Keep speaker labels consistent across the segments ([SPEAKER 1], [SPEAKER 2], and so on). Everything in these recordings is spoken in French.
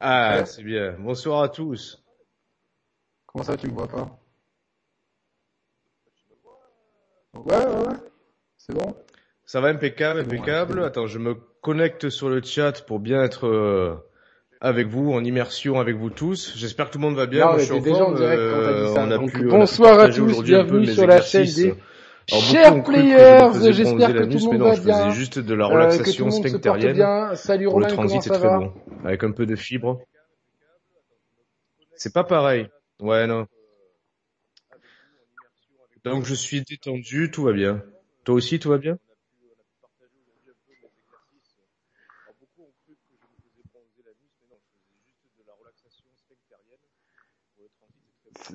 [SPEAKER 1] Ah, c'est bien. Bonsoir à tous.
[SPEAKER 2] Comment ça, tu me vois pas? Ouais, ouais, ouais. C'est bon
[SPEAKER 1] Ça va impeccable, impeccable. Attends, je me connecte sur le chat pour bien être euh, avec vous, en immersion avec vous tous. J'espère que tout le monde va bien.
[SPEAKER 2] Non,
[SPEAKER 1] Moi,
[SPEAKER 2] mais
[SPEAKER 1] je suis en forme.
[SPEAKER 2] direct
[SPEAKER 1] Euh, on a on a pu
[SPEAKER 2] bonsoir à tous, bienvenue sur la chaîne des chers players. J'espère
[SPEAKER 1] bronzer
[SPEAKER 2] que tout le monde va bien.
[SPEAKER 1] juste de la
[SPEAKER 2] Euh,
[SPEAKER 1] relaxation sphinctérienne.
[SPEAKER 2] Salut
[SPEAKER 1] le transit,
[SPEAKER 2] ça
[SPEAKER 1] c'est très bon. Avec un peu de fibre. C'est pas pareil. Ouais, non. Donc je suis détendu, tout va bien. Toi aussi, tout va bien?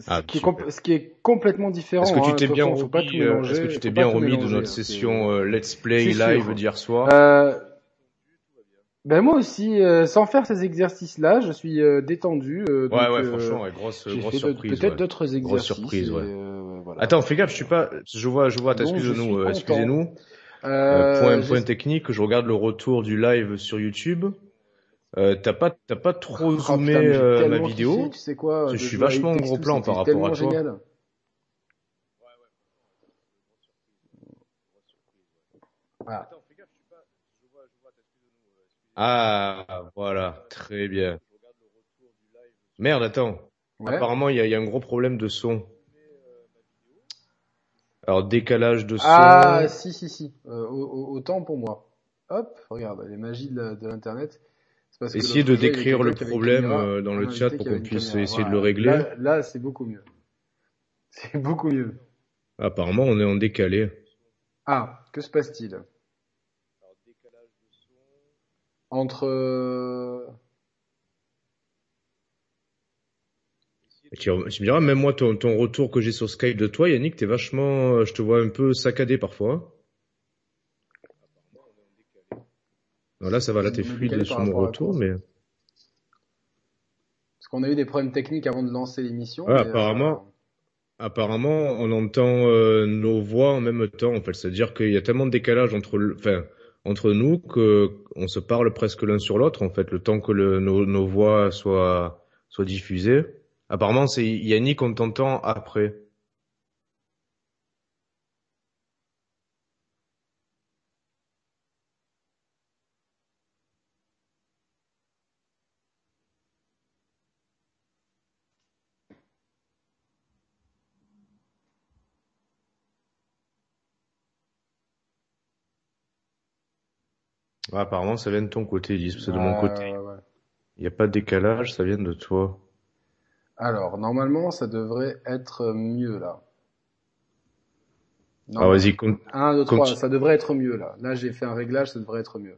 [SPEAKER 1] Ah,
[SPEAKER 2] ce, qui est
[SPEAKER 1] super.
[SPEAKER 2] compl- ce qui est complètement différent.
[SPEAKER 1] Est-ce que tu
[SPEAKER 2] hein.
[SPEAKER 1] t'es bien
[SPEAKER 2] pas tout
[SPEAKER 1] remis, euh,
[SPEAKER 2] mélanger,
[SPEAKER 1] est-ce que tu
[SPEAKER 2] faut
[SPEAKER 1] t'es
[SPEAKER 2] pas
[SPEAKER 1] bien
[SPEAKER 2] tout
[SPEAKER 1] remis de notre
[SPEAKER 2] hein,
[SPEAKER 1] session euh, Let's Play
[SPEAKER 2] sûr.
[SPEAKER 1] live d'hier soir?
[SPEAKER 2] Euh, ben moi aussi, euh, sans faire ces exercices-là, je suis euh, détendu. euh, donc,
[SPEAKER 1] Ouais, ouais,
[SPEAKER 2] euh,
[SPEAKER 1] franchement, ouais, grosse,
[SPEAKER 2] j'ai
[SPEAKER 1] grosse
[SPEAKER 2] fait d'autres-
[SPEAKER 1] surprise.
[SPEAKER 2] peut-être
[SPEAKER 1] ouais.
[SPEAKER 2] d'autres exercices.
[SPEAKER 1] surprise, ouais.
[SPEAKER 2] et, euh, voilà.
[SPEAKER 1] Attends, fais gaffe, je suis pas, je vois, je vois,
[SPEAKER 2] Donc, je
[SPEAKER 1] excusez-nous, euh.
[SPEAKER 2] Euh,
[SPEAKER 1] Euh, point technique, je regarde le retour du live sur YouTube. Euh, t'as pas, t'as pas trop
[SPEAKER 2] Oh,
[SPEAKER 1] zoomé
[SPEAKER 2] putain,
[SPEAKER 1] euh, ma vidéo.
[SPEAKER 2] kiffé, tu sais quoi,
[SPEAKER 1] Je suis vachement en gros plan par rapport à toi.
[SPEAKER 2] génial. Voilà.
[SPEAKER 1] Ah, voilà, très bien. Merde, attends.
[SPEAKER 2] Ouais.
[SPEAKER 1] Apparemment, il y a, il y a un gros problème de son. Alors, décalage de son.
[SPEAKER 2] Ah, si, si, si. Euh, au- au- autant pour moi. Hop, regarde, les magies de l'internet.
[SPEAKER 1] Essayez de décrire le problème,
[SPEAKER 2] caméra,
[SPEAKER 1] euh, dans le chat pour qu'on puisse
[SPEAKER 2] caméra.
[SPEAKER 1] essayer de le régler.
[SPEAKER 2] Là, là c'est beaucoup mieux. C'est beaucoup mieux.
[SPEAKER 1] Apparemment, on est en décalé.
[SPEAKER 2] Ah, que se passe-t-il? Entre... euh,
[SPEAKER 1] tu me diras, même moi, ton, ton retour que j'ai sur Skype de toi, Yannick, t'es vachement, euh, je te vois un peu saccadé parfois. Là, ça va, là, t'es fluide sur mon retour, mais
[SPEAKER 2] Parce qu'on a eu des problèmes techniques avant de lancer l'émission.
[SPEAKER 1] Apparemment.
[SPEAKER 2] euh,
[SPEAKER 1] apparemment, on entend euh, nos voix en même temps. En fait, c'est-à-dire qu'il y a tellement de décalage entre, le- enfin, entre nous que on se parle presque l'un sur l'autre. En fait, le temps que le, nos, nos voix soient soient diffusées. Apparemment, c'est Yannick, on t'entend après. Ouais, apparemment, ça vient de ton côté, Lise. C'est de mon côté.
[SPEAKER 2] ouais.
[SPEAKER 1] Il n'y a pas de décalage, ça vient de toi.
[SPEAKER 2] Alors, normalement, ça devrait être mieux, là. Non.
[SPEAKER 1] Ah, vas-y, con-
[SPEAKER 2] 1, 2, 3,
[SPEAKER 1] Continue.
[SPEAKER 2] ça devrait être mieux, là. Là, j'ai fait un réglage, ça devrait être mieux.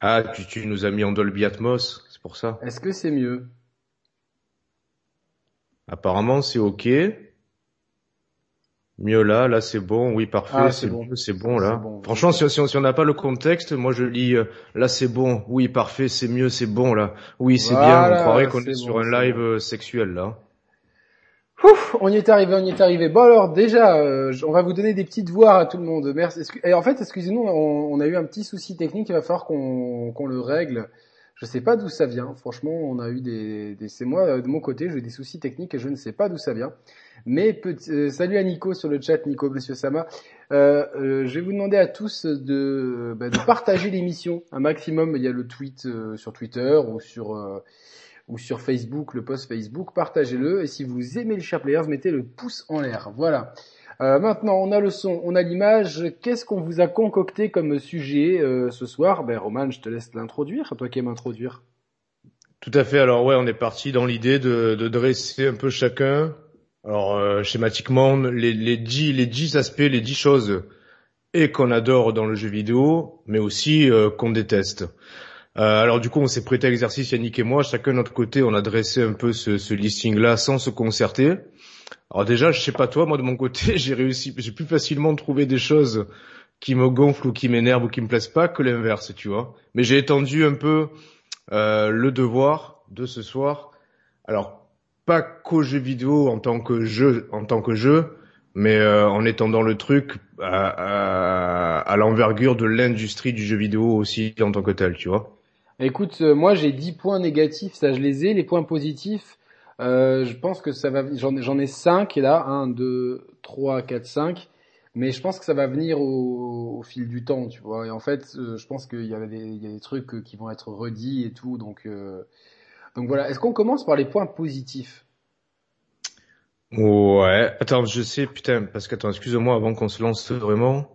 [SPEAKER 1] Ah, tu, tu nous as mis en Dolby Atmos, c'est pour ça.
[SPEAKER 2] Est-ce que c'est mieux?
[SPEAKER 1] Apparemment, c'est ok. Mieux là, là c'est bon, oui parfait,
[SPEAKER 2] Ah,
[SPEAKER 1] c'est
[SPEAKER 2] bon.
[SPEAKER 1] c'est bon là.
[SPEAKER 2] bon.
[SPEAKER 1] Franchement, si, si, on- si on n'a pas le contexte, moi je lis euh, là c'est bon, oui parfait, c'est mieux, c'est bon là, oui c'est bien. On croirait qu'on est sur
[SPEAKER 2] bon,
[SPEAKER 1] un live
[SPEAKER 2] bon.
[SPEAKER 1] euh, sexuel là.
[SPEAKER 2] Ouf, on y est arrivé, on y est arrivé. Bon alors déjà, euh, on va vous donner des petites voix à tout le monde. Merci. Et en fait, excusez-nous, on, on a eu un petit souci technique. Il va falloir qu'on qu'on le règle. Je sais pas d'où ça vient. Franchement, on a eu des, des c'est moi euh, de mon côté, j'ai des soucis techniques et je ne sais pas d'où ça vient. Mais petit- euh, salut à Nico sur le chat, Nico Monsieur Sama. Euh, euh, je vais vous demander à tous de, bah, partager l'émission un maximum. Il y a le tweet sur Twitter ou sur ou sur Facebook, le post Facebook, partagez-le. Et si vous aimez les Share Players, mettez le pouce en l'air. Voilà. Euh, maintenant, on a le son, on a l'image. Qu'est-ce qu'on vous a concocté comme sujet euh, ce soir? Ben, Roman, je te laisse l'introduire. Toi qui aimes introduire.
[SPEAKER 1] Tout à fait. Alors ouais, on est parti dans l'idée de, de dresser un peu chacun. Alors euh, schématiquement, les, les dix les dix aspects, les dix choses et qu'on adore dans le jeu vidéo, mais aussi euh, qu'on déteste. Euh, alors du coup, on s'est prêté à l'exercice, Yannick et moi, chacun de notre côté, on a dressé un peu ce, ce listing-là sans se concerter. Alors déjà, je sais pas toi, moi de mon côté, j'ai réussi, j'ai plus facilement trouvé des choses qui me gonflent ou qui m'énervent ou qui me plaisent pas que l'inverse, tu vois. Mais j'ai étendu un peu euh, le devoir de ce soir. Alors pas qu'au jeu vidéo en tant que jeu, en tant que jeu, mais euh, en étendant le truc à, à, à l'envergure de l'industrie du jeu vidéo aussi en tant que tel, tu vois.
[SPEAKER 2] Écoute, euh, moi j'ai 10 points négatifs, ça je les ai. Les points positifs, euh, je pense que ça va, j'en j'en ai 5 là, 1, 2, 3, 4, 5. Mais je pense que ça va venir au, au fil du temps, tu vois. Et en fait, euh, je pense qu'il y, a des- il y a des trucs euh, qui vont être redits et tout. Donc, euh, donc voilà. Est-ce qu'on commence par les points positifs?
[SPEAKER 1] Ouais. Attends, je sais, putain, parce que attends, excuse-moi, avant qu'on se lance vraiment,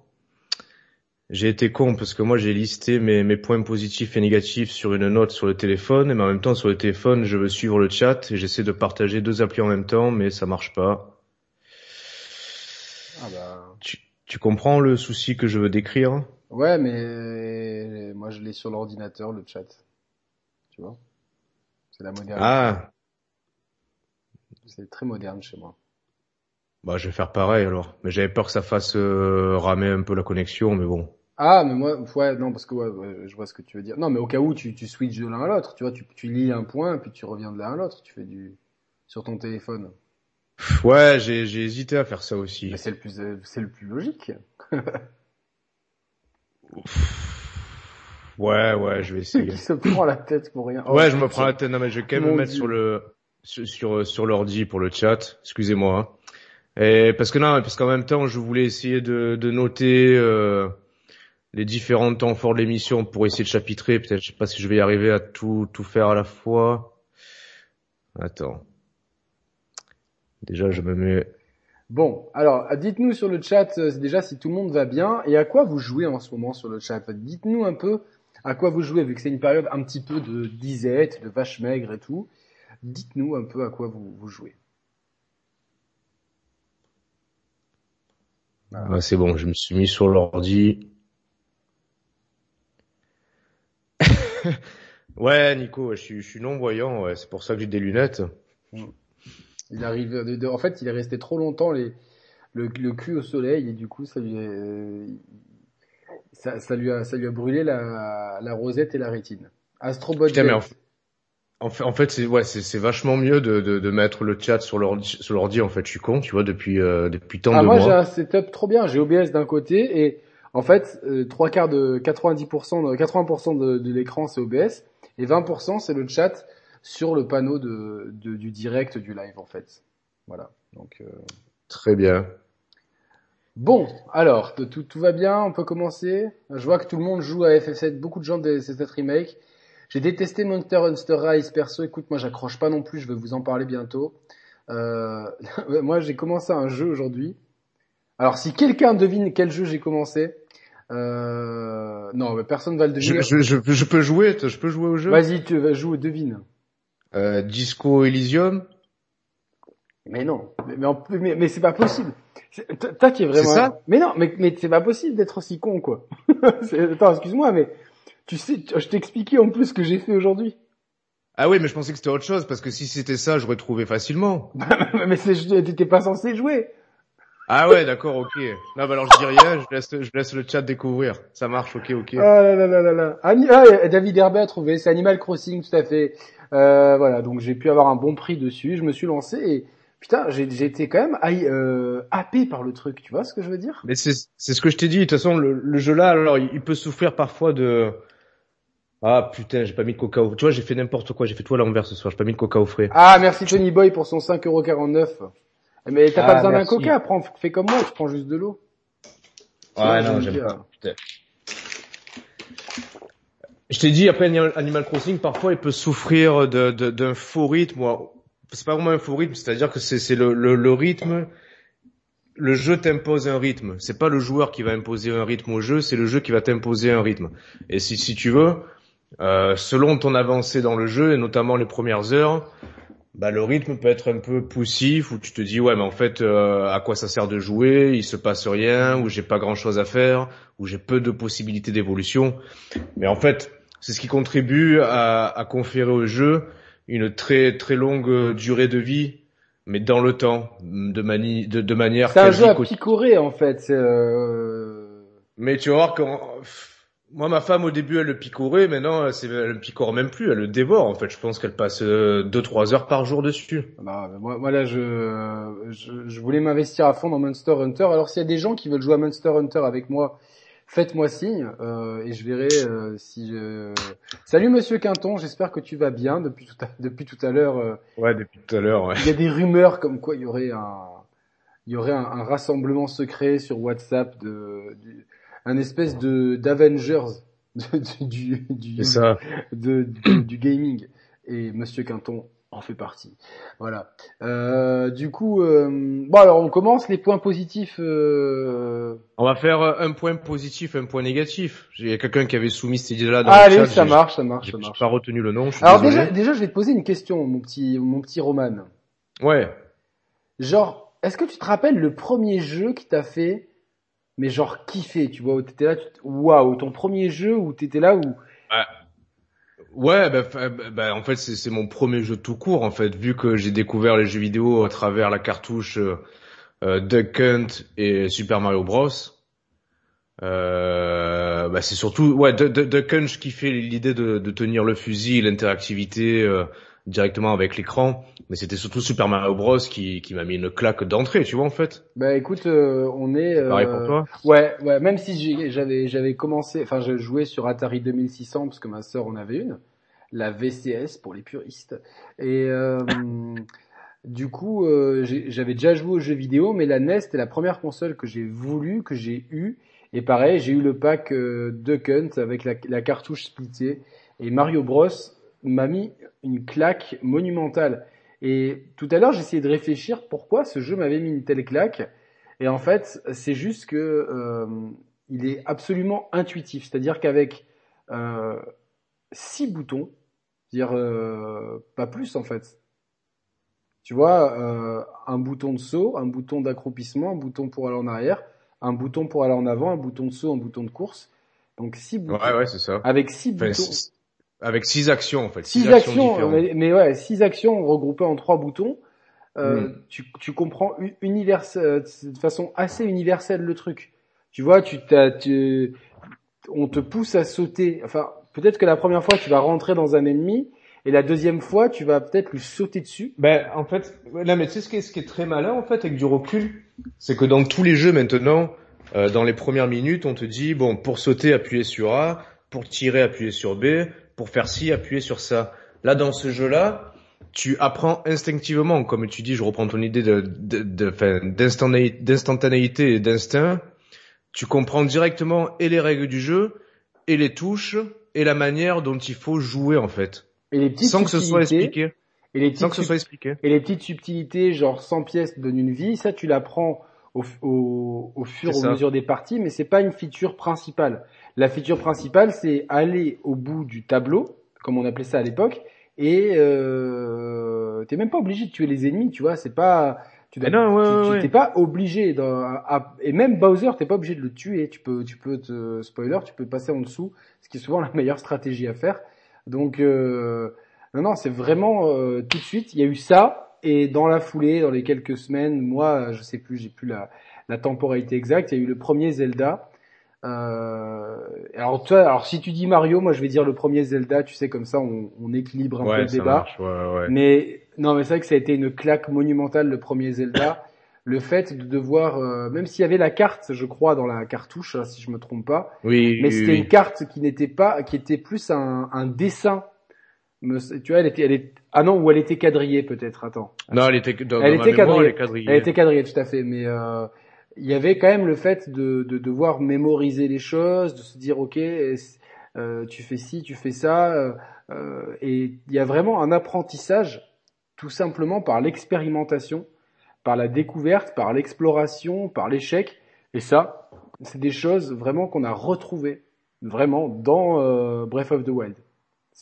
[SPEAKER 1] j'ai été con parce que moi j'ai listé mes, mes points positifs et négatifs sur une note sur le téléphone, mais en même temps sur le téléphone, je veux suivre le chat et j'essaie de partager deux applis en même temps, mais ça marche pas.
[SPEAKER 2] Ah bah.
[SPEAKER 1] Tu, tu comprends le souci que je veux décrire?
[SPEAKER 2] Ouais, mais moi je l'ai sur l'ordinateur, le chat. Tu vois? C'est la modernité.
[SPEAKER 1] Ah,
[SPEAKER 2] C'est très moderne chez moi.
[SPEAKER 1] bah je vais faire pareil alors. Mais j'avais peur que ça fasse euh, ramer un peu la connexion, mais bon.
[SPEAKER 2] Ah, mais moi, ouais, non, parce que ouais, ouais, je vois ce que tu veux dire. Non, mais au cas où tu, tu switches de l'un à l'autre, tu vois, tu, tu lis un point, puis tu reviens de l'un à l'autre, tu fais du sur ton téléphone.
[SPEAKER 1] Ouais, j'ai j'ai hésité à faire ça aussi.
[SPEAKER 2] Mais c'est le plus, c'est le plus logique.
[SPEAKER 1] Ouais, ouais, je vais essayer.
[SPEAKER 2] Qui se prend la tête pour rien.
[SPEAKER 1] Ouais,
[SPEAKER 2] Oh,
[SPEAKER 1] je me prends la tête. Non, mais je vais quand même
[SPEAKER 2] Mon
[SPEAKER 1] me mettre
[SPEAKER 2] Dieu.
[SPEAKER 1] sur le sur sur, sur l'ordi pour le chat. Excusez-moi. hein. Et parce que non, parce qu'en même temps, je voulais essayer de de noter euh, les différents temps forts de l'émission pour essayer de chapitrer. Peut-être, je sais pas si je vais y arriver à tout tout faire à la fois. Attends. Déjà, je me mets.
[SPEAKER 2] Bon, alors dites-nous sur le chat euh, déjà si tout le monde va bien et à quoi vous jouez en ce moment sur le chat? Dites-nous un peu à quoi vous jouez vu que c'est une période un petit peu de disette, de vache maigre et tout. Dites-nous un peu à quoi vous, vous jouez.
[SPEAKER 1] Ah, c'est bon, je me suis mis sur l'ordi. ouais, Nico, je suis je suis non voyant. Ouais, c'est pour ça que j'ai des lunettes.
[SPEAKER 2] Il arrive de, de- en fait, il est resté trop longtemps les, le, le cul au soleil et du coup, ça lui, est- ça, ça lui a, ça lui a brûlé la, la rosette et la rétine. Astrobot
[SPEAKER 1] en fait- En c'est ouais, c'est vachement mieux de, de de mettre le chat sur l'ordi. Sur l'ordi, en fait, je suis con, tu vois, depuis euh, depuis tant
[SPEAKER 2] Ah,
[SPEAKER 1] de
[SPEAKER 2] moi, j'ai
[SPEAKER 1] mois.
[SPEAKER 2] un setup trop bien. J'ai OBS d'un côté et en fait, euh, trois quarts de 90%, de, 80% de, de l'écran c'est OBS et 20% c'est le chat sur le panneau de, de- du direct du live en fait. Voilà. Donc euh,
[SPEAKER 1] Très bien.
[SPEAKER 2] bon, alors tout, tout, tout va bien. On peut commencer. Je vois que tout le monde joue à FF7. Beaucoup de gens de FF7 remake. J'ai détesté Monster Hunter Rise perso. Écoute, moi j'accroche pas non plus. Je vais vous en parler bientôt. Euh, moi j'ai commencé un jeu aujourd'hui. Alors si quelqu'un devine quel jeu j'ai commencé, euh... non, mais personne va le deviner.
[SPEAKER 1] je, je, je peux jouer, je peux jouer au jeu.
[SPEAKER 2] Vas-y, tu vas jouer, devine.
[SPEAKER 1] Euh, Disco Elysium.
[SPEAKER 2] Mais non, mais, mais, en- mais, mais c'est pas possible. Toi qui es vraiment.
[SPEAKER 1] C'est ça?
[SPEAKER 2] Mais non, mais, mais c'est pas possible d'être aussi con, quoi. Attends, excuse-moi, mais tu sais, je t'ai expliqué en plus ce que j'ai fait aujourd'hui.
[SPEAKER 1] Ah oui, mais je pensais que c'était autre chose parce que si c'était ça, j'aurais trouvé facilement.
[SPEAKER 2] mais t'étais pas censé jouer.
[SPEAKER 1] Ah ouais, d'accord, ok. Non, bah alors je dis rien, je laisse, je laisse le chat découvrir. Ça marche, ok, ok.
[SPEAKER 2] Ah là là là là là. Ani- ah, David Herbert a trouvé, c'est Animal Crossing, tout à fait. Euh, voilà, donc j'ai pu avoir un bon prix dessus. Je me suis lancé et putain, j'ai j'ai été quand même euh, happé par le truc. Tu vois ce que je veux dire?
[SPEAKER 1] Mais c'est c'est ce que je t'ai dit. De toute façon, le, le jeu là, alors il il peut souffrir parfois de. Ah putain, j'ai pas mis de coca au. Tu vois, j'ai fait n'importe quoi. J'ai fait tout à l'envers ce soir. J'ai pas mis de coca au frais.
[SPEAKER 2] Ah, merci Tony Boy pour son 5,49€. Mais t'as
[SPEAKER 1] Ah,
[SPEAKER 2] pas besoin d'un coca, prends, fais comme moi, tu prends juste de l'eau.
[SPEAKER 1] Ouais, non,
[SPEAKER 2] je
[SPEAKER 1] j'aime
[SPEAKER 2] me
[SPEAKER 1] pas. Putain. Je t'ai dit, après Animal Crossing, parfois il peut souffrir de de- d'un faux rythme. C'est pas vraiment un faux rythme, c'est-à-dire que c'est c'est le, le le rythme. Le jeu t'impose un rythme. C'est pas le joueur qui va imposer un rythme au jeu, c'est le jeu qui va t'imposer un rythme. Et si si tu veux, euh, selon ton avancée dans le jeu et notamment les premières heures, bah le rythme peut être un peu poussif où tu te dis ouais mais en fait euh, à quoi ça sert de jouer, il se passe rien, ou j'ai pas grand chose à faire, ou j'ai peu de possibilités d'évolution. Mais en fait, c'est ce qui contribue à, à conférer au jeu une très très longue durée de vie, mais dans le temps, de, mani de, de manière
[SPEAKER 2] C'est un jeu à picorer en fait. Euh...
[SPEAKER 1] Mais tu vas voir quand moi ma femme au début elle le picorait, maintenant elle le picore même plus, elle le dévore en fait. Je pense qu'elle passe 2-3 heures par jour dessus.
[SPEAKER 2] Bah, moi, moi là, je, je, je voulais m'investir à fond dans Monster Hunter. Alors s'il y a des gens qui veulent jouer à Monster Hunter avec moi faites-moi signe euh, et je verrai euh, si je... Salut Monsieur Quinton, j'espère que tu vas bien depuis tout à, depuis tout à l'heure. euh,
[SPEAKER 1] Ouais, depuis tout à l'heure. Ouais.
[SPEAKER 2] il y a des rumeurs comme quoi il y aurait un il y aurait un, un rassemblement secret sur WhatsApp de du, un espèce de d'Avengers du du,
[SPEAKER 1] C'est ça.
[SPEAKER 2] de, du, du gaming et Monsieur Quinton en fait partie. Voilà. Euh, du coup, euh, bon alors on commence les points positifs. Euh...
[SPEAKER 1] On va faire euh, un point positif, un point négatif. Il y a quelqu'un qui avait soumis cette idée-là dans
[SPEAKER 2] Allez,
[SPEAKER 1] le chat.
[SPEAKER 2] ça
[SPEAKER 1] j'ai-
[SPEAKER 2] marche, ça marche,
[SPEAKER 1] J'ai
[SPEAKER 2] ça
[SPEAKER 1] j'ai
[SPEAKER 2] marche.
[SPEAKER 1] pas retenu le nom. Je suis
[SPEAKER 2] Alors déjà, déjà, je vais te poser une question, mon petit, mon petit Roman.
[SPEAKER 1] Ouais.
[SPEAKER 2] Genre, est-ce que tu te rappelles le premier jeu qui t'a fait, mais genre kiffer, tu vois, où t'étais là, tu waouh, ton premier jeu où t'étais là où,
[SPEAKER 1] Ouais, bah, fa- bah, en fait c'est mon premier jeu tout court en fait, vu que j'ai découvert les jeux vidéo à travers la cartouche euh, euh, Duck Hunt et Super Mario Bros. Euh, bah, c'est surtout ouais Duck Hunt je kiffais l'idée de, de tenir le fusil, l'interactivité euh, directement avec l'écran, mais c'était surtout Super Mario Bros. qui, qui m'a mis une claque d'entrée, tu vois en fait.
[SPEAKER 2] bah écoute, euh, on est, euh,
[SPEAKER 1] Pareil pour toi.
[SPEAKER 2] ouais, ouais, même si j'avais, j'avais commencé, enfin, je jouais sur Atari 2600 parce que ma sœur en avait une, la VCS pour les puristes, et euh, du coup, euh, j'avais déjà joué aux jeux vidéo, mais la NES c'était la première console que j'ai voulu, que j'ai eu, et pareil, j'ai eu le pack euh, Duck Hunt avec la, la cartouche splittée, et Mario Bros m'a mis une claque monumentale. Et tout à l'heure, j'essayais de réfléchir pourquoi ce jeu m'avait mis une telle claque. Et en fait, c'est juste que euh, il est absolument intuitif. C'est-à-dire qu'avec euh, six boutons, dire euh, pas plus en fait. Tu vois, euh, un bouton de saut, un bouton d'accroupissement, un bouton pour aller en arrière, un bouton pour aller en avant, un bouton de saut, un bouton de course. Donc six boutons.
[SPEAKER 1] Ouais ouais c'est ça.
[SPEAKER 2] Avec six
[SPEAKER 1] Enfin,
[SPEAKER 2] boutons.
[SPEAKER 1] Avec six actions en fait.
[SPEAKER 2] Six actions,
[SPEAKER 1] différentes.
[SPEAKER 2] mais, mais ouais, six actions regroupées en trois boutons. Euh,
[SPEAKER 1] Mm.
[SPEAKER 2] tu, tu comprends univers, euh, de façon assez universelle le truc. Tu vois, tu t'as, tu, on te pousse à sauter. Enfin, peut-être que la première fois tu vas rentrer dans un ennemi et la deuxième fois tu vas peut-être lui sauter dessus.
[SPEAKER 1] Ben, en fait, là, mais tu sais ce qui est, ce qui est très malin, en fait, avec du recul, c'est que dans tous les jeux maintenant, euh, dans les premières minutes, on te dit, bon, pour sauter, appuyer sur A, pour tirer, appuyer sur B, pour faire ci, appuyer sur ça. Là, dans ce jeu-là, tu apprends instinctivement, comme tu dis, je reprends ton idée de, de, de, d'instantanéité et d'instinct, tu comprends directement et les règles du jeu, et les touches, et la manière dont il faut jouer, en fait.
[SPEAKER 2] Et les petites
[SPEAKER 1] Sans que ce soit
[SPEAKER 2] subtilités-
[SPEAKER 1] expliqué.
[SPEAKER 2] Et les
[SPEAKER 1] Sans que ce soit expliqué.
[SPEAKER 2] Et les petites subtilités, genre 100 pièces donnent une vie, ça tu l'apprends au, au, au fur et à mesure des parties, mais c'est pas une feature principale. La feature principale, c'est aller au bout du tableau, comme on appelait ça à l'époque, et euh, t'es même pas obligé de tuer les ennemis, tu vois, c'est pas... Tu
[SPEAKER 1] non, ouais,
[SPEAKER 2] tu-
[SPEAKER 1] ouais,
[SPEAKER 2] tu-
[SPEAKER 1] ouais.
[SPEAKER 2] t'es pas obligé à- et même Bowser t'es pas obligé de le tuer tu peux tu peux te spoiler tu peux passer en dessous ce qui est souvent la meilleure stratégie à faire donc euh, non, non, c'est vraiment euh, tout de suite. Il y a eu ça et dans la foulée, dans les quelques semaines, moi, je sais plus, j'ai plus la, la temporalité exacte. Il y a eu le premier Zelda. Euh, alors toi, alors si tu dis Mario, moi je vais dire le premier Zelda. Tu sais comme ça, on, on équilibre un peu le
[SPEAKER 1] ça
[SPEAKER 2] débat.
[SPEAKER 1] marche, ouais, ouais.
[SPEAKER 2] Mais non, mais c'est vrai que ça a été une claque monumentale le premier Zelda. le fait de devoir, euh, même s'il y avait la carte, je crois, dans la cartouche, hein, si je me trompe pas,
[SPEAKER 1] Oui,
[SPEAKER 2] mais
[SPEAKER 1] oui,
[SPEAKER 2] c'était
[SPEAKER 1] oui.
[SPEAKER 2] une carte qui n'était pas, qui était plus un, un dessin. Me- Tu vois, elle était, elle est, ah non, ou elle était quadrillée peut-être. Attends,
[SPEAKER 1] Non, elle était, dans,
[SPEAKER 2] Elle
[SPEAKER 1] dans
[SPEAKER 2] était
[SPEAKER 1] mémoire,
[SPEAKER 2] quadrillée.
[SPEAKER 1] elle est quadrillée.
[SPEAKER 2] elle était quadrillée tout à fait, mais euh, il y avait quand même le fait de, de devoir mémoriser les choses, de se dire ok, euh, tu fais ci, tu fais ça, euh, euh, et il y a vraiment un apprentissage tout simplement par l'expérimentation, par la découverte, par l'exploration, par l'échec, et ça, c'est des choses vraiment qu'on a retrouvées vraiment dans euh, Breath of the Wild.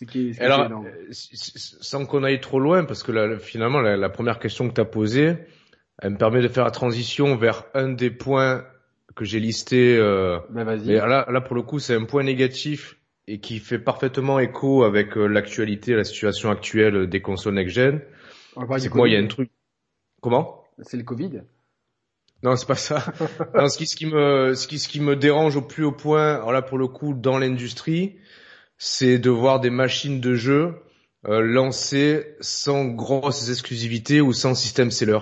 [SPEAKER 2] Qui est, ce qui est
[SPEAKER 1] Alors, euh, sans qu'on aille trop loin, parce que là, finalement, la, la première question que tu as posée, elle me permet de faire la transition vers un des points que j'ai listé. Euh,
[SPEAKER 2] vas-y.
[SPEAKER 1] mais là, là, pour le coup, c'est un point négatif et qui fait parfaitement écho avec euh, l'actualité, la situation actuelle des consoles next-gen. C'est que moi, il y a un truc... Comment?
[SPEAKER 2] C'est le Covid?
[SPEAKER 1] Non, c'est pas ça. non, ce qui, ce qui me, ce qui, ce qui me dérange au plus haut point, alors là pour le coup dans l'industrie, c'est de voir des machines de jeu euh, lancées sans grosses exclusivités ou sans système seller.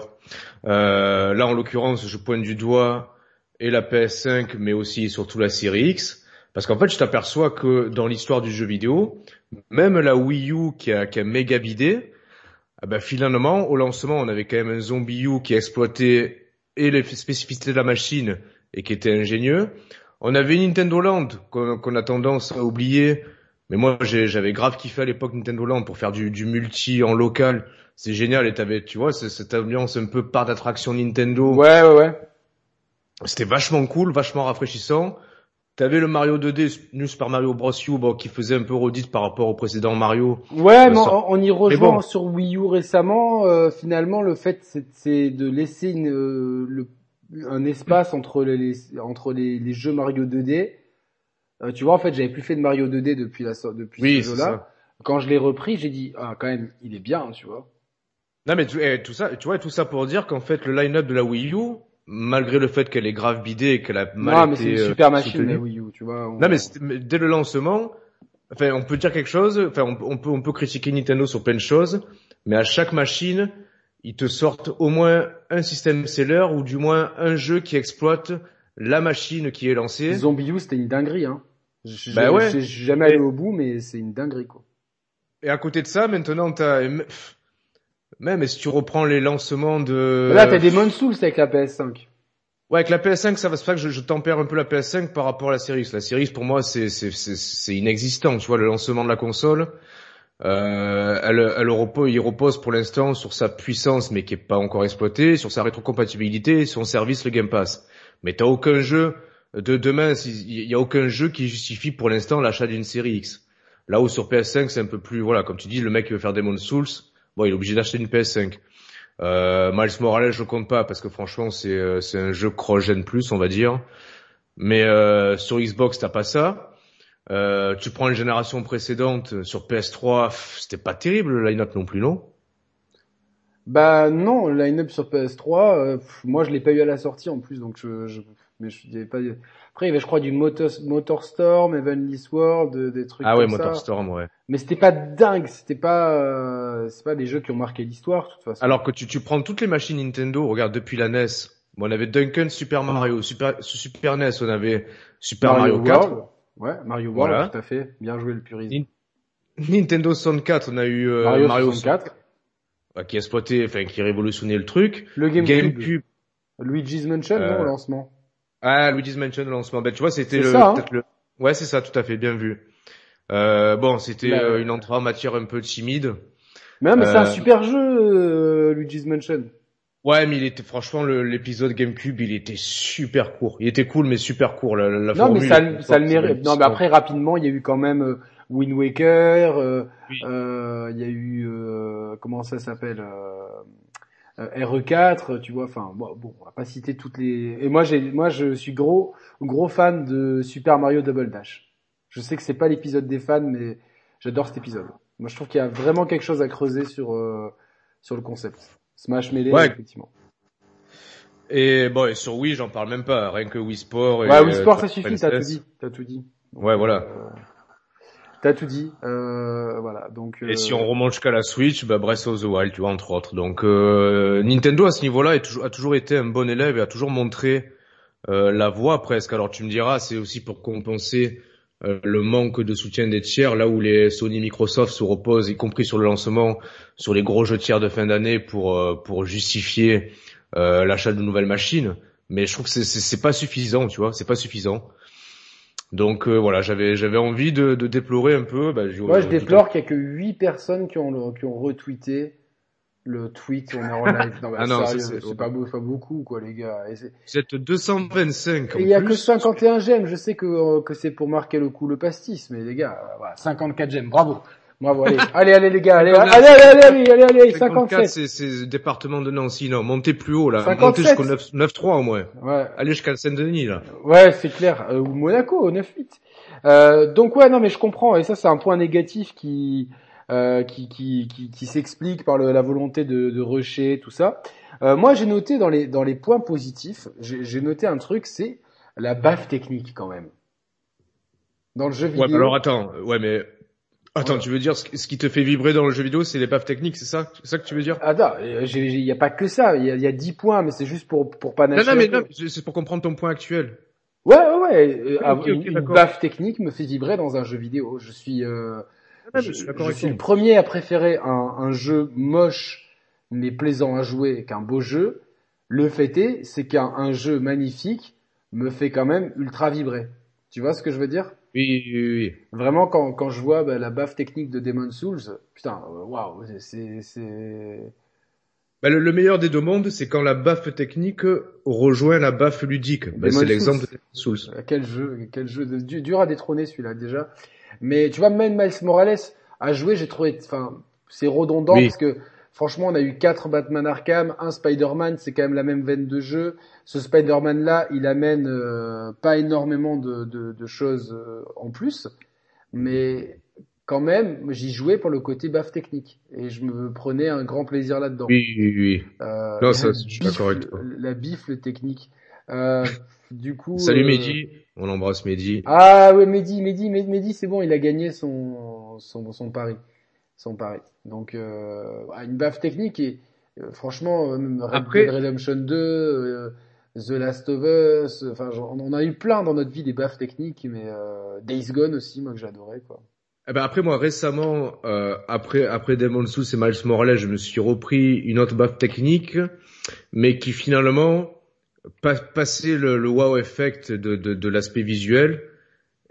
[SPEAKER 1] Euh, là, en l'occurrence, je pointe du doigt et la PS5, mais aussi surtout la série X. Parce qu'en fait, je t'aperçois que dans l'histoire du jeu vidéo, même la Wii U qui a, qui a méga bidé, ah ben finalement, au lancement, on avait quand même un zombie U qui exploitait et les spécificités de la machine et qui était ingénieux. On avait Nintendo Land qu'on a tendance à oublier, mais moi j'avais grave kiffé à l'époque Nintendo Land pour faire du, du multi en local. C'est génial et t'avais, tu vois, cette ambiance un peu part d'attraction Nintendo.
[SPEAKER 2] Ouais, ouais, ouais.
[SPEAKER 1] C'était vachement cool, vachement rafraîchissant. T'avais le Mario 2D, New Super Mario Bros. U, bon, qui faisait un peu redite par rapport au précédent Mario.
[SPEAKER 2] Ouais, mais on, y rejoint sur Wii U récemment. Euh, finalement, le fait, c'est de laisser une, euh, le, un espace entre les, entre les, les, jeux Mario 2D. Euh, tu vois, en fait, j'avais plus fait de Mario 2D depuis la depuis
[SPEAKER 1] oui,
[SPEAKER 2] ce jeu-là. Quand je l'ai repris, j'ai dit ah quand même, il est bien, tu vois.
[SPEAKER 1] Non mais eh, tout ça, tu vois, tout ça pour dire qu'en fait le line-up de la Wii U, malgré le fait qu'elle est grave bidée et qu'elle a mal
[SPEAKER 2] non,
[SPEAKER 1] mais
[SPEAKER 2] c'est une euh, super machine la Wii U, tu vois.
[SPEAKER 1] Non mais dès le lancement, enfin on peut dire quelque chose, enfin on, peut on peut critiquer Nintendo sur plein de choses, mais à chaque machine, ils te sortent au moins un système seller ou du moins un jeu qui exploite la machine qui est lancée.
[SPEAKER 2] Zombie U c'était une dinguerie hein. Bah ouais. Jamais allé au bout mais c'est une dinguerie quoi.
[SPEAKER 1] Et à côté de ça, maintenant t'as même si tu reprends les lancements de...
[SPEAKER 2] Là, t'as des Souls avec la PS5.
[SPEAKER 1] Ouais, avec la PS5, ça va se faire que je, je, tempère un peu la PS5 par rapport à la Series. La Series, pour moi, c'est c'est inexistant. Tu vois, le lancement de la console, euh, elle, elle repose, il repose pour l'instant sur sa puissance, mais qui est pas encore exploitée, sur sa rétrocompatibilité, son service, le Game Pass. Mais t'as aucun jeu de demain, il y a aucun jeu qui justifie pour l'instant l'achat d'une série X. Là où sur PS5, c'est un peu plus, voilà, comme tu dis, le mec qui veut faire Demon's Souls, Bon, il est obligé d'acheter une PS5. Euh, Miles Morales, je compte pas parce que franchement, c'est euh, c'est un jeu cross-gen plus, on va dire. Mais euh, sur Xbox, t'as pas ça. Euh, tu prends une génération précédente sur PS3, c'était pas terrible le line-up non plus, non?
[SPEAKER 2] Bah non, le line-up sur PS3, euh, moi je l'ai pas eu à la sortie en plus, donc je, je mais je pas. Après, il y avait, je crois, du Motor, Motorstorm, Heavenly Sword, des trucs
[SPEAKER 1] ah
[SPEAKER 2] ouais,
[SPEAKER 1] Motorstorm, ouais.
[SPEAKER 2] Mais c'était pas dingue, c'était pas, euh, c'est pas des jeux qui ont marqué l'histoire, de toute façon.
[SPEAKER 1] Alors que tu, tu prends toutes les machines Nintendo, regarde depuis la NES, bon, on avait Duncan Super Mario, Super, Super NES, on avait Super Mario, 4.
[SPEAKER 2] Ouais, Mario World, tout à fait. Bien joué le purisme.
[SPEAKER 1] Nintendo 64, on a eu euh,
[SPEAKER 2] Mario, Mario 64.
[SPEAKER 1] qui exploitait, enfin, qui révolutionnait le truc.
[SPEAKER 2] Le GameCube. Game Luigi's Mansion, non, au euh, lancement.
[SPEAKER 1] Ah, Luigi's Mansion au lancement. Ben, tu vois, c'était le, hein le, ouais, c'est ça, tout à fait, bien vu. Euh, bon, c'était euh, une entrée en matière un peu timide.
[SPEAKER 2] Mais, mais c'est un euh, super jeu, euh, Luigi's Mansion.
[SPEAKER 1] Ouais, mais il était franchement l'épisode GameCube, il était super court. Il était cool, mais super court. La, la
[SPEAKER 2] non, mais ça, ça le mérite. Non, mais après rapidement, il y a eu quand même Wind Waker. Il y a eu comment ça s'appelle euh, RE4, tu vois. Enfin, bon, bon, on va pas citer toutes les. Et moi, j'ai, moi, je suis gros, gros fan de Super Mario Double Dash. Je sais que c'est pas l'épisode des fans, mais j'adore cet épisode. Moi, je trouve qu'il y a vraiment quelque chose à creuser sur euh, sur le concept. Smash Melee, effectivement.
[SPEAKER 1] Et bon, et sur Wii, j'en parle même pas. Rien que Wii Sport.
[SPEAKER 2] Et, ouais, Wii Sport, ça suffit. T'as tout dit. T'as tout dit.
[SPEAKER 1] ouais, voilà. Euh,
[SPEAKER 2] T'as tout dit, euh, voilà. Donc.
[SPEAKER 1] Et si on remonte jusqu'à la Switch, bah Breath of the Wild, tu vois, entre autres. Donc euh, Nintendo à ce niveau-là a toujours été un bon élève et a toujours montré euh, la voie presque. Alors tu me diras, c'est aussi pour compenser euh, le manque de soutien des tiers, là où les Sony, Microsoft se reposent, y compris sur le lancement, sur les gros jeux tiers de fin d'année pour euh, pour justifier l'achat de nouvelles machines. Mais je trouve que c'est pas suffisant, tu vois, c'est pas suffisant. Donc euh, voilà, j'avais j'avais envie de, de, déplorer un peu. Bah,
[SPEAKER 2] Moi, je déplore qu'il y a que 8 personnes qui ont qui ont retweeté le tweet on est en live. Non, ah non, c'est pas, pas beaucoup quoi les gars.
[SPEAKER 1] Êtes 225.
[SPEAKER 2] il y a que 51 j'aime. Je sais que euh, que c'est pour marquer le coup le pastis, mais les gars, voilà, 54 j'aime. Bravo. Bravo, allez. allez, allez, les gars, allez, allez, allez, allez, allez, allez, 57.
[SPEAKER 1] c'est, c'est département de Nancy, non, montez plus haut, là. 57. Montez jusqu'au 9-3 au moins.
[SPEAKER 2] Ouais.
[SPEAKER 1] Allez jusqu'à Saint-Denis, là.
[SPEAKER 2] Ouais, c'est clair. Euh, ou Monaco, au 9-8. Euh, donc ouais, non, mais je comprends. Et ça, c'est un point négatif qui, euh, qui, qui, qui, qui s'explique par le, la volonté de, de rusher, tout ça. Euh, moi, j'ai noté dans les, dans les points positifs, j'ai noté un truc, c'est la baffe technique quand même. Dans le jeu vidéo.
[SPEAKER 1] Ouais, alors attends, ouais, mais Attends, tu veux dire ce qui te fait vibrer dans le jeu vidéo, c'est les baffes techniques, c'est ça, c'est ça que tu veux dire?
[SPEAKER 2] Ah non, il y a pas que ça. Il y a, y a 10 points, mais c'est juste pour pour pas.
[SPEAKER 1] Non, non, mais non, c'est pour comprendre ton point actuel.
[SPEAKER 2] Ouais, ouais, ouais. Ah, une, baffe technique me fait vibrer dans un jeu vidéo. Je suis, euh, ah, je, je, suis le premier à préférer un, un jeu moche mais plaisant à jouer qu'un beau jeu. Le fait est, c'est qu'un jeu magnifique me fait quand même ultra vibrer. Tu vois ce que je veux dire?
[SPEAKER 1] Oui, oui, oui.
[SPEAKER 2] Vraiment, quand, quand je vois bah, la baffe technique de Demon Souls, putain, waouh, c'est... c'est...
[SPEAKER 1] Bah, le, meilleur des deux mondes, c'est quand la baffe technique rejoint la baffe ludique. Bah, c'est l'exemple de Demon Souls.
[SPEAKER 2] Euh, quel jeu, quel jeu de, dur à détrôner celui-là déjà. Mais tu vois, même Miles Morales à jouer, j'ai trouvé, enfin, c'est redondant parce que Franchement, on a eu quatre Batman Arkham, un Spider-Man, c'est quand même la même veine de jeu. Ce Spider-Man là, il amène euh, pas énormément de, de, de choses euh, en plus, mais quand même, j'y jouais pour le côté baf technique et je me prenais un grand plaisir là-dedans.
[SPEAKER 1] Oui, oui, oui. Euh, non, ça, je suis d'accord avec toi.
[SPEAKER 2] La bifle technique. Euh, du coup.
[SPEAKER 1] Salut Mehdi, on embrasse Mehdi.
[SPEAKER 2] Ah ouais, Mehdi, Mehdi, Mehdi, c'est bon, il a gagné son son, son pari son pari. Donc euh, une baffe technique et euh, franchement euh, Red Redemption 2, The Last of Us, enfin on a eu plein dans notre vie des baffes techniques, mais Days Gone aussi, moi que j'adorais quoi.
[SPEAKER 1] Eh ben après moi récemment, après après Demon's Souls et Miles Morales, je me suis repris une autre baffe technique, mais qui finalement passé le, le wow effect de, de, de l'aspect visuel,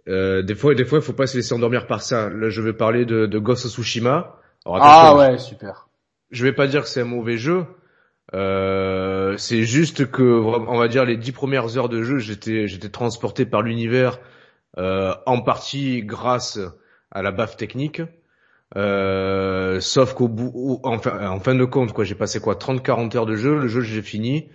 [SPEAKER 1] euh, des fois, des fois, il faut pas se laisser endormir par ça. Là, je vais parler de, de Ghost of Tsushima.
[SPEAKER 2] ah ouais, super.
[SPEAKER 1] Je vais pas dire que c'est un mauvais jeu. Euh, c'est juste que, on va dire, les dix premières heures de jeu, j'étais, j'étais transporté par l'univers, euh, en partie grâce à la baffe technique. Euh, sauf qu'au bout, en fin, en fin de compte, quoi, j'ai passé quoi, 30-40 heures de jeu. Le jeu, j'ai fini.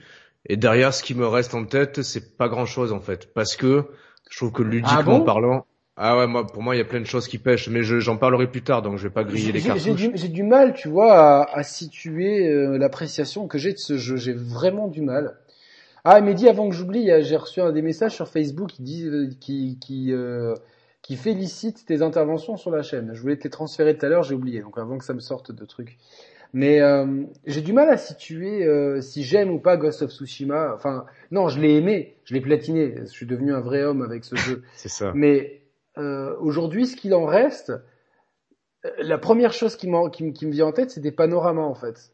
[SPEAKER 1] Et derrière, ce qui me reste en tête, c'est pas grand chose en fait, parce que je trouve que ludiquement ah parlant, ah ouais, moi, pour moi, il y a plein de choses qui pêchent, mais j'en parlerai plus tard, donc je vais pas griller les cartouches.
[SPEAKER 2] J'ai du, mal, tu vois, à, à situer euh, l'appréciation que j'ai de ce jeu. J'ai vraiment du mal. Ah, mais dis avant que j'oublie, j'ai reçu un des messages sur Facebook qui dit, euh, qui, qui, euh, qui félicite tes interventions sur la chaîne. Je voulais te les transférer tout à l'heure, j'ai oublié, donc avant que ça me sorte de trucs. Mais j'ai du mal à situer si j'aime ou pas Ghost of Tsushima. Enfin, non, je l'ai aimé, je l'ai platiné. Je suis devenu un vrai homme avec ce jeu.
[SPEAKER 1] C'est ça.
[SPEAKER 2] Mais euh, aujourd'hui, ce qu'il en reste, la première chose qui, qui, qui me vient en tête, c'est des panoramas en fait.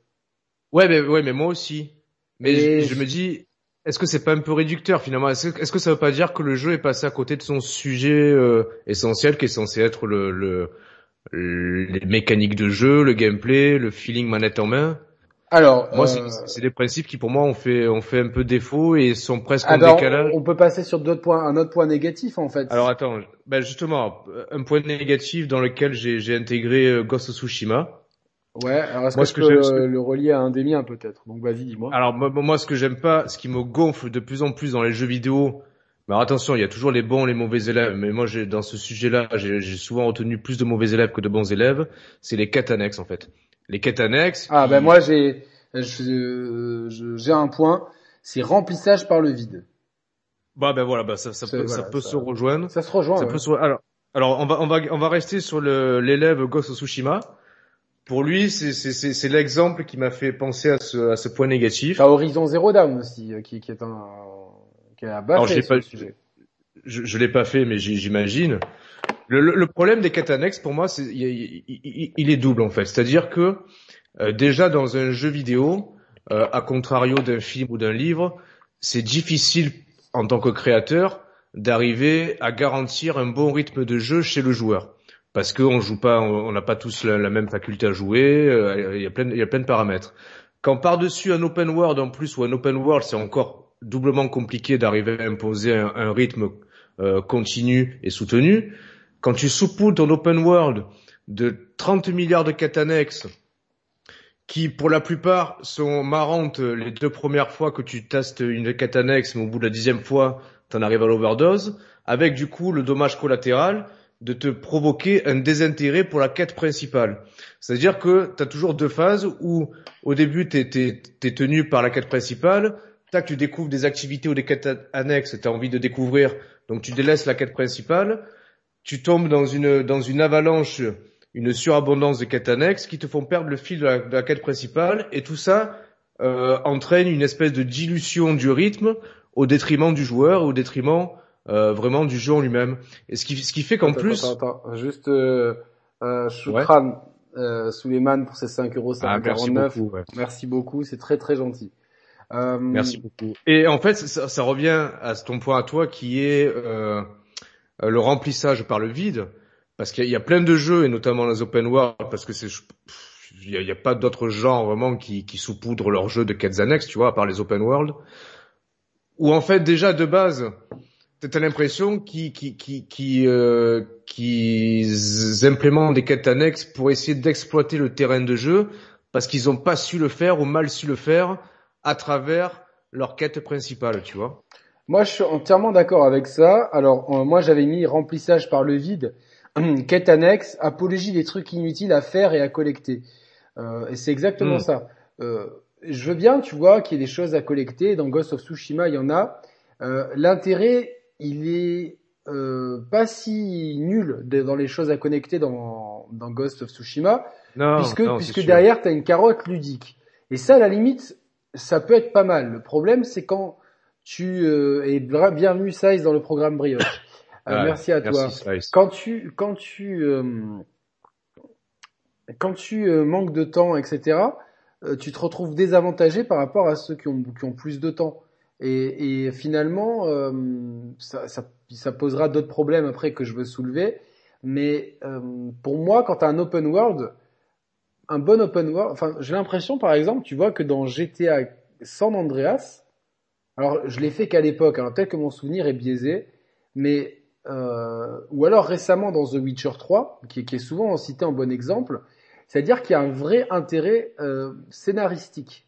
[SPEAKER 1] Ouais, mais ouais, mais moi aussi. Mais je, me dis, est-ce que c'est pas un peu réducteur finalement? Est-ce que, est que ça veut pas dire que le jeu est passé à côté de son sujet essentiel, qui est censé être le, le les mécaniques de jeu, le gameplay, le feeling manette en main?
[SPEAKER 2] Alors,
[SPEAKER 1] moi, euh... c'est des principes qui pour moi ont fait ont fait un peu défaut et sont presque en décalage.
[SPEAKER 2] On peut passer sur d'autres points, un autre point négatif en fait.
[SPEAKER 1] Alors attends, ben justement, un point négatif dans lequel j'ai intégré euh, Ghost of Tsushima.
[SPEAKER 2] Ouais, alors est-ce que, je le relier à un des miens peut-être? Donc vas-y, dis-moi.
[SPEAKER 1] Alors moi, moi, ce que j'aime pas, ce qui me gonfle de plus en plus dans les jeux vidéo, mais attention, il y a toujours les bons, les mauvais élèves. Mais moi, j'ai dans ce sujet-là, j'ai souvent retenu plus de mauvais élèves que de bons élèves. C'est les quêtes annexes, en fait. Les quêtes annexes.
[SPEAKER 2] Ah ben moi, j'ai j'ai un point. C'est remplissage par le vide.
[SPEAKER 1] Bah ben voilà, bah ça, ça peut, ça peut se rejoindre.
[SPEAKER 2] Ça se rejoint. Ça
[SPEAKER 1] peut se... Alors, alors on va on va on va rester sur l'élève Ghost of Tsushima. Pour lui, c'est l'exemple qui m'a fait penser à ce, à ce point négatif.
[SPEAKER 2] À Horizon Zero Dawn aussi, euh, qui, qui est un,
[SPEAKER 1] alors, je pas, Je, l'ai pas fait, mais j'imagine. Le, problème des quêtes annexes, pour moi, c'est il, est double en fait. C'est-à-dire que euh, déjà dans un jeu vidéo, euh, à contrario d'un film ou d'un livre, c'est difficile en tant que créateur d'arriver à garantir un bon rythme de jeu chez le joueur parce qu'on joue pas, on n'a pas tous la, même faculté à jouer. Euh, il y a plein, il y a plein de paramètres. Quand par dessus un open world en plus ou un open world, c'est encore doublement compliqué d'arriver à imposer un, rythme euh, continu et soutenu. Quand tu saupoudres ton open world de 30 milliards de quêtes annexes, qui pour la plupart sont marrantes les deux premières fois que tu testes une quête annexe, mais au bout de la dixième fois, tu en arrives à l'overdose, avec du coup le dommage collatéral de te provoquer un désintérêt pour la quête principale. C'est-à-dire que tu as toujours deux phases où au début tu es, tenu par la quête principale, tac, tu découvres des activités ou des quêtes annexes, tu as envie de découvrir, donc tu délaisses la quête principale, tu tombes dans une, dans une avalanche une surabondance de quêtes annexes qui te font perdre le fil de la, quête principale et tout ça euh, entraîne une espèce de dilution du rythme au détriment du joueur, au détriment euh, vraiment du jeu en lui-même. Et ce qui, ce qui fait qu'en plus...
[SPEAKER 2] Attends, attends, juste euh, euh, Shukran, euh, Suleiman pour ses 5 euros
[SPEAKER 1] ah, merci beaucoup,
[SPEAKER 2] merci beaucoup, c'est très très gentil.
[SPEAKER 1] Euh... Merci beaucoup. Et en fait, ça, ça, revient à ton point à toi qui est euh, le remplissage par le vide parce qu'il y, a plein de jeux et notamment les open world parce que c'est il y a, pas d'autres genres vraiment qui, qui saupoudrent leurs jeux de quêtes annexes, tu vois, à part les open world, où en fait déjà de base, t'as l'impression qu'ils qui, qui, qui, euh, implémentent des quêtes annexes pour essayer d'exploiter le terrain de jeu parce qu'ils ont pas su le faire ou mal su le faire à travers leur quête principale, tu vois.
[SPEAKER 2] Moi, je suis entièrement d'accord avec ça. Alors, euh, moi, j'avais mis remplissage par le vide quête annexe, apologie des trucs inutiles à faire et à collecter. Euh, et c'est exactement hmm. ça. Euh, je veux bien, tu vois, qu'il y ait des choses à collecter. Dans Ghost of Tsushima, il y en a. Euh, L'intérêt, il est euh, pas si nul dans les choses à connecter dans, dans Ghost of Tsushima, non, puisque, puisque derrière, tu as une carotte ludique. Et ça, à la limite, ça peut être pas mal. Le problème, c'est quand tu... Euh, et bienvenue, Size, dans le programme Brioche. Euh, merci à toi. Quand tu quand tu euh, quand tu euh, manques de temps, etc. tu te retrouves désavantagé par rapport à ceux qui ont qui ont plus de temps. Et, et finalement, ça, ça, ça, posera d'autres problèmes après que je veux soulever. Mais pour moi, quand tu as un open world, un bon open world, enfin, j'ai l'impression, par exemple, tu vois que dans GTA San Andreas, alors je l'ai fait qu'à l'époque, alors peut-être que mon souvenir est biaisé, mais euh, ou alors récemment dans The Witcher 3, qui, qui est souvent cité en bon exemple, c'est-à-dire qu'il y a un vrai intérêt euh, scénaristique.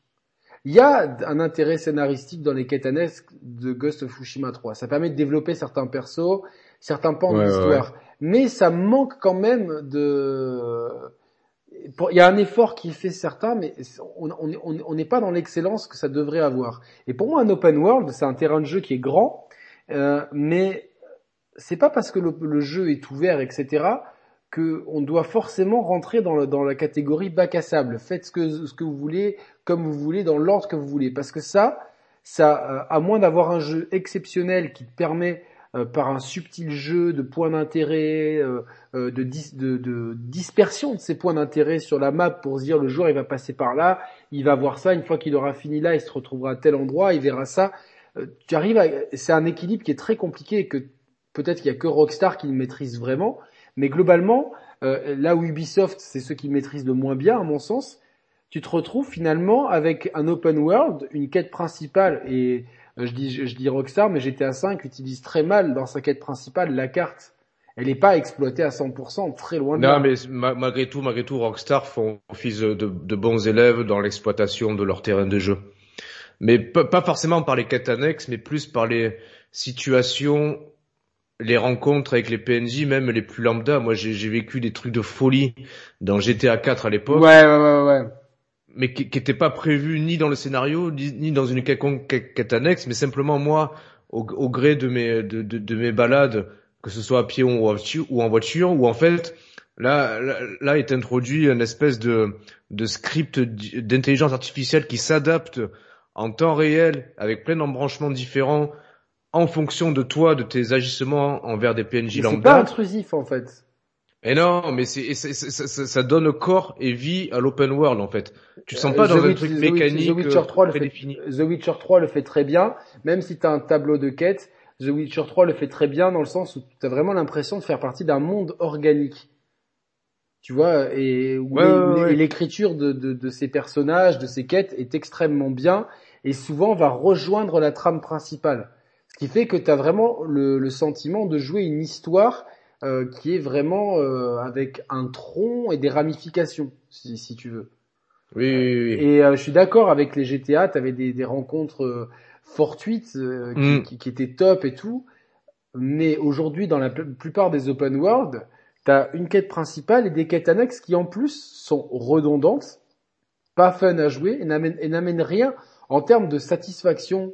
[SPEAKER 2] Il y a un intérêt scénaristique dans les quêtes de Ghost of Tsushima 3. Ça permet de développer certains persos, certains pans de l'histoire. Mais ça manque quand même de... Il y a un effort qui fait certain, mais on n'est pas dans l'excellence que ça devrait avoir. Et pour moi, un open world, c'est un terrain de jeu qui est grand, euh, mais c'est pas parce que le, jeu est ouvert, etc., que on doit forcément rentrer dans, la catégorie bac à sable. Faites ce que, ce que vous voulez, comme vous voulez, dans l'ordre que vous voulez. Parce que ça, ça, euh, à moins d'avoir un jeu exceptionnel qui te permet euh, par un subtil jeu de points d'intérêt, euh, de, de, de, dispersion de ces points d'intérêt sur la map pour se dire le joueur il va passer par là, il va voir ça, une fois qu'il aura fini là, il se retrouvera à tel endroit, il verra ça. tu arrives à, c'est un équilibre qui est très compliqué et que Peut-être qu'il y a que Rockstar qui le maîtrise vraiment, mais globalement, euh, là où Ubisoft, c'est ceux qui maîtrisent le moins bien, à mon sens, tu te retrouves finalement avec un open world, une quête principale, et euh, je, dis, je, dis Rockstar, mais GTA 5 utilise très mal dans sa quête principale la carte. Elle n'est pas exploitée à 100%, très loin de
[SPEAKER 1] là. Non, mais malgré tout, malgré tout, Rockstar font office de, de bons élèves dans l'exploitation de leur terrain de jeu. Mais pas forcément par les quêtes annexes, mais plus par les situations les rencontres avec les PNJ, même les plus lambda. Moi, j'ai vécu des trucs de folie dans GTA 4 à l'époque.
[SPEAKER 2] Ouais, ouais, ouais, ouais.
[SPEAKER 1] Mais qui n'étaient pas prévus ni dans le scénario, ni, dans une quelconque quête annexe, mais simplement moi, au, gré de mes, de, de, mes balades, que ce soit à pied ou, en voiture, où en fait, là, là, est introduit une espèce de, de script d'intelligence artificielle qui s'adapte en temps réel, avec plein d'embranchements différents, en fonction de toi, de tes agissements envers des PNJ lambda.
[SPEAKER 2] C'est pas intrusif en fait.
[SPEAKER 1] Et non, mais c'est, ça, donne corps et vie à l'open world en fait. Tu te sens pas dans un truc mécanique.
[SPEAKER 2] The Witcher 3 le fait, The Witcher 3 le fait très bien, même si tu as un tableau de quête. The Witcher 3 le fait très bien dans le sens où tu as vraiment l'impression de faire partie d'un monde organique. Tu vois, et, l'écriture de, de, de ces personnages, de ces quêtes est extrêmement bien et souvent va rejoindre la trame principale. Ce qui fait que tu as vraiment le, le, sentiment de jouer une histoire euh, qui est vraiment euh, avec un tronc et des ramifications, si, si tu veux.
[SPEAKER 1] Oui, oui, oui.
[SPEAKER 2] Et euh, je suis d'accord avec les GTA, tu avais des, des, rencontres fortuites qui, mm. qui, qui, étaient top et tout. Mais aujourd'hui, dans la plupart des open world, tu as une quête principale et des quêtes annexes qui en plus sont redondantes, pas fun à jouer et n'amènent rien en termes de satisfaction,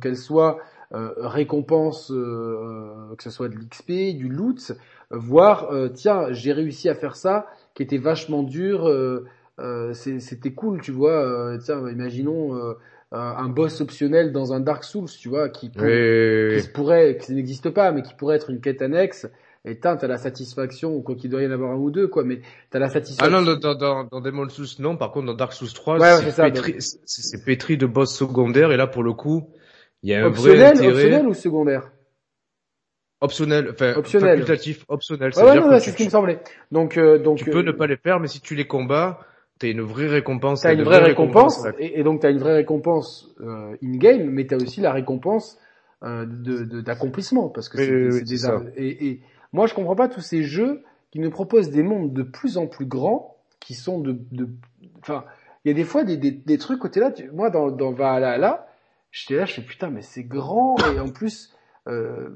[SPEAKER 2] qu'elles soient euh, récompense, euh, que ce soit de l'XP, du loot, voire tiens j'ai réussi à faire ça, qui était vachement dur. Euh, euh, c'était cool, tu vois. Euh, tiens, imaginons euh, un boss optionnel dans un Dark Souls, tu vois, qui, pourrait, qui n'existe pas, mais qui pourrait être une quête annexe. Et t'as la satisfaction, ou quoi qu'il doit y en avoir un ou deux, quoi, mais t'as la satisfaction.
[SPEAKER 1] Ah non, dans, dans, dans Demon Souls, non. Par contre, dans Dark Souls 3,
[SPEAKER 2] ouais,
[SPEAKER 1] c'est pétri, pétri de boss secondaires, et là, pour le coup, il y a un
[SPEAKER 2] optionnel,
[SPEAKER 1] vrai intérêt.
[SPEAKER 2] Optionnel ou secondaire?
[SPEAKER 1] Optionnel, enfin
[SPEAKER 2] optionnel.
[SPEAKER 1] facultatif, optionnel.
[SPEAKER 2] Ouais, ouais, non, c'est ce qui me semblait. Donc, euh, donc
[SPEAKER 1] tu peux ne pas les faire, mais si tu les combats, t'as une vraie récompense.
[SPEAKER 2] T'as une vraie récompense, et, et, donc t'as une vraie récompense euh, in game, mais t'as aussi la récompense euh, de d'accomplissement parce que c'est des ça. Et, et, moi je comprends pas tous ces jeux qui nous proposent des mondes de plus en plus grands, qui sont de, de, enfin, il y a des fois des, des, des trucs côté là. Tu, moi dans dans Valhalla, j'étais là, je fais putain mais c'est grand et en plus euh,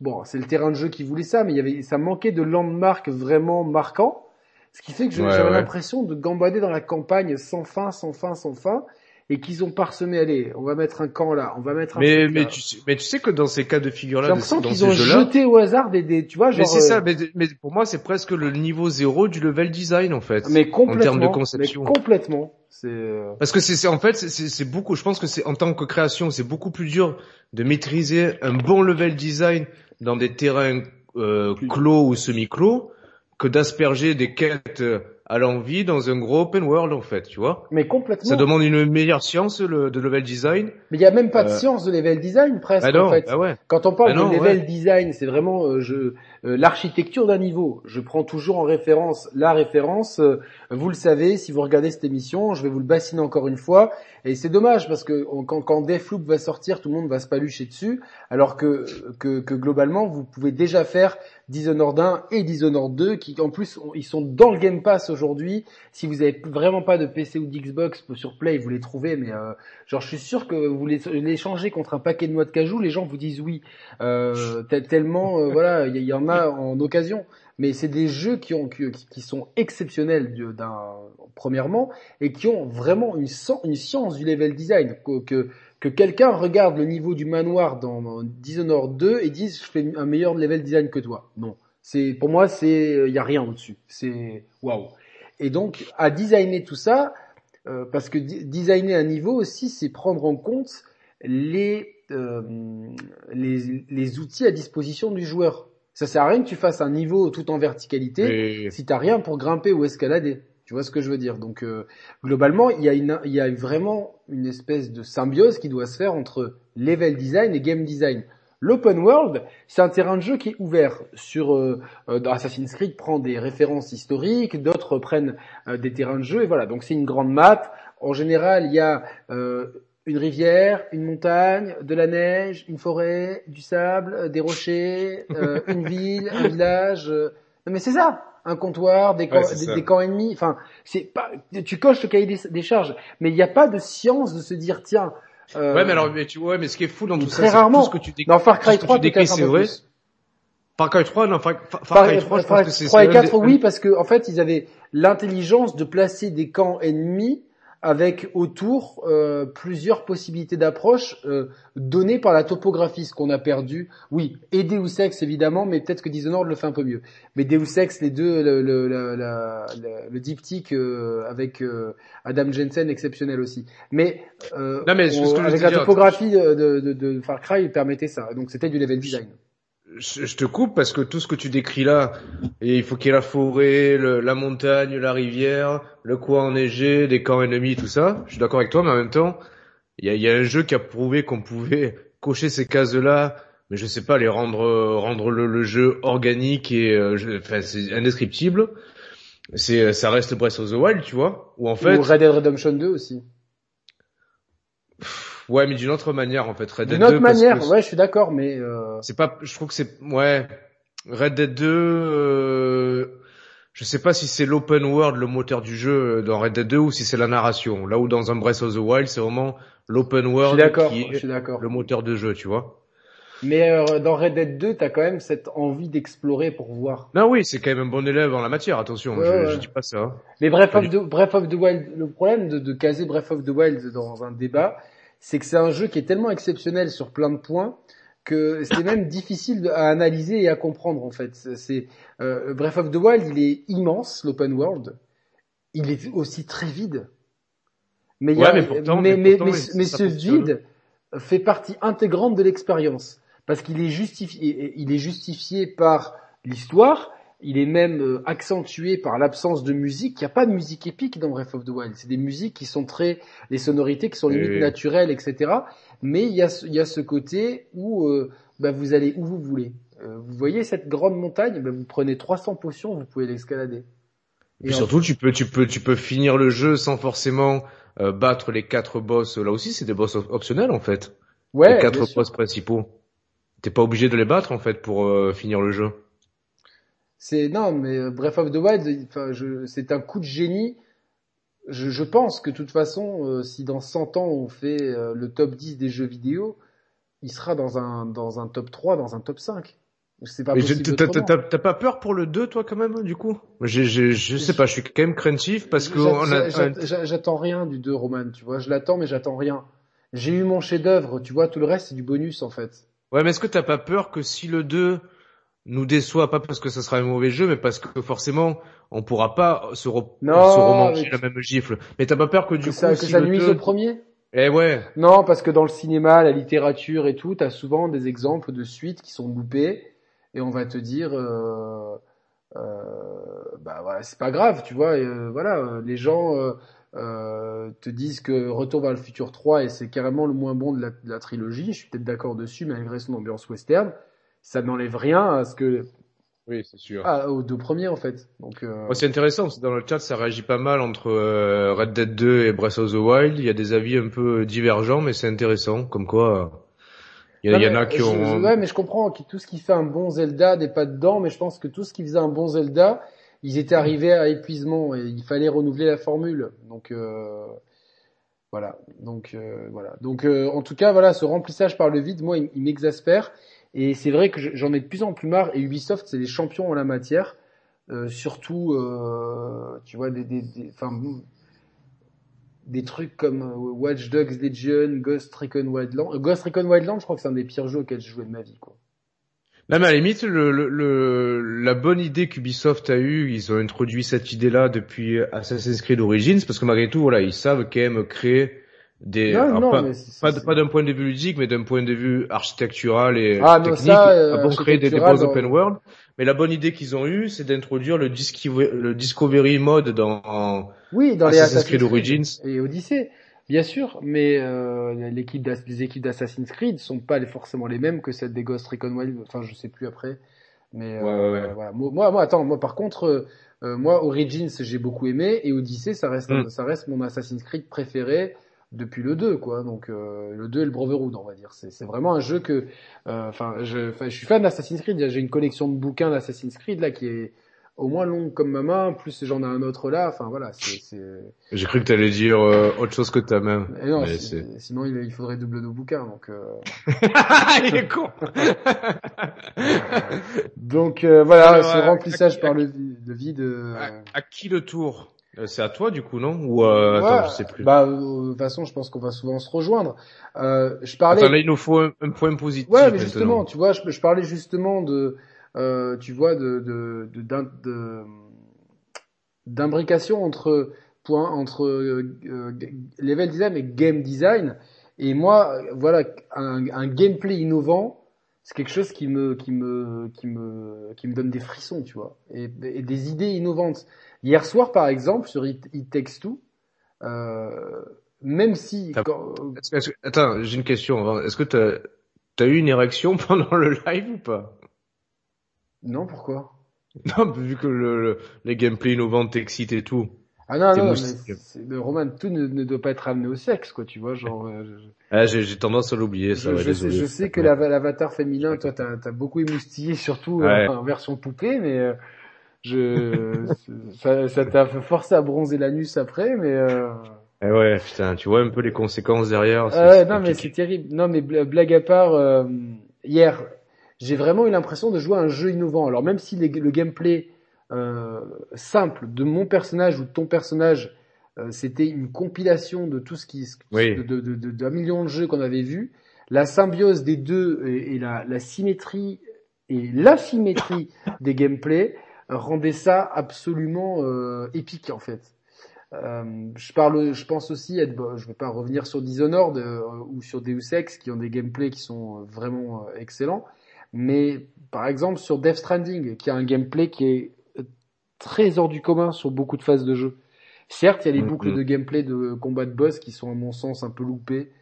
[SPEAKER 2] bon, c'est le terrain de jeu qui voulait ça, mais il y avait, ça manquait de landmark vraiment marquant, ce qui fait que j'avais l'impression de gambader dans la campagne sans fin, sans fin, sans fin, et qu'ils ont parsemé, allez, on va mettre un camp là, on va mettre un
[SPEAKER 1] mais, mais tu sais, mais tu sais que dans ces cas de figure là,
[SPEAKER 2] j'ai l'impression qu'ils ont jeté au hasard des, des tu vois, genre.
[SPEAKER 1] Mais c'est ça, euh, mais, mais, pour moi c'est presque le niveau zéro du level design en fait.
[SPEAKER 2] Mais complètement. En termes de conception. Mais complètement.
[SPEAKER 1] Euh, Parce que c'est, en fait, c'est beaucoup. Je pense que c'est en tant que création, c'est beaucoup plus dur de maîtriser un bon level design dans des terrains euh, clos ou semi-clos que d'asperger des quêtes à l'envie dans un gros open world en fait, tu vois.
[SPEAKER 2] Mais complètement.
[SPEAKER 1] Ça demande une meilleure science le, de level design.
[SPEAKER 2] Mais il y a même pas de euh, science de level design presque
[SPEAKER 1] bah non,
[SPEAKER 2] en fait.
[SPEAKER 1] Bah ouais.
[SPEAKER 2] Quand on parle bah de level design, c'est vraiment euh, je l'architecture d'un niveau. Je prends toujours en référence la référence. vous le savez, si vous regardez cette émission, je vais vous le bassiner encore une fois. Et c'est dommage parce que quand, quand Deathloop va sortir, tout le monde va se palucher dessus, alors que, que, que globalement, vous pouvez déjà faire Dishonored 1 et Dishonored 2 qui en plus ils sont dans le Game Pass aujourd'hui. Si vous avez vraiment pas de PC ou d'Xbox sur Play, vous les trouvez mais euh, genre je suis sûr que vous les, les changez contre un paquet de noix de cajou, les gens vous disent oui. Euh, tellement euh, voilà, il y, en a en occasion. Mais c'est des jeux qui ont qui, qui sont exceptionnels d'un premièrement et qui ont vraiment une, science du level design que que quelqu'un regarde le niveau du manoir dans Dishonored 2 et dise je fais un meilleur level design que toi. Non, pour moi il y a rien au-dessus. C'est waouh. Et donc à designer tout ça euh, parce que designer un niveau aussi c'est prendre en compte les, euh, les les outils à disposition du joueur. Ça sert à rien que tu fasses un niveau tout en verticalité si t'as rien pour grimper ou escalader. Tu vois ce que je veux dire? Donc euh, globalement, il y, a une, il y a vraiment une espèce de symbiose qui doit se faire entre level design et game design. L'open world, c'est un terrain de jeu qui est ouvert. Sur euh, euh Assassin's Creed prend des références historiques, d'autres prennent euh, des terrains de jeu et voilà. Donc c'est une grande map. En général, il y a une rivière, une montagne, de la neige, une forêt, du sable, des rochers, une ville, un village. Non mais c'est ça un comptoir, des camps, des, camps ennemis. Enfin, c'est pas, tu coches le cahier des, charges, mais il n'y a pas de science de se dire tiens.
[SPEAKER 1] Euh, ouais, mais alors, mais tu vois, mais ce qui est fou dans tout
[SPEAKER 2] très
[SPEAKER 1] ça,
[SPEAKER 2] rarement.
[SPEAKER 1] Tout ce que tu
[SPEAKER 2] dans Far Cry 3,
[SPEAKER 1] c'est vrai. Far Cry 3, non, Far,
[SPEAKER 2] Cry 3, je pense que c'est 3 et 4, oui, parce que en fait, ils avaient l'intelligence de placer des camps ennemis avec autour euh, plusieurs possibilités d'approche euh, données par la topographie, ce qu'on a perdu. Oui, et Deus Ex évidemment, mais peut-être que Dishonored le fait un peu mieux. Mais Deus Ex, les deux, le, le, le, le, le diptyque euh, avec euh, Adam Jensen exceptionnel aussi. Mais,
[SPEAKER 1] non, mais
[SPEAKER 2] avec la topographie de, de, de, Far Cry, il permettait ça. Donc c'était du level design
[SPEAKER 1] je te coupe parce que tout ce que tu décris là, et il faut qu'il y ait la forêt, la montagne, la rivière, le coin enneigé, des camps ennemis, tout ça. Je suis d'accord avec toi, mais en même temps, il y a, y a, un jeu qui a prouvé qu'on pouvait cocher ces cases-là, mais je sais pas, les rendre rendre le, jeu organique et euh, enfin c'est indescriptible. C'est ça reste Breath of the Wild, tu vois, ou en fait.
[SPEAKER 2] Ou Red Dead Redemption 2 aussi.
[SPEAKER 1] Ouais, mais d'une autre manière en fait.
[SPEAKER 2] Red Dead d'une autre manière, ouais, je suis d'accord, mais euh...
[SPEAKER 1] c'est pas. Je trouve que c'est ouais. Red Dead 2, euh... je sais pas si c'est l'open world le moteur du jeu euh, dans Red Dead 2 ou si c'est la narration. Là où dans un Breath of the Wild, c'est vraiment l'open world qui est le moteur de jeu, tu vois.
[SPEAKER 2] Mais euh, dans Red Dead 2, t'as quand même cette envie d'explorer pour voir.
[SPEAKER 1] Non, oui, c'est quand même un bon élève en la matière. Attention, je, je, dis pas ça.
[SPEAKER 2] Mais Breath of, the, Breath of the Wild, le problème de, de caser Breath of the Wild dans un débat, c'est que c'est un jeu qui est tellement exceptionnel sur plein de points que c'est même difficile à analyser et à comprendre en fait. C'est euh, Breath of the Wild, il est immense l'open world, il est aussi très vide. Mais, y a, mais, mais, mais, mais, ce vide fait partie intégrante de l'expérience parce qu'il est justifié, il est justifié par l'histoire. Il est même euh, accentué par l'absence de musique. Il n'y a pas de musique épique dans Breath of the Wild. C'est des musiques qui sont très, des sonorités qui sont limite naturelles, etc. Mais il y a, il y a ce côté où euh, bah, vous allez où vous voulez. Euh, vous voyez cette grande montagne, bah, vous prenez 300 potions, vous pouvez l'escalader.
[SPEAKER 1] Et, surtout, tu peux, tu peux, tu peux finir le jeu sans forcément euh, battre les quatre boss. Là aussi, c'est des boss optionnels en fait. Ouais. Les quatre boss principaux. T'es pas obligé de les battre en fait pour finir le jeu.
[SPEAKER 2] C'est non, mais Breath of the Wild, enfin, c'est un coup de génie je, je, pense que de toute façon, euh, si dans 100 ans on fait euh, le top 10 des jeux vidéo, il sera dans un, dans un top 3, dans un top 5.
[SPEAKER 1] C'est pas possible. T'as pas peur pour le 2, toi, quand même, du coup? Je Je sais pas, je suis quand même craintif parce que...
[SPEAKER 2] J'attends rien du 2, Roman, tu vois. Je l'attends, mais j'attends rien. J'ai eu mon chef-d'œuvre, tu vois, tout le reste, c'est du bonus, en fait.
[SPEAKER 1] Ouais, mais est-ce que t'as pas peur que si le 2 nous déçoit, pas parce que ce sera un mauvais jeu, mais parce que forcément, on pourra pas se, re se la même gifle. Mais t'as pas peur que du coup,
[SPEAKER 2] ça, que ça nuise au premier?
[SPEAKER 1] Eh ouais.
[SPEAKER 2] Non, parce que dans le cinéma, la littérature et tout, t'as souvent des exemples de suites qui sont loupées, et on va te dire, euh, euh, bah voilà, c'est pas grave, tu vois. Et, euh, voilà, les gens euh, te disent que Retour vers le futur 3 et c'est carrément le moins bon de la, de la trilogie. Je suis peut-être d'accord dessus, malgré son ambiance western ça n'enlève rien à ce que
[SPEAKER 1] oui, c'est sûr.
[SPEAKER 2] Ah, aux deux premiers en fait. Donc euh...
[SPEAKER 1] c'est intéressant parce que dans le chat ça réagit pas mal entre euh, Red Dead 2 et Breath of the Wild. Il y a des avis un peu divergents, mais c'est intéressant. Comme quoi, il y, en a qui ont.
[SPEAKER 2] ouais, mais je comprends que tout ce qui fait un bon Zelda n'est pas dedans, mais je pense que tout ce qui faisait un bon Zelda, ils étaient arrivés à épuisement et il fallait renouveler la formule. Donc euh... voilà. Donc voilà. Donc en tout cas voilà, ce remplissage par le vide, moi, il, il m'exaspère. Et c'est vrai que j'en ai de plus en plus marre. Et Ubisoft, c'est les champions en la matière. Euh, surtout, euh, tu vois, des, des, des, des trucs comme euh, Watch Dogs Legion, Ghost Recon Wildlands. Euh, Ghost Recon Wildlands, je crois que c'est un des pires jeux auxquels j'ai joué de ma vie, quoi.
[SPEAKER 1] Là, mais à la limite, le, le, la bonne idée qu'Ubisoft a eue, ils ont introduit cette idée-là depuis Assassin's Creed Origins, parce que malgré tout, voilà, ils savent quand même créer des pas, pas, d'un point de vue ludique mais d'un point de vue architectural et ah, technique ça, euh, créer des, des open world mais la bonne idée qu'ils ont eue c'est d'introduire le, le discovery mode dans
[SPEAKER 2] oui dans Assassin's les Creed Origins et Odyssey bien sûr mais euh, l'équipe les équipes d'Assassin's Creed sont pas forcément les mêmes que celles des Ghost Recon Wild enfin je sais plus après mais euh, voilà. moi, moi attends moi par contre euh, moi Origins j'ai beaucoup aimé et Odyssey ça reste hmm. ça reste mon Assassin's Creed préféré depuis le 2 quoi. Donc euh, le 2 et le Brotherhood on va dire. C'est vraiment un jeu que euh, enfin je je suis fan d'Assassin's Creed. J'ai une collection de bouquins d'Assassin's Creed là qui est au moins longue comme ma main. Plus j'en ai un autre là. Enfin voilà c'est
[SPEAKER 1] j'ai cru que tu allais dire euh, autre chose que ta même
[SPEAKER 2] non, sinon il, il, faudrait double de bouquins donc
[SPEAKER 1] il est con.
[SPEAKER 2] Donc voilà ce remplissage par le, le vide
[SPEAKER 1] à qui le tour? euh, c'est à toi du coup, non? Ou euh, attends, je sais plus.
[SPEAKER 2] Bah, euh, de toute façon, je pense qu'on va souvent se rejoindre. Euh, je parlais.
[SPEAKER 1] Attends, là, il nous faut un, point positif.
[SPEAKER 2] Ouais, mais justement, tu vois, je, je, parlais justement de, euh, tu vois, de de de, d'imbrication entre point entre euh, level design et game design. Et moi, voilà, un, un gameplay innovant, c'est quelque chose qui me qui me qui me qui me donne des frissons, tu vois, et, et des idées innovantes. Hier soir, par exemple, sur It, Takes Two, euh, même si...
[SPEAKER 1] attends, j'ai une question. Est-ce que tu as eu une érection pendant le live ou pas?
[SPEAKER 2] Non, pourquoi?
[SPEAKER 1] Non, vu que le, les gameplays innovants t'excitent et tout.
[SPEAKER 2] Ah non, non, mais Roman, tout ne, doit pas être amené au sexe, quoi, tu vois, genre... Euh,
[SPEAKER 1] ah, j'ai tendance à l'oublier, ça.
[SPEAKER 2] Je, sais, je, sais, que l'avatar féminin, toi, t'as as beaucoup émoustillé, surtout euh, en version poupée, mais... Je, ça, t'a forcé à bronzer l'anus après, mais. Euh...
[SPEAKER 1] Eh ouais, putain, tu vois un peu les conséquences derrière.
[SPEAKER 2] Euh, non, mais c'est terrible. Non, mais blague à part, euh, hier, j'ai vraiment eu l'impression de jouer à un jeu innovant. Alors même si le gameplay euh, simple de mon personnage ou de ton personnage, euh, c'était une compilation de tout ce qui, oui. de, de, de, de, million de jeux qu'on avait vu. la symbiose des deux et, la, la, symétrie et l'asymétrie des gameplays rendait ça absolument euh, épique en fait. Euh, je parle, je pense aussi, être, bon, je vais pas revenir sur Dishonored euh, ou sur Deus Ex qui ont des gameplays qui sont vraiment excellents, mais par exemple sur Death Stranding qui a un gameplay qui est très hors du commun sur beaucoup de phases de jeu. Certes, il y a les boucles mm-hmm. de gameplay de combat de boss qui sont à mon sens un peu loupées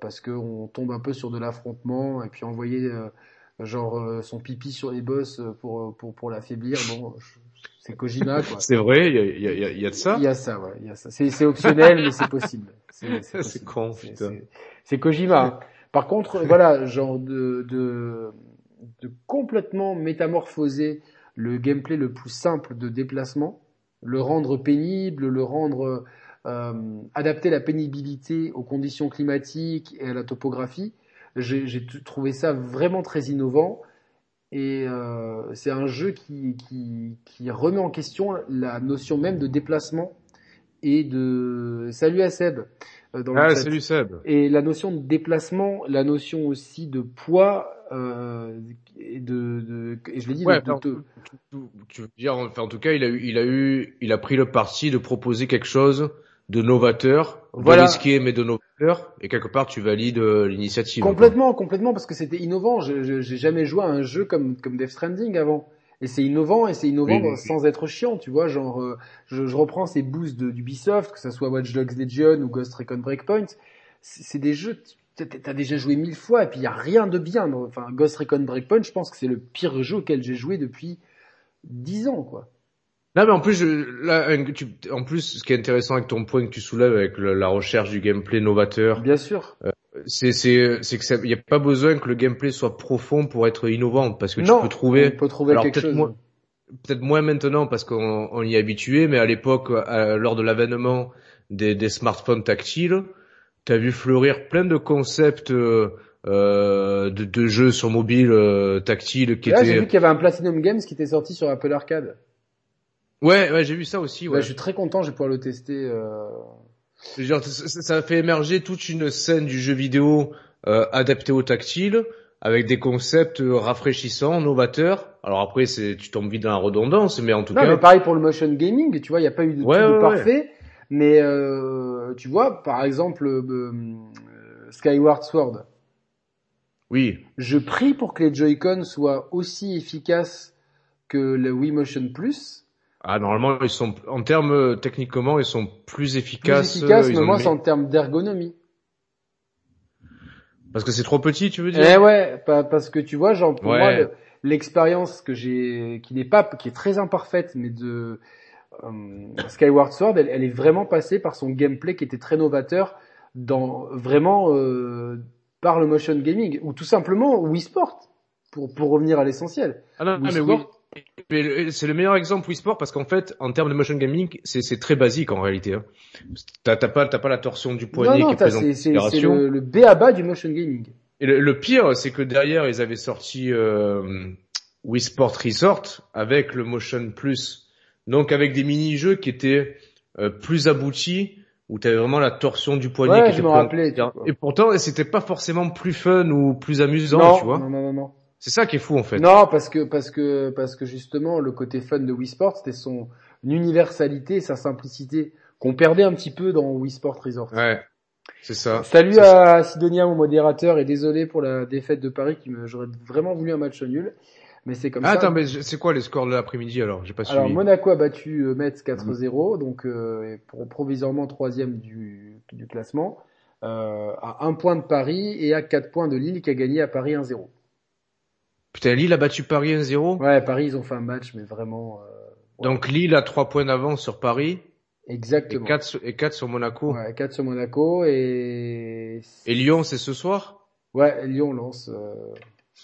[SPEAKER 2] parce qu'on tombe un peu sur de l'affrontement et puis envoyer genre euh, son pipi sur les boss pour pour pour l'affaiblir. Bon, c'est Kojima quoi.
[SPEAKER 1] c'est vrai, il y a, y, a, y a de ça?
[SPEAKER 2] Il y a ça, ouais, il y a ça. C'est c'est optionnel mais c'est possible.
[SPEAKER 1] C'est con, putain.
[SPEAKER 2] C'est Kojima. Par contre, voilà, genre de de de complètement métamorphoser le gameplay le plus simple de déplacement, le rendre pénible, le rendre euh, adapter la pénibilité aux conditions climatiques et à la topographie. J'ai trouvé ça vraiment très innovant et euh, c'est un jeu qui, qui, qui, remet en question la notion même de déplacement et de salut à Seb.
[SPEAKER 1] Euh, dans ah, salut Seb.
[SPEAKER 2] Et la notion de déplacement, la notion aussi de poids euh, et de, de et je l'ai dit.
[SPEAKER 1] Ouais, tu veux dire, enfin, en tout cas, il a eu, il a eu, il a pris le parti de proposer quelque chose de novateur, voilà. de mais de novateur, et quelque part tu valides euh, l'initiative.
[SPEAKER 2] Complètement, complètement, parce que c'était innovant. Je J'ai jamais joué à un jeu comme comme Death Stranding avant. Et c'est innovant, et c'est innovant sans être chiant, tu vois. Genre, euh, je, je, reprends ces boosts d'Ubisoft, que ce soit Watch Dogs Legion ou Ghost Recon Breakpoint. C'est des jeux, t'as déjà joué mille fois, et puis il y a rien de bien. Enfin, Ghost Recon Breakpoint, je pense que c'est le pire jeu auquel j'ai joué depuis dix ans, quoi.
[SPEAKER 1] Non, mais en plus, je, là, en plus, ce qui est intéressant avec ton point que tu soulèves avec la recherche du gameplay novateur.
[SPEAKER 2] Bien sûr.
[SPEAKER 1] Euh, c'est c'est c'est que il y a pas besoin que le gameplay soit profond pour être innovant parce que tu peux trouver.
[SPEAKER 2] On peut trouver quelque chose.
[SPEAKER 1] Moins, peut-être moins maintenant parce qu'on on y est habitué, mais à l'époque, lors de l'avènement des, des smartphones tactiles, t'as vu fleurir plein de concepts. Euh, euh de, de, jeux sur mobile euh, tactiles qui étaient.
[SPEAKER 2] J'ai vu qu'il y avait un Platinum Games qui était sorti sur Apple Arcade.
[SPEAKER 1] Ouais, ouais, j'ai vu ça aussi. Ouais.
[SPEAKER 2] je suis très content, je vais pouvoir le tester. Euh...
[SPEAKER 1] Genre, ça, fait émerger toute une scène du jeu vidéo euh, adapté au tactile, avec des concepts rafraîchissants, novateurs. Alors après, c'est tu tombes vite dans la redondance, mais en tout
[SPEAKER 2] non,
[SPEAKER 1] cas.
[SPEAKER 2] Mais pareil pour le motion gaming, tu vois, il n'y a pas eu de, ouais, parfait, mais euh, tu vois, par exemple, euh, Skyward Sword.
[SPEAKER 1] Oui.
[SPEAKER 2] Je prie pour que les Joy-Con soient aussi efficaces que le Wii Motion Plus
[SPEAKER 1] ah, normalement, ils sont, en termes, techniquement, ils sont plus efficaces.
[SPEAKER 2] Plus efficaces, mais moi, c'est en termes d'ergonomie.
[SPEAKER 1] Parce que c'est trop petit, tu veux dire?
[SPEAKER 2] Eh ouais, parce que tu vois, genre, pour moi, l'expérience que j'ai, qui n'est pas, qui est très imparfaite, mais de euh, Skyward Sword, elle, elle, est vraiment passée par son gameplay qui était très novateur dans vraiment euh, par le motion gaming ou tout simplement Wii Sport pour pour revenir à l'essentiel.
[SPEAKER 1] Ah non, mais oui c'est le meilleur exemple Wii Sport parce qu'en fait, en termes de motion gaming, c'est très basique en réalité. Hein. T'as pas, pas la torsion du poignet non, non, qui est présente.
[SPEAKER 2] C'est le, le B à bas du motion gaming.
[SPEAKER 1] Et le, pire, c'est que derrière, ils avaient sorti euh, Wii Sport Resort avec le Motion Plus, donc avec des mini-jeux qui étaient euh, plus aboutis où tu avais vraiment la torsion du poignet
[SPEAKER 2] ouais,
[SPEAKER 1] qui
[SPEAKER 2] je me rappelais,
[SPEAKER 1] et pourtant c'était pas forcément plus fun ou plus amusant tu vois
[SPEAKER 2] non non non
[SPEAKER 1] c'est ça qui est fou en fait.
[SPEAKER 2] Non, parce que parce que parce que justement le côté fun de Wii Sport, c'était son universalité, sa simplicité qu'on perdait un petit peu dans Wii Sport Resort.
[SPEAKER 1] Ouais. C'est ça.
[SPEAKER 2] Salut à Sidonia mon modérateur et désolé pour la défaite de Paris qui me j'aurais vraiment voulu un match nul. Mais c'est comme
[SPEAKER 1] ah,
[SPEAKER 2] ça.
[SPEAKER 1] Attends, mais c'est quoi les scores de l'après-midi alors? J'ai pas
[SPEAKER 2] suivi. Alors Monaco a battu euh, Metz 4-0, donc euh, pour provisoirement troisième du, du classement, euh, à un point de Paris et à quatre points de Lille qui a gagné à Paris 1-0.
[SPEAKER 1] Putain, Lille a battu Paris 1-0
[SPEAKER 2] Ouais, Paris, ils ont fait un match, mais vraiment...
[SPEAKER 1] Euh, Donc Lille a 3 points d'avance sur Paris
[SPEAKER 2] Exactement.
[SPEAKER 1] Et 4, sur, et 4 sur Monaco
[SPEAKER 2] Ouais, 4 sur Monaco et...
[SPEAKER 1] Et Lyon, c'est ce soir?
[SPEAKER 2] Ouais, Lyon lance... Euh...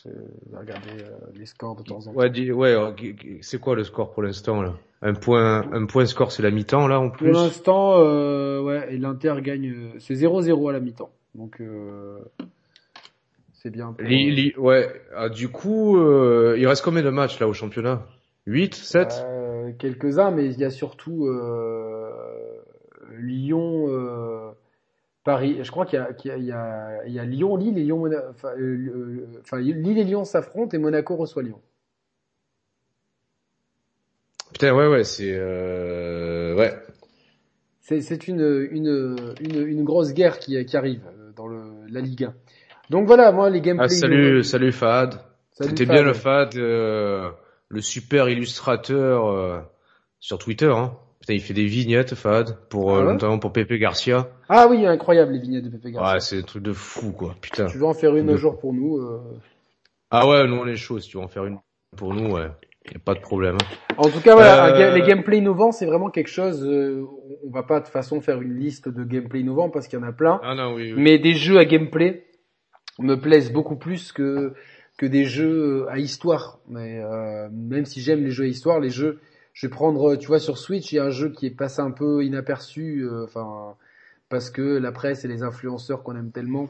[SPEAKER 2] Je vais regarder euh, les scores de temps en temps.
[SPEAKER 1] Ouais, ouais euh, c'est quoi le score pour l'instant là? Un point, un point score, c'est la mi-temps là en plus?
[SPEAKER 2] Pour l'instant, euh, ouais, et l'Inter gagne, c'est 0-0 à la mi-temps. Donc, euh, c'est bien.
[SPEAKER 1] ouais. Ah, du coup, euh, il reste combien de matchs là au championnat? 8, 7
[SPEAKER 2] euh, Quelques-uns, mais il y a surtout euh, Lyon, Paris, je crois qu'il y a, qu'il y a, il y a, il y a Lyon, Lille et Lyon, enfin, Lille et Lyon s'affrontent et Monaco reçoit Lyon.
[SPEAKER 1] Putain, ouais, ouais, c'est ouais.
[SPEAKER 2] C'est, c'est une, une, une, une grosse guerre qui, qui arrive dans le, la Ligue 1. Donc voilà, moi les gameplays.
[SPEAKER 1] Ah, salut, salut Fad.
[SPEAKER 2] Salut,
[SPEAKER 1] C'était bien le Fad, euh, le super illustrateur euh, sur Twitter. Hein. Putain, il fait des vignettes Fad pour euh,
[SPEAKER 2] Ah ouais
[SPEAKER 1] notamment pour Pepe Garcia.
[SPEAKER 2] Ah oui, incroyable les vignettes de Pepe Garcia.
[SPEAKER 1] Ouais, c'est un truc de fou quoi. Putain.
[SPEAKER 2] Tu veux en faire une un
[SPEAKER 1] De-
[SPEAKER 2] jour pour nous euh.
[SPEAKER 1] Ah ouais, nous on est chaud. Si tu veux en faire une pour nous, ouais, y a pas de problème.
[SPEAKER 2] En tout cas, voilà,
[SPEAKER 1] Euh,
[SPEAKER 2] les gameplays innovants, c'est vraiment quelque chose. euh, on- va pas de façon faire une liste de gameplays innovants parce qu'il y en a plein.
[SPEAKER 1] Ah non, oui. oui.
[SPEAKER 2] Mais des jeux à gameplay me plaisent beaucoup plus que que des jeux à histoire. Mais euh, même si j'aime les jeux à histoire, les jeux, je vais prendre, tu vois, sur Switch, il y a un jeu qui est passé un peu inaperçu, euh, enfin parce que la presse et les influenceurs qu'on aime tellement.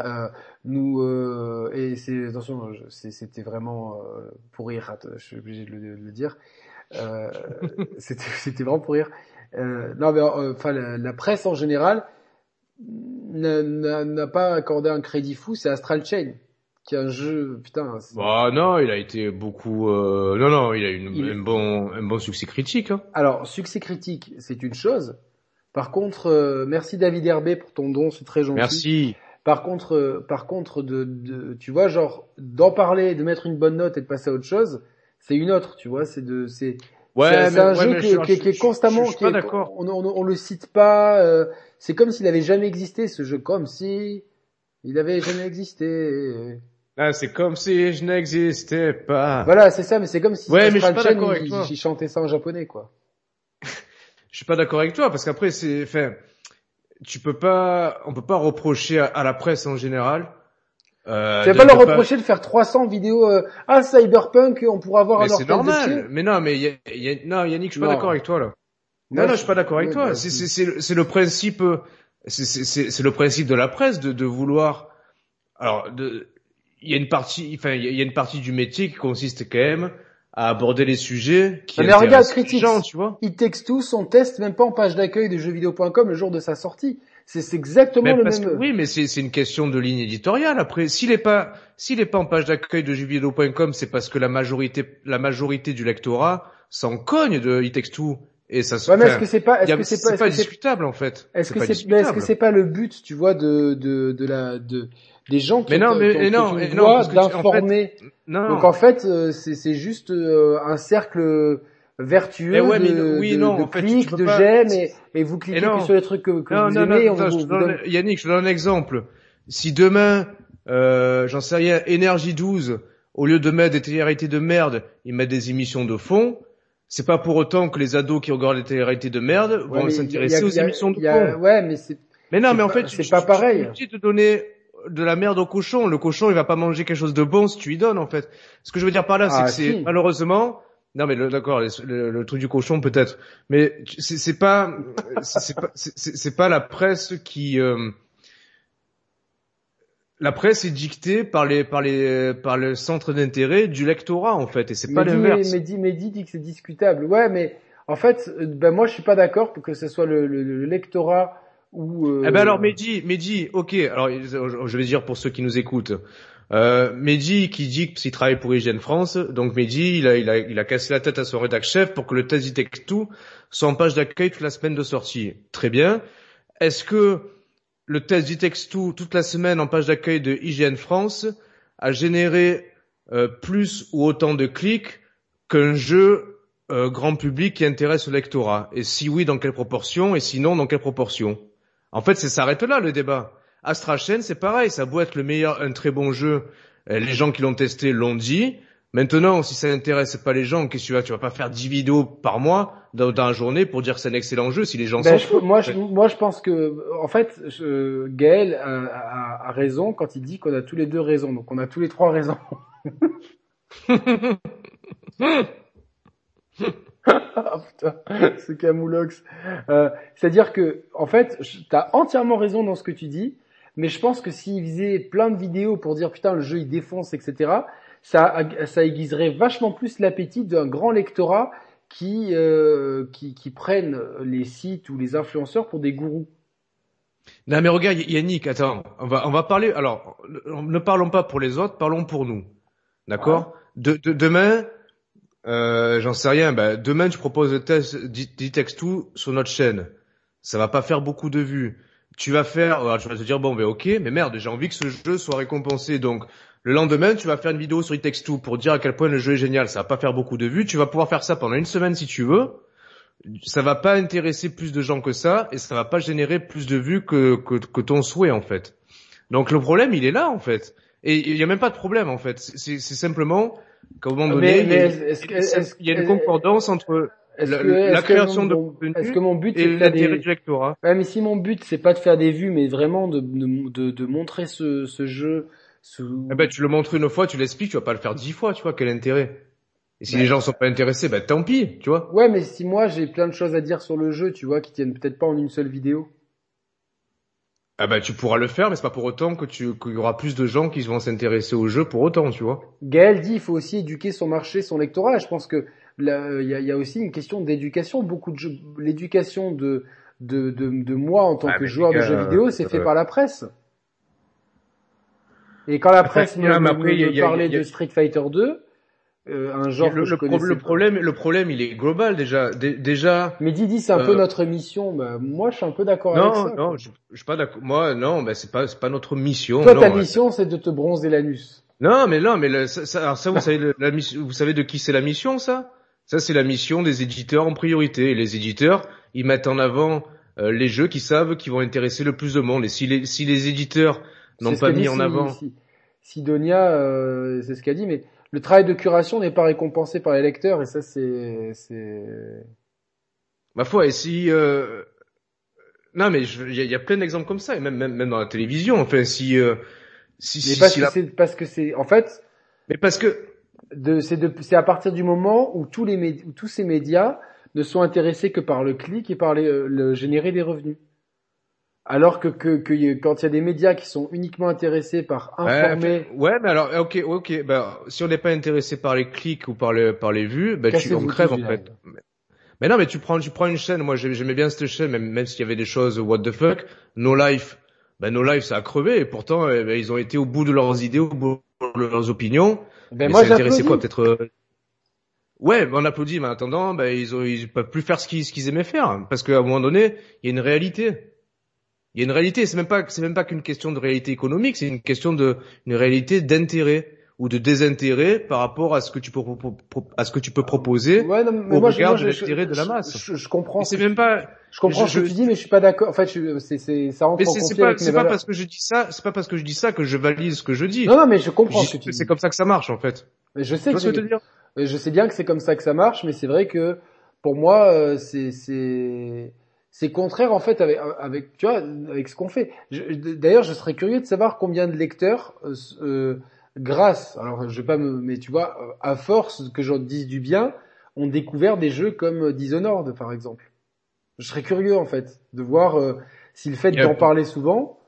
[SPEAKER 2] Euh, nous euh, et c'est attention, c'était vraiment euh, pour rire. Je suis obligé de le, de le dire. Euh, c'était vraiment pour rire. Non mais enfin la presse en général n'a- pas accordé un crédit fou, c'est Astral Chain, qui est un jeu, putain.
[SPEAKER 1] Bah non, il a été beaucoup. Euh... Non, non, il a eu une-
[SPEAKER 2] Il-
[SPEAKER 1] un bon, un bon succès critique. Hein.
[SPEAKER 2] Alors, succès critique, c'est une chose. Par contre, euh, merci David Herbé pour ton don, c'est très gentil.
[SPEAKER 1] Merci.
[SPEAKER 2] Par contre, euh, par contre, de, de, tu vois, genre d'en parler, de mettre une bonne note et de passer à autre chose, c'est une autre, tu vois. C'est de, c'est,
[SPEAKER 1] Ouais,
[SPEAKER 2] c'est, un
[SPEAKER 1] ouais,
[SPEAKER 2] jeu qui,
[SPEAKER 1] je-
[SPEAKER 2] est- qui constamment,
[SPEAKER 1] Je, je suis
[SPEAKER 2] qui
[SPEAKER 1] pas
[SPEAKER 2] est-
[SPEAKER 1] d'accord.
[SPEAKER 2] on, on, on le cite pas. euh, c'est comme s'il avait jamais existé ce jeu, comme si il avait jamais existé.
[SPEAKER 1] Ah, c'est comme si je n'existais pas.
[SPEAKER 2] Voilà, c'est ça, mais c'est comme si
[SPEAKER 1] Ouais, mais je suis pas d'accord avec
[SPEAKER 2] il,
[SPEAKER 1] toi.
[SPEAKER 2] il chantait ça en japonais, quoi.
[SPEAKER 1] Je suis pas d'accord avec toi parce qu'après c'est, enfin, tu peux pas, on peut pas reprocher à, à la presse en général. Euh,
[SPEAKER 2] Tu vas pas leur
[SPEAKER 1] de
[SPEAKER 2] reprocher de faire 300 vidéos, euh, ah, Cyberpunk, on pourra avoir
[SPEAKER 1] Mais
[SPEAKER 2] un
[SPEAKER 1] c'est normal. Mais non, mais y a, y a- non, Yannick, je suis pas
[SPEAKER 2] Non.
[SPEAKER 1] d'accord avec toi là.
[SPEAKER 2] Moi,
[SPEAKER 1] Non, non, je suis pas d'accord avec toi.
[SPEAKER 2] bah,
[SPEAKER 1] C'est, c'est, c'est, le- principe, euh, c'est, c'est, c'est, c'est le principe de la presse de, de vouloir. Alors, de, il y a une partie, enfin, il y a- une partie du métier qui consiste quand même à aborder les sujets qui
[SPEAKER 2] Ah, mais regarde, critique.
[SPEAKER 1] tu vois.
[SPEAKER 2] It Takes Two, son test même pas en page d'accueil de jeuxvideo.com le jour de sa sortie. C'est exactement
[SPEAKER 1] Mais
[SPEAKER 2] le même.
[SPEAKER 1] que- oui, mais c'est, une question de ligne éditoriale. Après, s'il est pas, s'il est pas en page d'accueil de jeuxvideo.com, c'est parce que la majorité, la majorité du lectorat s'en cogne de It Takes Two et ça se.
[SPEAKER 2] Ouais, mais est-ce que c'est pas, est-ce
[SPEAKER 1] a-
[SPEAKER 2] que c'est pas, est-ce
[SPEAKER 1] pas discutable en fait.
[SPEAKER 2] est-ce que c'est, mais est-ce que c'est pas le but, tu vois, de, de, de la, de, des gens qui
[SPEAKER 1] Mais
[SPEAKER 2] ont,
[SPEAKER 1] non, mais-
[SPEAKER 2] ont
[SPEAKER 1] non, tu- en fait,
[SPEAKER 2] d'informer. Donc en fait, euh, c'est c'est juste euh, un cercle vertueux
[SPEAKER 1] Eh ouais, mais
[SPEAKER 2] de,
[SPEAKER 1] oui,
[SPEAKER 2] de,
[SPEAKER 1] non, tu
[SPEAKER 2] clics, j'aime et, et vous cliquez
[SPEAKER 1] Et non.
[SPEAKER 2] que sur les trucs que, que
[SPEAKER 1] non,
[SPEAKER 2] vous
[SPEAKER 1] non, non,
[SPEAKER 2] aimez et on vous,
[SPEAKER 1] je
[SPEAKER 2] vous
[SPEAKER 1] te donne-
[SPEAKER 2] donne.
[SPEAKER 1] Yannick, je te donne un exemple. Si demain, euh, j'en sais rien, Énergie 12, au lieu de mettre des télé-réalités de merde, ils mettent des émissions de fond, c'est pas pour autant que les ados qui regardent les télé-réalités de merde vont s'intéresser aux
[SPEAKER 2] il y a-
[SPEAKER 1] émissions de
[SPEAKER 2] il y a-
[SPEAKER 1] fond.
[SPEAKER 2] Ouais, mais c'est
[SPEAKER 1] Mais non, mais en fait,
[SPEAKER 2] c'est
[SPEAKER 1] tu-
[SPEAKER 2] pas
[SPEAKER 1] tu-
[SPEAKER 2] pareil.
[SPEAKER 1] Tu es obligé de donner de la merde au cochon. Le cochon, il va pas manger quelque chose de bon si tu lui donnes, en fait. Ce que je veux dire par là, c'est
[SPEAKER 2] Ah,
[SPEAKER 1] que c'est
[SPEAKER 2] si.
[SPEAKER 1] malheureusement. Non, mais d'accord, le, le- le truc du cochon peut-être, mais c'est pas, c'est pas, pas la presse qui. euh, la presse est dictée par les par les par le centre d'intérêt du lectorat en fait et c'est pas
[SPEAKER 2] Mehdi,
[SPEAKER 1] l'inverse.
[SPEAKER 2] Mehdi, Mehdi dit que c'est discutable. Ouais, mais en fait, ben moi je suis pas d'accord pour que ce soit le, le, le lectorat ou. Euh...
[SPEAKER 1] Eh ben alors Mehdi, Mehdi, ok. Alors je vais dire pour ceux qui nous écoutent, euh, Mehdi qui dit qu'il travaille pour Hygiène France, donc Mehdi, il a, cassé la tête à son rédac chef pour que le test Tech tout soit en page d'accueil toute la semaine de sortie. Très bien. Est-ce que le test Ditex 2 toute la semaine en page d'accueil de Hygiène France a généré euh, plus ou autant de clics qu'un jeu euh, grand public qui intéresse le lectorat? Et si oui, dans quelle proportion? Et sinon, dans quelle proportion? En fait, ça s'arrête là le débat. Astra Chain, c'est pareil, ça beau être le meilleur, un très bon jeu, euh, les gens qui l'ont testé l'ont dit. Maintenant, si ça n'intéresse pas les gens, qu'est-ce que tu vas Tu vas pas faire 10 vidéos par mois dans, dans la journée pour dire que c'est un excellent jeu si les gens
[SPEAKER 2] Ben,
[SPEAKER 1] s'en
[SPEAKER 2] je- moi, je, moi, je pense que, en fait, je, Gaël a, a- a raison quand il dit qu'on a tous les deux raison. Donc, on a tous les trois raison. Ah, putain, ce camoulox. Euh, C'est-à-dire que, en fait, tu as entièrement raison dans ce que tu dis, mais je pense que s'il faisait plein de vidéos pour dire putain le jeu il défonce, etc., ça, ça aiguiserait vachement plus l'appétit d'un grand lectorat qui, euh, qui qui prennent les sites ou les influenceurs pour des gourous.
[SPEAKER 1] Non mais regarde Yannick, attends, on va on va parler. Alors, ne parlons pas pour les autres, parlons pour nous. D'accord? De, de, Demain, euh, j'en sais rien. Ben, demain, tu proposes le test D-Text2 sur notre chaîne. Ça va pas faire beaucoup de vues. Tu vas faire, alors, tu vas te dire bon ben ok, mais merde, j'ai envie que ce jeu soit récompensé. Donc le lendemain, tu vas faire une vidéo sur D-Text2 pour dire à quel point le jeu est génial. Ça va pas faire beaucoup de vues. Tu vas pouvoir faire ça pendant une semaine si tu veux ça va pas intéresser plus de gens que ça et ça va pas générer plus de vues que, que, que ton souhait en fait. Donc le problème il est là en fait. Et il y a même pas de problème en fait. C'est simplement qu'à un moment donné, il, y a, une concordance entre la, création de contenu
[SPEAKER 2] que mon but,
[SPEAKER 1] et du lectorat.
[SPEAKER 2] Ouais, mais si mon but c'est pas de faire des vues, mais vraiment de, de, de, montrer ce, ce jeu. Ce...
[SPEAKER 1] Eh ben, tu le montres une fois, tu l'expliques, tu vas pas le faire dix fois, tu vois, quel intérêt et si les gens sont pas intéressés, bah tant pis, tu vois.
[SPEAKER 2] Ouais, mais si moi j'ai plein de choses à dire sur le jeu, tu vois, qui tiennent peut-être pas en une seule vidéo.
[SPEAKER 1] Ah bah tu pourras le faire, mais c'est pas pour autant que tu qu'il y aura plus de gens qui vont s'intéresser au jeu pour autant, tu vois.
[SPEAKER 2] Gaël dit il faut aussi éduquer son marché, son lectorat. Je pense que il y a, y a, aussi une question d'éducation. Beaucoup de l'éducation de, de, de de moi en tant ah, que joueur de jeux vidéo, c'est fait par la presse. Et quand la presse me, parlait de Street Fighter 2, euh, un genre
[SPEAKER 1] le, le problème le problème il est global déjà. Déjà
[SPEAKER 2] mais Didi c'est un peu euh, notre mission. Bah, moi je suis un peu d'accord
[SPEAKER 1] avec
[SPEAKER 2] ça
[SPEAKER 1] non je, je suis pas d'accord moi non bah, c'est pas c'est pas notre mission
[SPEAKER 2] toi ta mission c'est de te bronzer l'anus.
[SPEAKER 1] Non mais non mais ça, ça, alors ça vous savez la mission vous savez de qui c'est la mission ça? Ça c'est la mission des éditeurs en priorité. Et les éditeurs ils mettent en avant euh, les jeux qui savent qui vont intéresser le plus de monde. Et si les si les éditeurs n'ont pas mis en avant
[SPEAKER 2] Sidonia c'est ce qu'a dit mais le travail de curation n'est pas récompensé par les lecteurs et ça c'est
[SPEAKER 1] ma foi et si euh... non mais il y, a plein d'exemples comme ça et même, même même dans la télévision. Enfin si euh... si
[SPEAKER 2] mais parce, que c'est parce que c'est en fait
[SPEAKER 1] mais parce que
[SPEAKER 2] de c'est de c'est à partir du moment où tous les où tous ces médias ne sont intéressés que par le clic et par les, euh, le générer des revenus alors que, que, que, quand il y a des médias qui sont uniquement intéressés par informer.
[SPEAKER 1] Ouais, mais alors, ok, ok, ben, si on n'est pas intéressé par les clics ou par les, par les vues, ben, tu, on crève, en fait. Mais non, mais tu prends, tu prends une chaîne, moi, j'aimais bien cette chaîne, même, même s'il y avait des choses what the fuck, No Life. Ben, No Life, ça a crevé, et pourtant, eh ben, ils ont été au bout de leurs idées, au bout de leurs opinions. Ben, moi, intéressé quoi, peut-être, euh, Ouais, on applaudit, mais en attendant, ben, ils ont, ils peuvent plus faire ce qu'ils, ce qu'ils aimaient faire. Parce qu'à un moment donné, il y a une réalité. Il y a une réalité, c'est même pas c'est même pas qu'une question de réalité économique, c'est une question de une réalité d'intérêt ou de désintérêt par rapport à ce que tu peux à ce que tu peux proposer
[SPEAKER 2] ouais, non,
[SPEAKER 1] mais au
[SPEAKER 2] moi,
[SPEAKER 1] regard de l'intérêt de la masse.
[SPEAKER 2] Je, je, comprends.
[SPEAKER 1] C'est même pas.
[SPEAKER 2] Je comprends ce que tu dis, mais je suis pas d'accord. En fait, c'est c'est ça rentre mais
[SPEAKER 1] c'est pas c'est pas parce que je dis ça, c'est pas parce que je dis ça que je valide ce que je dis.
[SPEAKER 2] Non non, mais je comprends ce que tu dis.
[SPEAKER 1] C'est comme ça que ça marche en fait.
[SPEAKER 2] Mais je sais que, que dire? je sais bien que c'est comme ça que ça marche, mais c'est vrai que pour moi, euh, c'est c'est c'est contraire en fait avec, avec tu vois avec ce qu'on fait. D'ailleurs, je serais curieux de savoir combien de lecteurs euh, euh, grâce, alors je vais pas me, mais tu vois, euh, à force que j'en dise du bien, ont découvert des jeux comme Dishonored par exemple. Je serais curieux en fait de voir euh, si le fait d'en parler souvent.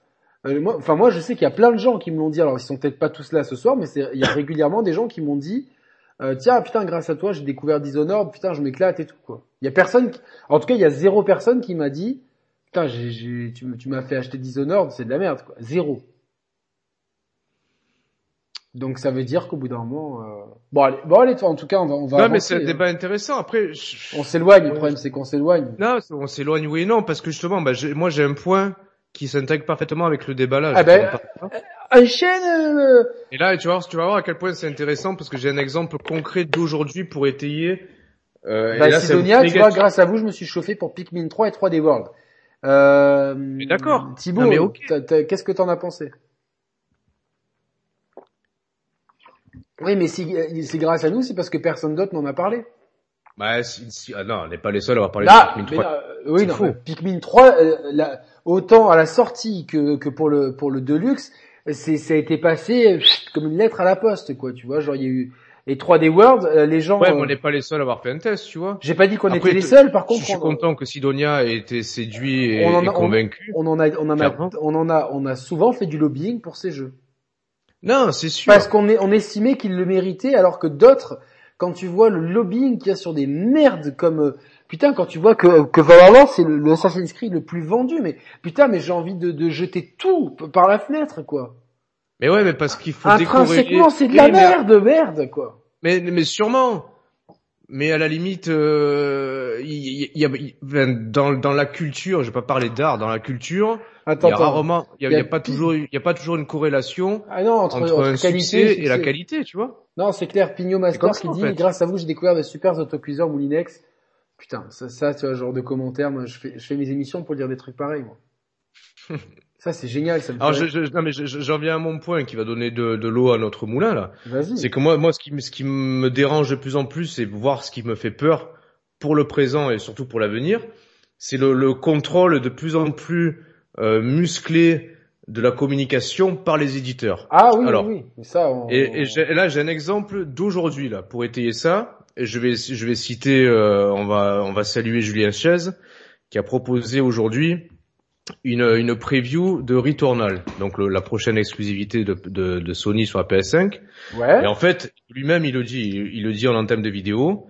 [SPEAKER 2] moi, enfin moi, je sais qu'il y a plein de gens qui me l'ont dit. Alors ils sont peut-être pas tous là ce soir, mais il y a régulièrement des gens qui m'ont dit euh, tiens putain grâce à toi j'ai découvert Dishonored putain je m'éclate et tout quoi il y a personne qui... en tout cas il y a zéro personne qui m'a dit putain tu, tu m'as fait acheter Dishonored c'est de la merde quoi zéro donc ça veut dire qu'au bout d'un moment euh... bon allez bon allez en tout cas on va on va
[SPEAKER 1] non mais c'est un débat hein. intéressant après
[SPEAKER 2] on s'éloigne le problème c'est qu'on s'éloigne
[SPEAKER 1] non on s'éloigne oui et non parce que justement bah, moi j'ai un point qui s'intègre parfaitement avec le débat là
[SPEAKER 2] ah ben, enchaîne. Euh...
[SPEAKER 1] Et là, tu vois, tu vas voir à quel point c'est intéressant parce que j'ai un exemple concret d'aujourd'hui pour étayer.
[SPEAKER 2] Euh, bah, et là, Sidonia, tu vois, grâce à vous, je me suis chauffé pour Pikmin 3 et 3D World. Euh,
[SPEAKER 1] D'accord.
[SPEAKER 2] Thibaut, qu'est-ce que t'en as pensé? Oui, mais si c'est grâce à nous, c'est parce que personne d'autre n'en a parlé.
[SPEAKER 1] Bah, si, si, ah non, on n'est pas les seuls à avoir parlé de Pikmin 3.
[SPEAKER 2] Euh, oui, non, Pikmin 3, euh, la, autant à la sortie que, que pour le pour le Deluxe, c'est ça a été passé comme une lettre à la poste quoi tu vois genre il y a eu et 3D World euh, les gens
[SPEAKER 1] ouais on n'est pas les seuls à avoir fait un test tu vois.
[SPEAKER 2] J'ai pas dit qu'on était les seuls par contre
[SPEAKER 1] je suis content que Sidonia ait été séduit et, convaincu.
[SPEAKER 2] on, en a on en a on en a on a souvent fait du lobbying pour ces jeux
[SPEAKER 1] non c'est sûr
[SPEAKER 2] parce qu'on est on estimait qu'ils le méritaient alors que d'autres quand tu vois le lobbying qu'il y a sur des merdes comme putain, quand tu vois que, que Valhalla, c'est le, le Assassin's Creed le plus vendu, mais putain, mais j'ai envie de, de jeter tout par la fenêtre, quoi.
[SPEAKER 1] Mais ouais, mais parce qu'il faut
[SPEAKER 2] Intrinsèquement, c'est de la
[SPEAKER 1] mais-
[SPEAKER 2] merde, merde, quoi.
[SPEAKER 1] Mais, mais sûrement. Mais à la limite, euh, il y, il y a, dans, dans la culture, je vais pas parler d'art, dans la culture, il
[SPEAKER 2] Attends,
[SPEAKER 1] y a
[SPEAKER 2] attends.
[SPEAKER 1] rarement, il y a,
[SPEAKER 2] y a
[SPEAKER 1] il y a pas toujours, il y a pas toujours une corrélation
[SPEAKER 2] Ah non, entre,
[SPEAKER 1] entre,
[SPEAKER 2] entre qualité
[SPEAKER 1] succès
[SPEAKER 2] et
[SPEAKER 1] la qualité, tu vois.
[SPEAKER 2] Non, c'est clair, Pignot Master qui dit,
[SPEAKER 1] fait.
[SPEAKER 2] grâce à vous, j'ai découvert de super autocuiseurs Moulinex. Putain, ça, ça, tu vois, genre de commentaires, moi, je fais, je fais mes émissions pour dire des trucs pareils, moi. ça, c'est génial, ça me
[SPEAKER 1] Alors,
[SPEAKER 2] fait-
[SPEAKER 1] je, je- non, mais je- je- j'en viens à mon point qui va donner de, de l'eau à notre moulin, là.
[SPEAKER 2] Vas-y.
[SPEAKER 1] C'est que moi, moi, ce qui, me- ce qui me dérange de plus en plus, c'est voir ce qui me fait peur pour le présent et surtout pour l'avenir. C'est le, le contrôle de plus en plus euh, musclé de la communication par les éditeurs.
[SPEAKER 2] Ah oui,
[SPEAKER 1] Alors,
[SPEAKER 2] oui, oui. Ça, on...
[SPEAKER 1] Et, et j'ai- et là, j'ai un exemple d'aujourd'hui là pour étayer ça. Et je vais, je vais citer, euh, on va, on va saluer Julien Chaise qui a proposé aujourd'hui une, une preview de Returnal, donc le- la prochaine exclusivité de, de, de Sony sur la PS5.
[SPEAKER 2] Ouais.
[SPEAKER 1] Et en fait, lui-même, il le dit, il, il le dit en entame de vidéo,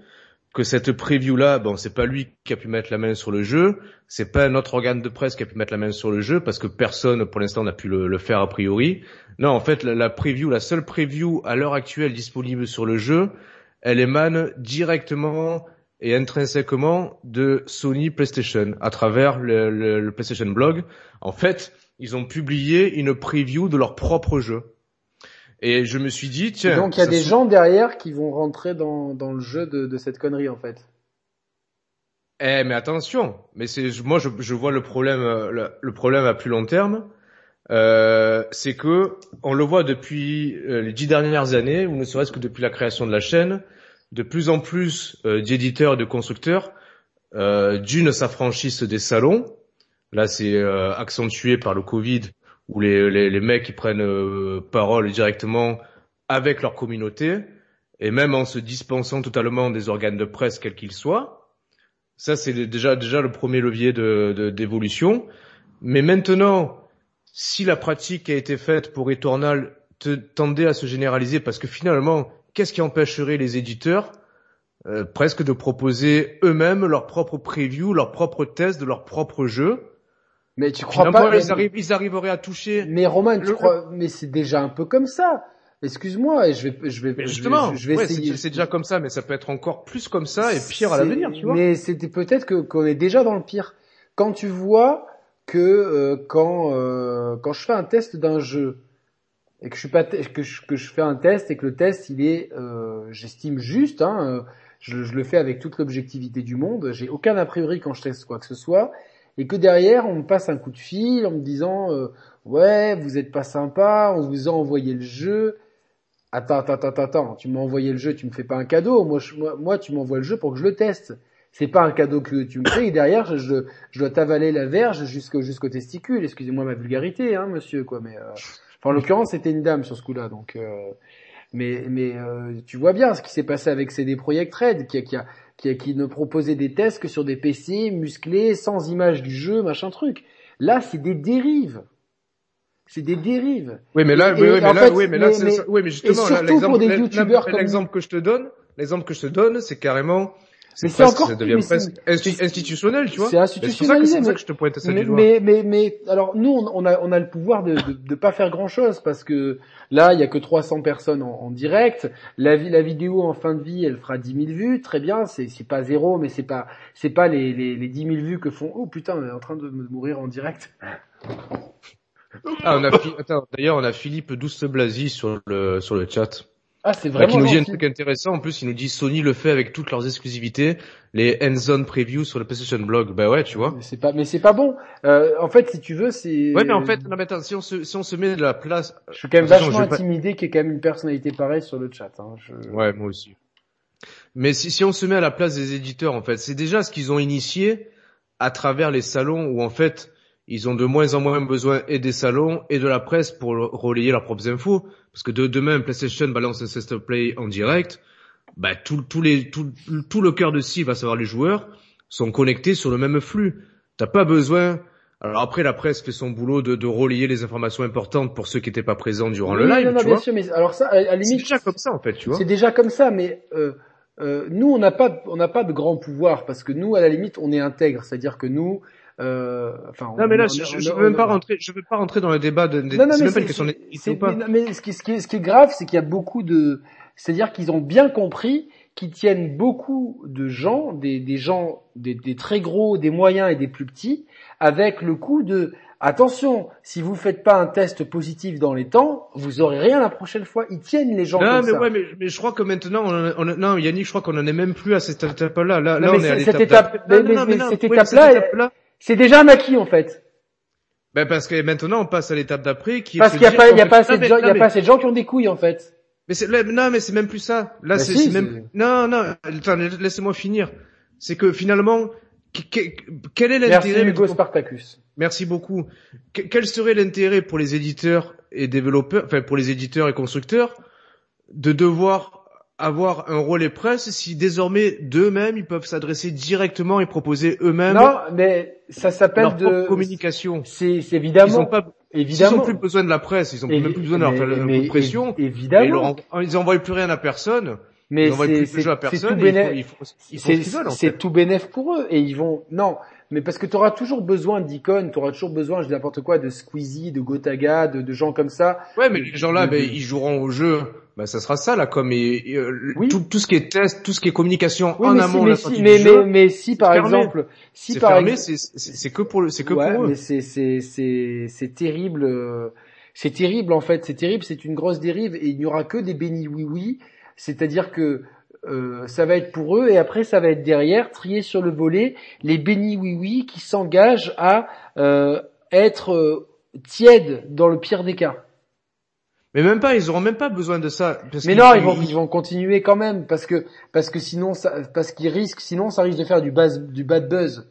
[SPEAKER 1] que cette preview-là, bon, c'est pas lui qui a pu mettre la main sur le jeu, c'est pas un autre organe de presse qui a pu mettre la main sur le jeu, parce que personne, pour l'instant, n'a pu le, faire a priori. Non, en fait, la, preview, la seule preview à l'heure actuelle disponible sur le jeu, elle émane directement et intrinsèquement de Sony PlayStation, à travers le- le PlayStation Blog. En fait, ils ont publié une preview de leur propre jeu. Et je me suis dit,
[SPEAKER 2] Et
[SPEAKER 1] tiens,
[SPEAKER 2] donc, il y a des
[SPEAKER 1] se-
[SPEAKER 2] gens derrière qui vont rentrer dans, dans le jeu de, de cette connerie, en fait.
[SPEAKER 1] Eh, mais attention, mais c'est moi je, je vois le problème, euh, le, le problème à plus long terme, euh, c'est que on le voit depuis euh, les dix dernières années, ou ne serait-ce que depuis la création de la chaîne, de plus en plus euh, d'éditeurs et de constructeurs d'une s'affranchissent des salons. Là, c'est accentué par le Covid, où les, les, les mecs ils prennent euh, parole directement avec leur communauté, et même en se dispensant totalement des organes de presse quels qu'ils soient. Ça, c'est déjà déjà le premier levier de d'évolution. Mais maintenant, si la pratique qui a été faite pour Eternal te- tendait à se généraliser, parce que finalement, qu'est-ce qui empêcherait les éditeurs euh, presque de proposer eux-mêmes leur propre preview, leur propre test de leur propre jeu?
[SPEAKER 2] Mais tu crois pas...
[SPEAKER 1] ils, arrivent, ils arriveraient à toucher.
[SPEAKER 2] Mais Roman, tu crois... Mais c'est déjà un peu comme ça. Excuse-moi, et je vais, je vais,
[SPEAKER 1] Mais
[SPEAKER 2] je vais-
[SPEAKER 1] justement,
[SPEAKER 2] je vais,
[SPEAKER 1] ouais,
[SPEAKER 2] essayer.
[SPEAKER 1] c'est déjà comme ça, mais ça peut être encore plus comme ça et pire à l'avenir, tu vois.
[SPEAKER 2] Mais c'était peut-être que qu'on est déjà dans le pire. Quand tu vois que euh, quand euh, quand je fais un test d'un jeu et que je suis pas que je, que je fais un test et que le test il est euh, j'estime juste hein, euh, je, je le fais avec toute l'objectivité du monde, j'ai aucun a priori quand je teste quoi que ce soit et que derrière on me passe un coup de fil en me disant euh, ouais, vous êtes pas sympa, on vous a envoyé le jeu Attends, attends, attends, attends, tu m'as envoyé le jeu, tu me fais pas un cadeau. Moi, je- moi, moi, tu m'envoies le jeu pour que je le teste. C'est pas un cadeau que tu me fais et derrière, je, dois t'avaler la verge jusqu'au testicule. Excusez-moi ma vulgarité, hein, monsieur, quoi. Mais, euh, en l'occurrence, c'était une dame sur ce coup-là, donc. euh, mais, mais euh, tu vois bien ce qui s'est passé avec CD Projekt Red, qui, qui ne proposait des tests que sur des PC musclés, sans image du jeu, machin truc. Là, c'est des dérives. C'est des dérives.
[SPEAKER 1] Oui, mais là,
[SPEAKER 2] Et-
[SPEAKER 1] oui,
[SPEAKER 2] et
[SPEAKER 1] oui, mais là,
[SPEAKER 2] fait,
[SPEAKER 1] oui, mais là,
[SPEAKER 2] mais-
[SPEAKER 1] oui, mais justement, l'exemple,
[SPEAKER 2] comme-
[SPEAKER 1] l'exemple que je te donne, l'exemple que je te donne, c'est carrément,
[SPEAKER 2] Mais
[SPEAKER 1] c'est
[SPEAKER 2] encore
[SPEAKER 1] ça devient presque institutionnel, tu vois.
[SPEAKER 2] C'est
[SPEAKER 1] Mais C'est pour ça que
[SPEAKER 2] institutionnalisé,
[SPEAKER 1] c'est ça que je te pointe ça
[SPEAKER 2] mais, mais, mais, mais, alors nous, on, a, on a le pouvoir de, de, de pas faire grand chose parce que là, il y a que 300 personnes en, en direct. La, vi- la vidéo en fin de vie, elle fera 10 000 vues, très bien. C'est, c'est pas zéro, mais c'est pas, c'est pas les, les, les 10 000 vues que font. Oh putain, on est en train de mourir en direct.
[SPEAKER 1] Ah, on a, d'ailleurs, on a Philippe Douce Blasi sur le, sur le chat.
[SPEAKER 2] Ah, c'est
[SPEAKER 1] Bah,
[SPEAKER 2] vraiment
[SPEAKER 1] qui nous dit un truc intéressant. En plus, il nous dit Sony le fait avec toutes leurs exclusivités, les hands-on previews sur le PlayStation Blog. Bah ouais, tu vois.
[SPEAKER 2] Mais c'est pas, mais c'est pas bon. Euh, en fait, si tu veux, c'est.
[SPEAKER 1] Ouais, mais en fait, non, mais attends, si on se, si on se met de la place,
[SPEAKER 2] je suis quand même vachement
[SPEAKER 1] vais pas-
[SPEAKER 2] intimidé qu'il y ait quand même une personnalité pareille sur le chat. Hein. Je...
[SPEAKER 1] Ouais, moi aussi. Mais si, si on se met à la place des éditeurs, en fait, c'est déjà ce qu'ils ont initié à travers les salons où, en fait, ils ont de moins en moins besoin et des salons et de la presse pour relayer leurs propres infos. Parce que de demain, PlayStation balance un Sister Play en direct, bah, tout, tout les, tout, tout le cœur de cible, à savoir les joueurs, sont connectés sur le même flux. T'as pas besoin, alors après, la presse fait son boulot de, de relayer les informations importantes pour ceux qui n'étaient pas présents durant le live,
[SPEAKER 2] non, non,
[SPEAKER 1] tu
[SPEAKER 2] bien
[SPEAKER 1] vois.
[SPEAKER 2] sûr, mais alors ça, à, à la
[SPEAKER 1] C'est
[SPEAKER 2] limite,
[SPEAKER 1] déjà comme ça, en fait, tu vois.
[SPEAKER 2] C'est déjà comme ça, mais euh, euh, nous on n'a pas on n'a pas de grand pouvoir parce que nous à la limite on est intègre, c'est-à-dire que nous euh, enfin
[SPEAKER 1] non mais là je, je, veux même pas rentrer je veux pas rentrer dans le débat de,
[SPEAKER 2] non, non,
[SPEAKER 1] pas une question
[SPEAKER 2] mais, pas. mais, mais ce qui, ce qui est, ce qui est grave c'est qu'il y a beaucoup de c'est-à-dire qu'ils ont bien compris qu'ils tiennent beaucoup de gens des, des gens des, des très gros des moyens et des plus petits avec le coup de Attention, si vous faites pas un test positif dans les temps, vous aurez rien la prochaine fois. Ils tiennent les gens
[SPEAKER 1] non,
[SPEAKER 2] comme
[SPEAKER 1] mais
[SPEAKER 2] ça.
[SPEAKER 1] Ouais, mais, mais je crois que maintenant, on, on, non, Yannick, je crois qu'on en est même plus à cette étape-là. Là, là,
[SPEAKER 2] non,
[SPEAKER 1] on
[SPEAKER 2] mais
[SPEAKER 1] est à
[SPEAKER 2] cette
[SPEAKER 1] l'étape.
[SPEAKER 2] étape, mais, c'est déjà un acquis en fait.
[SPEAKER 1] Ben parce que maintenant, on passe à l'étape d'après, qui
[SPEAKER 2] parce qu'il n'y a pas, il y a pas assez de gens, il y a pas assez de gens qui ont des couilles en fait.
[SPEAKER 1] Mais c'est, non, mais c'est même plus ça. Là, c'est
[SPEAKER 2] si,
[SPEAKER 1] même, non, non, attends, laissez-moi finir. C'est que finalement, quel est l'intérêt
[SPEAKER 2] Merci Hugo Spartacus.
[SPEAKER 1] Merci beaucoup. Quel serait l'intérêt pour les éditeurs et développeurs, enfin pour les éditeurs et constructeurs, de devoir avoir un relais presse si désormais d'eux-mêmes ils peuvent s'adresser directement et proposer eux-mêmes.
[SPEAKER 2] Non, mais ça s'appelle de
[SPEAKER 1] communication.
[SPEAKER 2] C'est évidemment.
[SPEAKER 1] Ils ont pas.
[SPEAKER 2] Évidemment.
[SPEAKER 1] Ils ont plus besoin de la presse, ils ont même plus besoin de leur faire de pression.
[SPEAKER 2] Évidemment.
[SPEAKER 1] Ils, ils envoient plus rien à personne.
[SPEAKER 2] Mais
[SPEAKER 1] c'est tout bénéf.
[SPEAKER 2] C'est tout bénéf pour eux et ils vont non. Mais parce que tu auras toujours besoin d'icônes, tu auras toujours besoin, je dis n'importe quoi, de Squeezie, de Gotaga, de, de gens comme ça.
[SPEAKER 1] Ouais, mais les gens là, ben, ils joueront au jeu. Ben, ça sera ça là, comme et, oui. tout, tout, ce qui est test, tout ce qui est communication
[SPEAKER 2] oui,
[SPEAKER 1] en
[SPEAKER 2] mais
[SPEAKER 1] amont,
[SPEAKER 2] si, mais, mais, mais, mais, si par exemple, si
[SPEAKER 1] par exemple, c'est que pour c'est que
[SPEAKER 2] ouais,
[SPEAKER 1] pour eux.
[SPEAKER 2] Mais c'est c'est c'est c'est terrible, c'est terrible en fait, c'est terrible, c'est une grosse dérive et il n'y aura que des bénis oui oui, c'est-à-dire que euh, ça va être pour eux et après ça va être derrière trier sur le volet les bénis oui oui qui s'engagent à euh, être euh, tièdes dans le pire des cas.
[SPEAKER 1] Mais même pas, ils auront même pas besoin de ça.
[SPEAKER 2] Parce mais non, ils vont, ils vont continuer quand même parce que parce que sinon ça, parce qu'ils risquent, sinon ça risque de faire du buzz, du bad buzz.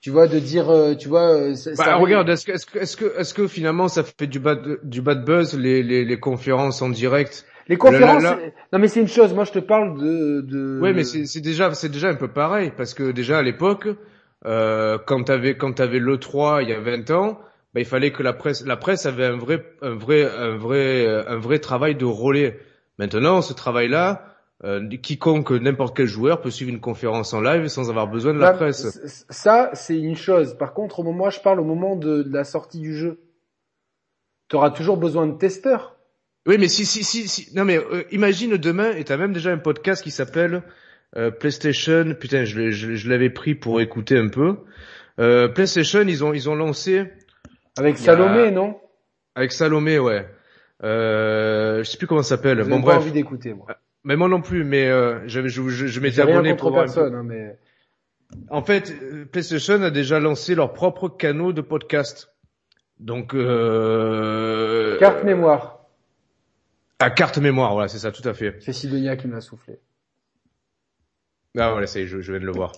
[SPEAKER 2] Tu vois, de dire, euh, tu vois. Ça,
[SPEAKER 1] bah, regarde, est-ce que est-ce que est-ce que est-ce que finalement ça fait du bad du bad buzz les les, les conférences en direct?
[SPEAKER 2] Les conférences, là, là, non mais c'est une chose. Moi, je te parle de. de...
[SPEAKER 1] Oui, mais c'est déjà, c'est déjà un peu pareil parce que déjà à l'époque, euh, quand t'avais quand t'avais le 3 il y a 20 ans, bah, il fallait que la presse, la presse avait un vrai, un vrai, un vrai, un vrai travail de relais. Maintenant, ce travail-là, euh, quiconque, n'importe quel joueur peut suivre une conférence en live sans avoir besoin de la
[SPEAKER 2] Là,
[SPEAKER 1] presse.
[SPEAKER 2] Ça, c'est une chose. Par contre, au moment, je parle au moment de, de la sortie du jeu. Tu auras toujours besoin de testeurs.
[SPEAKER 1] Oui, mais si, si, si, si. non mais euh, imagine demain, et t'as même déjà un podcast qui s'appelle euh, PlayStation. Putain, je, je, je l'avais pris pour écouter un peu. Euh, PlayStation, ils ont, ils ont lancé.
[SPEAKER 2] Avec Salomé, a... non?
[SPEAKER 1] Avec Salomé, ouais. Euh, je sais plus comment ça s'appelle. Bon
[SPEAKER 2] pas
[SPEAKER 1] bref.
[SPEAKER 2] envie d'écouter, moi.
[SPEAKER 1] Mais moi non plus. Mais euh, je, je, je, je m'étais abonné pour
[SPEAKER 2] personne, hein, mais.
[SPEAKER 1] En fait, PlayStation a déjà lancé leur propre canaux de podcast. Donc. Euh...
[SPEAKER 2] Carte mémoire.
[SPEAKER 1] À carte mémoire, voilà, c'est ça, tout à fait.
[SPEAKER 2] C'est Sidonia qui me l'a soufflé.
[SPEAKER 1] Ah voilà, ça y est, je, je viens de le voir.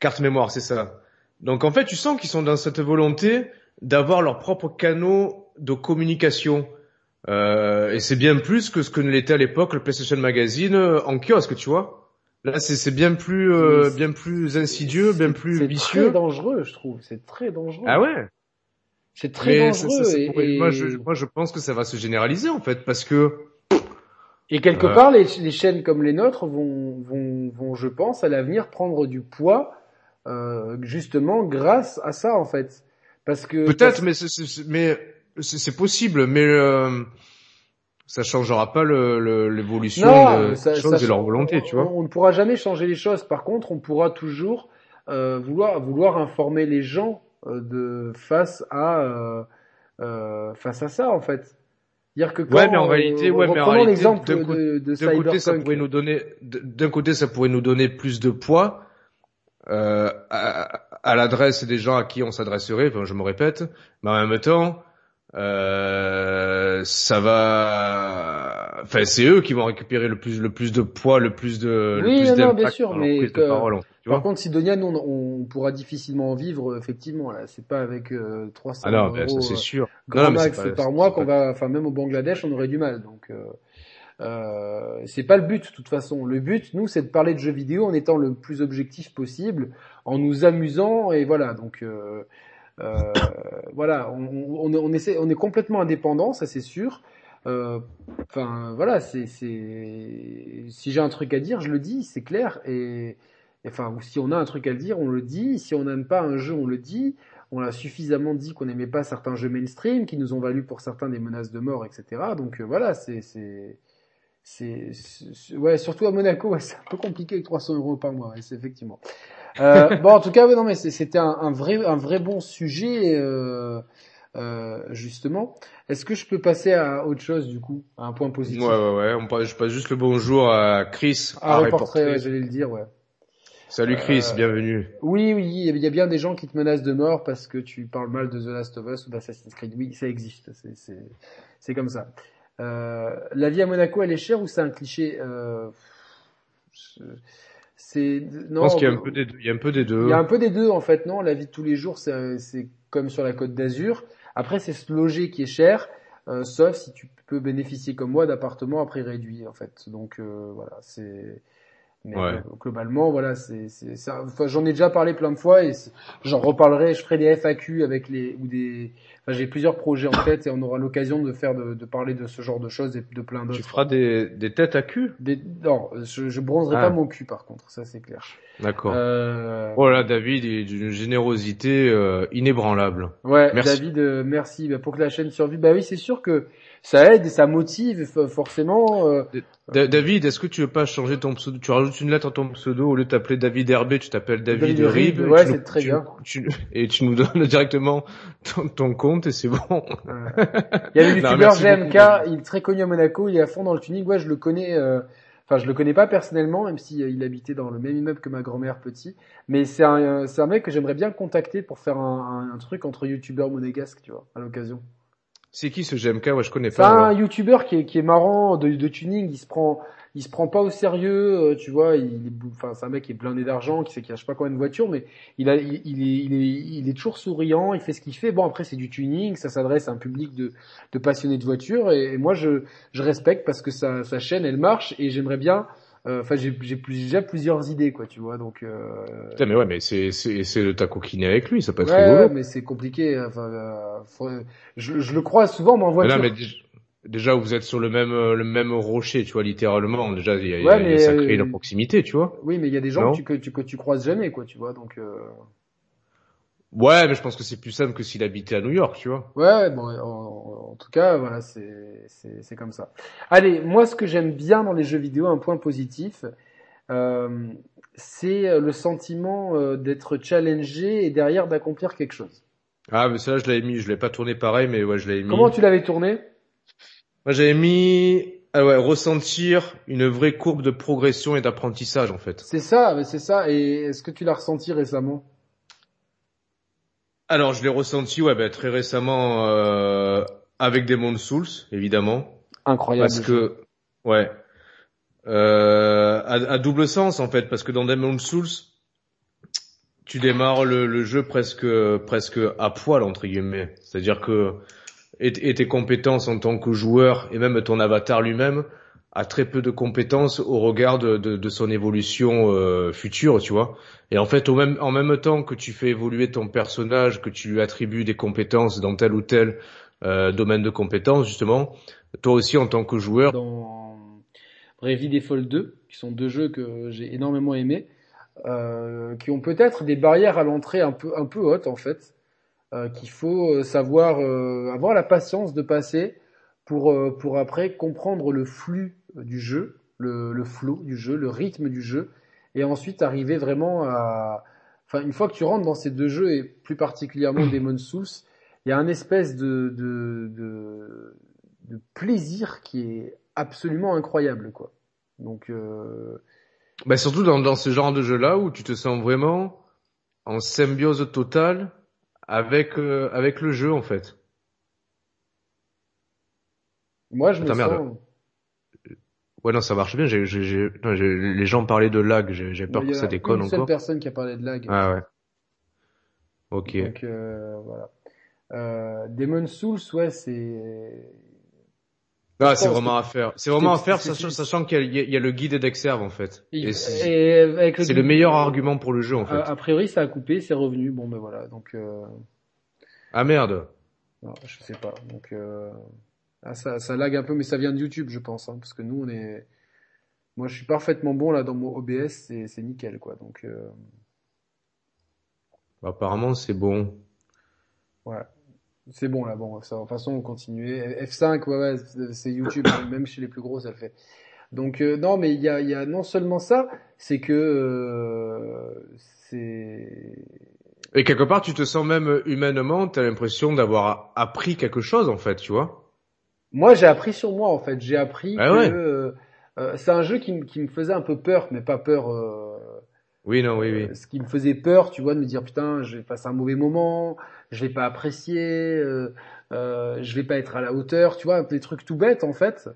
[SPEAKER 1] Carte mémoire, c'est ça. Donc en fait, tu sens qu'ils sont dans cette volonté d'avoir leurs propres canaux de communication. Euh, et c'est bien plus que ce que ne l'était à l'époque le PlayStation Magazine euh, en kiosque, tu vois. Là, c'est bien plus, euh, bien plus insidieux, bien plus vicieux.
[SPEAKER 2] C'est très dangereux, je trouve. C'est très dangereux.
[SPEAKER 1] Ah ouais.
[SPEAKER 2] C'est très
[SPEAKER 1] Mais
[SPEAKER 2] dangereux.
[SPEAKER 1] ça, ça,
[SPEAKER 2] et,
[SPEAKER 1] pourrait,
[SPEAKER 2] et...
[SPEAKER 1] Moi, je, moi, je pense que ça va se généraliser en fait, parce que
[SPEAKER 2] et quelque euh... part, les, les, chaînes comme les nôtres vont, vont, vont je pense, à l'avenir prendre du poids, euh, justement grâce à ça en fait, parce que
[SPEAKER 1] peut-être, mais c'est, mais c'est possible, mais euh, ça changera pas l'évolution de
[SPEAKER 2] ça,
[SPEAKER 1] choses et leur volonté, tu vois.
[SPEAKER 2] On, on, ne pourra jamais changer les choses. Par contre, on pourra toujours euh, vouloir vouloir informer les gens euh, de face à euh, face à ça en fait. Dire que quand,
[SPEAKER 1] ouais, mais en réalité, ouais, mais en réalité,
[SPEAKER 2] l'exemple
[SPEAKER 1] d'un
[SPEAKER 2] de, de,
[SPEAKER 1] d'un côté, ça pourrait nous donner, d'un côté, ça pourrait nous donner plus de poids à, à l'adresse des gens à qui on s'adresserait. Je me répète, mais en même temps, euh, ça va. Enfin, c'est eux qui vont récupérer le plus, le plus de poids, le plus de,
[SPEAKER 2] oui,
[SPEAKER 1] le plus
[SPEAKER 2] non, non, bien sûr, mais
[SPEAKER 1] que, parole,
[SPEAKER 2] par contre, Sidonia, nous, on, on, pourra difficilement en vivre, effectivement. Là, c'est pas avec euh, 300
[SPEAKER 1] ah non,
[SPEAKER 2] euros
[SPEAKER 1] ben, c'est sûr.
[SPEAKER 2] grand
[SPEAKER 1] non,
[SPEAKER 2] max
[SPEAKER 1] pas,
[SPEAKER 2] par mois qu'on va, enfin même au Bangladesh, on aurait du mal. Donc, euh, euh, c'est pas le but, de toute façon. Le but, nous, c'est de parler de jeux vidéo en étant le plus objectif possible, en nous amusant et voilà. Donc, euh, euh, voilà, on, est complètement indépendant, ça c'est sûr. euh, enfin voilà, c'est si j'ai un truc à dire, je le dis, c'est clair et enfin si on a un truc à dire, on le dit. Si on n'aime pas un jeu, on le dit. On a suffisamment dit qu'on n'aimait pas certains jeux mainstream qui nous ont valu pour certains des menaces de mort, etc. Donc euh, voilà, c'est c'est ouais surtout à Monaco, c'est un peu compliqué avec 300 euros par mois, c'est effectivement. Euh, bon, en tout cas, non, mais c'était un, un, vrai, un vrai bon sujet, euh, euh, justement. Est-ce que je peux passer à autre chose, du coup, à un point positif?
[SPEAKER 1] Ouais, ouais, ouais. On passe, je passe juste le bonjour à Chris.
[SPEAKER 2] À, à reporter, j'allais le dire, ouais.
[SPEAKER 1] Salut Chris, euh, bienvenue.
[SPEAKER 2] Oui, oui, il y a bien des gens qui te menacent de mort parce que tu parles mal de The Last of Us ou d'Assassin's Creed. Oui, ça existe, c'est comme ça. Euh, la vie à Monaco, elle est chère ou c'est un cliché euh,
[SPEAKER 1] c'est non. Je pense qu'il y a un peu des deux. Il y a un peu des deux.
[SPEAKER 2] Il y a un peu des deux en fait. Non, la vie de tous les jours, c'est comme sur la Côte d'Azur. Après, c'est ce loger qui est cher, euh, sauf si tu peux bénéficier comme moi d'appartements à prix réduit en fait. Donc euh, voilà, c'est mais ouais. Euh, globalement, voilà, c'est, c'est, ça, enfin, j'en ai déjà parlé plein de fois et j'en reparlerai. Je ferai des FAQ avec les ou des. Enfin, j'ai plusieurs projets en tête et on aura l'occasion de faire de, de, parler de ce genre de choses et de plein d'autres. Tu
[SPEAKER 1] feras des, des têtes à cul?
[SPEAKER 2] Des, Non, je, je bronzerai ah. pas mon cul par contre, ça c'est clair.
[SPEAKER 1] D'accord. Euh... Voilà, David est d'une générosité euh, inébranlable.
[SPEAKER 2] Ouais, merci. David, euh, merci. Bah, pour que la chaîne survive, bah oui, c'est sûr que ça aide et ça motive forcément. Euh,
[SPEAKER 1] David, est-ce que tu veux pas changer ton pseudo Tu rajoutes une lettre à ton pseudo au lieu de t'appeler David Herbé, tu t'appelles David, David Rib.
[SPEAKER 2] Ouais, c'est très bien.
[SPEAKER 1] et tu nous donnes directement ton, compte et c'est bon.
[SPEAKER 2] Il y a le youtubeur GMK, il est très connu à Monaco, il est à fond dans le tuning. Ouais, je le connais. Euh... Enfin, je le connais pas personnellement, même si euh, il habitait dans le même immeuble que ma grand-mère petit. Mais c'est un, c'est un mec que j'aimerais bien contacter pour faire un, un, un truc entre youtubeurs monégasques, tu vois, à l'occasion.
[SPEAKER 1] C'est qui ce GMK Ouais, je connais
[SPEAKER 2] pas. C'est un youtubeur qui est, qui est marrant de, de, tuning. Il se prend, il se prend pas au sérieux. Euh, tu vois, il enfin, c'est un mec qui est blindé d'argent, qui sait qu'il a je sais pas combien de voitures, mais il a, il, il, est, il est, il est toujours souriant. Il fait ce qu'il fait. Bon, après, c'est du tuning. Ça s'adresse à un public de, de passionnés de voitures. Et, et moi, je, je respecte parce que sa, sa chaîne, elle marche. Et j'aimerais bien enfin j'ai j'ai déjà plusieurs idées quoi tu vois donc euh...
[SPEAKER 1] Putain, mais ouais mais c'est c'est le tacoquiné avec lui ça peut être
[SPEAKER 2] ouais, rigolo mais c'est compliqué enfin euh, je, je le crois souvent mais en voiture.
[SPEAKER 1] mais, déjà vous êtes sur le même euh, le même rocher tu vois littéralement. Déjà il y a, ouais, ça crée la proximité tu vois.
[SPEAKER 2] oui mais il y a des gens que tu, que tu que tu croises jamais quoi tu vois donc
[SPEAKER 1] Ouais, mais je pense que c'est plus simple que s'il habitait à New York, tu vois.
[SPEAKER 2] Ouais, bon, en, tout cas, voilà, c'est c'est comme ça. Allez, moi, ce que j'aime bien dans les jeux vidéo, un point positif, euh, c'est le sentiment euh, d'être challengé et derrière d'accomplir quelque chose.
[SPEAKER 1] Ah, mais ça, je l'avais mis, je l'ai pas tourné pareil, mais ouais, je l'avais mis.
[SPEAKER 2] Comment tu l'avais tourné?
[SPEAKER 1] Moi, j'avais mis ah ouais, ressentir une vraie courbe de progression et d'apprentissage en fait.
[SPEAKER 2] C'est ça, c'est ça. Et est-ce que tu l'as ressenti récemment?
[SPEAKER 1] Alors, je l'ai ressenti, ouais, bah, très récemment euh, avec Demon's Souls, évidemment.
[SPEAKER 2] Incroyable.
[SPEAKER 1] Parce que, ouais, euh, à, double sens en fait, parce que dans Demon's Souls, tu démarres le, jeu presque presque à poil entre guillemets. C'est-à-dire que et, tes compétences en tant que joueur et même ton avatar lui-même a très peu de compétences au regard de, de, son évolution euh, future, tu vois. Et en fait, au même, en même temps que tu fais évoluer ton personnage, que tu lui attribues des compétences dans tel ou tel euh, domaine de compétences, justement, toi aussi en tant que joueur.
[SPEAKER 2] Dans Bravely Default 2, qui sont deux jeux que j'ai énormément aimés, euh, qui ont peut-être des barrières à l'entrée un peu, un peu hautes en fait, euh, qu'il faut euh, savoir euh, avoir la patience de passer pour, euh, pour après comprendre le flux du jeu, le, le flow du jeu, le rythme du jeu et ensuite arriver vraiment à, enfin une fois que tu rentres dans ces deux jeux et plus particulièrement Demon's Souls, il y a un espèce de, de, de, de plaisir qui est absolument incroyable quoi. Donc euh...
[SPEAKER 1] bah surtout dans, dans ce genre de jeu là où tu te sens vraiment en symbiose totale avec euh, avec le jeu en fait.
[SPEAKER 2] Moi je me sens
[SPEAKER 1] Ouais, non, ça marche bien. J'ai, j'ai, non, les gens parlaient de lag. J'ai, peur que ça déconne encore. Il y a une seule
[SPEAKER 2] personne qui a parlé de lag.
[SPEAKER 1] Ah ouais. Ok.
[SPEAKER 2] Donc euh, voilà. Euh, Demon Souls, ouais, c'est.
[SPEAKER 1] Ah, c'est vraiment à faire. C'est vraiment à faire, sachant, sachant qu'il y, y, a le guide d'Exerve en fait.
[SPEAKER 2] Et, c'est
[SPEAKER 1] le, le, meilleur argument pour le jeu en fait.
[SPEAKER 2] A, a priori, ça a coupé, c'est revenu. Bon ben voilà, donc. Euh...
[SPEAKER 1] Ah merde.
[SPEAKER 2] Non, je sais pas. Donc. Euh... Ah, ça, ça lag un peu, mais ça vient de YouTube, je pense, hein, parce que nous, on est, moi, je suis parfaitement bon là dans mon OBS, c'est, c'est nickel, quoi. Donc, euh...
[SPEAKER 1] apparemment, c'est bon.
[SPEAKER 2] Ouais, c'est bon là. Bon, ça, de toute façon, on continue. F5, ouais, ouais, c'est YouTube, même chez les plus gros, ça le fait. Donc euh, non, mais il y a, y a, non seulement ça, c'est que euh, c'est.
[SPEAKER 1] Et quelque part, tu te sens même humainement, t'as l'impression d'avoir appris quelque chose en fait, tu vois.
[SPEAKER 2] Moi, j'ai appris sur moi en fait. J'ai appris
[SPEAKER 1] Ah
[SPEAKER 2] que
[SPEAKER 1] ouais.
[SPEAKER 2] euh, euh, c'est un jeu qui, me- qui me faisait un peu peur, mais pas peur. euh,
[SPEAKER 1] Oui, non, oui, oui.
[SPEAKER 2] ce qui me faisait peur, tu vois, de me dire putain, je vais passer un mauvais moment, je vais pas apprécier, je vais pas être à la hauteur, tu vois, des trucs tout bêtes en fait.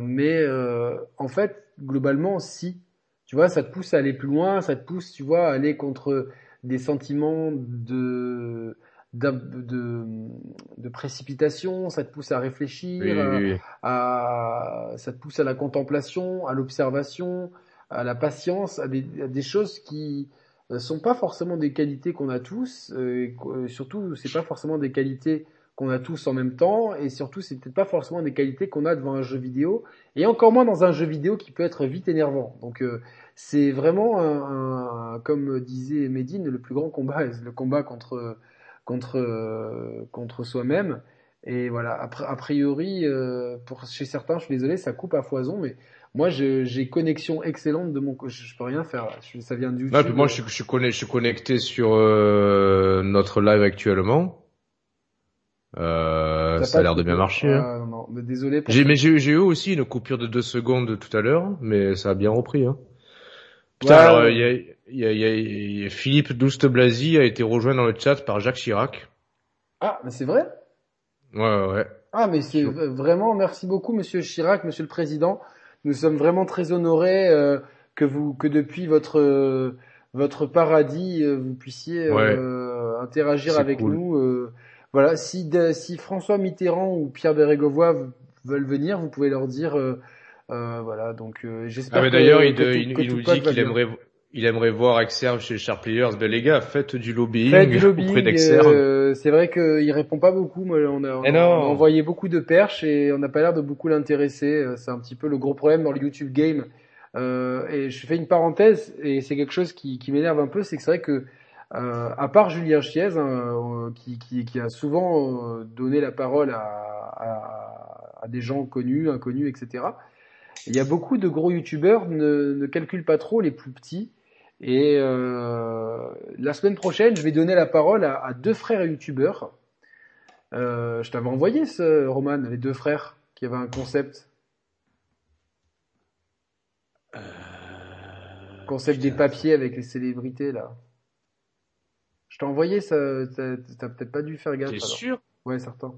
[SPEAKER 2] Mais euh, en fait, globalement, si, tu vois, ça te pousse à aller plus loin, ça te pousse, tu vois, à aller contre des sentiments de de, de précipitation, ça te pousse à réfléchir,
[SPEAKER 1] Oui,
[SPEAKER 2] à-
[SPEAKER 1] oui, oui.
[SPEAKER 2] à, ça te pousse à la contemplation, à l'observation, à la patience, à des, à des choses qui euh, sont pas forcément des qualités qu'on a tous, euh, et euh, surtout c'est pas forcément des qualités qu'on a tous en même temps, et surtout c'est peut-être pas forcément des qualités qu'on a devant un jeu vidéo, et encore moins dans un jeu vidéo qui peut être vite énervant. Donc euh, c'est vraiment un, un- comme disait Medine, le plus grand combat, le combat contre contre euh, contre soi-même. Et voilà, a, a priori, euh, pour chez certains, je suis désolé, ça coupe à foison, mais moi, je- j'ai connexion excellente de mon, je, je peux rien faire. là. Je- ça vient.
[SPEAKER 1] Non, puis moi, je suis, je suis, conne- je suis connecté sur euh, notre live actuellement. Euh, ça a l'air de bien marcher. hein.
[SPEAKER 2] Ah, non, non, mais désolé. Pour
[SPEAKER 1] J'ai, mais j'ai eu aussi une coupure de deux secondes tout à l'heure, mais ça a bien repris. Hein. Putain,
[SPEAKER 2] Ouais,
[SPEAKER 1] alors il y a, il y, a, il y a- Philippe Douste-Blazy a été rejoint dans le chat par Jacques Chirac.
[SPEAKER 2] Ah, mais c'est vrai?
[SPEAKER 1] Ouais, ouais.
[SPEAKER 2] Ah, mais c'est vraiment, merci beaucoup, Monsieur Chirac, Monsieur le Président. Nous sommes vraiment très honorés euh, que vous, que depuis votre euh, votre paradis, euh, vous puissiez interagir avec
[SPEAKER 1] cool.
[SPEAKER 2] nous. voilà, si de- si François Mitterrand ou Pierre Bérégovoy veulent venir, vous pouvez leur dire. Euh, voilà, donc euh, j'espère
[SPEAKER 1] Ah, mais d'ailleurs, il, nous dit qu'il aimerait, il aimerait voir Exerve chez Sharp Players. Ben les gars, faites du lobbying,
[SPEAKER 2] Faites du
[SPEAKER 1] auprès
[SPEAKER 2] lobbying.
[SPEAKER 1] d'Exerve.
[SPEAKER 2] euh, c'est vrai qu'il répond pas beaucoup. Moi, on a, on a-
[SPEAKER 1] Eh non.
[SPEAKER 2] on a envoyé beaucoup de perches et on n'a pas l'air de beaucoup l'intéresser. C'est un petit peu le gros problème dans le YouTube game. Euh, et je fais une parenthèse et c'est quelque chose qui, qui m'énerve un peu, c'est que c'est vrai que euh, à part Julien Chiez, hein, qui, qui, qui a souvent donné la parole à, à, à des gens connus, inconnus, etc. Il y a beaucoup de gros youtubeurs ne, ne calculent pas trop les plus petits. Et euh, la semaine prochaine, je vais donner la parole à, à deux frères youtubeurs. Euh, je t'avais envoyé ce Roman, les deux frères qui avaient un concept, concept des papiers avec les célébrités là. Je t'ai envoyé ça, t'as peut-être pas dû faire gaffe.
[SPEAKER 1] T'es sûr?
[SPEAKER 2] Ouais, certain.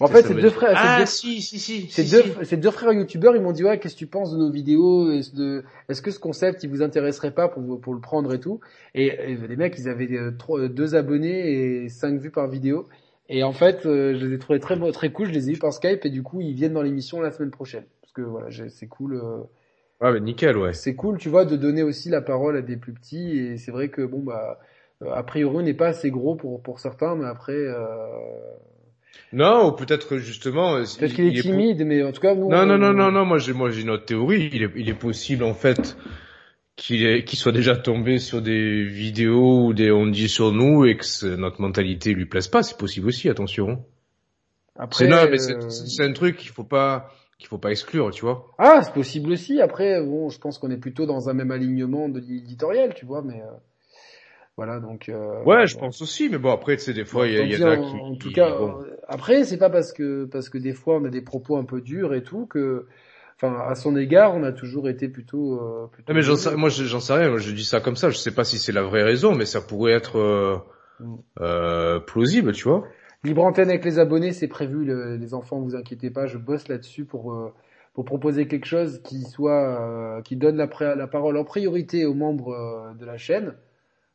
[SPEAKER 2] En fait, c'est deux frères.
[SPEAKER 1] Ah,
[SPEAKER 2] deux-
[SPEAKER 1] si, si, si.
[SPEAKER 2] Ces
[SPEAKER 1] si,
[SPEAKER 2] deux,
[SPEAKER 1] si.
[SPEAKER 2] ces deux frères youtubeurs, ils m'ont dit ouais, qu'est-ce que tu penses de nos vidéos? Est-ce de, que ce concept, il vous intéresserait pas pour pour le prendre et tout? Et, et les mecs, ils avaient euh, trois, deux abonnés et cinq vues par vidéo. Et en fait, euh, je les ai trouvés très très cool. Je les ai eus par Skype et du coup, ils viennent dans l'émission la semaine prochaine. Parce que voilà, c'est cool. euh,
[SPEAKER 1] Ouais, mais nickel, ouais.
[SPEAKER 2] c'est cool, tu vois, de donner aussi la parole à des plus petits. Et c'est vrai que bon bah, euh, a priori, on n'est pas assez gros pour pour certains, mais après. Euh,
[SPEAKER 1] Non, ou peut-être justement. euh,
[SPEAKER 2] Peut-être qu'il est timide, mais en tout cas, nous.
[SPEAKER 1] Non, non,
[SPEAKER 2] on-
[SPEAKER 1] non, non, non. Moi, j'ai, moi, j'ai une autre théorie. Il est, il est possible en fait qu'il qu'il soit déjà tombé sur des vidéos où des on dit sur nous et que notre mentalité lui plaise pas. C'est possible aussi. Attention.
[SPEAKER 2] Après,
[SPEAKER 1] C'est non, mais c'est,
[SPEAKER 2] euh,
[SPEAKER 1] c'est un truc qu'il faut pas, qu'il faut pas exclure, tu vois.
[SPEAKER 2] Ah, c'est possible aussi. Après, bon, je pense qu'on est plutôt dans un même alignement de l'éditorial, tu vois, mais euh, voilà, donc. euh,
[SPEAKER 1] Ouais, je pense aussi. Mais bon, après, tu sais, des fois, il y, a- y a
[SPEAKER 2] en,
[SPEAKER 1] qui.
[SPEAKER 2] en tout
[SPEAKER 1] qui-
[SPEAKER 2] cas,
[SPEAKER 1] bon.
[SPEAKER 2] Après, c'est pas parce que parce que des fois on a des propos un peu durs et tout que, enfin, à son égard, on a toujours été plutôt. euh, plutôt
[SPEAKER 1] Non, mais j'en sais, moi, je- j'en sais rien. Moi, je dis ça comme ça. Je sais pas si c'est la vraie raison, mais ça pourrait être euh,
[SPEAKER 2] Mm.
[SPEAKER 1] euh, plausible, tu vois.
[SPEAKER 2] Libre antenne avec les abonnés, c'est prévu. le- les enfants, vous inquiétez pas, je bosse là-dessus pour euh, pour proposer quelque chose qui soit euh, qui donne la parole en priorité aux membres euh, de la chaîne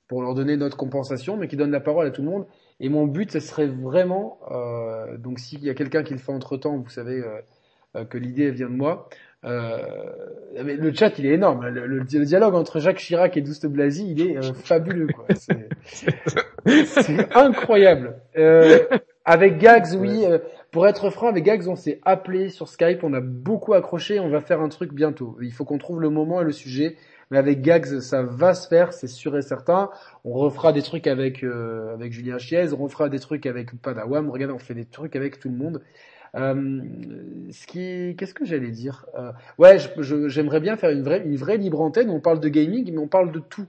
[SPEAKER 2] pour leur donner notre compensation, mais qui donne la parole à tout le monde. Et mon but, ce serait vraiment, euh, donc s'il y a quelqu'un qui le fait entre temps, vous savez euh, euh, que l'idée vient de moi. Euh, mais le chat, il est énorme. Le, le- le dialogue entre Jacques Chirac et Douste Blazy, il est euh, fabuleux. quoi. C'est- C'est incroyable. Euh, Avec Gags, oui. pour être franc, avec Gags, on s'est appelé sur Skype, on a beaucoup accroché, on va faire un truc bientôt. Il faut qu'on trouve le moment et le sujet. Mais avec Gags, ça va se faire, c'est sûr et certain. On refera des trucs avec euh, avec Julien Chiez, on refera des trucs avec Padawam. Regarde, on fait des trucs avec tout le monde. Euh, ce qu'est-ce que j'allais dire? Euh, Ouais, j'aimerais bien faire une vraie une vraie libre antenne. On parle de gaming, mais on parle de tout.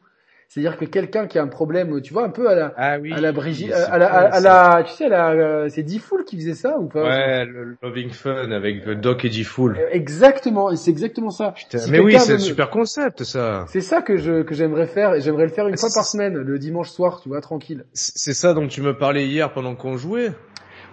[SPEAKER 2] C'est-à-dire que quelqu'un qui a un problème, tu vois, un peu à la
[SPEAKER 1] Ah oui.
[SPEAKER 2] à la Brigitte,
[SPEAKER 1] c'est
[SPEAKER 2] à la, à, la, tu sais, à la, euh, c'est D-Fool qui faisait ça ou pas?
[SPEAKER 1] Ouais, le Loving Fun avec Doc et.
[SPEAKER 2] Euh, Exactement, c'est exactement ça.
[SPEAKER 1] Putain,
[SPEAKER 2] Si
[SPEAKER 1] mais oui, c'est un
[SPEAKER 2] me-
[SPEAKER 1] super concept, ça.
[SPEAKER 2] C'est ça que je que j'aimerais faire, et j'aimerais le faire une fois par semaine, le dimanche soir, tu vois, tranquille.
[SPEAKER 1] C'est ça dont tu me parlais hier pendant qu'on jouait.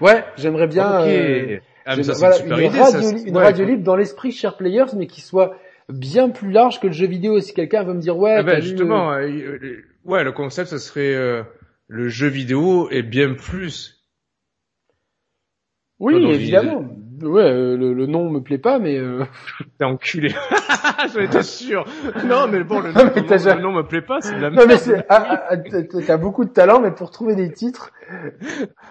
[SPEAKER 2] Ouais, j'aimerais bien.
[SPEAKER 1] ok.
[SPEAKER 2] euh,
[SPEAKER 1] ah, mais ça,
[SPEAKER 2] voilà,
[SPEAKER 1] une idée,
[SPEAKER 2] radio,
[SPEAKER 1] ça.
[SPEAKER 2] une
[SPEAKER 1] ouais,
[SPEAKER 2] radio libre dans l'esprit Share Players, mais qui soit bien plus large que le jeu vidéo. Si quelqu'un veut me dire ouais,
[SPEAKER 1] Ah ben, justement,
[SPEAKER 2] euh,
[SPEAKER 1] euh, euh, ouais, le concept, ce serait euh, le jeu vidéo est bien plus.
[SPEAKER 2] oui, évidemment. Ouais, le, le nom me plaît pas, mais euh,
[SPEAKER 1] T'es enculé. J'en étais sûr. Non, mais bon, le nom,
[SPEAKER 2] mais
[SPEAKER 1] le nom-
[SPEAKER 2] jamais-
[SPEAKER 1] le nom me plaît pas, c'est de la
[SPEAKER 2] Non mais
[SPEAKER 1] merde.
[SPEAKER 2] c'est, ah, ah, ah, t'as beaucoup de talent, mais pour trouver des titres,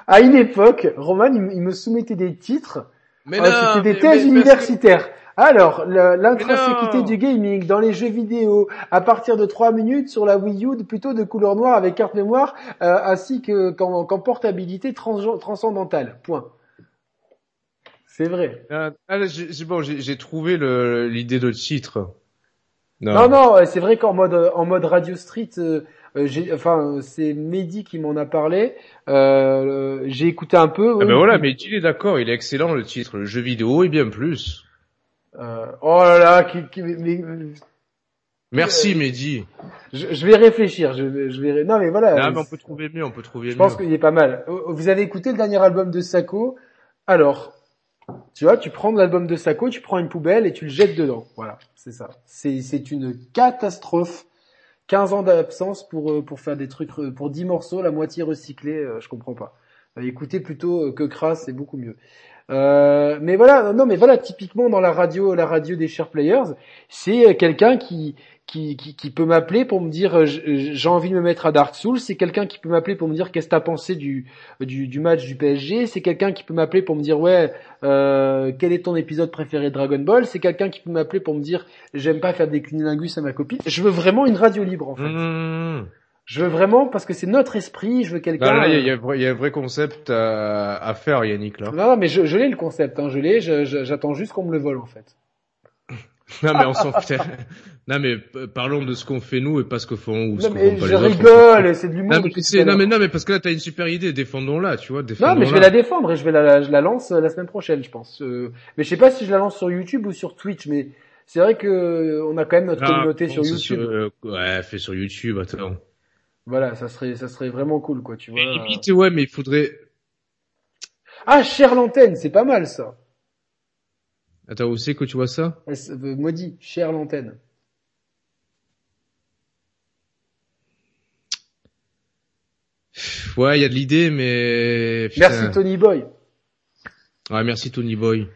[SPEAKER 2] à une époque, Roman, il, me- il me soumettait des titres,
[SPEAKER 1] Mais
[SPEAKER 2] ah,
[SPEAKER 1] non,
[SPEAKER 2] c'était des
[SPEAKER 1] mais-
[SPEAKER 2] thèses
[SPEAKER 1] mais parce que-
[SPEAKER 2] universitaires. Alors,
[SPEAKER 1] non.
[SPEAKER 2] du gaming dans les jeux vidéo, à partir de 3 minutes sur la Wii U, plutôt de couleur noire avec carte mémoire, euh, ainsi que qu'en portabilité trans- transcendantale. Point. C'est vrai.
[SPEAKER 1] Ah, ah, j'ai bon, trouvé l'idée de titre.
[SPEAKER 2] Non, non, euh, c'est vrai qu'en mode en mode Radio Street, euh, euh, j'ai, enfin, c'est Mehdi qui m'en a parlé. Euh, j'ai écouté un peu.
[SPEAKER 1] Ah ben voilà, mais il est d'accord, il est excellent le titre. Le jeu vidéo est bien plus.
[SPEAKER 2] Euh, oh là là, qui, qui- mais- mais-
[SPEAKER 1] Merci
[SPEAKER 2] Euh,
[SPEAKER 1] Mehdi.
[SPEAKER 2] je, je vais réfléchir. Je, vais- je vais. Non, mais voilà.
[SPEAKER 1] Ah,
[SPEAKER 2] euh,
[SPEAKER 1] mais on peut trouver mieux, on peut trouver
[SPEAKER 2] je
[SPEAKER 1] mieux.
[SPEAKER 2] pense qu'il est pas mal. Euh, Vous avez écouté le dernier album de Sako Alors, tu vois, tu prends l'album de Sako, tu prends une poubelle et tu le jettes dedans. Voilà, c'est ça. C'est c'est une catastrophe. 15 ans d'absence pour euh, pour faire des trucs pour 10 morceaux, la moitié recyclée, je comprends pas. Écoutez plutôt euh, que Crass, c'est beaucoup mieux. Euh, mais voilà, non mais voilà, typiquement dans la radio, la radio des share players, c'est euh, quelqu'un qui qui, qui, peut m'appeler pour me dire euh, j'ai envie de me mettre à Dark Souls, c'est quelqu'un qui peut m'appeler pour me dire qu'est-ce que t'as pensé du, du du match du PSG, c'est quelqu'un qui peut m'appeler pour me dire ouais euh, quel est ton épisode préféré de Dragon Ball, c'est quelqu'un qui peut m'appeler pour me dire j'aime pas faire des cunilingus à ma copine. Je veux vraiment une radio libre en fait.
[SPEAKER 1] Mmh.
[SPEAKER 2] Je veux vraiment parce que c'est notre esprit, je veux quelqu'un.
[SPEAKER 1] là, il y, a-
[SPEAKER 2] euh,
[SPEAKER 1] y a y un vrai concept à, à faire, Yannick, là.
[SPEAKER 2] Non, non, mais je, je l'ai le concept, hein, je l'ai, j'attends juste qu'on me le vole en fait.
[SPEAKER 1] Non, mais on s'en fout. Non, mais p- parlons de ce qu'on fait nous et pas ce que font ou ce
[SPEAKER 2] Non
[SPEAKER 1] que
[SPEAKER 2] mais
[SPEAKER 1] font pas
[SPEAKER 2] je rigole, c'est de l'humour.
[SPEAKER 1] Non mais, non, non, parce que là, t'as une super idée, défendons-la, tu vois,
[SPEAKER 2] Non, mais je vais la défendre et je vais la, je la lance euh, la semaine prochaine, je pense. Euh, mais je sais pas si je la lance sur YouTube ou sur Twitch, mais c'est vrai que euh, on a quand même notre
[SPEAKER 1] Ah,
[SPEAKER 2] communauté sur YouTube.
[SPEAKER 1] euh, ouais, fait sur YouTube, attends.
[SPEAKER 2] Voilà, ça serait, ça serait vraiment cool, quoi, tu vois.
[SPEAKER 1] Mais limite, ouais, mais il faudrait...
[SPEAKER 2] Ah, cher l'antenne, c'est pas mal ça.
[SPEAKER 1] Attends, où c'est que tu vois ça?
[SPEAKER 2] Euh, euh, Maudit, cher l'antenne.
[SPEAKER 1] Ouais, il y a de l'idée, mais... putain.
[SPEAKER 2] Merci Tony Boy.
[SPEAKER 1] Ouais, merci Tony Boy.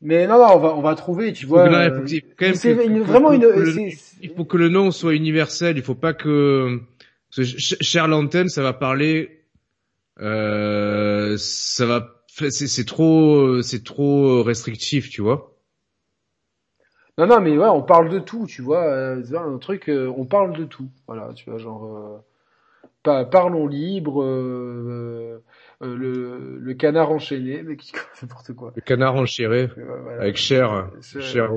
[SPEAKER 2] Mais non, non, on va, on va trouver, tu vois.
[SPEAKER 1] là, il faut que- quand même
[SPEAKER 2] vraiment une.
[SPEAKER 1] Il faut que le nom soit universel, il faut pas que... cher l'antenne, ça va parler... Euh, ça va... C'est trop... C'est trop restrictif, tu vois.
[SPEAKER 2] Non, non, mais ouais, on parle de tout, tu vois. euh, c'est un truc, euh, on parle de tout. Voilà, tu vois, genre. euh, pa- parlons libre, le, le canard enchaîné, mais qui n'importe quoi.
[SPEAKER 1] Le canard
[SPEAKER 2] voilà.
[SPEAKER 1] avec cher... Cher...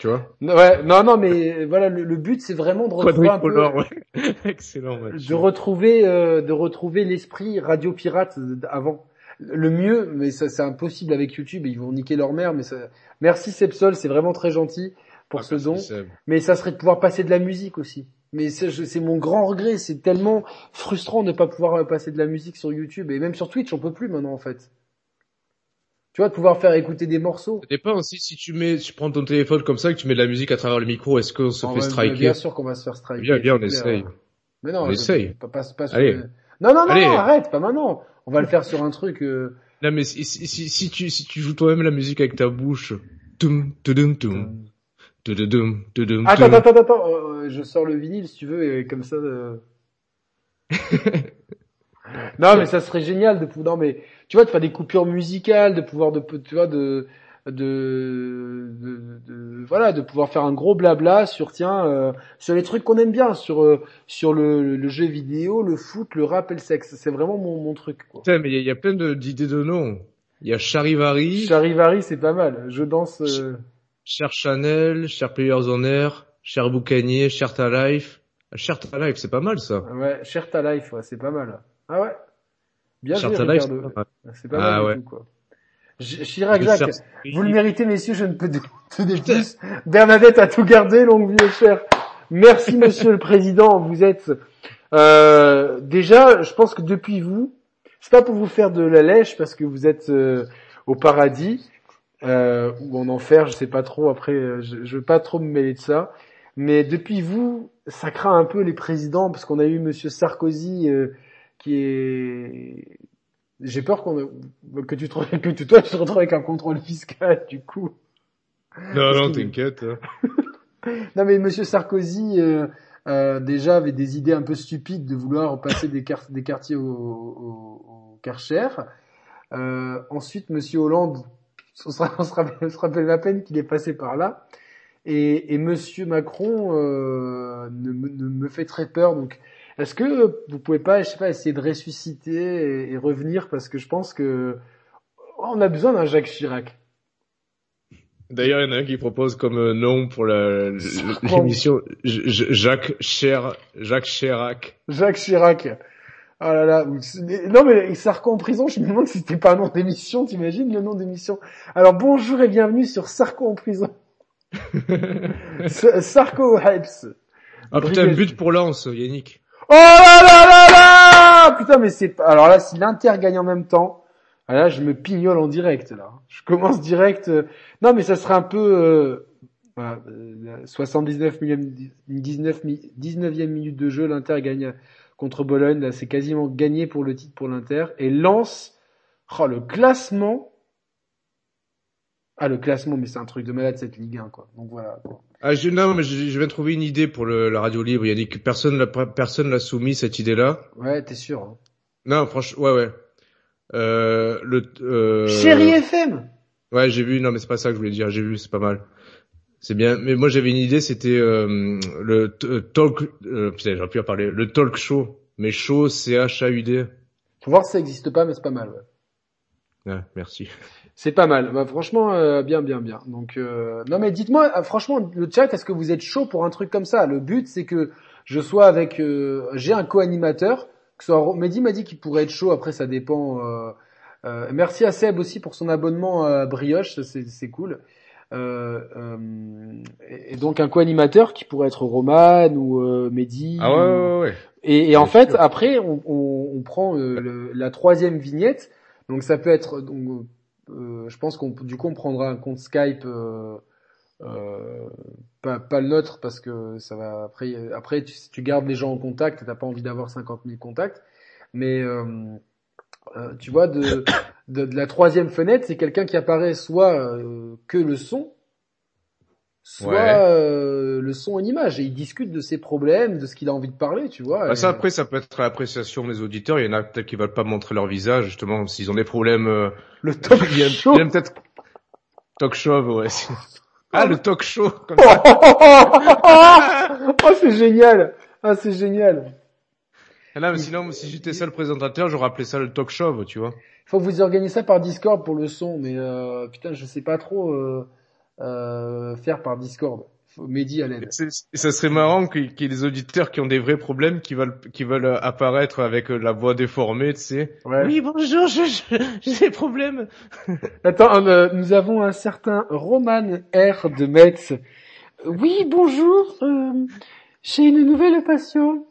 [SPEAKER 1] Tu vois
[SPEAKER 2] Non, ouais, non, non, mais voilà, le, le but c'est vraiment de retrouver un peu,
[SPEAKER 1] ouais. Excellent, Mathieu.
[SPEAKER 2] de retrouver, euh, de retrouver l'esprit radio pirate avant. Le mieux, mais ça c'est impossible avec YouTube, ils vont niquer leur mère, mais ça... merci Sepsol, c'est vraiment très gentil pour
[SPEAKER 1] Ah,
[SPEAKER 2] ce
[SPEAKER 1] merci,
[SPEAKER 2] don. Mais ça serait de pouvoir passer de la musique aussi. Mais c'est mon grand regret, c'est tellement frustrant de ne pas pouvoir euh, passer de la musique sur YouTube et même sur Twitch, on peut plus maintenant en fait. Tu vois, de pouvoir faire écouter des morceaux.
[SPEAKER 1] Ça dépend aussi si tu mets, tu prends ton téléphone comme ça, que tu mets de la musique à travers le micro, est-ce qu'on se
[SPEAKER 2] Ah
[SPEAKER 1] fait striker
[SPEAKER 2] Bien sûr qu'on va se faire striker.
[SPEAKER 1] Bien, bien, on essaye.
[SPEAKER 2] Mais non,
[SPEAKER 1] On
[SPEAKER 2] je-
[SPEAKER 1] essaye.
[SPEAKER 2] Pas, pas, pas sur
[SPEAKER 1] Allez.
[SPEAKER 2] le- Non, non, non,
[SPEAKER 1] Allez.
[SPEAKER 2] non, arrête, pas maintenant. On va le faire sur un truc. euh,
[SPEAKER 1] Non mais si, si, si, si tu, si tu joues toi-même la musique avec ta bouche, tum, tudum, tum, tudum, tudum,
[SPEAKER 2] Attends,
[SPEAKER 1] tum.
[SPEAKER 2] attends, attends, attends. euh, je sors le vinyle si tu veux et comme ça. euh, non, mais ça serait génial de pouvoir, non, mais tu vois, de faire des coupures musicales, de pouvoir, de, tu vois, de, de, de, de, voilà, de pouvoir faire un gros blabla sur tiens, euh, sur les trucs qu'on aime bien, sur euh, sur le, le, jeu vidéo, le foot, le rap et le sexe. C'est vraiment mon, mon truc. Quoi.
[SPEAKER 1] Putain, mais il y, a plein d'idées de, noms. Il y a Charivari.
[SPEAKER 2] Charivari, c'est pas mal. Je danse. Euh...
[SPEAKER 1] Cher Chanel, Cher Players on Air, Cher Boucanier, Cher Ta Life. Cher Ta Life, c'est pas mal ça.
[SPEAKER 2] Ouais, Cher Ta Life, ouais, c'est pas mal. Ah ouais. Bien joué,
[SPEAKER 1] Life,
[SPEAKER 2] c'est pas mal. ah, ouais. tout, quoi. Chirac Jacques, vous le méritez messieurs, je ne peux donner plus. Bernadette a tout gardé, longue vie et cher. Merci monsieur le président, vous êtes euh, déjà, je pense que depuis vous, c'est pas pour vous faire de la lèche parce que vous êtes euh, au paradis euh, ou en enfer, je sais pas trop. Après, euh, je, je veux pas trop me mêler de ça. Mais depuis vous, ça craint un peu les présidents parce qu'on a eu Monsieur Sarkozy euh, qui est j'ai peur qu'on que tu te que tu, toi tu te retrouves avec un contrôle fiscal du coup.
[SPEAKER 1] Non non t'inquiète. Hein.
[SPEAKER 2] non mais Monsieur Sarkozy euh, euh, déjà avait des idées un peu stupides de vouloir passer des, des quartiers au, au, au Karcher. Euh, ensuite Monsieur Hollande, on se, on se, rappelle, rappelle la peine qu'il est passé par là. Et, et Monsieur Macron euh, ne, ne, me fait très peur donc est-ce que vous pouvez pas, je sais pas, essayer de ressusciter et, revenir parce que je pense que on a besoin d'un Jacques Chirac.
[SPEAKER 1] D'ailleurs, il y en a un qui propose comme euh, nom pour l'émission Jacques Chirac. Jacques Chirac.
[SPEAKER 2] Jacques Chirac. Oh là là. Non mais Sarko en prison, je me demande si c'était pas un nom d'émission, t'imagines le nom d'émission? Alors bonjour et bienvenue sur Sarko en prison. Sarko Hypes.
[SPEAKER 1] Ah putain, but pour Lance, Yannick.
[SPEAKER 2] Oh là là là Putain, mais c'est pas... Alors là, si l'Inter gagne en même temps, ah là, je me pignole en direct, là. Je commence direct... Euh, non, mais ça serait un peu... Euh... 79 millième, 19, 19e minute de jeu, l'Inter gagne contre Bologne. Là, c'est quasiment gagné pour le titre pour l'Inter. Et lance oh, le classement. Ah, le classement, mais c'est un truc de malade cette Ligue 1, quoi. Donc voilà. Quoi.
[SPEAKER 1] Ah, je, non, mais je, je, viens de trouver une idée pour le, la radio libre. Il y a que personne l'a, personne l'a soumis cette idée-là.
[SPEAKER 2] Ouais, t'es sûr. Hein.
[SPEAKER 1] Non, franchement, ouais, ouais. Euh, le. Euh...
[SPEAKER 2] Chérie FM.
[SPEAKER 1] Ouais, j'ai vu. Non, mais c'est pas ça que je voulais dire. J'ai vu, c'est pas mal. C'est bien. Mais moi, j'avais une idée. C'était euh, le euh, talk. Euh, putain, j'aurais pu en parler. Le talk show, mais show, C H A U D.
[SPEAKER 2] Faut voir si ça existe pas, mais c'est pas mal.
[SPEAKER 1] Ouais. Ah, merci.
[SPEAKER 2] C'est pas mal. Bah, franchement, euh, bien, bien, bien. Donc, euh... non, mais dites-moi, euh, franchement, le chat, est-ce que vous êtes chaud pour un truc comme ça? Le but, c'est que je sois avec, euh, j'ai un co-animateur. Que soit Mehdi m'a dit qu'il pourrait être chaud. Après, ça dépend. merci à Seb aussi pour son abonnement à Brioche, c'est cool. et donc un co-animateur qui pourrait être Roman ou Mehdi.
[SPEAKER 1] Ah ouais, ouais, ouais.
[SPEAKER 2] Et, et en fait, après, on, on, on prend le, la troisième vignette. Donc ça peut être donc euh, je pense qu'on du coup on prendra un compte Skype euh, euh, pas, le nôtre parce que ça va après après tu, gardes les gens en contact t'as pas envie d'avoir 50 000 contacts. Mais euh, tu vois de, la troisième fenêtre c'est quelqu'un qui apparaît soit que le son soit ouais. le son et l'image et il discute de ses problèmes de ce qu'il a envie de parler tu vois
[SPEAKER 1] bah ça après ça peut être l'appréciation des auditeurs il y en a peut-être qui veulent pas montrer leur visage justement s'ils ont des problèmes
[SPEAKER 2] le talk show.
[SPEAKER 1] Il peut-être talk show, ouais. Ah, le talk show. Comme
[SPEAKER 2] ça. oh, c'est génial. Ah, c'est génial.
[SPEAKER 1] Ah non, mais sinon, si j'étais seul présentateur, j'aurais appelé ça le talk show, tu vois.
[SPEAKER 2] Il faut que vous organiser ça par Discord pour le son, mais euh, putain, je sais pas trop euh, euh, faire par Discord. Mehdi à l'aide.
[SPEAKER 1] Ça serait marrant qu'il y ait des auditeurs qui ont des vrais problèmes, qui veulent, qui veulent apparaître avec euh, la voix déformée, tu sais.
[SPEAKER 2] Ouais.
[SPEAKER 1] Oui, bonjour, j'ai des problèmes.
[SPEAKER 2] Attends, euh, nous avons un certain Roman R de Metz. Oui, bonjour, euh, j'ai une nouvelle passion.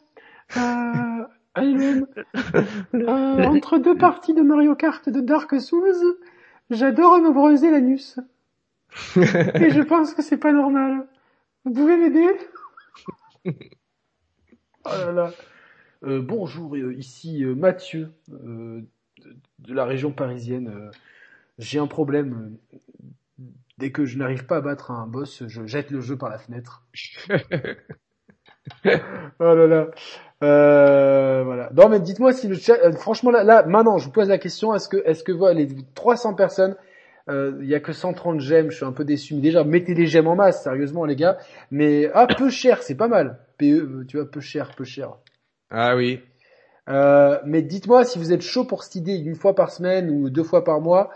[SPEAKER 2] Euh, euh, entre deux parties de Mario Kart de Dark Souls, j'adore me breuser l'anus. Et je pense que c'est pas normal. Vous pouvez m'aider? Oh là là. Euh, bonjour, euh, ici euh, Mathieu euh, de, la région parisienne. J'ai un problème. Dès que je n'arrive pas à battre un boss, je jette le jeu par la fenêtre. oh là là. voilà. voilà. Non mais dites-moi si le chat, franchement là, là, maintenant je vous pose la question, est-ce que, est-ce que voilà, les 300 personnes, euh, il y a que 130 j'aime, je suis un peu déçu. Mais déjà, mettez des j'aime en masse, sérieusement les gars. Mais ah, peu cher, c'est pas mal. PE, tu vois, peu cher, peu cher.
[SPEAKER 1] Ah oui.
[SPEAKER 2] Euh, mais dites-moi si vous êtes chaud pour cette idée une fois par semaine ou deux fois par mois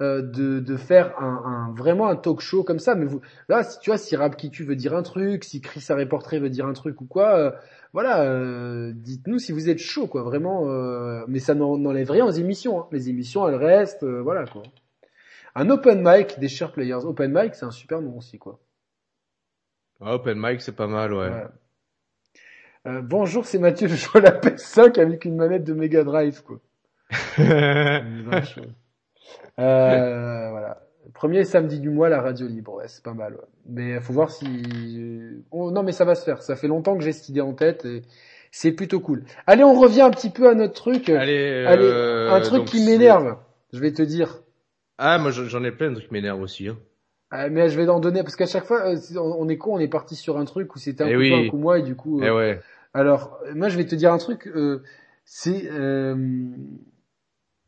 [SPEAKER 2] euh, de, de faire un, un, vraiment un talk show comme ça. Mais vous, là, si tu vois, si Rab Kitu veut dire un truc, si Chris Harry Portrait veut dire un truc ou quoi, euh, voilà, euh, dites-nous si vous êtes chaud, quoi, vraiment. euh, mais ça n'en- n'enlève rien aux émissions. Hein. Les émissions, elles restent, euh, voilà, quoi. Un open mic des Share Players. Open mic, c'est un super nom aussi, quoi.
[SPEAKER 1] Ah, open mic, c'est pas mal, ouais.
[SPEAKER 2] Ouais. Euh, bonjour, c'est Mathieu, je joue à la PS5 avec une manette de Mega Drive, quoi. Ouais. Euh, voilà. Premier samedi du mois, la radio libre. Ouais, c'est pas mal. Ouais. Mais faut voir si. Oh, non, mais ça va se faire. Ça fait longtemps que j'ai cette idée en tête et c'est plutôt cool. Allez, on revient un petit peu à notre truc.
[SPEAKER 1] Allez,
[SPEAKER 2] Allez,
[SPEAKER 1] euh,
[SPEAKER 2] un truc qui m'énerve. Je vais te dire.
[SPEAKER 1] Ah, moi j'en ai plein de trucs qui m'énervent aussi. Hein.
[SPEAKER 2] Ah, mais je vais en donner parce qu'à chaque fois, euh, on est con, on est parti sur un truc où c'était un
[SPEAKER 1] Eh
[SPEAKER 2] coup
[SPEAKER 1] oui.
[SPEAKER 2] toi, un coup moi et du coup.
[SPEAKER 1] Eh
[SPEAKER 2] euh,
[SPEAKER 1] ouais.
[SPEAKER 2] Alors, moi, je vais te dire un truc. euh, c'est euh,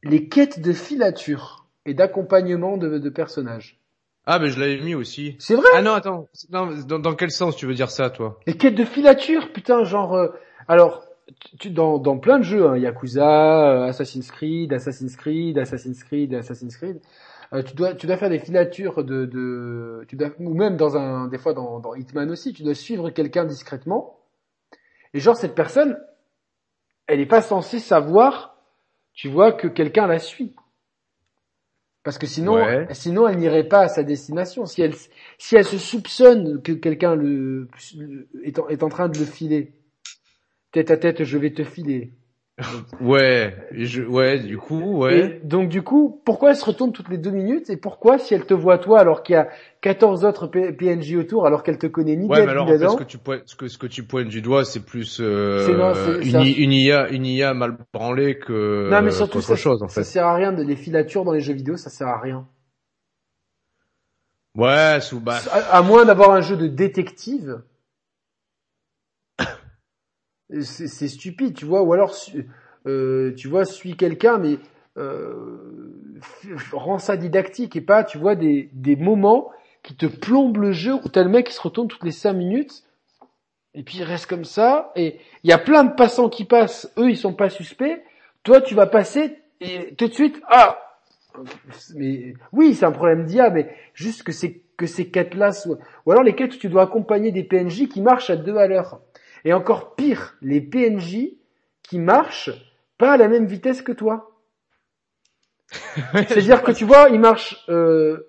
[SPEAKER 2] les quêtes de filature et d'accompagnement de, de personnages.
[SPEAKER 1] Ah, mais je l'avais mis aussi.
[SPEAKER 2] C'est vrai?
[SPEAKER 1] Ah non, attends. Non, dans, dans quel sens tu veux dire ça, toi?
[SPEAKER 2] Les quêtes de filature, putain, genre... euh, alors, tu, dans, dans plein de jeux, hein, Yakuza, euh, Assassin's Creed, Assassin's Creed, Assassin's Creed, Assassin's Creed, euh, tu dois tu dois faire des filatures de... de tu dois, ou même dans un... Des fois dans, dans Hitman aussi, tu dois suivre quelqu'un discrètement. Et genre, cette personne, elle n'est pas censée savoir, tu vois, que quelqu'un la suit. Parce que sinon,
[SPEAKER 1] Ouais.
[SPEAKER 2] sinon elle n'irait pas à sa destination. Si elle, si elle se soupçonne que quelqu'un le, le- est, en, est en train de le filer, tête à tête, je vais te filer.
[SPEAKER 1] Ouais, je, ouais, du coup, ouais.
[SPEAKER 2] Et donc du coup, pourquoi elle se retourne toutes les deux minutes et pourquoi si elle te voit toi alors qu'il y a 14 autres PNJ autour alors qu'elle te connaît ni
[SPEAKER 1] Ouais,
[SPEAKER 2] d'elle
[SPEAKER 1] mais alors
[SPEAKER 2] ni
[SPEAKER 1] en fait, ce que tu pointes, ce que, ce que tu pointes du doigt, c'est plus euh,
[SPEAKER 2] non,
[SPEAKER 1] une,
[SPEAKER 2] ça-
[SPEAKER 1] une IA, une IA mal branlée que
[SPEAKER 2] Non mais surtout
[SPEAKER 1] qu'autre
[SPEAKER 2] ça,
[SPEAKER 1] chose en
[SPEAKER 2] ça
[SPEAKER 1] fait.
[SPEAKER 2] sert à rien de les filatures dans les jeux vidéo, ça sert à rien.
[SPEAKER 1] Ouais, sous bah,
[SPEAKER 2] À, à moins d'avoir un jeu de détective. C'est stupide, tu vois, ou alors euh, tu vois, suis quelqu'un, mais euh, rends ça didactique et pas, tu vois, des, des moments qui te plombent le jeu où t'as le mec qui se retourne toutes les cinq minutes et puis il reste comme ça et il y a plein de passants qui passent, eux ils sont pas suspects, toi tu vas passer et tout de suite ah! Mais oui c'est un problème d'IA mais juste que c'est que ces quêtes là soient ou alors les quêtes tu dois accompagner des PNJ qui marchent à deux à l'heure et encore pire les PNJ qui marchent pas à la même vitesse que toi c'est-à-dire que tu vois, il marche euh,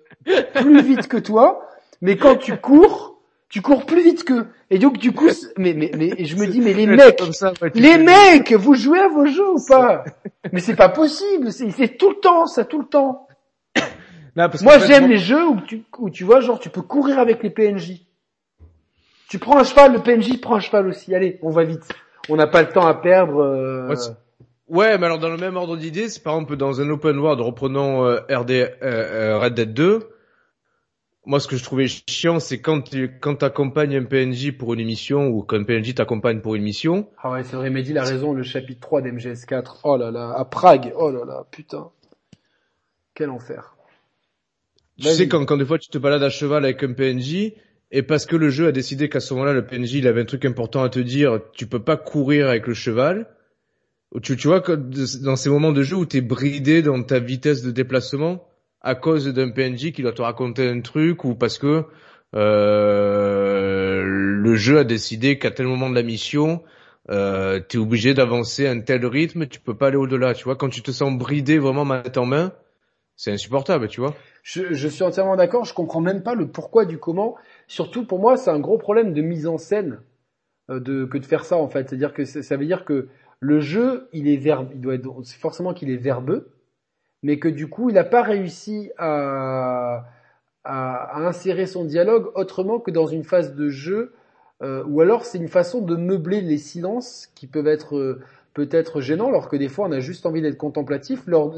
[SPEAKER 2] plus vite que toi, mais quand tu cours, tu cours plus vite qu'eux. Et donc du coup, mais mais mais je me dis mais les mecs,
[SPEAKER 1] Comme ça, ouais,
[SPEAKER 2] les mecs, vous jouez à vos jeux ou pas Mais c'est pas possible, c'est tout le temps, ça tout le temps.
[SPEAKER 1] Non, parce
[SPEAKER 2] Moi j'aime les jeux où tu où tu vois genre tu peux courir avec les PNJ. Tu prends un cheval, le PNJ prend un cheval aussi. Allez, on va vite. On n'a pas le temps à perdre. euh,
[SPEAKER 1] Ouais, mais alors dans le même ordre d'idée, c'est par exemple dans un open world, reprenons euh, RD, euh, Red Dead 2. Moi, ce que je trouvais chiant, c'est quand tu quand t'accompagnes un PNJ pour une mission ou qu'un PNJ t'accompagne pour une mission.
[SPEAKER 2] Ah ouais, c'est vrai, Mehdi a raison, le chapitre 3 d'MGS4. Oh là là, à Prague. Oh là là, putain. Quel enfer.
[SPEAKER 1] Tu sais quand quand des fois tu te balades à cheval avec un PNJ et parce que le jeu a décidé qu'à ce moment-là le PNJ il avait un truc important à te dire, tu peux pas courir avec le cheval. Tu, tu vois dans ces moments de jeu où t'es bridé dans ta vitesse de déplacement à cause d'un PNJ qui doit te raconter un truc ou parce que euh, le jeu a décidé qu'à tel moment de la mission euh, t'es obligé d'avancer à un tel rythme, tu peux pas aller au-delà. Tu vois quand tu te sens bridé vraiment main en main, c'est insupportable, tu vois.
[SPEAKER 2] Je, je suis entièrement d'accord, je comprends même pas le pourquoi du comment. Surtout pour moi, c'est un gros problème de mise en scène euh, que de faire ça en fait. C'est-à-dire que ça veut dire que le jeu, il est verbe, il doit être forcément qu'il est verbeux, mais que du coup, il n'a pas réussi à, insérer son dialogue autrement que dans une phase de jeu, euh, ou alors c'est une façon de meubler les silences qui peuvent être euh, peut-être gênants, alors que des fois on a juste envie d'être contemplatif lors,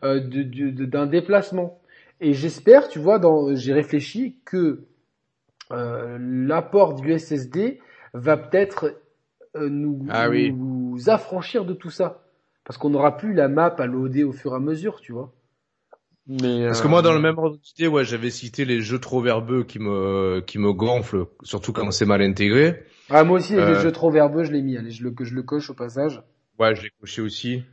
[SPEAKER 2] d'un déplacement. Et j'espère, tu vois, j'ai réfléchi que euh, l'apport du SSD va peut-être euh, nous,
[SPEAKER 1] Ah oui.
[SPEAKER 2] nous, affranchir de tout ça. Parce qu'on n'aura plus la map à loader au fur et à mesure, tu vois.
[SPEAKER 1] Mais Parce que moi, dans le même ordre d'idée, ouais, j'avais cité les jeux trop verbeux qui me qui me gonflent, surtout quand c'est mal intégré.
[SPEAKER 2] Ah, moi aussi, les euh. jeux trop verbeux, je l'ai mis. Allez, je le, je le coche au passage.
[SPEAKER 1] Ouais, je l'ai coché aussi.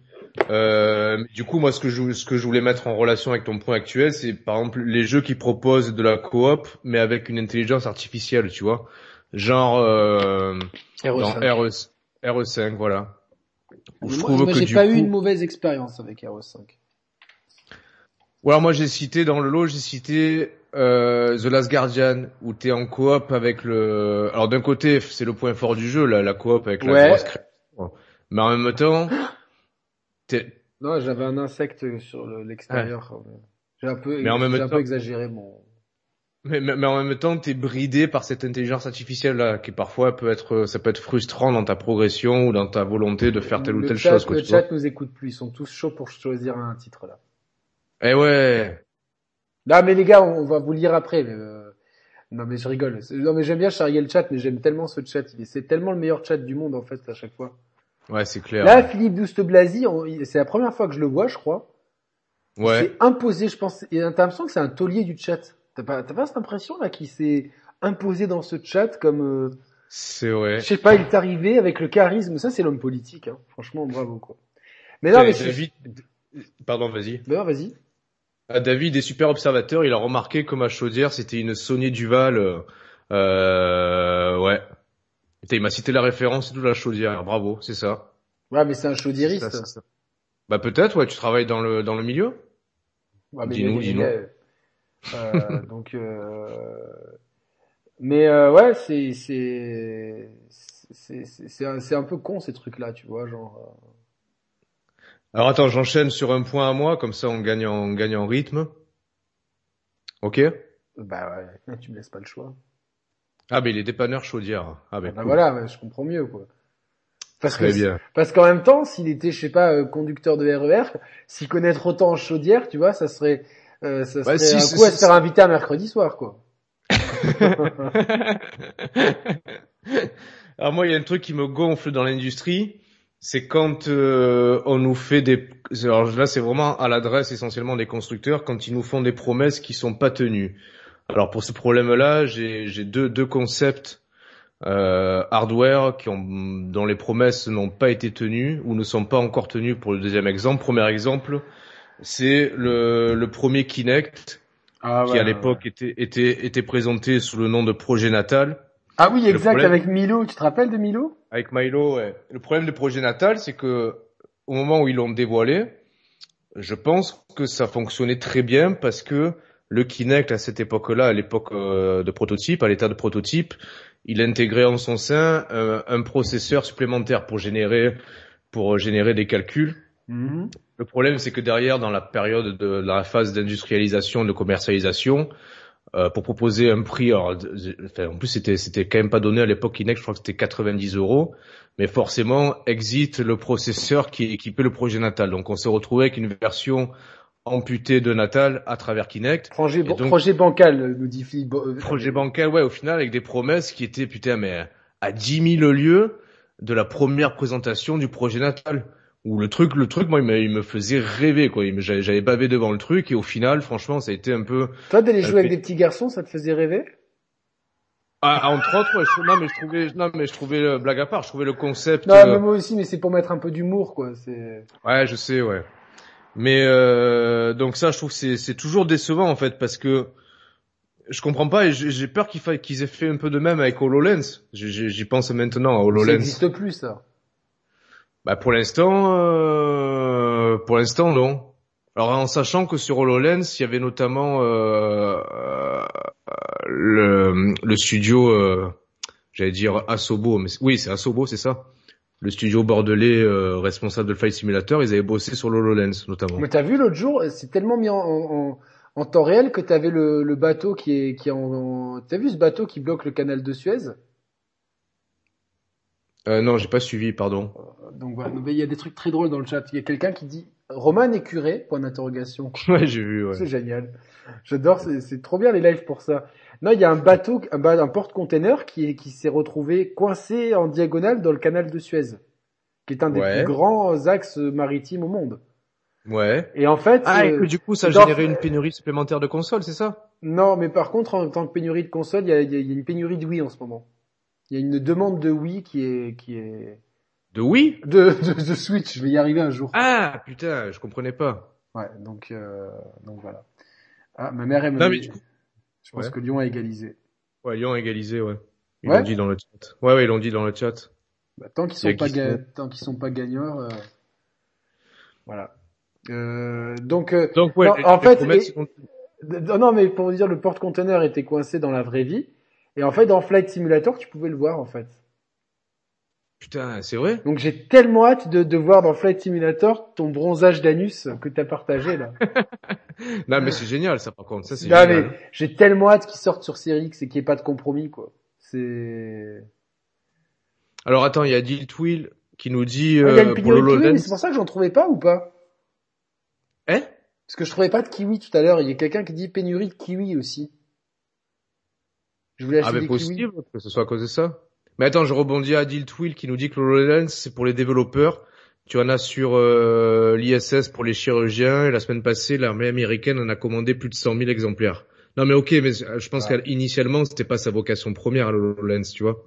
[SPEAKER 1] Euh, du coup, moi, ce que je ce que je voulais mettre en relation avec ton point actuel, c'est par exemple les jeux qui proposent de la coop, mais avec une intelligence artificielle, tu vois, genre euh, RE5. Dans RE, RE5, voilà.
[SPEAKER 2] je trouve moi, j'ai pas eu une mauvaise expérience avec RE5.
[SPEAKER 1] Ou alors moi j'ai cité dans le lot, j'ai cité euh, The Last Guardian où t'es en coop avec le. Alors d'un côté c'est le point fort du jeu, la, la coop avec la grosse Mais en même temps.
[SPEAKER 2] Non, j'avais un insecte sur l'extérieur. J'ai un peu, mais en même temps... exagéré mon.
[SPEAKER 1] Mais, mais, mais, en même temps, t'es bridé par cette intelligence artificielle là, qui parfois peut être, ça peut être frustrant dans ta progression ou dans ta volonté de faire telle ou telle chose.
[SPEAKER 2] le chat nous écoute plus, ils sont tous chauds pour choisir un titre là.
[SPEAKER 1] Eh ouais.
[SPEAKER 2] Non mais les gars, on va vous lire après. Euh, non mais je rigole. Non mais j'aime bien charrier le chat, mais j'aime tellement ce chat. C'est tellement le meilleur chat du monde en fait à chaque fois.
[SPEAKER 1] Ouais, c'est clair.
[SPEAKER 2] Là, Philippe Douste Blasi, c'est la première fois que je le vois, je crois.
[SPEAKER 1] Ouais.
[SPEAKER 2] C'est imposé, je pense. Et t'as l'impression que c'est un taulier du chat. T'as pas, t'as pas cette impression là qu'il s'est imposé dans ce chat comme. Euh...
[SPEAKER 1] C'est vrai.
[SPEAKER 2] Je sais pas, il est arrivé avec le charisme. Ça, c'est l'homme politique. Hein. Franchement, bravo quoi. Mais non, mais
[SPEAKER 1] David... Pardon, vas-y.
[SPEAKER 2] Ben, vas-y.
[SPEAKER 1] Ah, David est super observateur, il a remarqué que ma chaudière c'était une Sony Duval. Euh, euh ouais. il m'a cité la référence de la chaudière, bravo, c'est ça.
[SPEAKER 2] Ouais, mais c'est un chaudieriste.
[SPEAKER 1] Bah peut-être, ouais, tu travailles dans le dans le milieu.
[SPEAKER 2] Ouais, dis-nous, dis-nous. Euh, donc, euh... mais euh, ouais, c'est c'est c'est c'est un, un peu con ces trucs là, tu vois, genre. Euh,
[SPEAKER 1] alors attends, j'enchaîne sur un point à moi, comme ça on gagne en, gagne en rythme. Ok?
[SPEAKER 2] Bah ouais, tu me laisses pas le choix.
[SPEAKER 1] Ah mais il est dépanneur chaudière. Ah
[SPEAKER 2] ben bah, voilà, je comprends mieux quoi.
[SPEAKER 1] Parce Très bien.
[SPEAKER 2] Parce qu'en même temps, s'il était, je sais pas, euh, conducteur de RER, s'y connaître autant en chaudière, tu vois, ça serait, euh, ça serait un coup à se faire inviter un mercredi soir, quoi.
[SPEAKER 1] Alors moi, il y a un truc qui me gonfle dans l'industrie, c'est quand euh, on nous fait des alors là c'est vraiment à l'adresse essentiellement des constructeurs quand ils nous font des promesses qui sont pas tenues. Alors pour ce problème-là, j'ai deux deux concepts euh, hardware qui ont dont les promesses n'ont pas été tenues ou ne sont pas encore tenues pour le deuxième exemple. Premier exemple, c'est le le premier Kinect ah qui à l'époque était était était présenté sous le nom de projet natal
[SPEAKER 2] ah oui, exact, avec Milo. Tu te rappelles de Milo?
[SPEAKER 1] Avec Milo, ouais. Le problème du projet natal, c'est que au moment où ils l'ont dévoilé, je pense que ça fonctionnait très bien parce que le Kinect à cette époque-là, à l'époque euh, de prototype, à l'état de prototype, il intégrait en son sein euh, un processeur supplémentaire pour générer pour générer des calculs. Mm-hmm. Le problème, c'est que derrière, dans la période de la phase d'industrialisation, de commercialisation, euh, pour proposer un prix. Alors, enfin, en plus, c'était c'était quand même pas donné à l'époque Kinect. Je crois que c'était 90 euros. Mais forcément, exit le processeur qui équipait le projet Natal. Donc, on s'est retrouvé avec une version amputée de Natal à travers Kinect.
[SPEAKER 2] Projet, projet bancal, nous dit Philippe.
[SPEAKER 1] Euh, projet bancal, ouais, au final, avec des promesses qui étaient, putain, mais à 10 000 lieues de la première présentation du projet Natal où le truc, le truc, moi, il me, il me faisait rêver, quoi. J'avais bavé devant le truc et au final, franchement, ça a été un peu.
[SPEAKER 2] Toi, d'aller jouer avec des petits garçons, ça te faisait rêver?
[SPEAKER 1] Ah, entre autres, ouais, je, non mais je trouvais, non mais je trouvais euh, blague à part, je trouvais le concept.
[SPEAKER 2] Non, mais euh, moi aussi, mais c'est pour mettre un peu d'humour, quoi. C'est.
[SPEAKER 1] Ouais, je sais, ouais. Mais euh, donc ça, je trouve que c'est toujours décevant en fait parce que je comprends pas et j'ai peur qu'ils qu'ils aient fait un peu de même avec HoloLens. J'y pense maintenant à HoloLens. Ça
[SPEAKER 2] n'existe plus ça.
[SPEAKER 1] Bah pour l'instant, euh, pour l'instant non. Alors en sachant que sur HoloLens, il y avait notamment euh, euh le, le, studio, euh, j'allais dire Asobo, mais oui c'est Asobo, c'est ça. Le studio bordelais euh, responsable de Flight Simulator, ils avaient bossé sur l'HoloLens notamment.
[SPEAKER 2] Mais t'as vu l'autre jour, c'est tellement mis en, en, en, temps réel que t'avais le, le bateau qui est qui est en, en... t'as vu ce bateau qui bloque le canal de Suez?
[SPEAKER 1] Euh, non, j'ai pas suivi, pardon.
[SPEAKER 2] Euh, donc voilà, il y a des trucs très drôles dans le chat. Il y a quelqu'un qui dit Roman est curé? Point d'interrogation.
[SPEAKER 1] Ouais, j'ai vu. Ouais.
[SPEAKER 2] C'est génial. J'adore, c'est trop bien les lives pour ça. Non, il y a un bateau, un, un porte-container qui qui s'est retrouvé coincé en diagonale dans le canal de Suez, qui est un des
[SPEAKER 1] Ouais.
[SPEAKER 2] plus grands axes maritimes au monde.
[SPEAKER 1] Ouais.
[SPEAKER 2] Et en fait,
[SPEAKER 1] Ah, et
[SPEAKER 2] euh,
[SPEAKER 1] que du coup, ça a généré une pénurie supplémentaire de consoles, c'est ça?
[SPEAKER 2] Non, mais par contre, en tant que pénurie de consoles, il y a, il y a- il y a une pénurie de Wii en ce moment. Il y a une demande de Wii qui est, qui est,
[SPEAKER 1] De oui
[SPEAKER 2] de, de, de Switch. Je vais y arriver un jour.
[SPEAKER 1] Ah, putain, je comprenais pas.
[SPEAKER 2] Ouais, donc, euh, donc voilà. Ah, ma mère aime.
[SPEAKER 1] Non, mais du coup-
[SPEAKER 2] Je pense
[SPEAKER 1] Ouais.
[SPEAKER 2] que Lyon a égalisé.
[SPEAKER 1] Ouais, Lyon a égalisé, ouais. Ils
[SPEAKER 2] Ouais
[SPEAKER 1] l'ont dit dans le chat. Ouais, ouais, ils l'ont dit dans le chat.
[SPEAKER 2] Bah, tant qu'ils sont pas ga-
[SPEAKER 1] sont-
[SPEAKER 2] tant qu'ils sont pas gagnants, euh, voilà. Euh, donc, euh,
[SPEAKER 1] Donc, ouais,
[SPEAKER 2] Non,
[SPEAKER 1] les-
[SPEAKER 2] en
[SPEAKER 1] les
[SPEAKER 2] fait, et-
[SPEAKER 1] sont-
[SPEAKER 2] non mais pour vous dire, le porte-conteneur était coincé dans la vraie vie, et en fait dans Flight Simulator, tu pouvais le voir en fait.
[SPEAKER 1] Putain, c'est vrai?
[SPEAKER 2] Donc j'ai tellement hâte de, de voir dans Flight Simulator ton bronzage d'anus que t'as partagé là.
[SPEAKER 1] Non, mais c'est génial, ça, par contre. Ça, c'est
[SPEAKER 2] Non,
[SPEAKER 1] génial.
[SPEAKER 2] mais j'ai tellement hâte qu'il sorte sur Series X et qu'il n'y ait pas de compromis quoi. C'est.
[SPEAKER 1] Alors, attends, il y a Dilt Will qui nous dit,
[SPEAKER 2] Ah, Il y a une
[SPEAKER 1] euh, pour
[SPEAKER 2] pénurie de kiwi, mais c'est pour ça que j'en trouvais pas ou pas?
[SPEAKER 1] Hein?
[SPEAKER 2] Parce que je trouvais pas de kiwi tout à l'heure. Il y a quelqu'un qui dit pénurie de kiwi aussi. Je voulais
[SPEAKER 1] Ah,
[SPEAKER 2] acheter
[SPEAKER 1] mais
[SPEAKER 2] des kiwis.
[SPEAKER 1] possible que ce soit à cause de ça. Mais attends, je rebondis à Dilt Will qui nous dit que l'HoloLens, c'est pour les développeurs. Tu en as sur euh, l'ISS pour les chirurgiens. Et la semaine passée, l'armée américaine en a commandé plus de 100 000 exemplaires. Non, mais ok, mais je pense
[SPEAKER 2] Ouais.
[SPEAKER 1] qu'initialement, c'était pas sa vocation première, l'HoloLens, tu vois.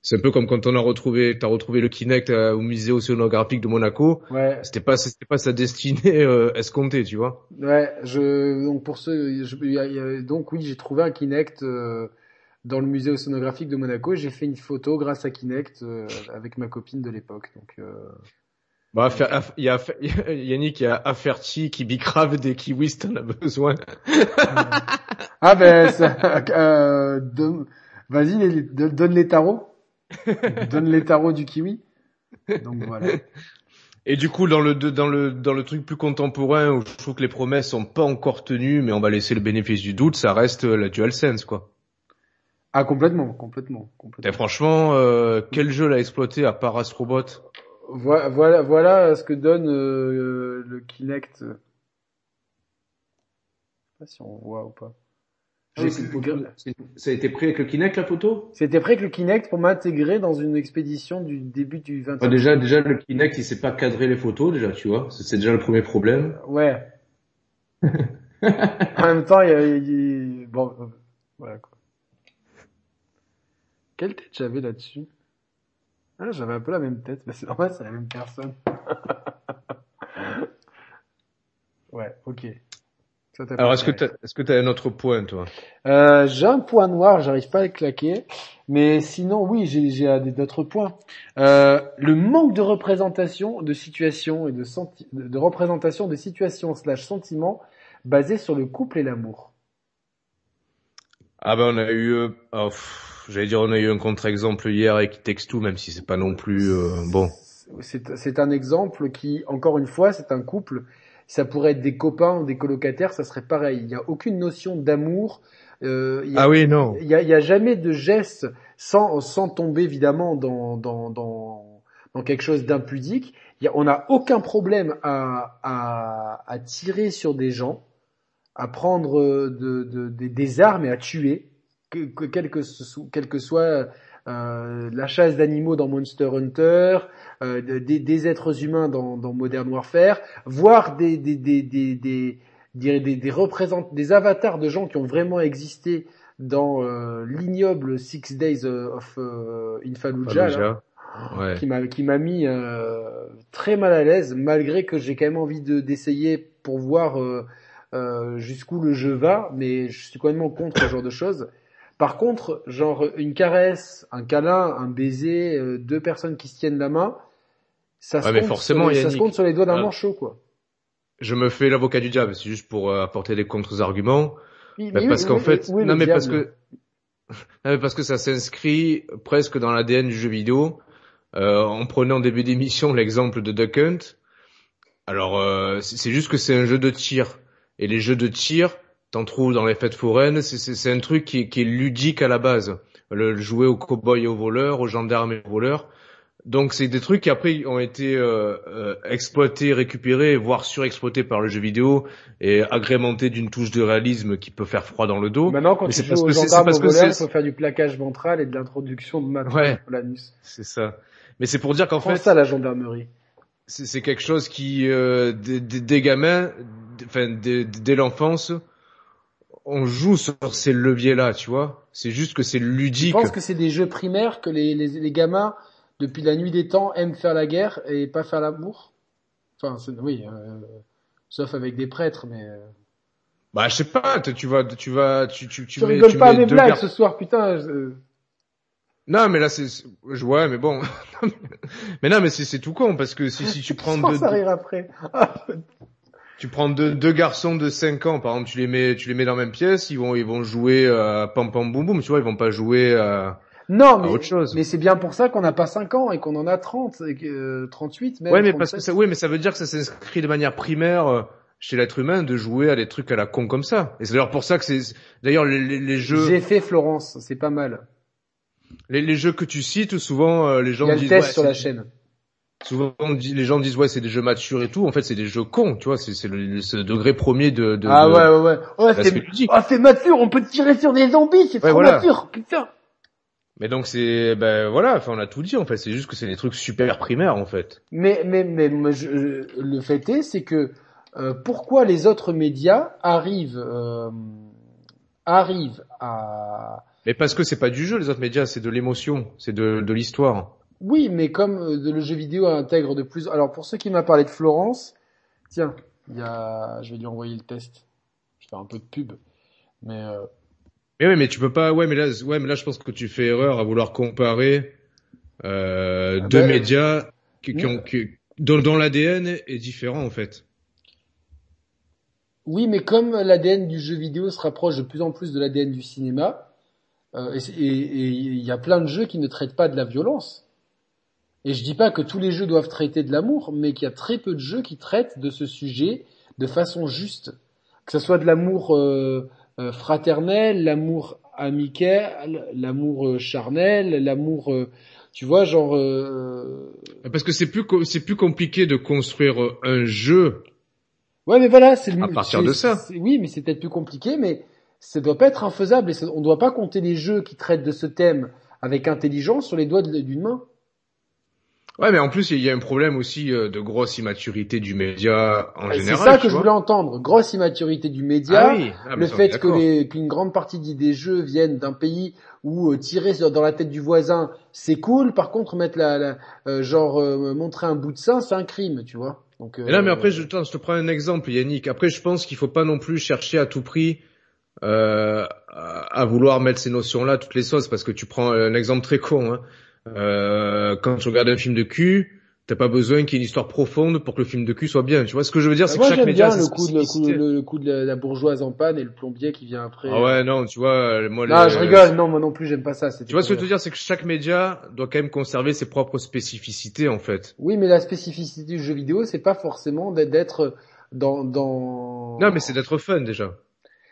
[SPEAKER 1] C'est un peu comme quand on a retrouvé, t'as retrouvé le Kinect euh, au musée océanographique de Monaco.
[SPEAKER 2] Ouais.
[SPEAKER 1] C'était pas, c'était pas sa destinée euh, escomptée, tu vois.
[SPEAKER 2] Ouais, je donc pour ceux, je- y a- y a- donc oui, j'ai trouvé un Kinect euh, dans le musée océanographique de Monaco. J'ai fait une photo grâce à Kinect euh, avec ma copine de l'époque. Donc euh,
[SPEAKER 1] Bah, il y a Yannick, il y a Aferti qui bicrave des kiwis, si t'en as besoin.
[SPEAKER 2] ah ben ça, euh, vas-y, les- donne les tarots, donne les tarots du kiwi. Donc voilà.
[SPEAKER 1] Et du coup, dans le dans le dans le truc plus contemporain où je trouve que les promesses sont pas encore tenues, mais on va laisser le bénéfice du doute, ça reste euh, la DualSense quoi.
[SPEAKER 2] Ah complètement, complètement,
[SPEAKER 1] Et
[SPEAKER 2] complètement.
[SPEAKER 1] franchement, euh, quel jeu l'a exploité à part Astrobot?
[SPEAKER 2] Voilà, voilà, voilà ce que donne euh, le Kinect. Je sais pas si on voit ou pas. J'ai-
[SPEAKER 1] Ça a été pris avec le Kinect la photo?
[SPEAKER 2] C'était prêt que le Kinect pour m'intégrer dans une expédition du début du 20
[SPEAKER 1] Déjà, déjà le Kinect il sait pas cadrer les photos déjà, tu vois. C'est déjà le premier problème.
[SPEAKER 2] Ouais. en même temps, il y a, il bon, euh, voilà quoi. Quelle tête j'avais là-dessus? Ah, j'avais un peu la même tête, mais c'est normal, c'est la même personne. ouais, ok. Ça,
[SPEAKER 1] Alors est-ce que est-ce que t'as un autre point toi?
[SPEAKER 2] Euh, j'ai un point noir, j'arrive pas à le claquer. Mais sinon, oui, j'ai d'autres points. Euh, le manque de représentation de situations et de, senti de représentation de situations slash sentiments basés sur le couple et l'amour.
[SPEAKER 1] Ah ben on a eu, euh, oh, j'allais dire on a eu un contre-exemple hier avec Textu, même si c'est pas non plus euh, bon.
[SPEAKER 2] C'est c'est un exemple qui, encore une fois, c'est un couple. Ça pourrait être des copains ou des colocataires, ça serait pareil. Il n'y a aucune notion d'amour. Euh, il y a-
[SPEAKER 1] Ah oui non.
[SPEAKER 2] Il y a, il y a jamais de geste sans, sans tomber évidemment dans, dans, dans, dans quelque chose d'impudique. Il y a- on n'a aucun problème à, à, à tirer sur des gens, à prendre de, de, des- des armes et à tuer, que, que, quel, que ce, quel que soit euh, la chasse d'animaux dans Monster Hunter, euh, de- des, des êtres humains dans, dans Modern Warfare, voire des, des, des, des, des, des, des, des représent- des avatars de gens qui ont vraiment existé dans euh, l'ignoble Six Days of euh, in Fallujah, là,
[SPEAKER 1] Fallujah. Ouais.
[SPEAKER 2] qui m'a qui m'a mis euh, très mal à l'aise, malgré que j'ai quand même envie de d'essayer pour voir euh, euh, jusqu'où le jeu va, mais je suis complètement contre ce genre de choses. Par contre, genre une caresse, un câlin, un baiser, euh, deux personnes qui se tiennent la main, ça se
[SPEAKER 1] Ouais,
[SPEAKER 2] compte
[SPEAKER 1] forcément,
[SPEAKER 2] sur les, ça se compte sur les doigts d'un
[SPEAKER 1] Ah.
[SPEAKER 2] manchot, quoi.
[SPEAKER 1] Je me fais l'avocat du diable, c'est juste pour euh, apporter des contre-arguments.
[SPEAKER 2] Oui,
[SPEAKER 1] Bah,
[SPEAKER 2] mais
[SPEAKER 1] parce
[SPEAKER 2] oui,
[SPEAKER 1] qu'en fait, non mais parce que non, mais parce que ça s'inscrit presque dans l'ADN du jeu vidéo. Euh, en prenant en début d'émission l'exemple de Duck Hunt. Alors euh, c'est c'est juste que c'est un jeu de tir et les jeux de tir, t'en trouves dans les fêtes foraines. C'est un truc qui, est- qui est ludique à la base. Le, le jouer aux cow-boys et aux voleurs, aux gendarmes et aux voleurs. Donc c'est des trucs qui après ont été euh, euh, exploités, récupérés, voire surexploités par le jeu vidéo et agrémentés d'une touche de réalisme qui peut faire froid dans le dos.
[SPEAKER 2] Maintenant, quand
[SPEAKER 1] Mais
[SPEAKER 2] tu joues
[SPEAKER 1] parce
[SPEAKER 2] aux gendarmes au
[SPEAKER 1] parce
[SPEAKER 2] il faut faire du plaquage ventral et de l'introduction de matin
[SPEAKER 1] Ouais. C'est ça. Mais c'est pour dire qu'en fait,
[SPEAKER 2] ça la gendarmerie.
[SPEAKER 1] c'est quelque chose qui, euh, des, des- des gamins, enfin dès l'enfance, on joue sur ces leviers-là, tu vois. C'est juste que c'est
[SPEAKER 2] Je
[SPEAKER 1] ludique.
[SPEAKER 2] pense que c'est des jeux primaires que les, les, les gamins, depuis la nuit des temps, aiment faire la guerre et pas faire l'amour? Enfin, oui, euh, sauf avec des prêtres, mais... euh,
[SPEAKER 1] Bah je sais pas, tu vas, tu vas, tu tu tu
[SPEAKER 2] Tu
[SPEAKER 1] mets-
[SPEAKER 2] rigoles
[SPEAKER 1] tu
[SPEAKER 2] pas à
[SPEAKER 1] mets
[SPEAKER 2] mes
[SPEAKER 1] deux
[SPEAKER 2] blagues
[SPEAKER 1] gar-
[SPEAKER 2] ce soir, putain. je-
[SPEAKER 1] Non mais là c'est, je ouais mais bon. mais non mais c'est c'est tout con parce que si si tu prends deux,
[SPEAKER 2] ça rire après.
[SPEAKER 1] tu prends deux, deux garçons de 5 ans par exemple, tu les mets tu les mets dans la même pièce, ils vont ils vont jouer à pam pam boum boum, tu vois, ils vont pas jouer à,
[SPEAKER 2] Non,
[SPEAKER 1] à
[SPEAKER 2] mais,
[SPEAKER 1] autre chose.
[SPEAKER 2] mais c'est bien pour ça qu'on n'a pas 5 ans et qu'on en a 30, et que, euh, 38 même.
[SPEAKER 1] ouais mais parce que
[SPEAKER 2] 37.
[SPEAKER 1] ça oui mais ça veut dire que ça s'inscrit de manière primaire euh, chez l'être humain de jouer à des trucs à la con comme ça. Et c'est d'ailleurs pour ça que c'est d'ailleurs les, les, les jeux
[SPEAKER 2] J'ai fait Florence, c'est pas mal.
[SPEAKER 1] les, les jeux que tu cites souvent euh, les
[SPEAKER 2] Il
[SPEAKER 1] gens
[SPEAKER 2] y a le
[SPEAKER 1] disent
[SPEAKER 2] test
[SPEAKER 1] ouais,
[SPEAKER 2] sur la chaîne.
[SPEAKER 1] Souvent, les gens disent ouais, c'est des jeux matures et tout. En fait, c'est des jeux cons, tu vois. C'est c'est le, degré premier de. de
[SPEAKER 2] Ah
[SPEAKER 1] de-
[SPEAKER 2] ouais, ouais, ouais. Oh, c'est, oh, c'est mature, on peut tirer sur des zombies, c'est
[SPEAKER 1] Ouais,
[SPEAKER 2] trop
[SPEAKER 1] voilà.
[SPEAKER 2] mature, putain.
[SPEAKER 1] Mais donc c'est ben voilà. Enfin, on a tout dit en fait. C'est juste que c'est des trucs super primaires en fait.
[SPEAKER 2] Mais, mais, mais, moi, je- je- le fait est, c'est que euh, pourquoi les autres médias arrivent, euh, arrivent à,
[SPEAKER 1] Mais parce que c'est pas du jeu, les autres médias, c'est de l'émotion, c'est de de l'histoire.
[SPEAKER 2] Oui, mais comme euh, le jeu vidéo intègre de plus, alors pour ceux qui m'a parlé de Florence, tiens, il y a, je vais lui envoyer le test. Je vais faire un peu de pub, mais euh,
[SPEAKER 1] Mais ouais, mais tu peux pas. Ouais, mais là, ouais, mais là, je pense que tu fais erreur à vouloir comparer euh,
[SPEAKER 2] Ah
[SPEAKER 1] deux
[SPEAKER 2] ben,
[SPEAKER 1] médias qui, qui
[SPEAKER 2] non.
[SPEAKER 1] ont qui, dont, dont l'ADN est différent en fait.
[SPEAKER 2] Oui, mais comme l'ADN du jeu vidéo se rapproche de plus en plus de l'ADN du cinéma, euh, et il y a plein de jeux qui ne traitent pas de la violence. Et je dis pas que tous les jeux doivent traiter de l'amour, mais qu'il y a très peu de jeux qui traitent de ce sujet de façon juste. Que ce soit de l'amour euh, euh, fraternel, l'amour amical, l'amour euh, charnel, l'amour, euh, tu vois, genre... euh,
[SPEAKER 1] Parce que c'est plus c'est plus compliqué de construire un jeu.
[SPEAKER 2] Ouais, mais voilà, c'est le
[SPEAKER 1] À partir de ça.
[SPEAKER 2] Oui, mais c'est peut-être plus compliqué, mais ça doit pas être infaisable. Et ça- on doit pas compter les jeux qui traitent de ce thème avec intelligence sur les doigts d'une main.
[SPEAKER 1] Ouais, mais en plus, il y a un problème aussi euh, de grosse immaturité du média en
[SPEAKER 2] C'est
[SPEAKER 1] général.
[SPEAKER 2] ça
[SPEAKER 1] tu
[SPEAKER 2] que je voulais entendre. Grosse immaturité du média.
[SPEAKER 1] Ah oui, ah,
[SPEAKER 2] le
[SPEAKER 1] ça,
[SPEAKER 2] fait qu'une grande partie des- jeux viennent d'un pays où euh, tirer dans la tête du voisin, c'est cool. Par contre, mettre la, la- euh, genre euh, montrer un bout de sein, c'est un crime, tu vois. Donc.
[SPEAKER 1] Et là, mais après, je, attends, je te prends un exemple, Yannick. Après, je pense qu'il faut pas non plus chercher à tout prix à, à vouloir mettre ces notions-là toutes les sauces, parce que tu prends un exemple très con. Hein. Euh, quand tu regardes un film de cul, t'as pas besoin qu'il y ait une histoire profonde pour que le film de cul soit bien. Tu vois ce que je veux dire,
[SPEAKER 2] bah,
[SPEAKER 1] c'est que chaque média
[SPEAKER 2] bien le coup, de, le, coup, le, de la, la bourgeoise en panne et le plombier qui vient après.
[SPEAKER 1] Ah ouais, non, tu vois, euh, moi,
[SPEAKER 2] Non,
[SPEAKER 1] les-
[SPEAKER 2] je rigole. Non, moi non plus, j'aime pas ça.
[SPEAKER 1] Tu vois ce que je veux dire, c'est que chaque média doit quand même conserver ses propres spécificités, en fait.
[SPEAKER 2] Oui, mais la spécificité du jeu vidéo, c'est pas forcément d'être- dans, dans.
[SPEAKER 1] Non, mais c'est d'être fun déjà,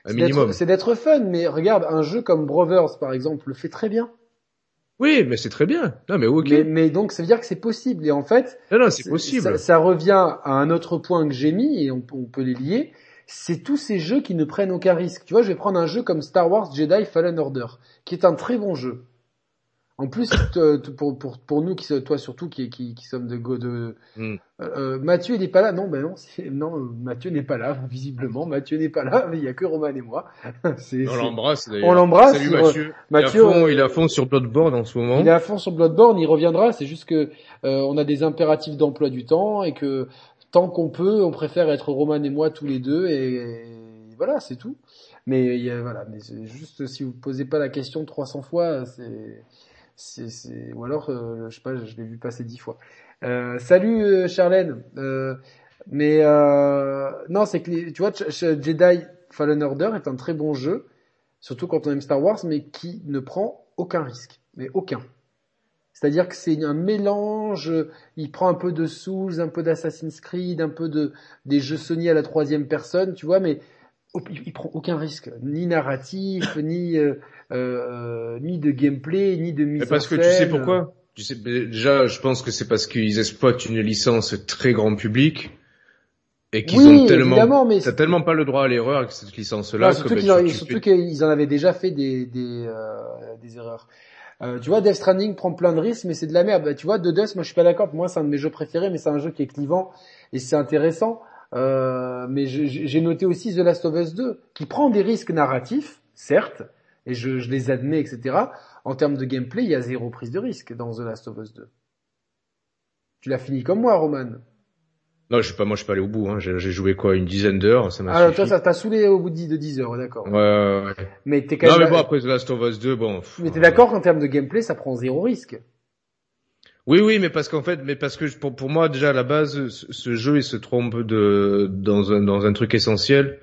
[SPEAKER 1] un
[SPEAKER 2] C'est
[SPEAKER 1] minimum.
[SPEAKER 2] d'être- C'est d'être fun, mais regarde, un jeu comme Brothers, par exemple, le fait très bien.
[SPEAKER 1] Oui, mais c'est très bien. Non, mais ok.
[SPEAKER 2] Mais, mais donc, ça veut dire que c'est possible. Et en fait,
[SPEAKER 1] Non, non, c'est possible.
[SPEAKER 2] Ça, ça revient à un autre point que j'ai mis, et on, on peut les lier. C'est tous ces jeux qui ne prennent aucun risque. Tu vois, je vais prendre un jeu comme Star Wars Jedi Fallen Order, qui est un très bon jeu. En plus, pour, pour, pour nous, qui, toi surtout, qui, qui, qui sommes de, go- de
[SPEAKER 1] Hmm.
[SPEAKER 2] euh, euh, Mathieu il n'est pas là. Non, ben non, non, euh, Mathieu n'est pas là. Visiblement, Mathieu n'est pas là. Mais il y a que Roman et moi.
[SPEAKER 1] On l'embrasse d'ailleurs.
[SPEAKER 2] On l'embrasse.
[SPEAKER 1] Salut
[SPEAKER 2] il re-
[SPEAKER 1] Mathieu.
[SPEAKER 2] Mathieu,
[SPEAKER 1] il, est à fond,
[SPEAKER 2] euh,
[SPEAKER 1] il fond sur Bloodborne en ce moment.
[SPEAKER 2] il est à fond sur Bloodborne, il reviendra. C'est juste que euh, on a des impératifs d'emploi du temps et que tant qu'on peut, on préfère être Roman et moi tous les deux et, et voilà, c'est tout. Mais il y a, voilà, mais juste si vous posez pas la question 300 fois, c'est ou alors euh, je sais pas, je l'ai vu passer 10 fois. Euh, salut euh, Charlène. Euh, mais euh, non, c'est que tu vois, Jedi Fallen Order est un très bon jeu, surtout quand on aime Star Wars, mais qui ne prend aucun risque, mais aucun. C'est-à-dire que c'est un mélange, il prend un peu de Souls, un peu d'Assassin's Creed, un peu de des jeux Sony à la troisième personne, tu vois, mais il, prend aucun risque, ni narratif, ni euh, euh, ni de gameplay, ni de mise
[SPEAKER 1] Mais parce
[SPEAKER 2] en
[SPEAKER 1] que tu
[SPEAKER 2] scène.
[SPEAKER 1] sais pourquoi? Tu sais, déjà, je pense que c'est parce qu'ils exploitent une licence très grand public et qu'ils ont tellement, mais t'as tellement pas le droit à l'erreur avec cette licence-là.
[SPEAKER 2] surtout ben, qu'ils en avaient déjà fait des des, euh, des erreurs. Euh, tu vois, Death Stranding prend plein de risques, mais c'est de la merde. Bah, tu vois, The Dust, moi je suis pas d'accord. Moi, c'est un de mes jeux préférés, mais c'est un jeu qui est clivant et c'est intéressant. Euh, mais j'ai noté aussi The Last of Us 2, qui prend des risques narratifs, certes, et je, je les admets, etc. En termes de gameplay, il y a zéro prise de risque dans The Last of Us 2. Tu l'as fini comme moi, Roman?
[SPEAKER 1] Non, je suis pas, moi, je suis pas allé au bout. Hein. J'ai joué quoi, une dizaine d'heures, ça m'a.
[SPEAKER 2] Ah, toi, ça t'a saoulé au bout de 10 heures, d'accord.
[SPEAKER 1] Ouais, ouais, ouais.
[SPEAKER 2] Mais t'es quand même.
[SPEAKER 1] Non, mais bon, après The Last of Us 2, bon.
[SPEAKER 2] mais t'es d'accord qu'en termes de gameplay, ça prend zéro risque?
[SPEAKER 1] Oui, oui, mais parce qu'en fait, mais parce que pour, pour moi, déjà à la base, ce, jeu, il se trompe de dans un dans un truc essentiel,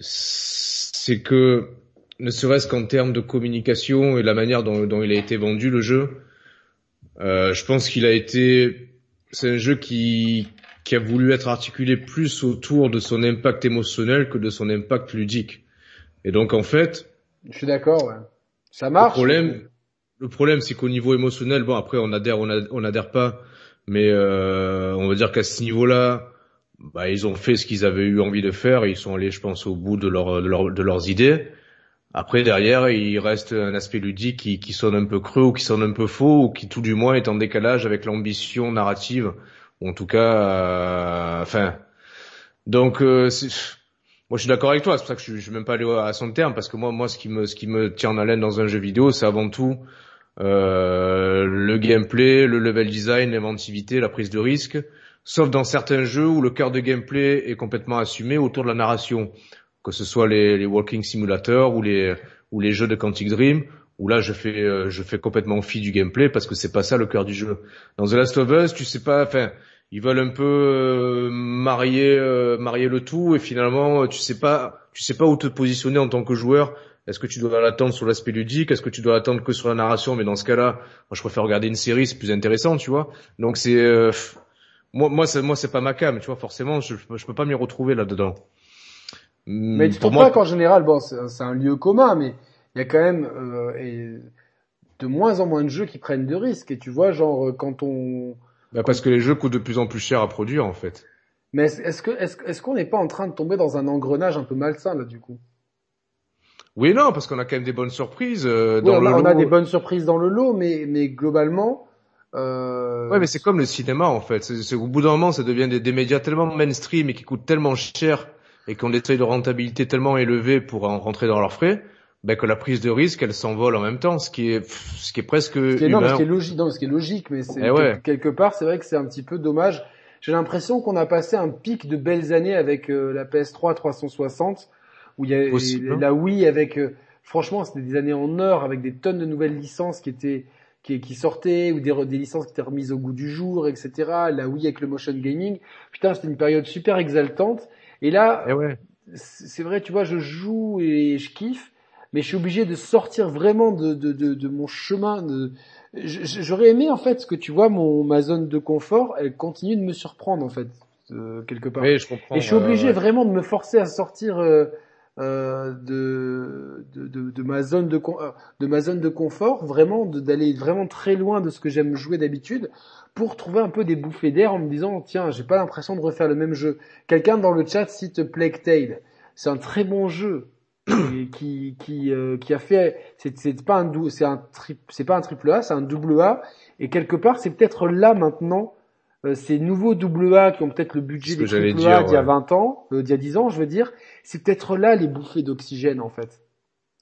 [SPEAKER 1] c'est que ne serait-ce qu'en termes de communication et la manière dont, dont il a été vendu le jeu, euh, je pense qu'il a été, c'est un jeu qui qui a voulu être articulé plus autour de son impact émotionnel que de son impact ludique. Et donc en fait,
[SPEAKER 2] je suis d'accord, ouais. ça marche.
[SPEAKER 1] Le problème, le problème, c'est qu'au niveau émotionnel, bon après on adhère, on, n'adhère pas, mais euh, on va dire qu'à ce niveau-là, bah, ils ont fait ce qu'ils avaient eu envie de faire, ils sont allés, je pense, au bout de, leur, de, leurs idées. Après, derrière, il reste un aspect ludique qui, sonne un peu creux ou qui sonne un peu faux ou qui tout du moins est en décalage avec l'ambition narrative en tout cas, euh, enfin, donc euh, moi je suis d'accord avec toi, c'est pour ça que je, je suis même pas allé à son terme parce que moi, moi ce qui me tient en haleine dans un jeu vidéo, c'est avant tout euh, le gameplay, le level design, l'inventivité, la prise de risque. Sauf dans certains jeux où le cœur de gameplay est complètement assumé autour de la narration, que ce soit les, walking simulators ou les jeux de Quantic Dream, où là je fais euh, je fais complètement fi du gameplay parce que c'est pas ça le cœur du jeu. Dans The Last of Us, tu sais pas, enfin ils veulent un peu marier euh, marier le tout et finalement tu sais pas tu sais pas où te positionner en tant que joueur. Est-ce que tu dois l'attendre sur l'aspect ludique? Est-ce que tu dois l'attendre que sur la narration? Mais dans ce cas-là, moi je préfère regarder une série, c'est plus intéressant, tu vois. Donc c'est euh, moi moi c'est moi c'est pas ma cam, tu vois. Forcément, je je peux pas m'y retrouver là-dedans.
[SPEAKER 2] Mais tu trouves pas qu'en général, bon, c'est un lieu commun, mais il y a quand même et de moins en moins de jeux qui prennent de risques. Et tu vois, genre quand on
[SPEAKER 1] bah parce que les jeux coûtent de plus en plus cher à produire en fait.
[SPEAKER 2] Mais est-ce que est-ce qu'on n'est pas en train de tomber dans un engrenage un peu malsain là du coup?
[SPEAKER 1] Oui non parce qu'on a quand même des bonnes surprises euh, dans
[SPEAKER 2] on
[SPEAKER 1] le
[SPEAKER 2] a, lot. On a des bonnes surprises dans le lot mais mais globalement. Euh...
[SPEAKER 1] Ouais mais c'est comme le cinéma en fait. C'est au bout d'un moment ça devient des, des, médias tellement mainstream et qui coûtent tellement cher et qui ont des seuils de rentabilité tellement élevés pour en rentrer dans leurs frais ben que la prise de risque elle s'envole en même temps, ce qui est ce qui est presque ce qui est,
[SPEAKER 2] non, ce qui est logique, non, ce qui est logique, mais c'est eh quelque part c'est vrai que c'est un petit peu dommage. J'ai l'impression qu'on a passé un pic de belles années avec euh, la PS3 360 où il y a hein. la Wii avec euh, franchement c'était des années en or avec des tonnes de nouvelles licences qui étaient qui, qui sortaient ou des, des licences qui étaient remises au goût du jour, etc. La Wii avec le motion gaming, putain c'était une période super exaltante. Et là,
[SPEAKER 1] eh ouais.
[SPEAKER 2] c'est vrai, tu vois, je joue et je kiffe mais je suis obligé de sortir vraiment de, de, de, de mon chemin. De... J'aurais aimé en fait que tu vois mon ma zone de confort, elle continue de me surprendre en fait euh, quelque part.
[SPEAKER 1] Oui, je comprends.
[SPEAKER 2] Et je suis obligé vraiment de me forcer à sortir euh, euh, de, de, de, ma zone de euh, de ma zone de confort, vraiment d'aller vraiment très loin de ce que j'aime jouer d'habitude pour trouver un peu des bouffées d'air en me disant tiens j'ai pas l'impression de refaire le même jeu. Quelqu'un dans le chat cite Plague Tale, c'est un très bon jeu qui qui euh, qui a fait c'est c'est pas un c'est un c'est pas un triple A c'est un double A et quelque part c'est peut-être là maintenant euh, ces nouveaux double A qui ont peut-être le budget des triple A d'il y a 20 ans euh, d'il y a 10 ans je veux dire c'est peut-être là les bouffées d'oxygène en fait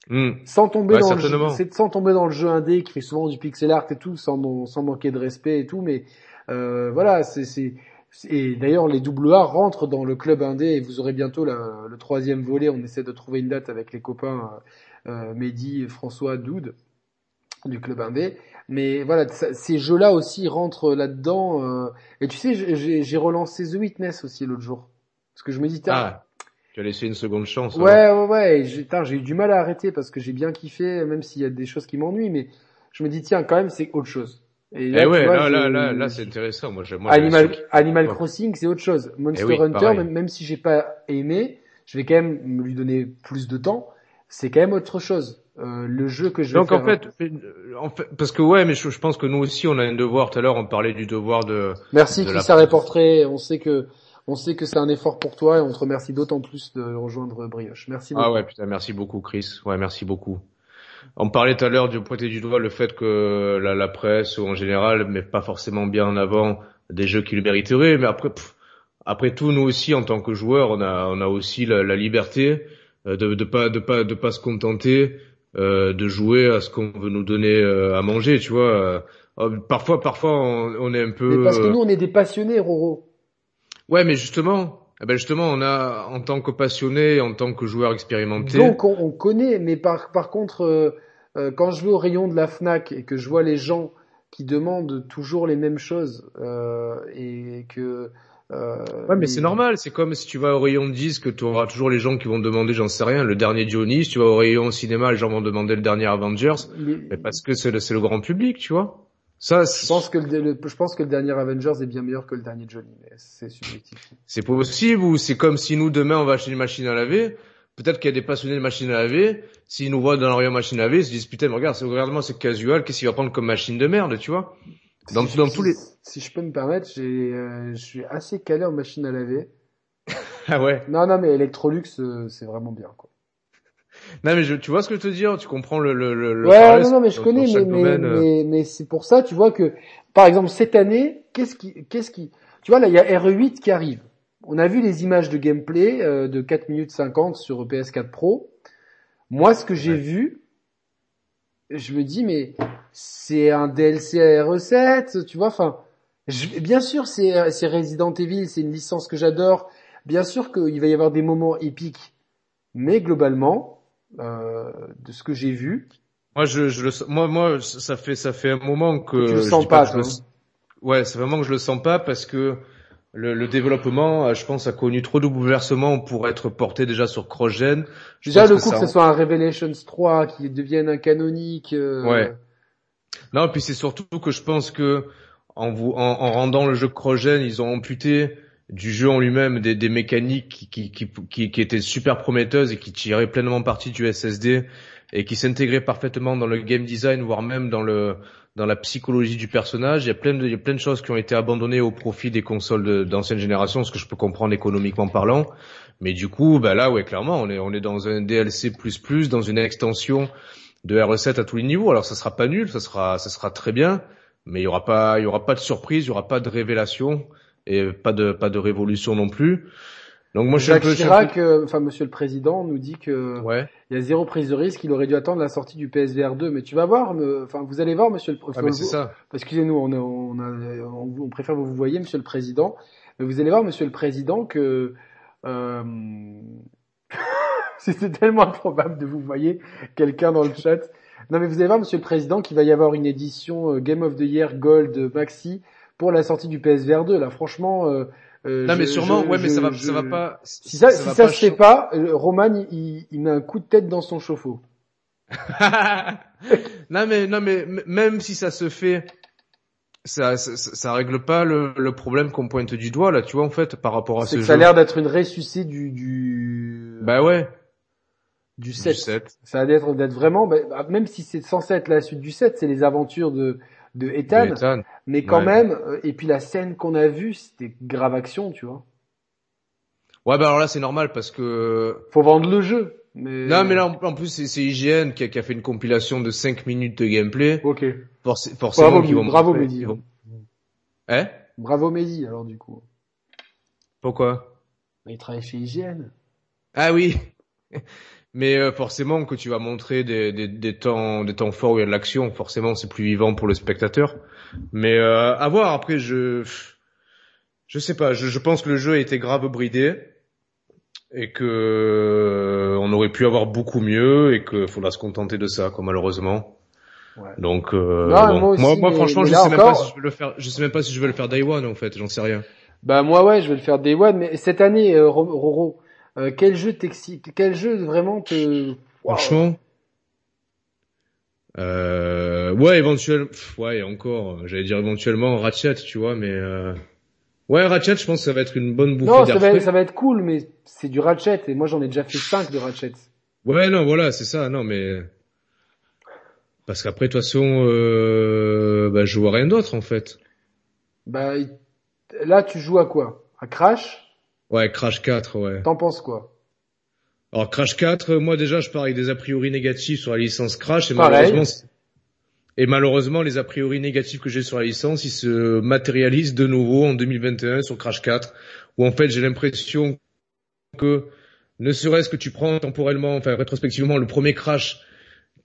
[SPEAKER 1] hmm.
[SPEAKER 2] sans tomber dans le jeu, sans tomber dans le jeu indé qui fait souvent du pixel art et tout sans sans manquer de respect et tout mais euh, voilà c'est c'est et d'ailleurs, les AA rentrent dans le club indé et vous aurez bientôt le troisième volet. On essaie de trouver une date avec les copains euh, euh Mehdi, François, Doud du club indé. Mais voilà, ces jeux-là aussi rentrent là-dedans. Euh, et tu sais, j'ai relancé The Witness aussi l'autre jour. Parce que je me dis,
[SPEAKER 1] ah, tu as laissé une seconde chance.
[SPEAKER 2] Ouais, ouais, ouais. J'ai eu du mal à arrêter parce que j'ai bien kiffé, même s'il y a des choses qui m'ennuient. Mais je me dis, tiens, quand même, c'est autre chose.
[SPEAKER 1] Et là, eh ouais, là, là, là, là, c'est intéressant. Moi, moi
[SPEAKER 2] Animal, Animal Crossing, c'est autre chose. Monster eh Hunter, même, même, si j'ai pas aimé, je vais quand même lui donner plus de temps. C'est quand même autre chose. Euh, le jeu que je vais
[SPEAKER 1] Donc
[SPEAKER 2] faire,
[SPEAKER 1] en fait, en fait, parce que ouais, mais je, je pense que nous aussi on a un devoir. Tout à l'heure on parlait du devoir de.
[SPEAKER 2] Merci
[SPEAKER 1] de la
[SPEAKER 2] Christian Reportrait. On sait que on sait que c'est un effort pour toi et on te remercie d'autant plus de rejoindre Brioche. Merci beaucoup.
[SPEAKER 1] Ah ouais, putain, merci beaucoup Chris. Ouais, merci beaucoup. On parlait tout à l'heure de pointer du doigt le fait que la, la presse ou en général met pas forcément bien en avant des jeux qui le mériteraient, mais après, pff, après tout, nous aussi en tant que joueurs, on a, on a aussi la, la liberté de, de pas, de pas, de pas se contenter euh, de jouer à ce qu'on veut nous donner euh, à manger, tu vois. Euh, parfois, parfois, on, on est un peu.
[SPEAKER 2] Mais parce que
[SPEAKER 1] euh,
[SPEAKER 2] nous, on est des passionnés, Roro.
[SPEAKER 1] Ouais, mais justement, eh ben justement, on a en tant que passionné, en tant que joueur expérimenté.
[SPEAKER 2] Donc, on, on connaît. Mais par, par contre, euh, euh, quand je vais au rayon de la Fnac et que je vois les gens qui demandent toujours les mêmes choses euh, et que euh,
[SPEAKER 1] Ouais, mais c'est normal. C'est comme si tu vas au rayon de disques, tu auras toujours les gens qui vont demander, j'en sais rien, le dernier Johnny. Si tu vas au rayon cinéma, les gens vont demander le dernier Avengers.
[SPEAKER 2] les-
[SPEAKER 1] Mais parce que c'est le, grand public, tu vois. Ça,
[SPEAKER 2] Je
[SPEAKER 1] c'est
[SPEAKER 2] pense que le, le- je pense que le dernier Avengers est bien meilleur que le dernier Johnny, mais c'est subjectif.
[SPEAKER 1] c'est possible ou c'est comme si nous, demain, on va acheter une machine à laver. Peut-être qu'il y a des passionnés de machines à laver. S'ils nous voient dans le rayon machine à laver, ils se disent, putain, mais regarde, c'est- regarde-moi, c'est casual. Qu'est-ce qu'il va prendre comme machine de merde, tu vois? Dans-
[SPEAKER 2] si,
[SPEAKER 1] dans
[SPEAKER 2] si-
[SPEAKER 1] tous les-
[SPEAKER 2] Si je peux me permettre, j'ai, euh, je suis assez calé en machine à laver.
[SPEAKER 1] Ah ouais.
[SPEAKER 2] Non, non, mais Electrolux, euh, c'est vraiment bien, quoi.
[SPEAKER 1] Non, mais je, tu vois ce que je te dis, tu comprends le, le, le,
[SPEAKER 2] ouais, non, non, mais je connais, mais, mais,
[SPEAKER 1] euh.
[SPEAKER 2] mais, mais c'est pour ça, tu vois que, par exemple, cette année, qu'est-ce qui, qu'est-ce qui, tu vois, là, il y a RE8 qui arrive. On a vu les images de gameplay euh, de 4 minutes 50 sur PS4 Pro. Moi, ce que j'ai
[SPEAKER 1] Ouais.
[SPEAKER 2] vu, je me dis, mais c'est un DLC à RE7, tu vois, enfin, je- bien sûr, c'est c'est Resident Evil, c'est une licence que j'adore. Bien sûr qu'il va y avoir des moments épiques, mais globalement, euh, de ce que j'ai vu,
[SPEAKER 1] Moi, je, je le, moi, moi, ça fait, ça fait un moment que.
[SPEAKER 2] Tu le
[SPEAKER 1] je
[SPEAKER 2] sens pas,
[SPEAKER 1] je le-. Ouais, c'est vraiment que je le sens pas parce que le, le développement, euh, je pense, a connu trop de bouleversements pour être porté déjà sur cross-gen. Je
[SPEAKER 2] Déjà, le
[SPEAKER 1] que
[SPEAKER 2] coup que
[SPEAKER 1] ça-
[SPEAKER 2] ce soit un Revelations 3 qui devienne un canonique. euh,
[SPEAKER 1] Ouais. Non, puis c'est surtout que je pense que en, vous, en, en rendant le jeu cross-gen, ils ont amputé du jeu en lui-même des, des mécaniques qui, qui, qui, qui, qui étaient super prometteuses et qui tiraient pleinement parti du SSD et qui s'intégraient parfaitement dans le game design, voire même dans le dans la psychologie du personnage. Il y a plein de, il y a plein de choses qui ont été abandonnées au profit des consoles de- d'ancienne génération, ce que je peux comprendre économiquement parlant. Mais du coup, bah là, ouais, clairement, on est, on est dans un DLC++, dans une extension de RE7 à tous les niveaux. Alors ça sera pas nul, ça sera, ça sera très bien, mais il y aura pas, il y aura pas de surprise, il y aura pas de révélation et pas de, pas de révolution non plus. Donc moi je suis un peu,
[SPEAKER 2] Chirac, euh, enfin Monsieur le Président, nous dit que
[SPEAKER 1] ouais.
[SPEAKER 2] il y a zéro prise de risque. Il aurait dû attendre la sortie du PSVR 2. Mais tu vas voir, me- enfin vous allez voir, Monsieur le
[SPEAKER 1] Ah,
[SPEAKER 2] Président.
[SPEAKER 1] mais c'est ça.
[SPEAKER 2] Excusez-nous, on, on, on, on préfère vous voyez, Monsieur le Président. Mais vous allez voir, Monsieur le Président, que euh, c'était tellement improbable de vous voyez quelqu'un dans le chat. Non, mais vous allez voir, Monsieur le Président, qu'il va y avoir une édition euh, Game of the Year Gold Maxi pour la sortie du PSVR 2. Là, franchement. euh, euh,
[SPEAKER 1] Non mais sûrement,
[SPEAKER 2] je-
[SPEAKER 1] ouais, mais ça va,
[SPEAKER 2] je-
[SPEAKER 1] ça va pas.
[SPEAKER 2] Si ça, si
[SPEAKER 1] va
[SPEAKER 2] ça
[SPEAKER 1] pas
[SPEAKER 2] se fait pas, euh, Roman, il, met un coup de tête dans son chauffe-eau.
[SPEAKER 1] non mais non mais même si ça se fait, ça ça, règle pas le, le problème qu'on pointe du doigt là, tu vois en fait par rapport à ce
[SPEAKER 2] que ça a l'air d'être une ressuscité du, du,
[SPEAKER 1] Bah ouais.
[SPEAKER 2] du
[SPEAKER 1] Du
[SPEAKER 2] 7.
[SPEAKER 1] 7.
[SPEAKER 2] Ça a l'air d'être vraiment, bah, même si c'est censé être la suite du 7, c'est les aventures de, de Ethan.
[SPEAKER 1] de Ethan.
[SPEAKER 2] Mais quand
[SPEAKER 1] Ouais.
[SPEAKER 2] même, euh, et puis la scène qu'on a vue, c'était grave action, tu vois.
[SPEAKER 1] Ouais bah alors là c'est normal parce que
[SPEAKER 2] Faut vendre le jeu. Mais...
[SPEAKER 1] non mais là en, plus c'est c'est IGN qui a, qui a fait une compilation de 5 minutes de gameplay.
[SPEAKER 2] Ok.
[SPEAKER 1] Forc- forcément
[SPEAKER 2] Bravo,
[SPEAKER 1] vont
[SPEAKER 2] bravo,
[SPEAKER 1] montrer-
[SPEAKER 2] Mehdi.
[SPEAKER 1] vont- Hein?
[SPEAKER 2] Bravo Mehdi, alors du coup.
[SPEAKER 1] Pourquoi?
[SPEAKER 2] Il travaille chez IGN.
[SPEAKER 1] Ah oui. Mais euh, forcément que tu vas montrer des, des, des temps des temps forts où il y a de l'action, forcément c'est plus vivant pour le spectateur. Mais euh, à voir après je je sais pas, je, je pense que le jeu a été grave bridé et que euh, on aurait pu avoir beaucoup mieux et que faudra se contenter de ça quoi malheureusement.
[SPEAKER 2] Ouais.
[SPEAKER 1] Donc euh,
[SPEAKER 2] Non,
[SPEAKER 1] bon.
[SPEAKER 2] moi aussi,
[SPEAKER 1] moi, moi,
[SPEAKER 2] mais-
[SPEAKER 1] franchement
[SPEAKER 2] mais
[SPEAKER 1] je sais même pas si je veux le faire, je sais même pas si je veux le faire Day One en fait, j'en sais rien.
[SPEAKER 2] Bah moi ouais, je vais le faire Day One, mais cette année, euh, Ro- Roro, euh, quel jeu t'excite Quel jeu vraiment te...
[SPEAKER 1] Franchement. Euh, ouais, éventuellement, ouais, encore, j'allais dire éventuellement Ratchet, tu vois, mais euh... ouais, Ratchet, je pense que ça va être une bonne bouffée
[SPEAKER 2] Non, ça
[SPEAKER 1] d'air
[SPEAKER 2] va, ça va être cool, mais c'est du Ratchet, et moi j'en ai déjà fait 5 de Ratchet.
[SPEAKER 1] Ouais, non, voilà, c'est ça, non, mais parce qu'après, de toute façon, euh, bah, je vois rien d'autre en fait.
[SPEAKER 2] Bah là, tu joues à quoi? À Crash?
[SPEAKER 1] Ouais, Crash 4, ouais.
[SPEAKER 2] T'en penses quoi?
[SPEAKER 1] Alors Crash 4, moi déjà, je pars avec des a priori négatifs sur la licence Crash et malheureusement, et malheureusement, les a priori négatifs que j'ai sur la licence, ils se matérialisent de nouveau en 2021 sur Crash 4, où en fait j'ai l'impression que ne serait-ce que tu prends temporellement, enfin rétrospectivement, le premier Crash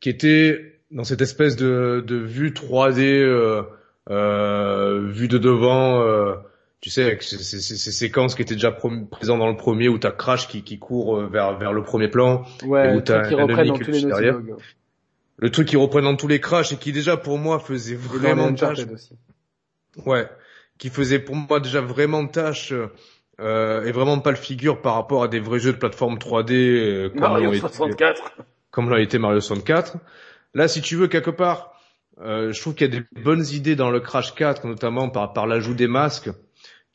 [SPEAKER 1] qui était dans cette espèce de, de vue 3D, euh, euh, vue de devant, euh, tu sais, avec ces, ces, ces, séquences qui étaient déjà présentes dans le premier, où t'as Crash qui, qui court euh, vers, vers le premier plan,
[SPEAKER 2] ouais, et où t'as un ennemi qui derrière.
[SPEAKER 1] Le truc qui reprend dans tous les Crash et qui déjà pour moi faisait vraiment tâche. Aussi. Ouais, qui faisait pour moi déjà vraiment tâche euh, et vraiment pas le figure par rapport à des vrais jeux de plateforme 3D
[SPEAKER 2] euh, comme Mario 64.
[SPEAKER 1] Été, comme l'a été Mario 64. Là, si tu veux quelque part, euh, je trouve qu'il y a des bonnes idées dans le Crash 4, notamment par, par l'ajout des masques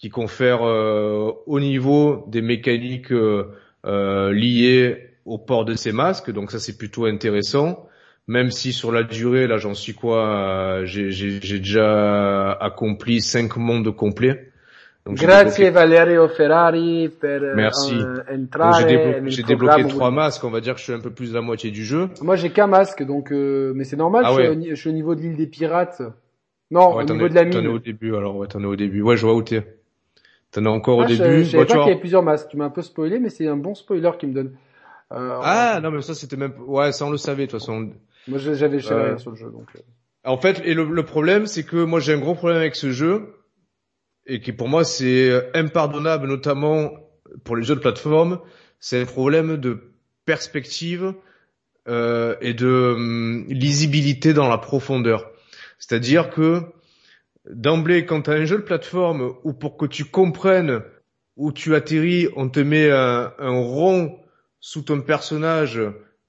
[SPEAKER 1] qui confèrent euh, au niveau des mécaniques euh, euh, liées au port de ces masques. Donc ça, c'est plutôt intéressant. Même si sur la durée, là, j'en suis quoi J'ai déjà accompli cinq mondes complets.
[SPEAKER 2] Grazie Valerio Ferrari per euh,
[SPEAKER 1] Merci. J'ai débloqué trois masques, on va dire que je suis un peu plus de la moitié du jeu.
[SPEAKER 2] Moi j'ai qu'un masque, donc euh, mais c'est normal, ah je, suis au, niveau de l'île des pirates. Non, au niveau de la mine.
[SPEAKER 1] T'en es au début, alors ouais, t'en es au début. Ouais, je vois où t'es. T'en es encore au ah, début.
[SPEAKER 2] Je, savais pas qu'il y avait plusieurs masques. Tu m'as un peu spoilé, mais c'est un bon spoiler qui me donne.
[SPEAKER 1] Euh, ah non, mais ça c'était même, ouais, ça on le savait de toute façon.
[SPEAKER 2] Moi j'avais, j'avais rien sur le jeu, donc.
[SPEAKER 1] En fait, et le, le problème, c'est que moi j'ai un gros problème avec ce jeu et qui pour moi c'est euh, impardonnable, notamment pour les jeux de plateforme, c'est un problème de perspective euh, et de hum, lisibilité dans la profondeur. C'est-à-dire que d'emblée, quand tu as un jeu de plateforme où pour que tu comprennes où tu atterris, on te met un, un rond sous ton personnage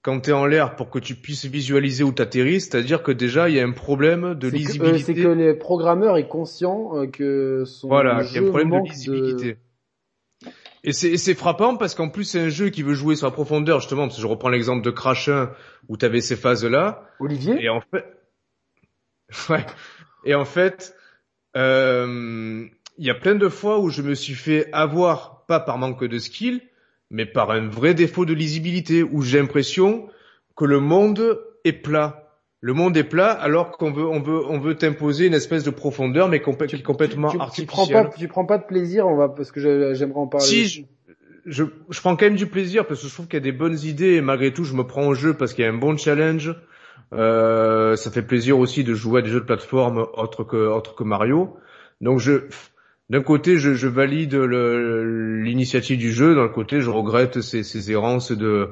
[SPEAKER 1] quand tu es en l'air pour que tu puisses visualiser où tu atterris, c'est-à-dire que déjà il y a un problème de lisibilité.
[SPEAKER 2] C'est que les programmeurs est conscient euh, que son
[SPEAKER 1] voilà,
[SPEAKER 2] il y a un
[SPEAKER 1] problème de lisibilité. Et c'est frappant parce qu'en plus c'est un jeu qui veut jouer sur la profondeur justement. Parce que je reprends l'exemple de Crash 1 où tu avais ces phases là.
[SPEAKER 2] Olivier?
[SPEAKER 1] Et en fait, ouais. Et en fait, euh, il y a plein de fois où je me suis fait avoir pas par manque de skill, mais par un vrai défaut de lisibilité où j'ai l'impression que le monde est plat. Le monde est plat alors qu'on veut on veut on veut t'imposer une espèce de profondeur mais qui est complètement
[SPEAKER 2] tu, tu,
[SPEAKER 1] artificielle.
[SPEAKER 2] Tu prends pas tu prends pas de plaisir on va parce que j'aimerais en parler.
[SPEAKER 1] Si je, je, je prends quand même du plaisir parce que je trouve qu'il y a des bonnes idées et malgré tout je me prends au jeu parce qu'il y a un bon challenge. Euh, ça fait plaisir aussi de jouer à des jeux de plateforme autres que autres que Mario. Donc je d'un côté, je, je valide l'initiative du jeu, d'un côté, je regrette ces, ces errances de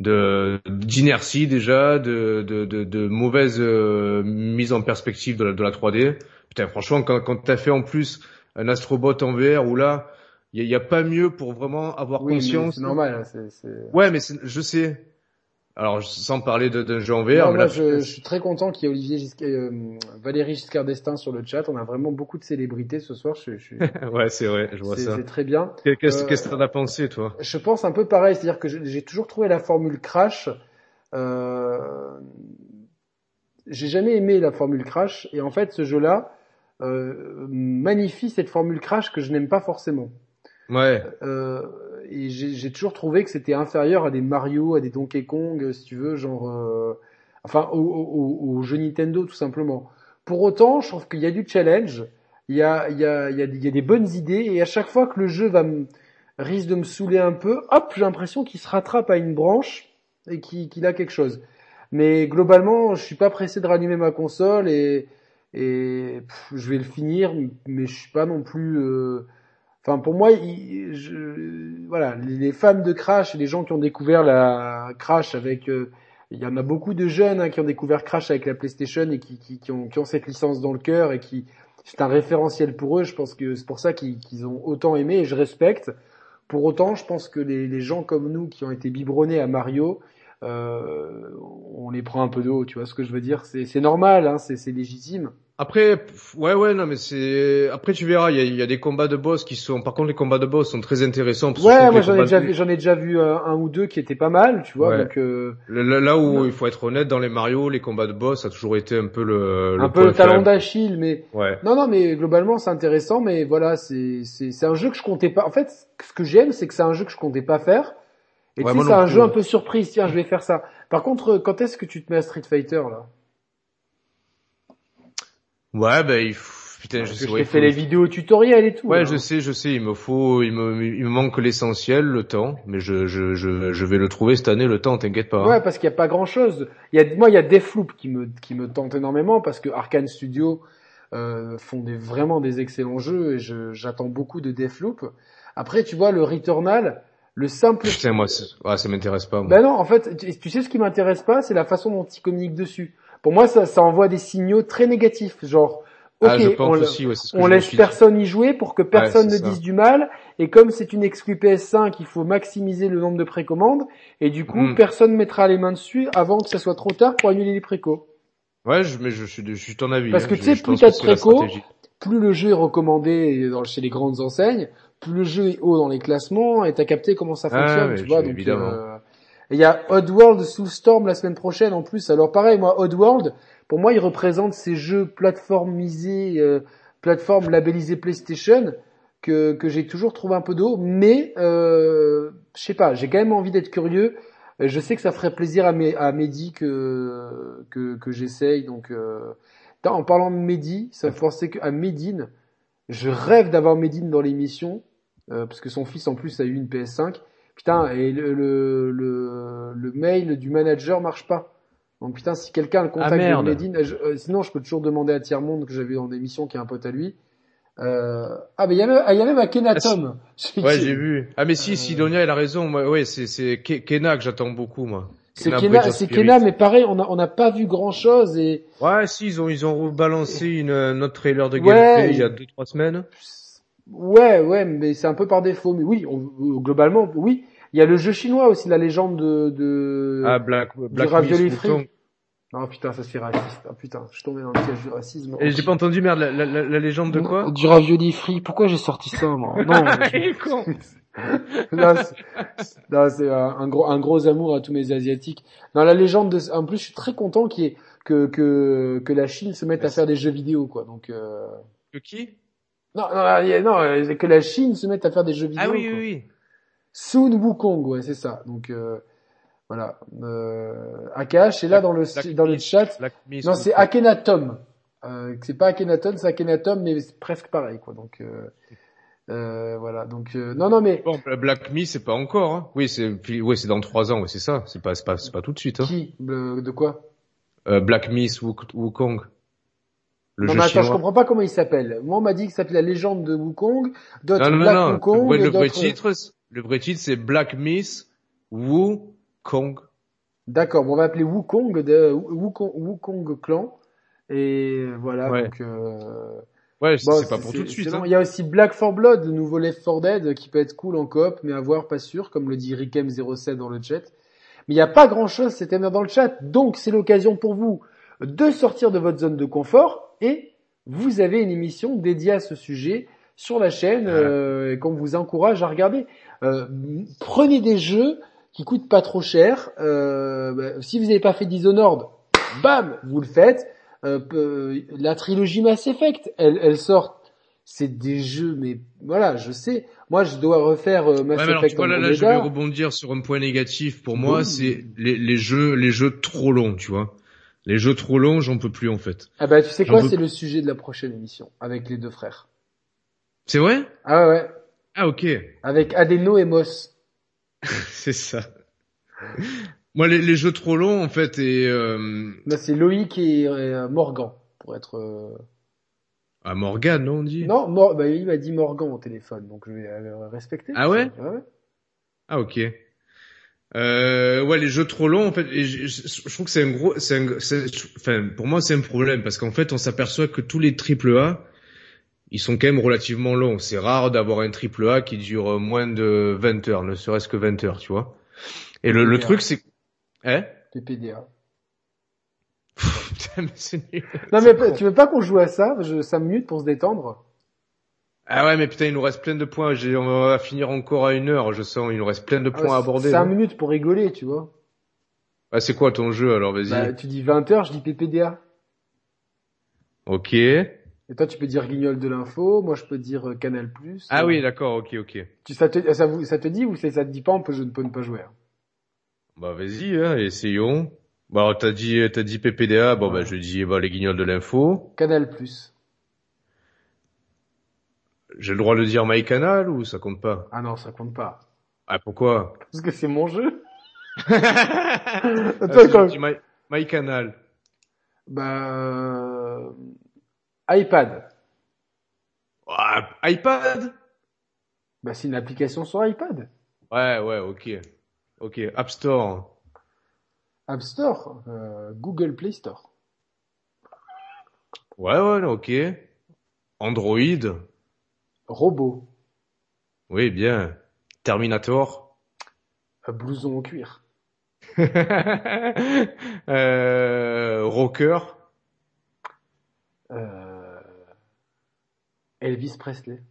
[SPEAKER 1] d'inertie déjà, de, de, de, de mauvaise euh, mise en perspective de la, de la 3D. Putain, franchement, quand, quand t'as fait en plus un Astrobot en VR où là, il n'y a, a, pas mieux pour vraiment avoir
[SPEAKER 2] oui,
[SPEAKER 1] conscience.
[SPEAKER 2] C'est normal. Hein, c'est,
[SPEAKER 1] Ouais, mais je sais. Alors, sans parler d'un jeu en VR.
[SPEAKER 2] Non, moi, je, je, suis très content qu'il y ait Olivier Giscard, euh, Valérie Giscard d'Estaing sur le chat. On a vraiment beaucoup de célébrités ce soir. Je, je...
[SPEAKER 1] ouais, c'est vrai, je vois ça.
[SPEAKER 2] C'est très bien.
[SPEAKER 1] Qu'est-ce euh, que t'en as pensé, toi?
[SPEAKER 2] Je pense un peu pareil, c'est-à-dire que j'ai toujours trouvé la formule Crash. Euh... J'ai jamais aimé la formule Crash, et en fait, ce jeu-là euh, magnifie cette formule Crash que je n'aime pas forcément.
[SPEAKER 1] Ouais.
[SPEAKER 2] Euh, et j'ai toujours trouvé que c'était inférieur à des Mario, à des Donkey Kong, si tu veux, genre, euh, enfin, au, au, au, jeu Nintendo tout simplement. Pour autant, je trouve qu'il y a du challenge, il y a, il y a, il y a, des bonnes idées, et à chaque fois que le jeu va me, risque de me saouler un peu, hop, j'ai l'impression qu'il se rattrape à une branche et qu'il a quelque chose. Mais globalement, je suis pas pressé de rallumer ma console et, et je vais le finir, mais je suis pas non plus euh, Enfin, pour moi, je, voilà, les fans de Crash, les gens qui ont découvert la Crash avec, euh, il y en a beaucoup de jeunes hein, qui ont découvert Crash avec la PlayStation et qui, ont, cette licence dans le cœur et qui, c'est un référentiel pour eux. Je pense que c'est pour ça qu'ils ont autant aimé et je respecte. Pour autant, je pense que les, les gens comme nous qui ont été biberonnés à Mario, euh, on les prend un peu de haut. Tu vois ce que je veux dire? C'est normal, hein, c'est légitime.
[SPEAKER 1] Après, pff, ouais, ouais, non, mais c'est. Après, tu verras, il y a, il y a des combats de boss qui sont. Par contre, les combats de boss sont très intéressants. parce
[SPEAKER 2] Ouais, moi j'en ai déjà
[SPEAKER 1] de-
[SPEAKER 2] vu, j'en ai déjà vu euh, un ou deux qui étaient pas mal, tu vois.
[SPEAKER 1] Ouais.
[SPEAKER 2] Donc euh,
[SPEAKER 1] Là, là où
[SPEAKER 2] Non.
[SPEAKER 1] il faut être honnête, dans les Mario, les combats de boss, ça a toujours été un peu le.
[SPEAKER 2] un peu le
[SPEAKER 1] faible.
[SPEAKER 2] d'Achille, mais
[SPEAKER 1] Ouais.
[SPEAKER 2] non, non, mais globalement c'est intéressant. Mais voilà, c'est c'est c'est un jeu que je comptais pas. En fait, ce que j'aime, c'est que c'est un jeu que je comptais pas faire. Et
[SPEAKER 1] Ouais,
[SPEAKER 2] tu sais, c'est un
[SPEAKER 1] plus,
[SPEAKER 2] jeu un peu surprise. Tiens, je vais faire ça. Par contre, quand est-ce que tu te mets à Street Fighter là?
[SPEAKER 1] Ouais, ben, il faut... putain, je sais.
[SPEAKER 2] je
[SPEAKER 1] ouais,
[SPEAKER 2] fait
[SPEAKER 1] faut-
[SPEAKER 2] les vidéos tutoriels et tout.
[SPEAKER 1] Ouais, je sais, je sais. Il me faut, il me, il me manque l'essentiel, le temps. Mais je, je, je, je vais le trouver cette année, le temps. T'inquiète pas. hein.
[SPEAKER 2] Ouais, parce qu'il n'y a pas grand chose. Il y a, moi, il y a Deathloop qui me, qui me tente énormément parce que Arkane Studio euh, font des, vraiment des excellents jeux et je, j'attends beaucoup de Deathloop. Après, tu vois, le Returnal, le simple.
[SPEAKER 1] Putain, moi, ouais, ça m'intéresse pas. Moi.
[SPEAKER 2] Ben non, en fait, tu, tu sais ce qui m'intéresse pas, c'est la façon dont ils communiquent dessus. Pour moi, ça, ça envoie des signaux très négatifs, genre. Ok,
[SPEAKER 1] ah, je
[SPEAKER 2] on,
[SPEAKER 1] pense aussi, ouais, ce
[SPEAKER 2] on laisse personne y jouer pour que personne ne
[SPEAKER 1] ça.
[SPEAKER 2] dise du mal. Et comme c'est une exclu PS5, il faut maximiser le nombre de précommandes. Et du coup,
[SPEAKER 1] Mm.
[SPEAKER 2] personne mettra les mains dessus avant que ça soit trop tard pour annuler les précos.
[SPEAKER 1] Ouais, je, mais je suis, je suis ton avis.
[SPEAKER 2] Parce
[SPEAKER 1] hein.
[SPEAKER 2] que tu sais, plus t'as de préco. Plus le jeu est recommandé dans, chez les grandes enseignes, plus le jeu est haut dans les classements et t'as capté comment ça
[SPEAKER 1] Ah,
[SPEAKER 2] fonctionne, tu vois. Donc,
[SPEAKER 1] évidemment.
[SPEAKER 2] euh, il y a Oddworld Soulstorm la semaine prochaine en plus. Alors pareil, moi, Oddworld, pour moi, il représente ces jeux plateformisés, euh, plateforme PlayStation que, que j'ai toujours trouvé un peu de haut, mais euh, je sais pas, j'ai quand même envie d'être curieux. Je sais que ça ferait plaisir à, Mé- à Mehdi que, que, que j'essaye, donc... Euh... En parlant de Mehdi, ça me fait penser que- à Medine. Je rêve d'avoir Medine dans l'émission, euh, parce que son fils en plus a eu une PS5. Putain, et le, le, le, le mail du manager marche pas. Donc putain, si quelqu'un le contact
[SPEAKER 1] Ah.
[SPEAKER 2] Medine, je- euh, sinon je peux toujours demander à Tiers-Monde que j'avais dans l'émission qui est un pote à lui. Euh, ah mais il y a même, ah, il y a même Akhenaton.
[SPEAKER 1] Ouais, j'ai vu. Ah, mais si, Sidonia, elle a raison. Moi, ouais, c'est, c'est Ke- Kena que j'attends beaucoup, moi.
[SPEAKER 2] C'est
[SPEAKER 1] Kena
[SPEAKER 2] c'est. Kena, mais pareil, on a, on n'a pas vu grand chose et
[SPEAKER 1] Ouais, si, ils ont, ils ont rebalancé une, un autre trailer de
[SPEAKER 2] Ouais,
[SPEAKER 1] gameplay il y a deux, trois semaines.
[SPEAKER 2] Ouais, ouais, mais c'est un peu par défaut. Mais oui, on- globalement, oui. Il y a le jeu chinois aussi, la légende de... de...
[SPEAKER 1] Ah, Black, Black
[SPEAKER 2] ravioli
[SPEAKER 1] Myth,
[SPEAKER 2] frit. Oh putain, ça fait raciste. Ah putain, je suis tombé dans le piège du racisme.
[SPEAKER 1] Et j'ai pas entendu, merde, la, la, la, la légende de quoi?
[SPEAKER 2] Du ravioli frit. Pourquoi j'ai sorti ça, moi? Non,
[SPEAKER 1] con.
[SPEAKER 2] là, c'est c'est un, un gros, un gros amour à tous mes asiatiques. Non, la légende de... En plus, je suis très content qu'il y ait- que, que, que la Chine se mette à faire des jeux vidéo, quoi. Donc... Euh...
[SPEAKER 1] Que qui?
[SPEAKER 2] Non, non, non, euh, que la Chine se mette à faire des jeux vidéo.
[SPEAKER 1] Ah oui,
[SPEAKER 2] quoi.
[SPEAKER 1] oui, oui.
[SPEAKER 2] Soon Wukong, ouais, c'est ça. Donc euh, voilà. Euh, Akash est là dans le
[SPEAKER 1] Black
[SPEAKER 2] dans le chat. Non, c'est
[SPEAKER 1] Wukong.
[SPEAKER 2] Akhenaton. Euh, c'est pas Akhenaton, c'est Akhenaton, mais c'est presque pareil, quoi. Donc euh, euh, voilà. Donc euh, non, non, mais
[SPEAKER 1] Bon, Black Myth, c'est pas encore, hein. Oui, c'est, oui, c'est dans trois ans, ouais, c'est ça. C'est pas, c'est pas, c'est pas tout de suite, hein.
[SPEAKER 2] qui? De quoi?
[SPEAKER 1] Euh, Black Wuk- Wukong. Le
[SPEAKER 2] Non,
[SPEAKER 1] jeu
[SPEAKER 2] mais attends, je comprends pas comment il s'appelle. Moi, on m'a dit que ça s'appelait la légende de Wukong, d'autres
[SPEAKER 1] non,
[SPEAKER 2] Black
[SPEAKER 1] non.
[SPEAKER 2] Wukong,
[SPEAKER 1] Ouais, le vrai titre, c'est- le vrai titre, c'est Black Myth, Wukong.
[SPEAKER 2] D'accord, bon, on va appeler Wukong de Wukong, Wukong clan. Et voilà,
[SPEAKER 1] Ouais.
[SPEAKER 2] donc. Euh...
[SPEAKER 1] Ouais, c'est
[SPEAKER 2] Bon,
[SPEAKER 1] c'est pas pour tout de suite, hein.
[SPEAKER 2] Il y a aussi Black 4 Blood, le nouveau Left 4 Dead, qui peut être cool en coop, mais à voir, pas sûr, comme le dit Rikem07 dans le chat. Mais il n'y a pas grand chose, c'était dans le chat, donc c'est l'occasion pour vous de sortir de votre zone de confort, et vous avez une émission dédiée à ce sujet sur la chaîne, euh, qu'on vous encourage à regarder. Euh, prenez des jeux qui coûtent pas trop cher. Euh, bah, si vous n'avez pas fait Dishonored, bam, vous le faites. Euh, peu- la trilogie Mass Effect, elle, elle sort. C'est des jeux, mais voilà, je sais. Moi, je dois refaire euh, Mass
[SPEAKER 1] Ouais, alors,
[SPEAKER 2] Effect
[SPEAKER 1] tu vois, là, là, je vais rebondir sur un point négatif. Pour moi,
[SPEAKER 2] Oui.
[SPEAKER 1] c'est les, les jeux, les jeux trop longs, tu vois. Les jeux trop longs, j'en peux plus, en fait.
[SPEAKER 2] Ah bah, tu sais quoi, c'est le sujet de la prochaine émission, avec les deux frères.
[SPEAKER 1] C'est vrai?
[SPEAKER 2] Ah ouais, ouais.
[SPEAKER 1] Ah, ok.
[SPEAKER 2] Avec Adeno et Moss.
[SPEAKER 1] c'est ça. Moi, les, les jeux trop longs, en fait, et, euh,
[SPEAKER 2] Là, c'est Loïc et euh, Morgan, pour être... euh,
[SPEAKER 1] à Morgane, non, on dit?
[SPEAKER 2] Non, Mor- bah, il m'a dit Morgan au téléphone, donc je vais euh, respecter.
[SPEAKER 1] Ah ouais
[SPEAKER 2] ouais.
[SPEAKER 1] Ah ok. Euh, ouais, les jeux trop longs en fait, et je, trouve que c'est un gros, c'est un, c'est- enfin pour moi c'est un problème parce qu'en fait on s'aperçoit que tous les triple A, ils sont quand même relativement longs. C'est rare d'avoir un triple A qui dure moins de 20 heures, ne serait-ce que 20 heures, tu vois. Et le, le truc c'est, hein?
[SPEAKER 2] PPDA.
[SPEAKER 1] mais c'est nul.
[SPEAKER 2] Non
[SPEAKER 1] C'est
[SPEAKER 2] mais
[SPEAKER 1] con.
[SPEAKER 2] tu veux pas qu'on joue à ça? Je, 5 minutes pour se détendre
[SPEAKER 1] Ah ouais, mais putain, il nous reste plein de points. J'ai- On va finir encore à une heure, je sens. Il nous reste plein de points à aborder.
[SPEAKER 2] 5
[SPEAKER 1] non
[SPEAKER 2] minutes pour rigoler, tu vois.
[SPEAKER 1] Ah, c'est quoi ton jeu alors Vas-y.
[SPEAKER 2] Bah, tu dis 20 heures, je dis PPDA.
[SPEAKER 1] Ok.
[SPEAKER 2] Et toi, tu peux dire Guignol de l'info, moi je peux dire euh, Canal+.
[SPEAKER 1] Ah
[SPEAKER 2] Euh,
[SPEAKER 1] oui, d'accord, ok, ok.
[SPEAKER 2] Tu, ça, te, ça, vous- ça te dit ou ça te dit pas, on peut, je ne peux ne pas jouer. hein.
[SPEAKER 1] Bah vas-y, hein, essayons. Bah t'as dit, t'as dit PPDA. Bon
[SPEAKER 2] Ouais.
[SPEAKER 1] bah je dis bah les guignols de l'info.
[SPEAKER 2] Canal+.
[SPEAKER 1] J'ai le droit de dire MyCanal ou ça compte pas?
[SPEAKER 2] Ah non, ça compte pas.
[SPEAKER 1] Ah pourquoi?
[SPEAKER 2] Parce que c'est mon jeu.
[SPEAKER 1] Ah,
[SPEAKER 2] Attends,
[SPEAKER 1] si
[SPEAKER 2] quand-
[SPEAKER 1] je My, MyCanal.
[SPEAKER 2] Bah, euh, iPad.
[SPEAKER 1] Ah, iPad?
[SPEAKER 2] Bah, c'est une application sur iPad.
[SPEAKER 1] Ouais, ouais, ok. Ok, App Store.
[SPEAKER 2] App Store, euh, Google Play Store.
[SPEAKER 1] Ouais, ouais, ok. Android.
[SPEAKER 2] Robot.
[SPEAKER 1] Oui, bien. Terminator.
[SPEAKER 2] Euh, blouson en cuir.
[SPEAKER 1] euh, rocker.
[SPEAKER 2] Euh, Elvis Presley.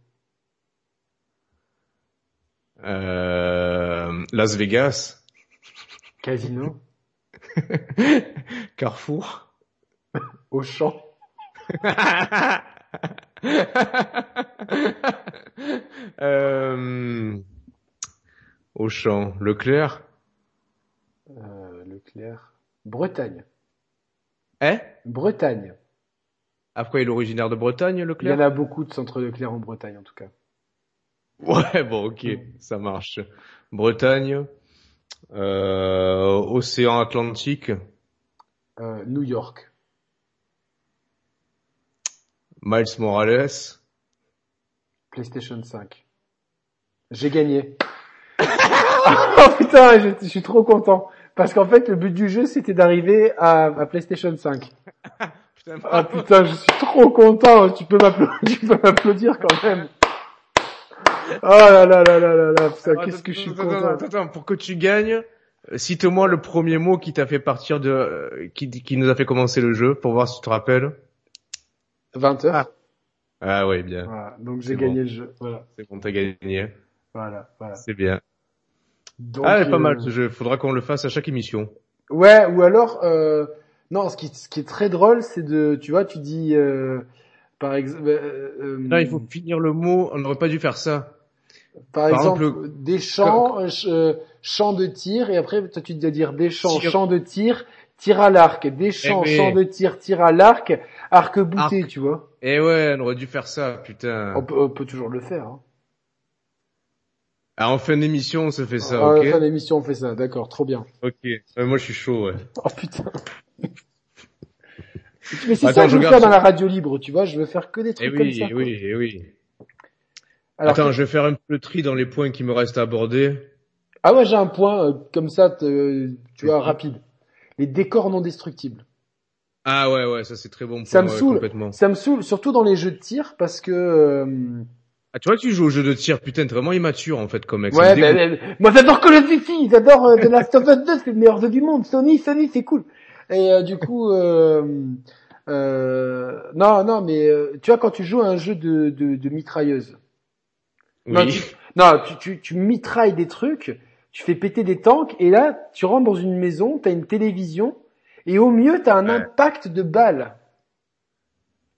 [SPEAKER 1] Euh, Las Vegas.
[SPEAKER 2] Casino.
[SPEAKER 1] Carrefour.
[SPEAKER 2] Auchan.
[SPEAKER 1] euh, Auchan. Leclerc.
[SPEAKER 2] Euh, Leclerc. Bretagne.
[SPEAKER 1] Eh
[SPEAKER 2] Bretagne.
[SPEAKER 1] Après, il est originaire de Bretagne,
[SPEAKER 2] Il y
[SPEAKER 1] Leclerc
[SPEAKER 2] en a beaucoup de centres Leclerc en Bretagne, en tout cas.
[SPEAKER 1] Ouais, bon, ok, ça marche. Bretagne, euh, océan Atlantique,
[SPEAKER 2] Euh, New York.
[SPEAKER 1] Miles Morales.
[SPEAKER 2] PlayStation 5. J'ai gagné. oh putain, je, je suis trop content. Parce qu'en fait, le but du jeu, c'était d'arriver à, à PlayStation 5.
[SPEAKER 1] Putain,
[SPEAKER 2] Ah putain, je suis trop content. Tu peux m'applaudir, quand même. Oh là là là là là là, putain, qu'est-ce que je suis
[SPEAKER 1] attends,
[SPEAKER 2] content.
[SPEAKER 1] Attends, attends, pour que tu gagnes, euh, cite-moi le premier mot qui t'a fait partir de, euh, qui, qui nous a fait commencer le jeu, pour voir si tu te rappelles.
[SPEAKER 2] 20 heures.
[SPEAKER 1] Ah. Ah ouais, bien.
[SPEAKER 2] Voilà, donc j'ai gagné
[SPEAKER 1] bon.
[SPEAKER 2] le jeu. Voilà,
[SPEAKER 1] C'est bon, t'as gagné.
[SPEAKER 2] voilà, voilà.
[SPEAKER 1] C'est bien.
[SPEAKER 2] Donc,
[SPEAKER 1] ah, pas
[SPEAKER 2] euh,
[SPEAKER 1] mal ce jeu. Faudra qu'on le fasse à chaque émission.
[SPEAKER 2] Ouais, ou alors, euh, non, ce qui, ce qui est très drôle, c'est de, tu vois, tu dis, euh, par exemple, euh, euh,
[SPEAKER 1] Non, il faut finir le mot. On n'aurait pas dû faire ça.
[SPEAKER 2] par,
[SPEAKER 1] par
[SPEAKER 2] exemple,
[SPEAKER 1] exemple,
[SPEAKER 2] des champs, euh, ch- euh, champs de tir, et après, toi, tu dois dire des champs,
[SPEAKER 1] Tir.
[SPEAKER 2] champs de tir, tir à l'arc, des champs,
[SPEAKER 1] mais-
[SPEAKER 2] champs de tir, tir à l'arc, arc bouté, tu vois.
[SPEAKER 1] Eh ouais, on aurait dû faire ça, putain.
[SPEAKER 2] On peut, on peut toujours le faire. Hein.
[SPEAKER 1] Ah, en fin d'émission, on se fait ça,
[SPEAKER 2] à
[SPEAKER 1] ok
[SPEAKER 2] la fin de l'émission, on fait ça, d'accord, trop bien.
[SPEAKER 1] Ok. Ouais, moi, je suis chaud, ouais.
[SPEAKER 2] Oh putain. Mais c'est ça que
[SPEAKER 1] je
[SPEAKER 2] veux faire dans la radio libre, tu vois, je veux faire que des
[SPEAKER 1] Eh
[SPEAKER 2] trucs comme
[SPEAKER 1] oui,
[SPEAKER 2] ça.
[SPEAKER 1] eh oui, eh oui.
[SPEAKER 2] Alors,
[SPEAKER 1] Attends, je vais faire un peu le tri dans les points qui me restent à aborder.
[SPEAKER 2] Ah ouais, j'ai un point euh, comme ça, te- tu vois, rapide. Les décors non destructibles.
[SPEAKER 1] Ah ouais, ouais, ça c'est très bon pour
[SPEAKER 2] Ça me
[SPEAKER 1] moi,
[SPEAKER 2] saoule.
[SPEAKER 1] complètement.
[SPEAKER 2] Ça me saoule, surtout dans les jeux de tir, parce que... euh,
[SPEAKER 1] Ah, tu vois, tu joues au jeu de tir, putain, t'es vraiment immature, en fait, comme mec.
[SPEAKER 2] Ouais,
[SPEAKER 1] dégoûte.
[SPEAKER 2] ben, moi j'adore Call of Duty, j'adore euh, The Last of Us 2, c'est le meilleur jeu du monde. Sony, Sony, c'est cool. Et euh, du coup, euh, euh, non, non, mais euh, tu vois quand tu joues à un jeu de, de, de mitrailleuse, non, tu, non, tu, tu, tu mitrailles des trucs, tu fais péter des tanks, et là, tu rentres dans une maison, t'as une télévision, et au mieux, t'as un
[SPEAKER 1] Ouais.
[SPEAKER 2] impact de balles.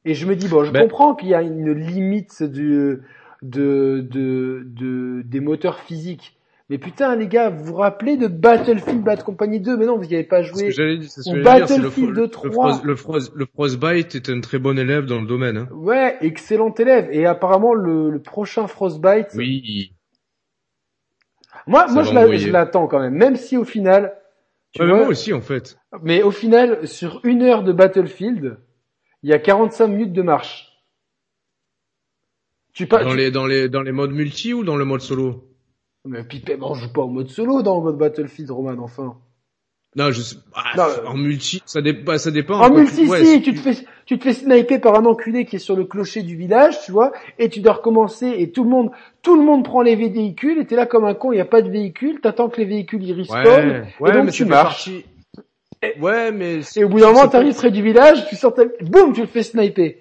[SPEAKER 2] Et je me dis, bon, je
[SPEAKER 1] Ben-
[SPEAKER 2] comprends qu'il y a une limite du, de, de, de, des moteurs physiques. Mais putain, les gars, vous vous rappelez de Battlefield Bad Company 2 Mais non, vous n'y avez pas
[SPEAKER 1] ce
[SPEAKER 2] joué.
[SPEAKER 1] que j'allais dire, c'est ce
[SPEAKER 2] Ou
[SPEAKER 1] j'allais dire, le,
[SPEAKER 2] Battlefield
[SPEAKER 1] fro- le,
[SPEAKER 2] 3.
[SPEAKER 1] frost- le, frost- le Frostbite est un très bon élève dans le domaine, hein.
[SPEAKER 2] Ouais, excellent élève. Et apparemment, le, le prochain Frostbite,
[SPEAKER 1] Oui.
[SPEAKER 2] moi,
[SPEAKER 1] Ça
[SPEAKER 2] moi je l'attends quand même. Même si au final, tu
[SPEAKER 1] Ouais, mais
[SPEAKER 2] vois,
[SPEAKER 1] moi aussi, en fait.
[SPEAKER 2] mais au final, sur une heure de Battlefield, il y a 45 minutes de marche. Tu pas,
[SPEAKER 1] Dans
[SPEAKER 2] tu-
[SPEAKER 1] les, dans les, dans les modes multi ou dans le mode solo?
[SPEAKER 2] Mais Pipet, on joue pas en mode solo dans le mode Battlefield, Roman, enfin.
[SPEAKER 1] Non, je sais, ah,
[SPEAKER 2] Non,
[SPEAKER 1] en multi, ça, dé- bah, ça dépend.
[SPEAKER 2] En
[SPEAKER 1] quoi,
[SPEAKER 2] multi,
[SPEAKER 1] tu- ouais,
[SPEAKER 2] si, tu te fais, tu te fais sniper par un enculé qui est sur le clocher du village, tu vois, et tu dois recommencer, et tout le monde, tout le monde prend les véhicules, et t'es là comme un con, il n'y a pas de véhicule, t'attends que les véhicules ils respawnent,
[SPEAKER 1] Ouais,
[SPEAKER 2] et donc
[SPEAKER 1] mais
[SPEAKER 2] tu marches.
[SPEAKER 1] partie- Ouais, mais
[SPEAKER 2] Et au bout d'un moment, t'arrives près du village, tu sors ta... boum, tu le fais sniper.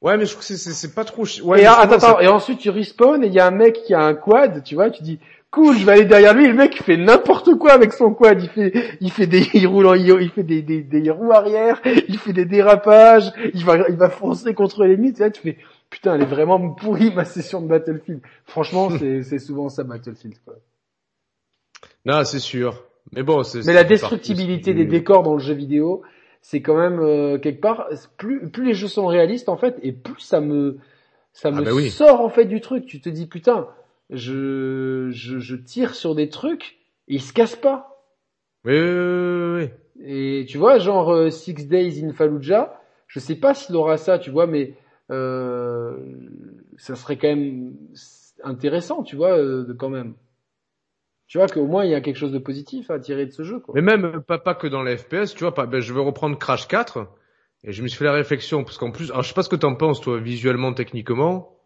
[SPEAKER 1] ouais, mais je trouve que c'est- pas trop. Ouais,
[SPEAKER 2] et attends,
[SPEAKER 1] ça-
[SPEAKER 2] et ensuite tu respawn et il y a un mec qui a un quad, tu vois, tu dis cool, je vais aller derrière lui. Le mec il fait n'importe quoi avec son quad, il fait, il fait des, il roule, en- il fait des, des, des roues arrière, il fait des dérapages, il va, il va foncer contre l'ennemi. Tu vois, tu fais putain, elle est vraiment pourrie ma session de Battlefield. Franchement, c'est, c'est souvent ça Battlefield. Quoi.
[SPEAKER 1] Non, c'est sûr. Mais bon, c'est.
[SPEAKER 2] Mais la destructibilité des décors dans le jeu vidéo, c'est quand même euh, quelque part plus plus les jeux sont réalistes en fait et plus ça me ça
[SPEAKER 1] Ah
[SPEAKER 2] me
[SPEAKER 1] bah oui.
[SPEAKER 2] sort en fait du truc. Tu te dis putain, je je, je tire sur des trucs et ils se cassent pas.
[SPEAKER 1] Oui, oui, oui, oui.
[SPEAKER 2] Et tu vois genre euh, Six Days in Fallujah, je sais pas s'il aura ça, tu vois, mais euh, ça serait quand même intéressant, tu vois, euh, de- quand même. Tu vois qu'au moins il y a quelque chose de positif à tirer de ce jeu quoi.
[SPEAKER 1] Mais même pas, pas que dans les FPS, tu vois, pas, ben, je veux reprendre Crash 4 et je me suis fait la réflexion parce qu'en plus, alors je sais pas ce que t'en penses toi, visuellement, techniquement,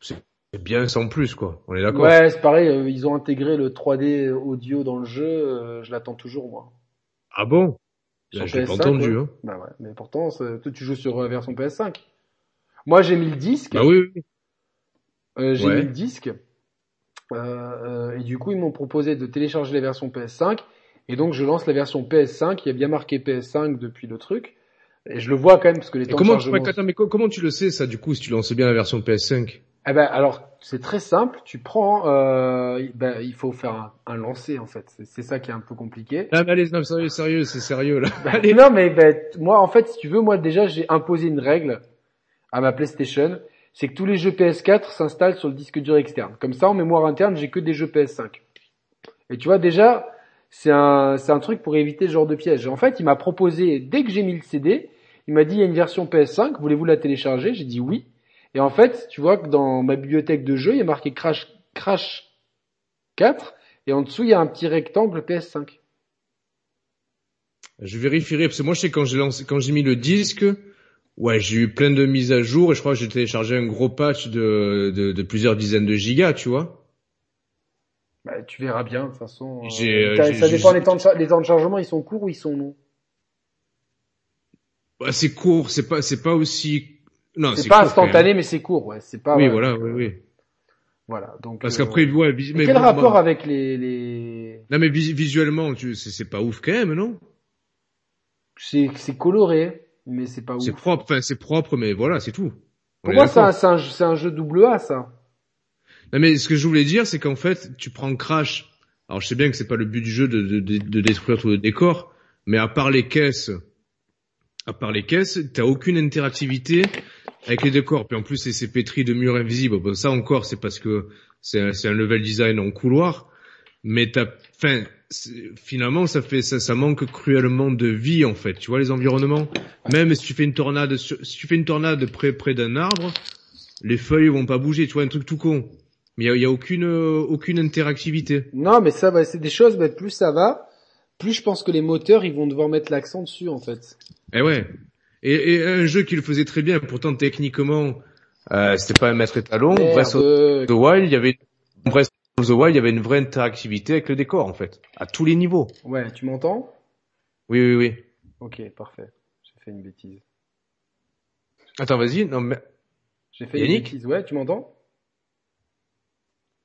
[SPEAKER 1] c'est c'est bien sans plus quoi. On est d'accord.
[SPEAKER 2] Ouais, c'est pareil, euh, ils ont intégré le 3D audio dans le jeu, euh, je l'attends toujours moi.
[SPEAKER 1] Ah bon? Là, Je l'ai pas
[SPEAKER 2] PS5,
[SPEAKER 1] entendu. Hein.
[SPEAKER 2] Bah ouais, mais pourtant, toi tu joues sur euh, version PS5. Moi j'ai mis le disque,
[SPEAKER 1] Bah oui, oui.
[SPEAKER 2] euh, j'ai
[SPEAKER 1] Ouais.
[SPEAKER 2] mis le disque, et du coup ils m'ont proposé de télécharger la version PS5, et donc je lance la version PS5, il y a bien marqué PS5 depuis le truc, et je le vois quand même parce que les
[SPEAKER 1] Et
[SPEAKER 2] temps
[SPEAKER 1] comment,
[SPEAKER 2] de
[SPEAKER 1] tu,
[SPEAKER 2] chargement...
[SPEAKER 1] attends, mais co- comment tu le sais ça du coup si tu lances bien la version PS5
[SPEAKER 2] Eh ben alors c'est très simple, tu prends, euh, ben, il faut faire un, un lancer en fait, c'est ça qui est un peu compliqué.
[SPEAKER 1] Ah mais allez, non, sérieux, sérieux, c'est sérieux là.
[SPEAKER 2] Bah, non, mais t- moi, en fait, si tu veux, moi déjà, j'ai imposé une règle à ma PlayStation, c'est que tous les jeux PS4 s'installent sur le disque dur externe. Comme ça, en mémoire interne, j'ai que des jeux PS5. Et tu vois, déjà, c'est un, c'est un truc pour éviter ce genre de piège. En fait, il m'a proposé, dès que j'ai mis le CD, il m'a dit, il y a une version PS5, voulez-vous la télécharger? J'ai dit oui. Et en fait, tu vois que dans ma bibliothèque de jeux, il y a marqué Crash, Crash 4, et en dessous, il y a un petit rectangle PS5.
[SPEAKER 1] Je vérifierai parce que moi je sais quand j'ai lancé, quand j'ai mis le disque, ouais j'ai eu plein de mises à jour et je crois que j'ai téléchargé un gros patch de, de, de plusieurs dizaines de gigas, tu vois.
[SPEAKER 2] Bah, tu verras bien, de toute façon. euh,
[SPEAKER 1] euh,
[SPEAKER 2] ça dépend, les temps, de, les temps de chargement, ils sont courts ou ils sont longs?
[SPEAKER 1] Ouais, c'est court, c'est pas c'est pas aussi non
[SPEAKER 2] C'est pas
[SPEAKER 1] court,
[SPEAKER 2] instantané, mais c'est court, ouais. C'est pas.
[SPEAKER 1] Oui
[SPEAKER 2] ouais,
[SPEAKER 1] voilà
[SPEAKER 2] donc,
[SPEAKER 1] oui oui.
[SPEAKER 2] Voilà, donc.
[SPEAKER 1] Parce
[SPEAKER 2] euh,
[SPEAKER 1] qu'après ouais vis-
[SPEAKER 2] mais quel
[SPEAKER 1] bon,
[SPEAKER 2] rapport avec les, les...
[SPEAKER 1] Non mais vis- visuellement tu c'est pas ouf quand même non?
[SPEAKER 2] C'est, c'est coloré, mais c'est pas ouf.
[SPEAKER 1] C'est propre, enfin c'est propre mais voilà c'est tout. On
[SPEAKER 2] Pour moi, c'est un, un jeu double A, ça.
[SPEAKER 1] Non mais ce que je voulais dire, c'est qu'en fait, tu prends Crash. Alors je sais bien que c'est pas le but du jeu de, de, de, de détruire tout le décor, mais à part les caisses, à part les caisses, t'as aucune interactivité avec les décors. Puis en plus, c'est, pétri de murs invisibles. Bon, ça encore, c'est parce que c'est un, level design en couloir. Mais t'as, enfin, finalement, ça fait, ça, ça manque cruellement de vie en fait. Tu vois les environnements? Même si tu fais une tornade, sur- si tu fais une tornade près près d'un arbre, les feuilles vont pas bouger. Tu vois un truc tout con. Mais il y a, y a aucune euh, aucune interactivité.
[SPEAKER 2] Non, mais ça, bah, c'est des choses, bah, plus ça va, plus je pense que les moteurs, ils vont devoir mettre l'accent dessus, en fait.
[SPEAKER 1] Eh ouais. Et, et un jeu qui le faisait très bien, pourtant techniquement, euh, c'était pas un maître étalon. Breath of the Wild, il y avait Breath of the Wild, il y avait une vraie interactivité avec le décor en fait, à tous les niveaux.
[SPEAKER 2] Ouais, tu m'entends?
[SPEAKER 1] Oui, oui, oui.
[SPEAKER 2] Ok, parfait. J'ai fait une bêtise.
[SPEAKER 1] Attends, vas-y. Non, mais
[SPEAKER 2] J'ai fait une
[SPEAKER 1] Yannick
[SPEAKER 2] bêtise. Ouais, tu m'entends?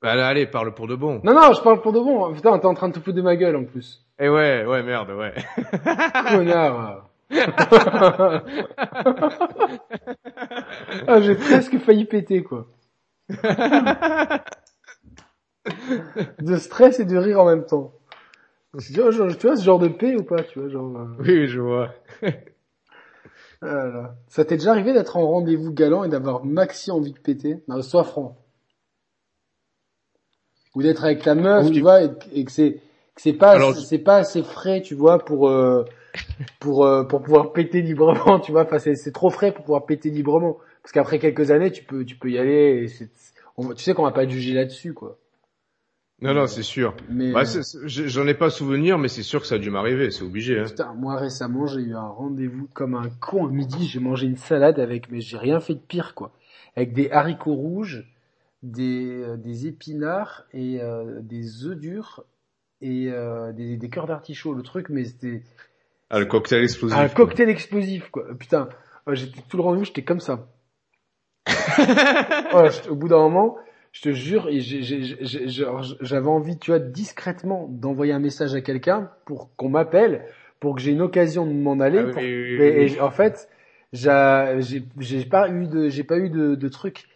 [SPEAKER 1] allez, allez, parle pour de bon.
[SPEAKER 2] Non, non, je parle pour de bon. Putain, t'es en train de te foutre de ma gueule, en plus.
[SPEAKER 1] Eh ouais, ouais, merde, ouais.
[SPEAKER 2] Connard. ah, j'ai presque failli péter, quoi. De stress et de rire en même temps. Tu vois, genre- tu vois ce genre de paix ou pas, tu vois, genre. euh,
[SPEAKER 1] Oui, je vois.
[SPEAKER 2] ah. Ça t'est déjà arrivé d'être en rendez-vous galant et d'avoir maxi envie de péter? Non, sois franc. Ou d'être avec ta meuf,
[SPEAKER 1] Oui.
[SPEAKER 2] tu vois, et, et que c'est que c'est pas
[SPEAKER 1] Alors,
[SPEAKER 2] c'est pas assez frais, tu vois, pour euh, pour euh, pour pouvoir péter librement, tu vois. Enfin, c'est c'est trop frais pour pouvoir péter librement. Parce qu'après quelques années, tu peux tu peux y aller. Et c'est- on, tu sais qu'on va pas te juger là-dessus, quoi.
[SPEAKER 1] Non, non, c'est sûr.
[SPEAKER 2] Mais
[SPEAKER 1] Bah,
[SPEAKER 2] euh,
[SPEAKER 1] J'en ai pas souvenir, mais c'est sûr que ça a dû m'arriver, c'est obligé. Hein.
[SPEAKER 2] Putain, moi récemment j'ai eu un rendez-vous comme un con à midi, j'ai mangé une salade avec, mais j'ai rien fait de pire quoi, avec des haricots rouges, des, euh, des épinards et euh, des œufs durs et euh, des, des cœurs d'artichaut. Le truc, mais c'était
[SPEAKER 1] Ah, le cocktail explosif.
[SPEAKER 2] Un cocktail explosif, quoi. Putain, ouais, j'étais tout le rendez-vous, j'étais comme ça. Ouais, au bout d'un moment, je te jure, j'avais envie, tu vois, discrètement d'envoyer un message à quelqu'un pour qu'on m'appelle, pour que j'ai une occasion de m'en aller.
[SPEAKER 1] Ah oui,
[SPEAKER 2] pour-
[SPEAKER 1] oui, oui,
[SPEAKER 2] et, en fait, j'a- j'ai j'ai pas eu de, j'ai pas eu de, de truc.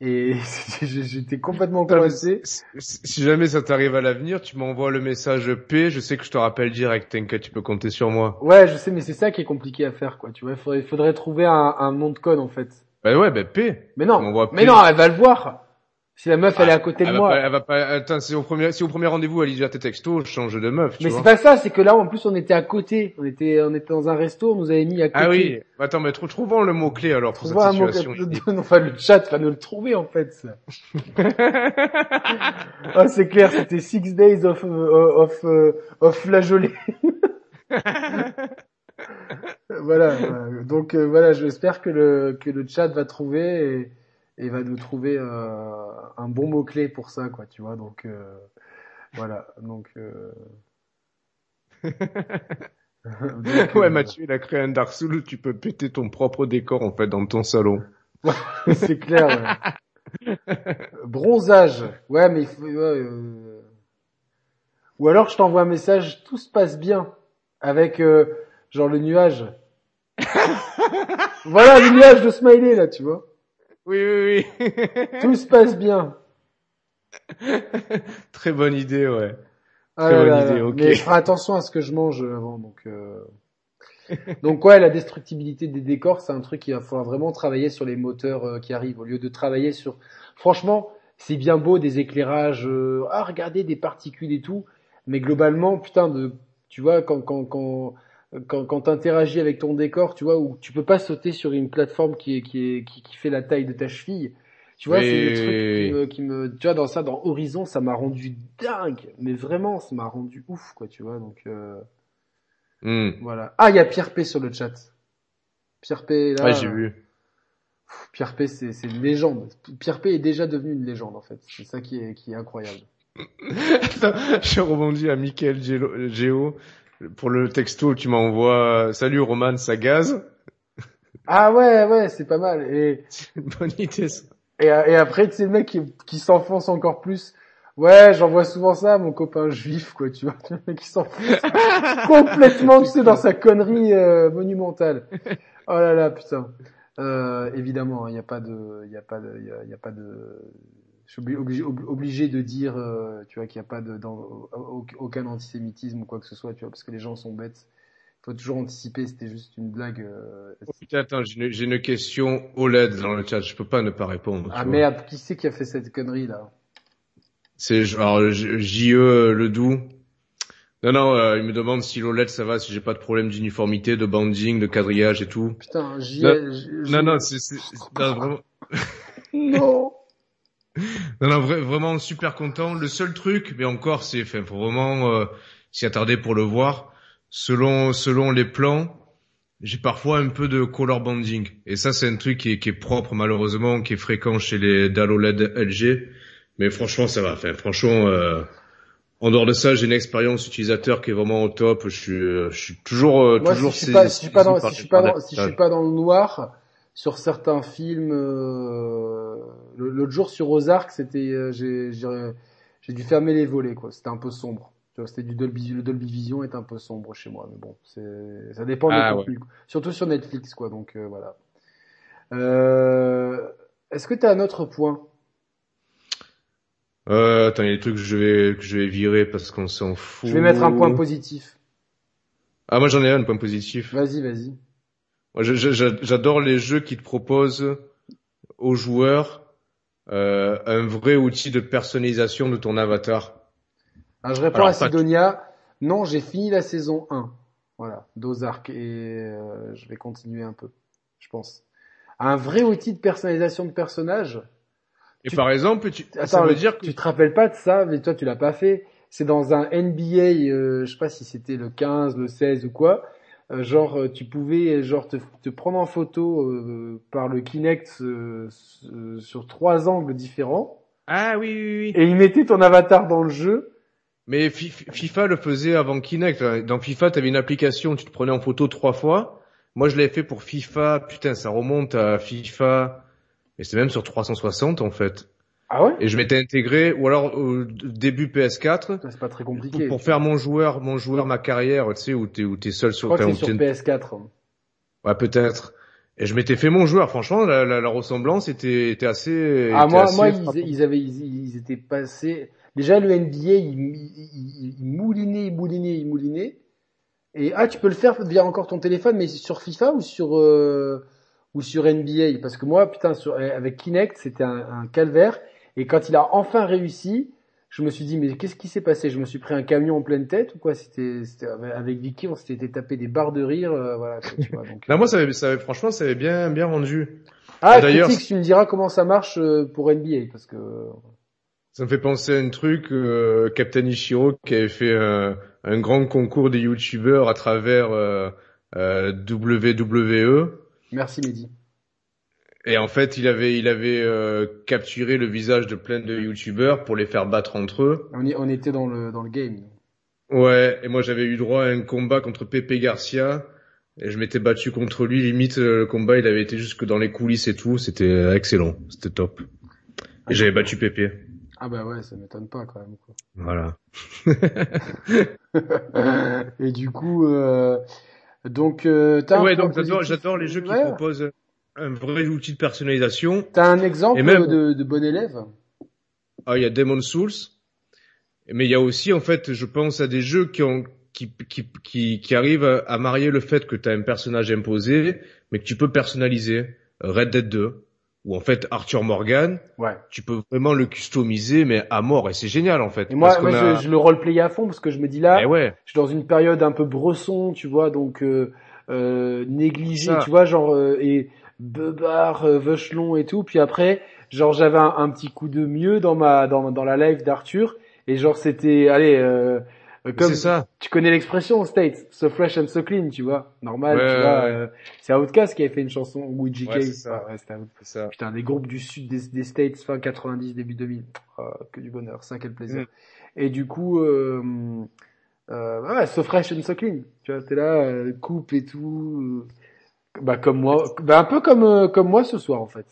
[SPEAKER 2] Et j'étais complètement coincé.
[SPEAKER 1] Si jamais ça t'arrive à l'avenir, tu m'envoies le message P, je sais que je te rappelle direct, t'inquiète, tu peux compter sur moi.
[SPEAKER 2] Ouais, je sais, mais c'est ça qui est compliqué à faire, quoi. Tu vois, il faudrait, faudrait trouver un, un nom de code, en fait.
[SPEAKER 1] Bah ouais, bah P.
[SPEAKER 2] Mais non,
[SPEAKER 1] On voit
[SPEAKER 2] mais non, elle va le voir. Si la meuf, elle est à côté de
[SPEAKER 1] va
[SPEAKER 2] moi.
[SPEAKER 1] pas, elle va pas, attends, si au premier, si au premier rendez-vous elle lit déjà tes textos, je change de meuf, tu
[SPEAKER 2] Mais c'est pas ça, c'est que là, en plus, on était à côté. On était, on était dans un resto, on nous avait mis à côté.
[SPEAKER 1] Ah oui. Attends, mais trou- trouvons le mot-clé alors pour
[SPEAKER 2] Trouver un
[SPEAKER 1] cette
[SPEAKER 2] mot,
[SPEAKER 1] situation.
[SPEAKER 2] enfin, le chat va nous le trouver, en fait, ça. Ah, c'est clair, c'était Six Days of, euh, of, euh, of flageolet. voilà. euh, Donc, euh, voilà, j'espère que le, que le chat va trouver et, et va nous trouver euh, un bon mot-clé pour ça, quoi, tu vois. Donc, euh, voilà. Donc, euh... Donc,
[SPEAKER 1] ouais,
[SPEAKER 2] euh,
[SPEAKER 1] Mathieu, il a créé un Dark Souls où tu peux péter ton propre décor en fait dans ton salon.
[SPEAKER 2] c'est clair. ouais. Bronzage. Ouais, mais il faut, ouais, euh, ou alors je t'envoie un message, tout se passe bien avec euh, genre le nuage. voilà le nuage de smiley là, tu vois.
[SPEAKER 1] Oui, oui, oui.
[SPEAKER 2] Tout se passe bien.
[SPEAKER 1] Très bonne idée, ouais.
[SPEAKER 2] Ah
[SPEAKER 1] Très bonne
[SPEAKER 2] là
[SPEAKER 1] idée,
[SPEAKER 2] là.
[SPEAKER 1] ok.
[SPEAKER 2] Mais je ferai attention à ce que je mange avant, donc. euh. Donc ouais, la destructibilité des décors, c'est un truc qu'il va falloir vraiment travailler sur les moteurs euh, qui arrivent, au lieu de travailler sur. Franchement, c'est bien beau des éclairages, euh, ah regardez des particules et tout, mais globalement, putain de, tu vois, quand quand quand quand, quand t'interagis avec ton décor, tu vois, où tu peux pas sauter sur une plateforme qui est qui est qui, qui fait la taille de ta cheville. Tu vois,
[SPEAKER 1] Oui,
[SPEAKER 2] c'est des trucs
[SPEAKER 1] oui,
[SPEAKER 2] qui me, qui me, tu vois, dans ça, dans Horizon, ça m'a rendu dingue, mais vraiment, ça m'a rendu ouf, quoi, tu vois, donc, euh,
[SPEAKER 1] Hmm.
[SPEAKER 2] voilà. Ah, il y a Pierre P sur le chat. Pierre P, là.
[SPEAKER 1] Ouais, j'ai vu.
[SPEAKER 2] Pierre P, c'est, c'est une légende. Pierre P est déjà devenu une légende, en fait. C'est ça qui est, qui est incroyable.
[SPEAKER 1] Attends, je rebondis à Michael Géo pour le texto. Tu m'envoies Salut Roman, ça gaz.
[SPEAKER 2] Ah ouais, ouais, c'est pas mal. Et,
[SPEAKER 1] C'est une bonne idée. Ça.
[SPEAKER 2] et, et après, tu sais, le mec qui, qui s'enfonce encore plus. Ouais, j'envoie souvent ça à mon copain juif, quoi, tu vois. Le mec qui s'enfonce complètement, tu sais, dans sa connerie euh, monumentale. Oh là là, putain. Euh, évidemment, il n'y a pas de, il y a pas de, il y y a pas de. Je suis obli- obligé, ob- obligé de dire, euh, tu vois, qu'il n'y a pas de, dans, aucun antisémitisme ou quoi que ce soit, tu vois, parce que les gens sont bêtes. Il faut toujours anticiper. C'était juste une blague. euh,
[SPEAKER 1] Oh, putain, attends, j'ai une, question OLED dans le chat. Je peux pas ne pas répondre.
[SPEAKER 2] Ah merde, qui c'est qui a fait cette connerie là?
[SPEAKER 1] C'est alors J- JE Ledoux. Non, non, euh, il me demande si l'OLED ça va, si j'ai pas de problème d'uniformité, de banding, de quadrillage et tout.
[SPEAKER 2] Putain, j'y
[SPEAKER 1] Non,
[SPEAKER 2] j'-
[SPEAKER 1] Non, non, c'est, non, vraiment,
[SPEAKER 2] non.
[SPEAKER 1] non, non, vra- vraiment super content. Le seul truc, mais encore, c'est, enfin, faut vraiment euh, s'y attarder pour le voir. Selon, selon les plans, j'ai parfois un peu de color banding. Et ça, c'est un truc qui est, qui est propre, malheureusement, qui est fréquent chez les dalles OLED LG. Mais franchement, ça va. Enfin, franchement, euh, en dehors de ça, j'ai une expérience utilisateur qui est vraiment au top. Je suis, euh, je suis toujours, euh,
[SPEAKER 2] Moi,
[SPEAKER 1] toujours
[SPEAKER 2] si je suis pas, si je suis pas dans, si je suis
[SPEAKER 1] par
[SPEAKER 2] pas dans, si je suis pas dans le noir, sur certains films, euh, l'autre jour sur Ozark, c'était, euh, j'ai, dû fermer les volets, quoi. C'était un peu sombre. Tu vois, c'était du Dolby, le Dolby Vision est un peu sombre chez moi, mais bon, c'est, ça dépend
[SPEAKER 1] Ah,
[SPEAKER 2] des contenus. Surtout sur Netflix, quoi. Donc, euh, voilà. Euh, est-ce que tu as un autre point?
[SPEAKER 1] Euh, attends, il y a des trucs que je vais, que je vais virer parce qu'on s'en fout.
[SPEAKER 2] Je vais mettre un point positif.
[SPEAKER 1] Ah, moi j'en ai un, un point positif.
[SPEAKER 2] Vas-y, vas-y.
[SPEAKER 1] Moi, je- je- j'a- j'adore les jeux qui te proposent aux joueurs euh, un vrai outil de personnalisation de ton avatar.
[SPEAKER 2] Alors, je réponds
[SPEAKER 1] Alors,
[SPEAKER 2] à Sidonia. Non, j'ai fini la saison 1. Voilà, d'Ozark. Et euh, je vais continuer un peu, je pense. Un vrai outil de personnalisation de personnage.
[SPEAKER 1] Et
[SPEAKER 2] Tu-
[SPEAKER 1] par exemple, tu, ça
[SPEAKER 2] Attends,
[SPEAKER 1] veut
[SPEAKER 2] le-
[SPEAKER 1] dire que
[SPEAKER 2] tu te rappelles pas de ça, mais toi tu l'as pas fait. C'est dans un NBA, euh, je sais pas si c'était le 15, le 16 ou quoi. Euh, genre, euh, tu pouvais genre te, te prendre en photo euh, par le Kinect euh, sur trois angles différents.
[SPEAKER 1] ah oui oui oui.
[SPEAKER 2] Et il mettait ton avatar dans le jeu.
[SPEAKER 1] Mais FIFA le faisait avant Kinect. Dans FIFA, tu avais une application, tu te prenais en photo trois fois. Moi, je l'avais fait pour FIFA. Putain, ça remonte à FIFA. Et c'est même sur 360 en fait.
[SPEAKER 2] Ah ouais?
[SPEAKER 1] Et je m'étais intégré, ou alors au début PS4.
[SPEAKER 2] C'est pas très compliqué.
[SPEAKER 1] Pour, faire mon joueur, mon joueur, ma carrière, tu sais, où t'es, où t'es seul sur.
[SPEAKER 2] Je crois que c'est sur PS4.
[SPEAKER 1] Ouais, peut-être. Et je m'étais fait mon joueur. Franchement, la, la, la ressemblance était, était assez.
[SPEAKER 2] Ah moi,
[SPEAKER 1] assez
[SPEAKER 2] moi, ils, ils, avaient, ils, ils, étaient passés. Déjà le NBA, il, il, il, moulinait, il moulinait, il moulinait. Et ah, tu peux le faire via encore ton téléphone, mais sur FIFA ou sur euh, ou sur NBA Parce que moi, putain, sur, avec Kinect, c'était un, un calvaire. Et quand il a enfin réussi, je me suis dit mais qu'est-ce qui s'est passé? Je me suis pris un camion en pleine tête ou quoi? C'était avec Vicky, on s'était tapé des barres de rire, euh, voilà. Tu vois, donc,
[SPEAKER 1] Là, moi, ça avait, ça avait, franchement, ça avait bien bien rendu.
[SPEAKER 2] Ah, d'ailleurs, tu me diras comment ça marche euh, pour NBA parce que
[SPEAKER 1] ça me fait penser à un truc, euh, Captain Ishiro qui avait fait un, un grand concours des youtubeurs à travers euh, euh, WWE.
[SPEAKER 2] Merci Mehdi.
[SPEAKER 1] Et en fait, il avait, il avait euh, capturé le visage de plein de youtubeurs pour les faire battre entre eux.
[SPEAKER 2] On, y, on était dans le, dans le game.
[SPEAKER 1] Ouais, et moi j'avais eu droit à un combat contre Pepe Garcia. Et je m'étais battu contre lui, limite le combat il avait été jusque dans les coulisses et tout, c'était excellent, c'était top. Et j'avais battu Pepe.
[SPEAKER 2] Ah bah ouais, ça m'étonne pas quand même. Quoi.
[SPEAKER 1] Voilà.
[SPEAKER 2] et du coup, euh, donc euh,
[SPEAKER 1] ouais, donc j'adore, j'adore les jeux qui proposent un vrai outil de personnalisation.
[SPEAKER 2] T'as un exemple même... de, de bon élève?
[SPEAKER 1] Ah, il y a Demon Souls, mais il y a aussi en fait, je pense à des jeux qui ont qui, qui, qui, qui arrivent à marier le fait que tu as un personnage imposé, mais que tu peux personnaliser. Red Dead 2, ou en fait Arthur Morgan,
[SPEAKER 2] ouais.
[SPEAKER 1] tu peux vraiment le customiser mais à mort et c'est génial en fait.
[SPEAKER 2] Et moi, moi je, je, le roleplay à fond parce que je me dis là,
[SPEAKER 1] eh ouais.
[SPEAKER 2] je suis dans une période un peu bresson, tu vois, donc euh, euh, négligé, tu vois, genre euh, et Bebar, euh, Veuchelon et tout. Puis après, genre j'avais un, un, petit coup de mieux dans ma dans, dans la live d'Arthur et genre c'était, allez, euh, comme
[SPEAKER 1] ça.
[SPEAKER 2] tu connais l'expression States, so fresh and so clean, tu vois, normal,
[SPEAKER 1] ouais,
[SPEAKER 2] tu vois.
[SPEAKER 1] ouais.
[SPEAKER 2] Euh, c'est Outcast qui avait fait une chanson ou GK.
[SPEAKER 1] Ouais, ça.
[SPEAKER 2] Ah, c'était
[SPEAKER 1] ça.
[SPEAKER 2] Putain, des groupes du sud des, des States fin 90 début 2000. Oh, que du bonheur, ça quel plaisir. Mm. Et du coup euh, euh, ouais, so fresh and so clean. Tu vois, t'es là euh, coupe et tout bah comme moi, bah un peu comme euh, comme moi ce soir en fait.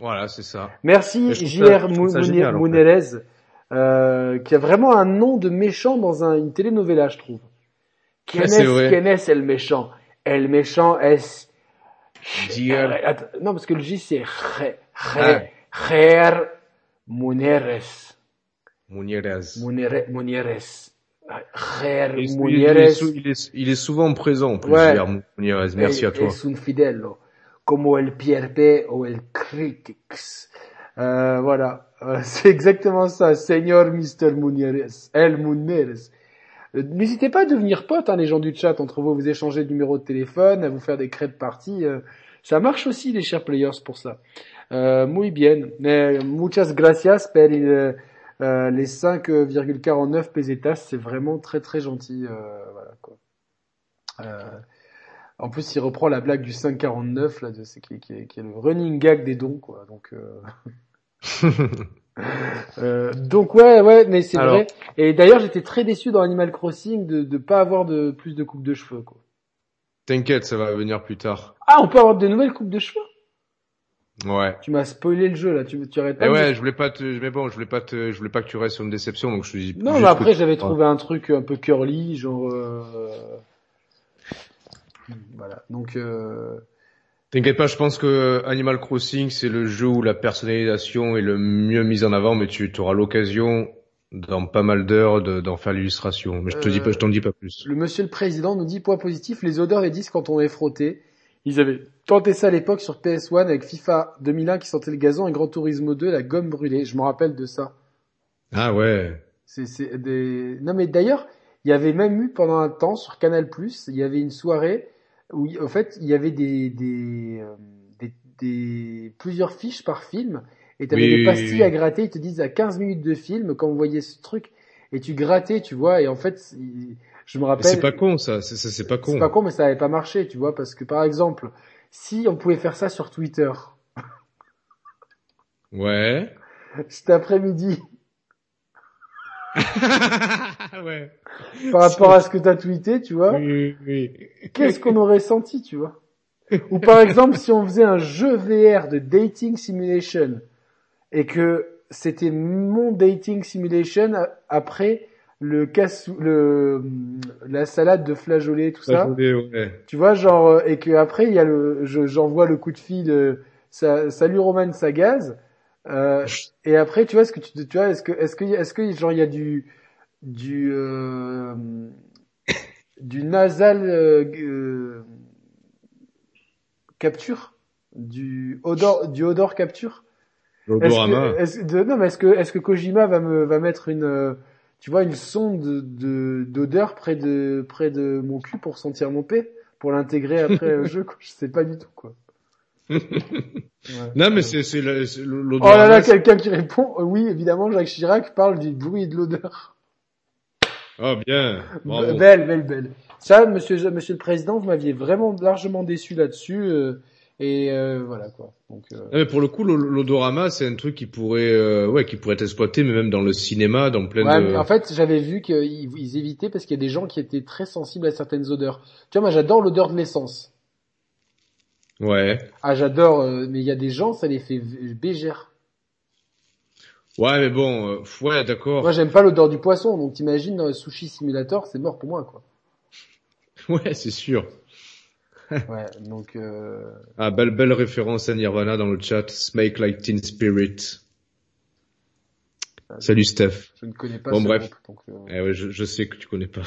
[SPEAKER 1] Voilà, c'est ça.
[SPEAKER 2] Merci JR Mounerez, euh, qui a vraiment un nom de méchant dans un, une telenovela, je trouve. Qui est, est, est le méchant El méchant est...
[SPEAKER 1] JR.
[SPEAKER 2] Non, parce que le J c'est JR Mounerez.
[SPEAKER 1] Mounerez.
[SPEAKER 2] Mounerez.
[SPEAKER 1] Il, il, est, il, est, il est souvent présent en plus,
[SPEAKER 2] ouais.
[SPEAKER 1] Merci
[SPEAKER 2] et,
[SPEAKER 1] à toi.
[SPEAKER 2] Es un fidello, como el PRP o el Critics? Euh, voilà, c'est exactement ça, Señor Mr. Munieres, El Munieres. Euh, n'hésitez pas à devenir potes, hein, les gens du chat, entre vous, vous échangez le numéro de téléphone, à vous faire des crêtes parties. Euh, ça marche aussi, les chers players, pour ça. Euh, muy bien. muchas gracias per il, euh, les 5,49 pesetas, c'est vraiment très très gentil. Euh, voilà, quoi. Euh, en plus, il reprend la blague du 5,49 là, de, qui, qui, est, qui, est, le running gag des dons, quoi. Donc, donc ouais, ouais, mais c'est vrai. Et d'ailleurs, j'étais très déçu dans Animal Crossing de ne pas avoir de plus de coupes de cheveux, quoi.
[SPEAKER 1] T'inquiète, ça va venir plus tard.
[SPEAKER 2] Ah, on peut avoir de nouvelles coupes de cheveux?
[SPEAKER 1] Ouais.
[SPEAKER 2] Tu m'as spoilé le jeu là, tu, tu arrêtes
[SPEAKER 1] pas. Eh ouais, je voulais pas te, mais bon, je voulais pas te, je voulais pas que tu restes sur une déception, donc je te dis.
[SPEAKER 2] Non, mais après j'avais trouvé un truc un peu curly, genre. Euh... Voilà, donc. Euh...
[SPEAKER 1] T'inquiète pas, je pense que Animal Crossing c'est le jeu où la personnalisation est le mieux mise en avant, mais tu auras l'occasion dans pas mal d'heures d'en faire l'illustration. Mais je te dis pas, je t'en dis pas plus.
[SPEAKER 2] Le monsieur le président nous dit point positif, les odeurs des disques quand on est frotté. Ils avaient tenté ça à l'époque sur PS1 avec FIFA 2001 qui sentait le gazon et Gran Turismo 2 la gomme brûlée. Je me rappelle de ça.
[SPEAKER 1] Ah ouais.
[SPEAKER 2] C'est des. Non mais d'ailleurs, il y avait même eu pendant un temps sur Canal il y avait une soirée où en fait il y avait des des, euh, des, des plusieurs fiches par film et t'avais oui, des pastilles oui, oui. à gratter. Ils te disent à 15 minutes de film quand vous voyez ce truc et tu grattais, tu vois, et en fait. Je me rappelle.
[SPEAKER 1] C'est pas con ça, c'est c'est pas con.
[SPEAKER 2] C'est pas con, mais ça avait pas marché, tu vois, parce que par exemple, si on pouvait faire ça sur Twitter.
[SPEAKER 1] Ouais.
[SPEAKER 2] Cet après-midi.
[SPEAKER 1] ouais.
[SPEAKER 2] Par rapport à ce que t'as tweeté, tu vois.
[SPEAKER 1] Oui, oui.
[SPEAKER 2] Qu'est-ce qu'on aurait senti, tu vois? Ou par exemple, si on faisait un jeu VR de dating simulation et que c'était mon dating simulation après le cassou, le la salade de flageolet, tout ça.
[SPEAKER 1] Ouais.
[SPEAKER 2] Tu vois, genre euh, et que après il y a le, je- j'envoie le coup de fil, euh, ça, salut Roman, ça gaz. Euh, et après, tu vois, est-ce que tu, tu vois, est-ce que, est-ce que, est-ce que genre il y a du, du, euh, du nasal euh, capture, du odor, du odor capture?
[SPEAKER 1] L'odorama.
[SPEAKER 2] de- non, mais est-ce que, est-ce que Kojima va me, va mettre une, euh, tu vois, une sonde de, de- d'odeur près de, près de mon cul pour sentir mon P, pour l'intégrer après au jeu, quoi. Je sais pas du tout, quoi. Ouais.
[SPEAKER 1] Non, mais c'est, c'est c'est
[SPEAKER 2] Oh là là, quelqu'un qui répond, euh, oui, évidemment, Jacques Chirac parle du bruit et de l'odeur.
[SPEAKER 1] Ah, bien. Bravo.
[SPEAKER 2] Belle, belle, belle. Ça, monsieur, monsieur le président, vous m'aviez vraiment largement déçu là-dessus, euh, et euh, voilà, quoi. Donc, euh,
[SPEAKER 1] Non, mais pour le coup, l'o- l'odorama, c'est un truc qui pourrait, euh, ouais, qui pourrait être exploité, mais même dans le cinéma, dans plein
[SPEAKER 2] Ouais,
[SPEAKER 1] de.
[SPEAKER 2] mais en fait, j'avais vu qu'ils ils évitaient parce qu'il y a des gens qui étaient très sensibles à certaines odeurs. Tu vois, moi, j'adore l'odeur de l'essence.
[SPEAKER 1] Ouais.
[SPEAKER 2] Ah, j'adore, euh, mais il y a des gens, ça les fait bégère.
[SPEAKER 1] Ouais, mais bon, ouais, d'accord.
[SPEAKER 2] Moi, j'aime pas l'odeur du poisson, donc t'imagines sushi simulator, c'est mort pour moi, quoi.
[SPEAKER 1] Ouais, c'est sûr.
[SPEAKER 2] Ouais, donc, euh...
[SPEAKER 1] Ah, belle, belle référence à Nirvana dans le chat. Smake like Teen Spirit. Salut Steph.
[SPEAKER 2] je ne connais pas
[SPEAKER 1] Bon,
[SPEAKER 2] ce
[SPEAKER 1] bref.
[SPEAKER 2] groupe, donc, euh,
[SPEAKER 1] Eh ouais, je, je sais que tu connais pas.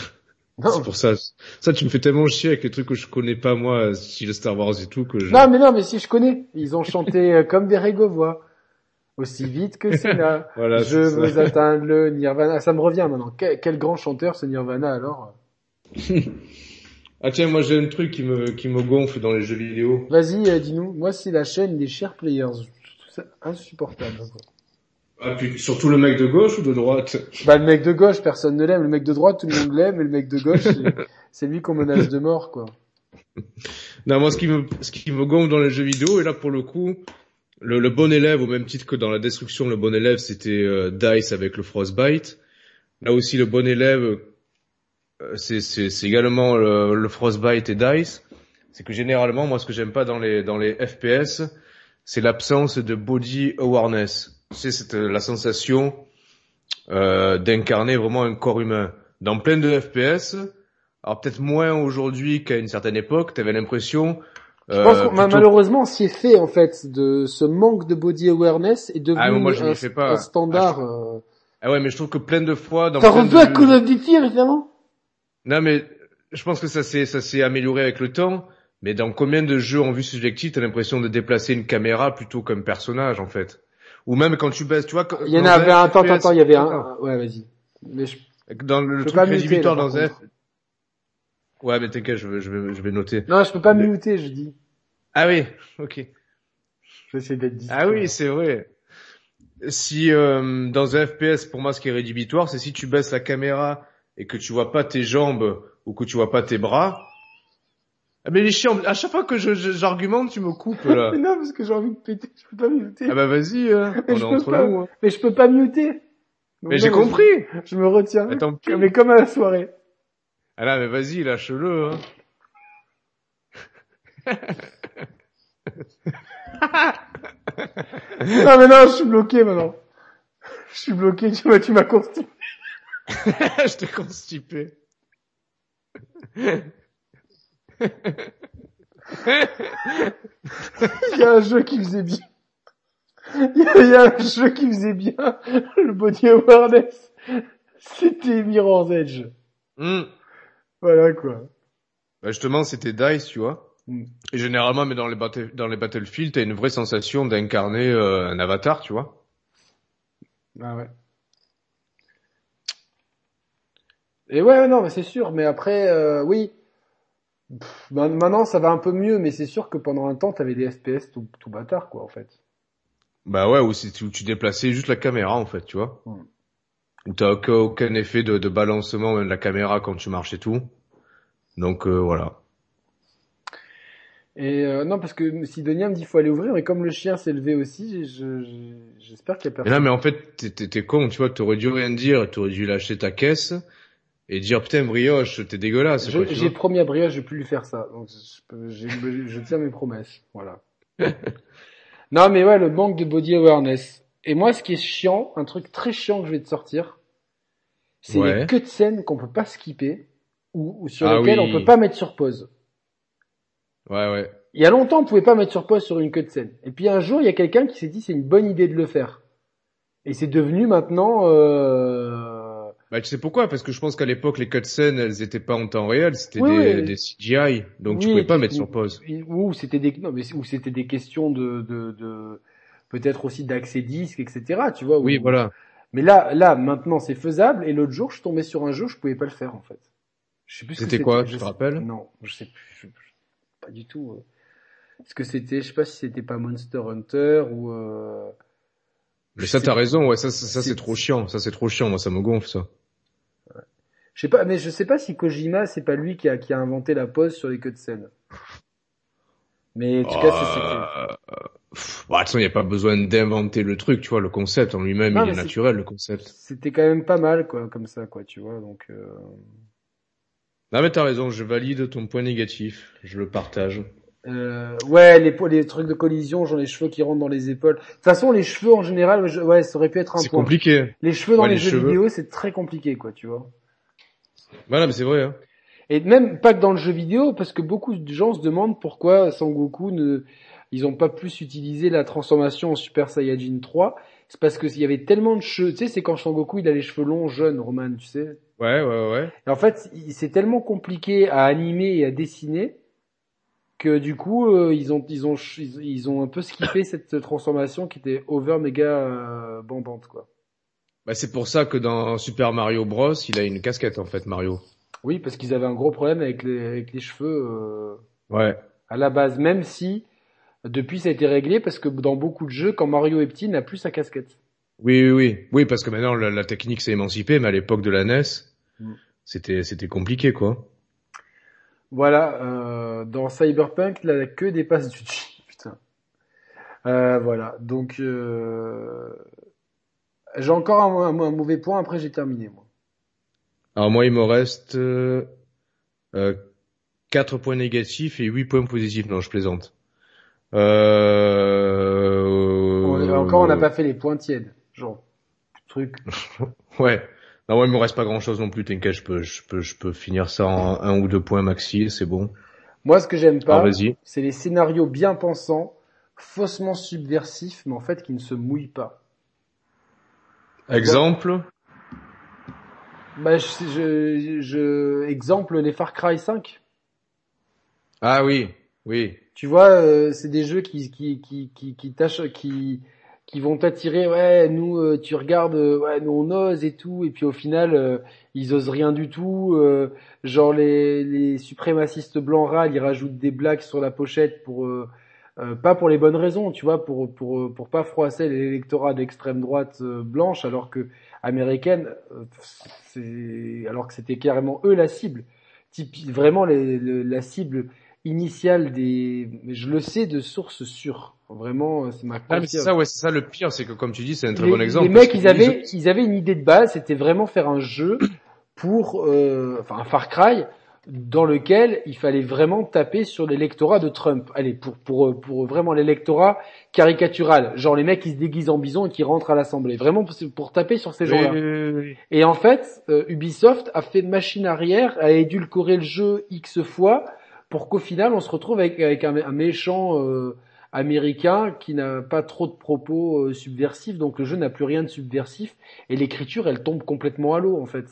[SPEAKER 1] C'est pour ça. Ça, tu me fais tellement chier avec les trucs que je connais pas moi, style Star Wars et tout, que je...
[SPEAKER 2] non, mais non, mais si je connais. Ils ont chanté euh, comme des Régovois. Aussi vite que c'est là.
[SPEAKER 1] Voilà,
[SPEAKER 2] je
[SPEAKER 1] ça.
[SPEAKER 2] veux atteindre le Nirvana. Ça me revient maintenant. Quel, quel grand chanteur ce Nirvana alors?
[SPEAKER 1] Ah tiens, moi j'ai un truc qui me, qui me gonfle dans les jeux vidéo.
[SPEAKER 2] Vas-y, euh, dis-nous. Moi, c'est la chaîne des chers players. Ça insupportable. quoi.
[SPEAKER 1] Ah, puis, surtout le mec de gauche ou de droite?
[SPEAKER 2] Bah, le mec de gauche, personne ne l'aime. Le mec de droite, tout le monde l'aime. Et le mec de gauche, c'est- c'est lui qu'on menace de mort, quoi.
[SPEAKER 1] Non, moi ce qui me, ce qui me gonfle dans les jeux vidéo, et là pour le coup, le, le bon élève, au même titre que dans la destruction, le bon élève c'était euh, Dice avec le Frostbite. Là aussi le bon élève, c'est, c'est, c'est également le, le Frostbite et Dice. C'est que généralement, moi ce que j'aime pas dans les, dans les FPS, c'est l'absence de body awareness. C'est cette, la sensation euh, d'incarner vraiment un corps humain. Dans plein de FPS, alors peut-être moins aujourd'hui qu'à une certaine époque, t'avais l'impression...
[SPEAKER 2] Je pense
[SPEAKER 1] euh,
[SPEAKER 2] que
[SPEAKER 1] plutôt-
[SPEAKER 2] malheureusement, s'y est fait, en fait, de ce manque de body awareness est devenu
[SPEAKER 1] Ah, moi, je
[SPEAKER 2] un,
[SPEAKER 1] fais pas.
[SPEAKER 2] un standard. euh.
[SPEAKER 1] Ah ouais, mais je trouve que plein de fois... Dans plein
[SPEAKER 2] revu à. Call of Duty, évidemment
[SPEAKER 1] Non mais je pense que ça s'est ça s'est amélioré avec le temps. Mais dans combien de jeux en vue subjective, t'as l'impression de déplacer une caméra plutôt qu'un personnage en fait? Ou même quand tu baisses, tu vois... quand-
[SPEAKER 2] Il y en avait un, attends, attends, il y avait un, ouais, vas-y. Mais je,
[SPEAKER 1] Dans le,
[SPEAKER 2] Je
[SPEAKER 1] truc rédhibitoire dans
[SPEAKER 2] contre.
[SPEAKER 1] Ouais mais t'inquiète, je vais, je, vais, je vais noter.
[SPEAKER 2] non, je peux pas
[SPEAKER 1] Mais-
[SPEAKER 2] muter, je dis.
[SPEAKER 1] Ah oui, ok.
[SPEAKER 2] Je vais essayer d'être discret.
[SPEAKER 1] Ah oui, c'est vrai. Si euh, dans un FPS, pour moi, ce qui est rédhibitoire, c'est si tu baisses la caméra et que tu vois pas tes jambes ou que tu vois pas tes bras. Ah, mais les chiens, à chaque fois que je- je- j'argumente, tu me coupes là.
[SPEAKER 2] Mais non, parce que j'ai envie de péter, je peux pas muter.
[SPEAKER 1] ah bah vas-y, hein. On est entre
[SPEAKER 2] pas.
[SPEAKER 1] nous. Hein.
[SPEAKER 2] Mais je peux pas muter. Donc
[SPEAKER 1] Mais j'ai compris.
[SPEAKER 2] Je, je me retiens.
[SPEAKER 1] Mais tant pis.
[SPEAKER 2] Mais comme à la soirée.
[SPEAKER 1] Ah là, mais vas-y, lâche-le. Hein.
[SPEAKER 2] Non, mais non, je suis bloqué maintenant. Je suis bloqué, tu m'as, tu m'as constipé.
[SPEAKER 1] je t'ai constipé.
[SPEAKER 2] Il y a un jeu qui faisait bien. Il y a, il y a un jeu qui faisait bien le body awareness. C'était Mirror's Edge.
[SPEAKER 1] Hmm.
[SPEAKER 2] Voilà, quoi.
[SPEAKER 1] Bah justement, c'était Dice, tu vois.
[SPEAKER 2] Hmm.
[SPEAKER 1] Et généralement, mais dans les, battle- dans les Battlefield, t'as une vraie sensation d'incarner euh, un avatar, tu vois.
[SPEAKER 2] Ah ouais. Et ouais, non, mais c'est sûr. Mais après, euh, oui. Pff, ma- maintenant, ça va un peu mieux, mais c'est sûr que pendant un temps, t'avais des FPS tout, tout bâtard, quoi, en fait.
[SPEAKER 1] Bah ouais, ou si tu, où tu déplaçais juste la caméra, en fait, tu vois.
[SPEAKER 2] Hmm.
[SPEAKER 1] Où t'as aucun, aucun effet de, de balancement même de la caméra quand tu marches et tout. Donc euh, voilà.
[SPEAKER 2] Et euh, non, parce que Sidonia me dit faut aller ouvrir, mais comme le chien s'est levé aussi, je- je- j'espère qu'il y a
[SPEAKER 1] Mais
[SPEAKER 2] personne.
[SPEAKER 1] là, mais en fait, t'es con, tu vois, t'aurais dû rien dire, t'aurais dû lâcher ta caisse et dire putain brioche, t'es dégueulasse.
[SPEAKER 2] J'ai promis à Brioche, je vais plus lui faire ça. Donc je, peux- je tiens mes promesses. Voilà. non, mais ouais, le manque de body awareness. Et moi, ce qui est chiant, un truc très chiant que je vais te sortir, c'est
[SPEAKER 1] Ouais.
[SPEAKER 2] les cutscenes qu'on peut pas skipper ou, ou sur
[SPEAKER 1] Ah
[SPEAKER 2] lesquelles
[SPEAKER 1] oui.
[SPEAKER 2] on peut pas mettre sur pause.
[SPEAKER 1] Ouais, ouais.
[SPEAKER 2] Il y a longtemps, on pouvait pas mettre sur pause sur une cutscene. Et puis un jour, il y a quelqu'un qui s'est dit c'est une bonne idée de le faire. Et c'est devenu maintenant. Euh...
[SPEAKER 1] Bah, tu sais pourquoi? Parce que je pense qu'à l'époque, les cutscenes, elles étaient pas en temps réel, c'était
[SPEAKER 2] Oui,
[SPEAKER 1] des,
[SPEAKER 2] oui.
[SPEAKER 1] des CGI. Donc tu
[SPEAKER 2] Oui,
[SPEAKER 1] pouvais pas mettre sur pause.
[SPEAKER 2] Ou c'était des non, mais c'était des questions de, de, de peut-être aussi d'accès disque, etc. Tu vois.
[SPEAKER 1] Oui, voilà.
[SPEAKER 2] Mais là, là, maintenant, c'est faisable. Et l'autre jour, je tombais sur un jeu, je pouvais pas le faire en fait. Je sais plus
[SPEAKER 1] C'était quoi, tu te
[SPEAKER 2] sais-
[SPEAKER 1] rappelles?
[SPEAKER 2] Non, je sais plus. je- je- pas du tout. euh. Ce que c'était, je sais pas si c'était pas Monster Hunter ou. Euh...
[SPEAKER 1] Mais ça, t'as raison, ouais, ça, ça, ça,
[SPEAKER 2] c'est-
[SPEAKER 1] trop chiant. Ça, c'est trop chiant, moi, ça me gonfle, ça.
[SPEAKER 2] Je sais pas, mais je sais pas si Kojima, c'est pas lui qui a, qui a inventé la pause sur les cutscenes. Mais en tout cas, c'est-.
[SPEAKER 1] Euh, bah, de toute façon, il n'y a pas besoin d'inventer le truc, tu vois, le concept en lui-même, il est naturel, le concept.
[SPEAKER 2] C'était quand même pas mal, quoi, comme ça, quoi, tu vois. Donc, euh...
[SPEAKER 1] Non, mais t'as raison, je valide ton point négatif. Je le partage.
[SPEAKER 2] Euh, ouais, les, les trucs de collision, genre les cheveux qui rentrent dans les épaules. De toute façon, les cheveux en général, je- ouais, ça aurait pu être un
[SPEAKER 1] C'est
[SPEAKER 2] point.
[SPEAKER 1] compliqué.
[SPEAKER 2] Les cheveux dans
[SPEAKER 1] Ouais,
[SPEAKER 2] les,
[SPEAKER 1] les
[SPEAKER 2] jeux
[SPEAKER 1] cheveux.
[SPEAKER 2] vidéo, c'est très compliqué, quoi, tu vois.
[SPEAKER 1] Voilà, mais c'est vrai, hein.
[SPEAKER 2] Et même pas que dans le jeu vidéo, parce que beaucoup de gens se demandent pourquoi Sangoku ne, ils ont pas plus utilisé la transformation en Super Saiyajin 3. C'est parce que il y avait tellement de cheveux. Tu sais, c'est quand Sangoku il a les cheveux longs, jeunes, Roman, tu sais.
[SPEAKER 1] Ouais, ouais, ouais.
[SPEAKER 2] Et en fait, c'est tellement compliqué à animer et à dessiner que du coup, euh, ils ont, ils ont, ils, ont un peu skippé cette transformation qui était over méga euh, bandante, quoi.
[SPEAKER 1] Bah, c'est pour ça que dans Super Mario Bros, il a une casquette, en fait, Mario.
[SPEAKER 2] Oui, parce qu'ils avaient un gros problème avec les, avec les cheveux. euh,
[SPEAKER 1] Ouais.
[SPEAKER 2] à la base, même si depuis ça a été réglé parce que dans beaucoup de jeux, quand Mario est petit, il n'a plus sa casquette.
[SPEAKER 1] Oui, oui, oui. Oui, parce que maintenant, la, la technique s'est émancipée, mais à l'époque de la NES,
[SPEAKER 2] Mm.
[SPEAKER 1] c'était, c'était compliqué, quoi.
[SPEAKER 2] Voilà, euh, dans Cyberpunk, la queue dépasse du chi, putain. Euh, voilà, donc euh, j'ai encore un, un- un mauvais point. Après, j'ai terminé moi.
[SPEAKER 1] Alors moi, il me reste euh, euh, 4 points négatifs et 8 points positifs. Non, je plaisante. Euh...
[SPEAKER 2] On- encore, on n'a pas fait les points tièdes, genre truc.
[SPEAKER 1] Ouais. Non, moi, il me reste pas grand-chose non plus. T'inquiète, je peux, je peux, je peux finir ça en un ou deux points maxi, c'est bon.
[SPEAKER 2] Moi, ce que j'aime pas, c'est les scénarios bien pensants, faussement subversifs, mais en fait qui ne se mouillent pas.
[SPEAKER 1] Exemple?
[SPEAKER 2] Bah, je, je, je- exemple les Far Cry 5.
[SPEAKER 1] Ah oui, oui.
[SPEAKER 2] Tu vois, euh, c'est des jeux qui qui qui qui qui tâchent, qui qui vont t'attirer. Ouais, nous, euh, tu regardes, euh, ouais, nous on ose et tout, et puis au final, euh, ils osent rien du tout. euh, genre les les suprémacistes blancs râles, ils rajoutent des blagues sur la pochette pour euh, pas pour les bonnes raisons, tu vois, pour pour pour pas froisser l'électorat d'extrême droite blanche, alors que américaine, c'est alors que c'était carrément eux la cible. Typi- vraiment la cible initiale des, je le sais de sources sûres. Vraiment, c'est ma
[SPEAKER 1] Ah, mais c'est ça, ouais, c'est ça le pire, c'est que comme tu dis, c'est un très
[SPEAKER 2] les,
[SPEAKER 1] bon exemple.
[SPEAKER 2] les mecs, ils avaient,
[SPEAKER 1] ils-
[SPEAKER 2] ils avaient une idée de base, c'était vraiment faire un jeu pour, euh, enfin un Far Cry dans lequel il fallait vraiment taper sur l'électorat de Trump. Allez, pour pour pour vraiment l'électorat caricatural, genre les mecs qui se déguisent en bison et qui rentrent à l'Assemblée, vraiment pour, pour taper sur ces
[SPEAKER 1] Oui,
[SPEAKER 2] gens-là.
[SPEAKER 1] oui, oui, oui.
[SPEAKER 2] Et en fait, euh, Ubisoft a fait machine arrière, a édulcoré le jeu X fois pour qu'au final on se retrouve avec, avec un, un méchant euh, américain qui n'a pas trop de propos euh, subversifs, donc le jeu n'a plus rien de subversif et l'écriture elle tombe complètement à l'eau en fait.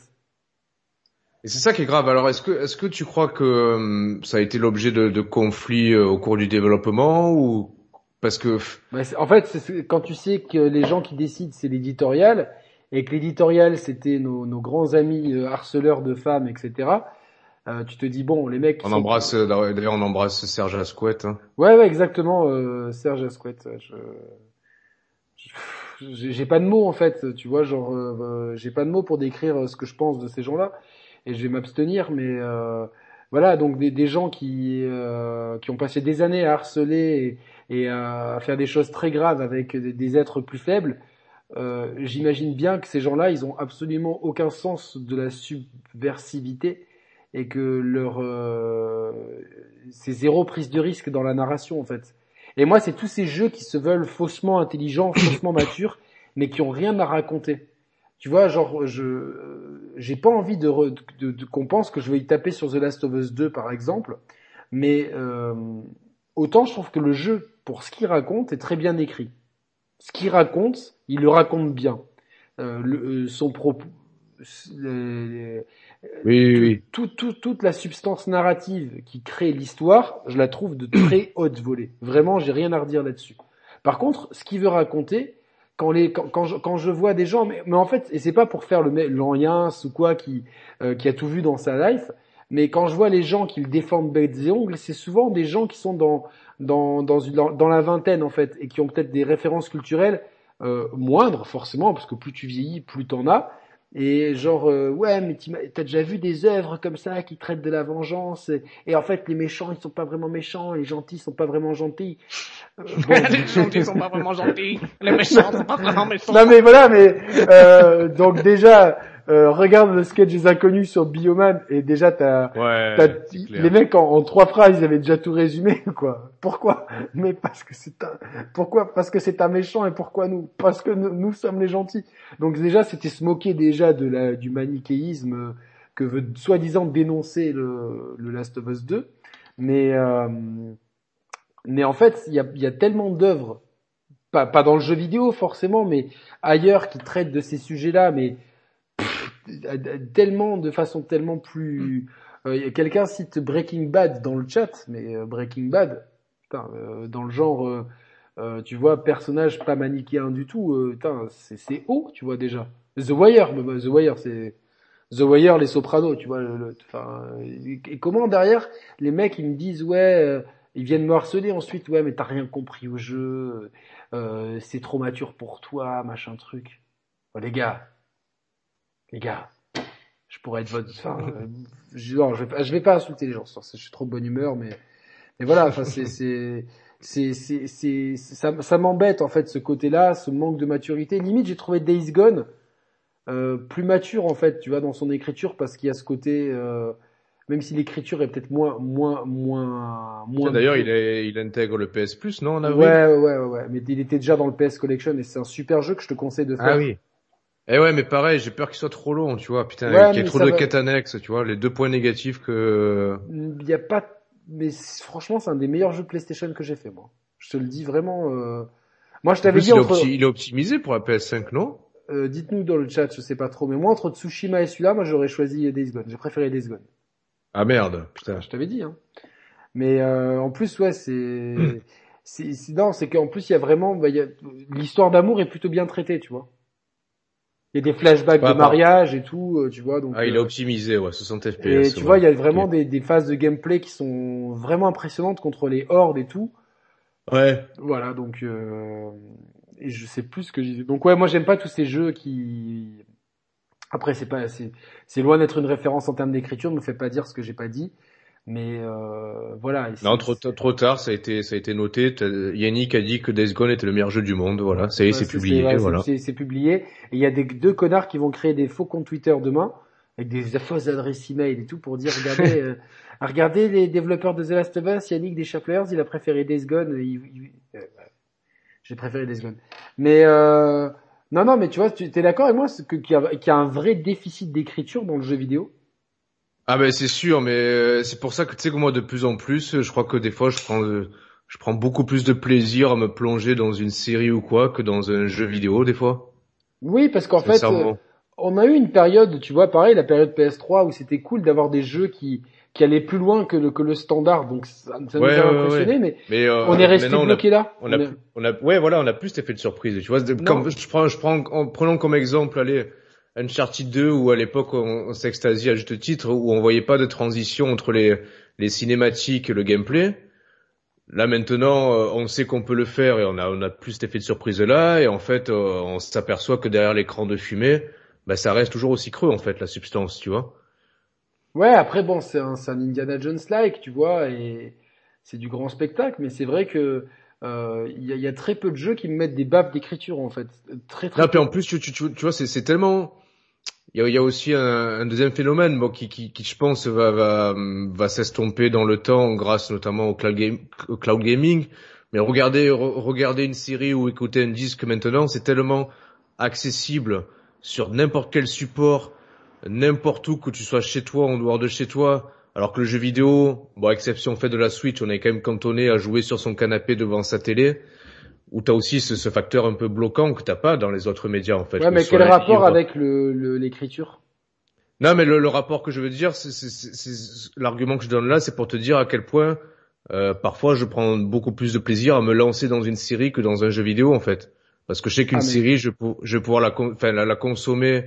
[SPEAKER 1] Et c'est ça qui est grave. Alors, est-ce que, est-ce que tu crois que euh, ça a été l'objet de, de conflits euh, au cours du développement ou parce que
[SPEAKER 2] Bah, en fait, c'est- quand tu sais que les gens qui décident c'est l'éditorial et que l'éditorial c'était nos, nos grands amis harceleurs de femmes, etc. euh, tu te dis bon, les mecs.
[SPEAKER 1] on
[SPEAKER 2] sont-
[SPEAKER 1] embrasse, euh, d'ailleurs, on embrasse Serge Asquette. Hein.
[SPEAKER 2] Ouais, ouais, exactement, euh, Serge Asquette. Je, j'ai pas de mots en fait, tu vois, genre, euh, euh, j'ai pas de mots pour décrire ce que je pense de ces gens-là, et je vais m'abstenir, mais euh, voilà, donc des, des gens qui euh, qui ont passé des années à harceler et, et à faire des choses très graves avec des, des êtres plus faibles. Euh, J'imagine bien que ces gens-là, ils ont absolument aucun sens de la subversivité et que leur euh, c'est zéro prise de risque dans la narration en fait. Et moi, c'est tous ces jeux qui se veulent faussement intelligents, faussement matures, mais qui ont rien à raconter. Tu vois, genre, je j'ai pas envie de, de, de qu'on pense que je vais y taper sur The Last of Us 2 par exemple, mais euh, autant je trouve que le jeu, pour ce qu'il raconte, est très bien écrit. Ce qu'il raconte, il le raconte bien. Euh, le, euh, son propos,
[SPEAKER 1] oui, oui, oui.
[SPEAKER 2] Tout, tout, toute la substance narrative qui crée l'histoire, je la trouve de très haute volée. Vraiment, j'ai rien à redire là-dessus. Par contre, ce qu'il veut raconter, quand les quand, quand, je, quand je vois des gens mais, mais en fait et c'est pas pour faire le l'Ancien ou quoi qui euh, qui a tout vu dans sa life mais quand je vois les gens qui le défendent bêtes et ongles c'est souvent des gens qui sont dans dans dans, une, dans, dans la vingtaine en fait et qui ont peut-être des références culturelles euh, moindres forcément parce que plus tu vieillis plus t'en as et genre euh, ouais mais t'as déjà vu des œuvres comme ça qui traitent de la vengeance et, et, en fait les méchants ils sont pas vraiment méchants les gentils sont pas vraiment gentils.
[SPEAKER 3] Euh, bon. les gentils sont pas vraiment gentils. Les méchants sont pas vraiment méchants.
[SPEAKER 2] Non mais voilà mais euh, donc déjà euh, regarde le sketch des inconnus sur Bioman et déjà t'as,
[SPEAKER 1] ouais,
[SPEAKER 2] les mecs en, en, trois phrases ils avaient déjà tout résumé quoi. Pourquoi? Mais parce que c'est un pourquoi? Parce que c'est un méchant et pourquoi nous? Parce que nous, nous, sommes les gentils. Donc déjà c'était se moquer déjà de la du manichéisme que veut soi-disant dénoncer le, le Last of Us 2. Mais euh, mais en fait il y a, y a tellement d'œuvres pas, pas dans le jeu vidéo forcément mais ailleurs qui traitent de ces sujets-là mais tellement de façon tellement plus euh, quelqu'un cite Breaking Bad dans le chat mais euh, Breaking Bad putain, euh, dans le genre euh, tu vois personnage pas manichéen du tout putain, c'est haut tu vois déjà. The Wire The Wire c'est The Wire les Sopranos tu vois enfin et comment derrière les mecs ils me disent ouais ils viennent me harceler ensuite ouais mais t'as rien compris au jeu c'est trop mature pour toi machin truc. Oh, les gars les gars, je pourrais être votre, enfin, euh, je, non, je vais pas, je vais pas insulter les gens, je suis trop de bonne humeur, mais, mais voilà, enfin, c'est, c'est, c'est, c'est, c'est, ça, ça m'embête, en fait, ce côté-là, ce manque de maturité. Limite, j'ai trouvé Days Gone, euh, plus mature, en fait, tu vois, dans son écriture, parce qu'il y a ce côté, euh, même si l'écriture est peut-être moins, moins, moins, moins.
[SPEAKER 1] D'ailleurs, il, est, il intègre le PS Plus, non, en
[SPEAKER 2] avril? ouais, ouais, ouais, ouais, mais il était déjà dans le PS Collection et c'est un super jeu que je te conseille de faire.
[SPEAKER 1] Ah oui. Eh ouais, mais pareil, j'ai peur qu'il soit trop long, tu vois. Putain, ouais, qu'il y ait trop de va... quêtes annexes, tu vois. Les deux points négatifs que.
[SPEAKER 2] Il y a pas, mais franchement, c'est un des meilleurs jeux PlayStation que j'ai fait, moi. Je te le dis vraiment. Euh... Moi, je t'avais dit
[SPEAKER 1] il
[SPEAKER 2] entre.
[SPEAKER 1] Est il est optimisé pour la PS5, non?
[SPEAKER 2] Euh, Dites-nous dans le chat, je sais pas trop, mais moi entre Tsushima et celui-là, moi j'aurais choisi Days Gone. J'ai préféré Days Gone.
[SPEAKER 1] Ah merde, putain.
[SPEAKER 2] Je t'avais dit, hein. Mais euh, en plus, ouais, c'est. c'est non, c'est qu'en plus il y a vraiment, bah, a... l'histoire d'amour est plutôt bien traitée, tu vois. Il y a des flashbacks ouais, de mariage et tout, euh, tu vois. Donc,
[SPEAKER 1] ah, il est optimisé, ouais, 60 FPS.
[SPEAKER 2] Et tu ouais. vois, il y a vraiment okay. des, des, phases de gameplay qui sont vraiment impressionnantes contre les hordes et tout.
[SPEAKER 1] Ouais.
[SPEAKER 2] Voilà, donc euh, et je sais plus ce que j'ai. Donc ouais, moi j'aime pas tous ces jeux qui. Après, c'est pas, c'est loin d'être une référence en termes d'écriture. Ne me fais pas dire ce que j'ai pas dit. Mais euh, voilà.
[SPEAKER 1] Non, trop, trop tard, ça a été, ça a été noté. Yannick a dit que Days Gone était le meilleur jeu du monde. Voilà, ça y est, c'est publié.
[SPEAKER 2] Ouais,
[SPEAKER 1] voilà.
[SPEAKER 2] C'est publié. Et il y a des deux connards qui vont créer des faux comptes Twitter demain avec des fausses adresses email et tout pour dire regardez, euh, regardez les développeurs de The Last of Us, Yannick des Chaplers, il a préféré Days Gone. Il, il, euh, J'ai préféré Days Gone. Mais euh, non, non, mais tu vois, tu es d'accord avec moi qu'il y, a, qu y a un vrai déficit d'écriture dans le jeu vidéo.
[SPEAKER 1] Ah ben c'est sûr, mais c'est pour ça que tu sais que moi de plus en plus, je crois que des fois je prends je prends beaucoup plus de plaisir à me plonger dans une série ou quoi que dans un jeu vidéo des fois.
[SPEAKER 2] Oui, parce qu'en fait, euh, on a eu une période, tu vois, pareil, la période PS3 où c'était cool d'avoir des jeux qui qui allaient plus loin que le que le standard, donc ça, ça
[SPEAKER 1] ouais,
[SPEAKER 2] nous a
[SPEAKER 1] ouais,
[SPEAKER 2] impressionné,
[SPEAKER 1] ouais.
[SPEAKER 2] mais,
[SPEAKER 1] mais euh,
[SPEAKER 2] on est resté bloqué là.
[SPEAKER 1] On a, on a, ouais, voilà, on a plus cet effet de surprise. Tu vois, comme je prends, je prends, en prenant comme exemple, allez Uncharted 2 où à l'époque on, on s'extasiait à juste titre où on voyait pas de transition entre les les cinématiques et le gameplay. Là maintenant, on sait qu'on peut le faire et on a on a plus cet effet de surprise là et en fait on s'aperçoit que derrière l'écran de fumée, bah ça reste toujours aussi creux en fait la substance, tu vois.
[SPEAKER 2] Ouais, après bon, c'est un, un Indiana Jones-like, tu vois, et c'est du grand spectacle, mais c'est vrai que euh, il y, a, y a très peu de jeux qui me mettent des baffes d'écriture en fait, très très.
[SPEAKER 1] Non, puis en plus, tu, tu, vois, c'est tellement. Il y a, aussi un, deuxième phénomène, bon, qui, je pense, va, s'estomper dans le temps, grâce notamment au cloud, gaming. Mais regarder, re- regarder une série ou écouter un disque maintenant, c'est tellement accessible sur n'importe quel support, n'importe où, que tu sois chez toi, en dehors de chez toi. Alors que le jeu vidéo, bon, exception fait de la Switch, on est quand même cantonné à jouer sur son canapé devant sa télé, où t'as aussi ce, ce facteur un peu bloquant que t'as pas dans les autres médias, en fait.
[SPEAKER 2] Ouais,
[SPEAKER 1] que
[SPEAKER 2] mais quel rapport
[SPEAKER 1] livre.
[SPEAKER 2] avec le le- l'écriture?
[SPEAKER 1] Non, mais le, le rapport que je veux dire, c'est, l'argument que je donne là, c'est pour te dire à quel point euh, parfois je prends beaucoup plus de plaisir à me lancer dans une série que dans un jeu vidéo en fait, parce que je sais qu'une
[SPEAKER 2] Ah, mais-
[SPEAKER 1] série, je, je vais pouvoir la, con- enfin, la, la consommer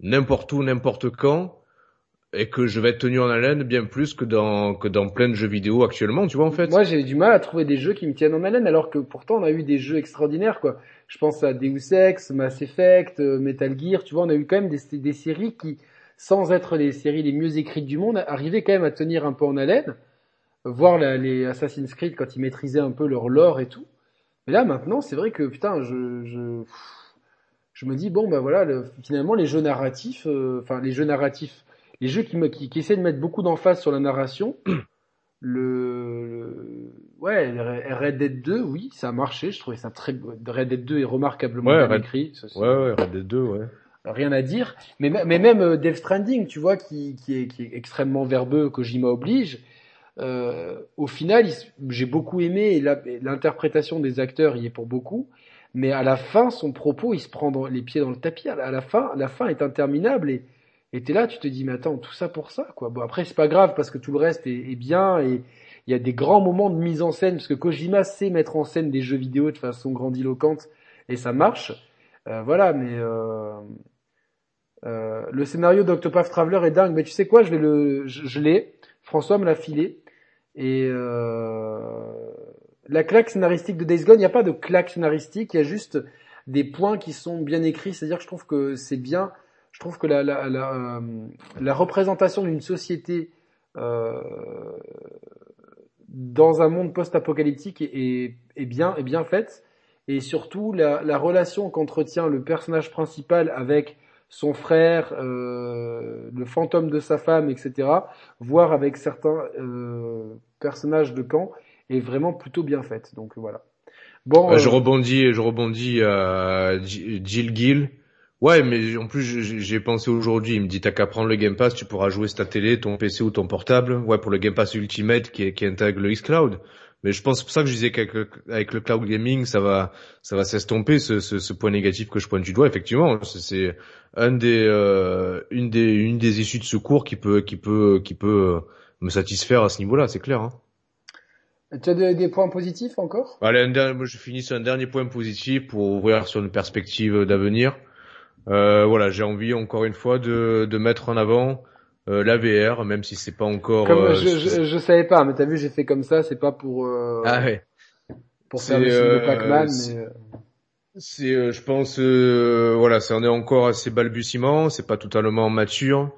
[SPEAKER 1] n'importe où, n'importe quand, et que je vais être tenu en haleine bien plus que dans que dans plein de jeux vidéo actuellement, tu vois en fait.
[SPEAKER 2] Moi, j'ai du mal à trouver des jeux qui me tiennent en haleine, alors que pourtant on a eu des jeux extraordinaires, quoi. Je pense à Deus Ex, Mass Effect, euh, Metal Gear. Tu vois, on a eu quand même des, des séries qui, sans être les séries les mieux écrites du monde, arrivaient quand même à tenir un peu en haleine. Voir la- les Assassin's Creed quand ils maîtrisaient un peu leur lore et tout. Mais là, maintenant, c'est vrai que putain, je, je, je me dis bon, bah voilà, le- finalement, les jeux narratifs, euh, enfin les jeux narratifs, les jeux qui, me, qui, qui essaient de mettre beaucoup d'emphase sur la narration, le, le- ouais, Red Dead 2, oui, ça a marché. Je trouvais ça très, Red Dead 2 est remarquablement
[SPEAKER 1] Ouais,
[SPEAKER 2] bien
[SPEAKER 1] Red-
[SPEAKER 2] écrit. ça,
[SPEAKER 1] Ouais, ouais, Red Dead 2, ouais.
[SPEAKER 2] rien à dire. Mais, mais même euh, Death Stranding, tu vois, qui, qui, est, qui est extrêmement verbeux, Kojima oblige. Euh, au final, j'ai beaucoup aimé et l'interprétation des acteurs y est pour beaucoup. Mais à la fin, son propos, il se prend dans- les pieds dans le tapis. À la, à la fin, la fin est interminable et et t'es là, tu te dis mais attends, tout ça pour ça quoi. Bon après c'est pas grave parce que tout le reste est, bien et il y a des grands moments de mise en scène parce que Kojima sait mettre en scène des jeux vidéo de façon grandiloquente et ça marche. Euh, voilà, mais euh, euh, le scénario d'Octopath Traveler est dingue. Mais tu sais quoi, je vais le, je, l'ai. François me l'a filé. Et euh, la claque scénaristique de Days Gone, il n'y a pas de claque scénaristique, il y a juste des points qui sont bien écrits. C'est-à-dire je trouve que c'est bien. Je trouve que la, la, la, euh, la représentation d'une société euh, dans un monde post-apocalyptique est, bien, est bien faite. Et surtout, la, la relation qu'entretient le personnage principal avec son frère, euh, le fantôme de sa femme, etc., voire avec certains euh, personnages de camp, est vraiment plutôt bien faite. Donc voilà. Bon,
[SPEAKER 1] je rebondis, je rebondis à Jill Gill. Ouais, mais en plus j'ai pensé aujourd'hui. Il me dit t'as qu'à prendre le Game Pass, tu pourras jouer sur ta télé, ton PC ou ton portable. Ouais, pour le Game Pass Ultimate qui, qui intègre le xCloud. Mais je pense c'est pour ça que je disais qu'avec le, cloud gaming, ça va, ça va s'estomper ce, ce, ce point négatif que je pointe du doigt. Effectivement, c'est- c'est un des, euh, une des, une des issues de secours qui peut, qui peut, qui peut me satisfaire à ce niveau-là, c'est clair. Hein.
[SPEAKER 2] tu as des, des points positifs encore?
[SPEAKER 1] Allez, un dernier, moi je finis sur un dernier point positif pour ouvrir sur une perspective d'avenir. Euh, voilà, j'ai envie encore une fois de, de mettre en avant euh, la VR, même si c'est pas encore.
[SPEAKER 2] Comme
[SPEAKER 1] euh,
[SPEAKER 2] je, je, je savais pas, mais t'as vu, j'ai fait comme ça. C'est pas pour euh,
[SPEAKER 1] Ah ouais.
[SPEAKER 2] pour faire le film de
[SPEAKER 1] euh,
[SPEAKER 2] Pac-Man,
[SPEAKER 1] c'est-
[SPEAKER 2] mais
[SPEAKER 1] C'est, je pense, euh, voilà, ça en est encore assez balbutiement, c'est pas totalement mature.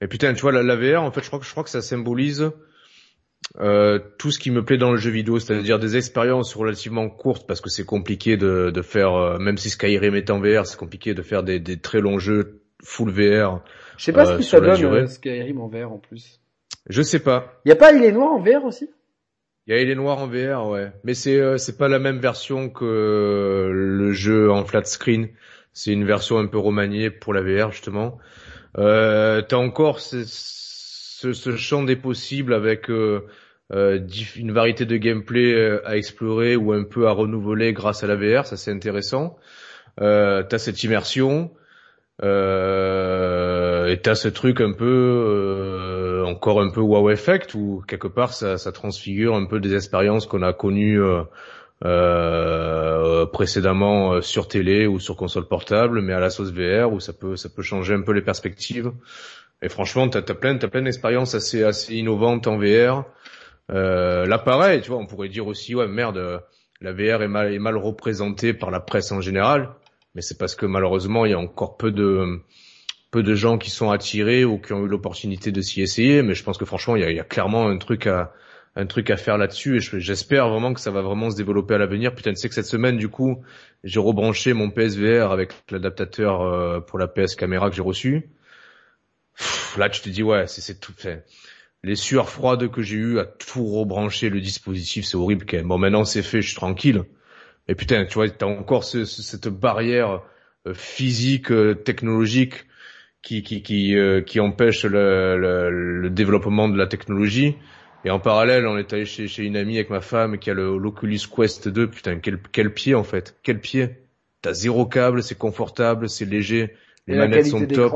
[SPEAKER 1] Et putain, tu vois, la, la VR, en fait, je crois que je crois que ça symbolise euh, tout ce qui me plaît dans le jeu vidéo, c'est-à-dire des expériences relativement courtes, parce que c'est compliqué de, de faire, euh, même si Skyrim est en VR, c'est compliqué de faire des, des très longs jeux full VR.
[SPEAKER 2] je sais pas
[SPEAKER 1] euh,
[SPEAKER 2] ce que
[SPEAKER 1] sur
[SPEAKER 2] ça donne euh, Skyrim en VR en plus.
[SPEAKER 1] Je sais pas.
[SPEAKER 2] Y a pas Il est noir en VR aussi?
[SPEAKER 1] Il y a Il est noir en VR, ouais. Mais c'est euh, c'est pas la même version que euh, le jeu en flat screen. C'est une version un peu remaniée pour la VR justement. Euh, T'as encore ce, ce, ce champ des possibles avec euh, euh, une variété de gameplay euh, à explorer ou un peu à renouveler grâce à la VR. Ça c'est intéressant. Euh, t'as cette immersion. Euh, et t'as ce truc un peu euh, encore un peu wow effect où quelque part ça, ça transfigure un peu des expériences qu'on a connues euh, précédemment sur télé ou sur console portable, mais à la sauce VR où ça peut ça peut changer un peu les perspectives. Et franchement, t'as as plein plein d'expériences assez assez innovantes en VR. Euh, là pareil, tu vois, on pourrait dire aussi ouais merde, la VR est mal est mal représentée par la presse en général, mais c'est parce que malheureusement il y a encore peu de peu de gens qui sont attirés ou qui ont eu l'opportunité de s'y essayer, mais je pense que franchement, il y a, clairement un truc à un truc à faire là-dessus et je- j'espère vraiment que ça va vraiment se développer à l'avenir. Putain, tu sais que cette semaine, du coup, j'ai rebranché mon PSVR avec l'adaptateur euh, pour la PS caméra que j'ai reçu. Pff, Là, tu te dis ouais, c'est tout fait. Les sueurs froides que j'ai eu à tout rebrancher le dispositif, c'est horrible. Quand même. Bon, maintenant c'est fait, je suis tranquille. Mais putain, tu vois, t'as encore ce- ce- cette barrière euh, physique, euh, technologique qui qui qui euh, qui empêche le, le, le développement de la technologie. Et en parallèle, on est allé chez, chez une amie avec ma femme qui a le l'Oculus Quest 2. Putain, quel quel pied en fait, quel pied. T'as zéro câble, c'est confortable, c'est léger, les
[SPEAKER 2] Et
[SPEAKER 1] manettes sont top.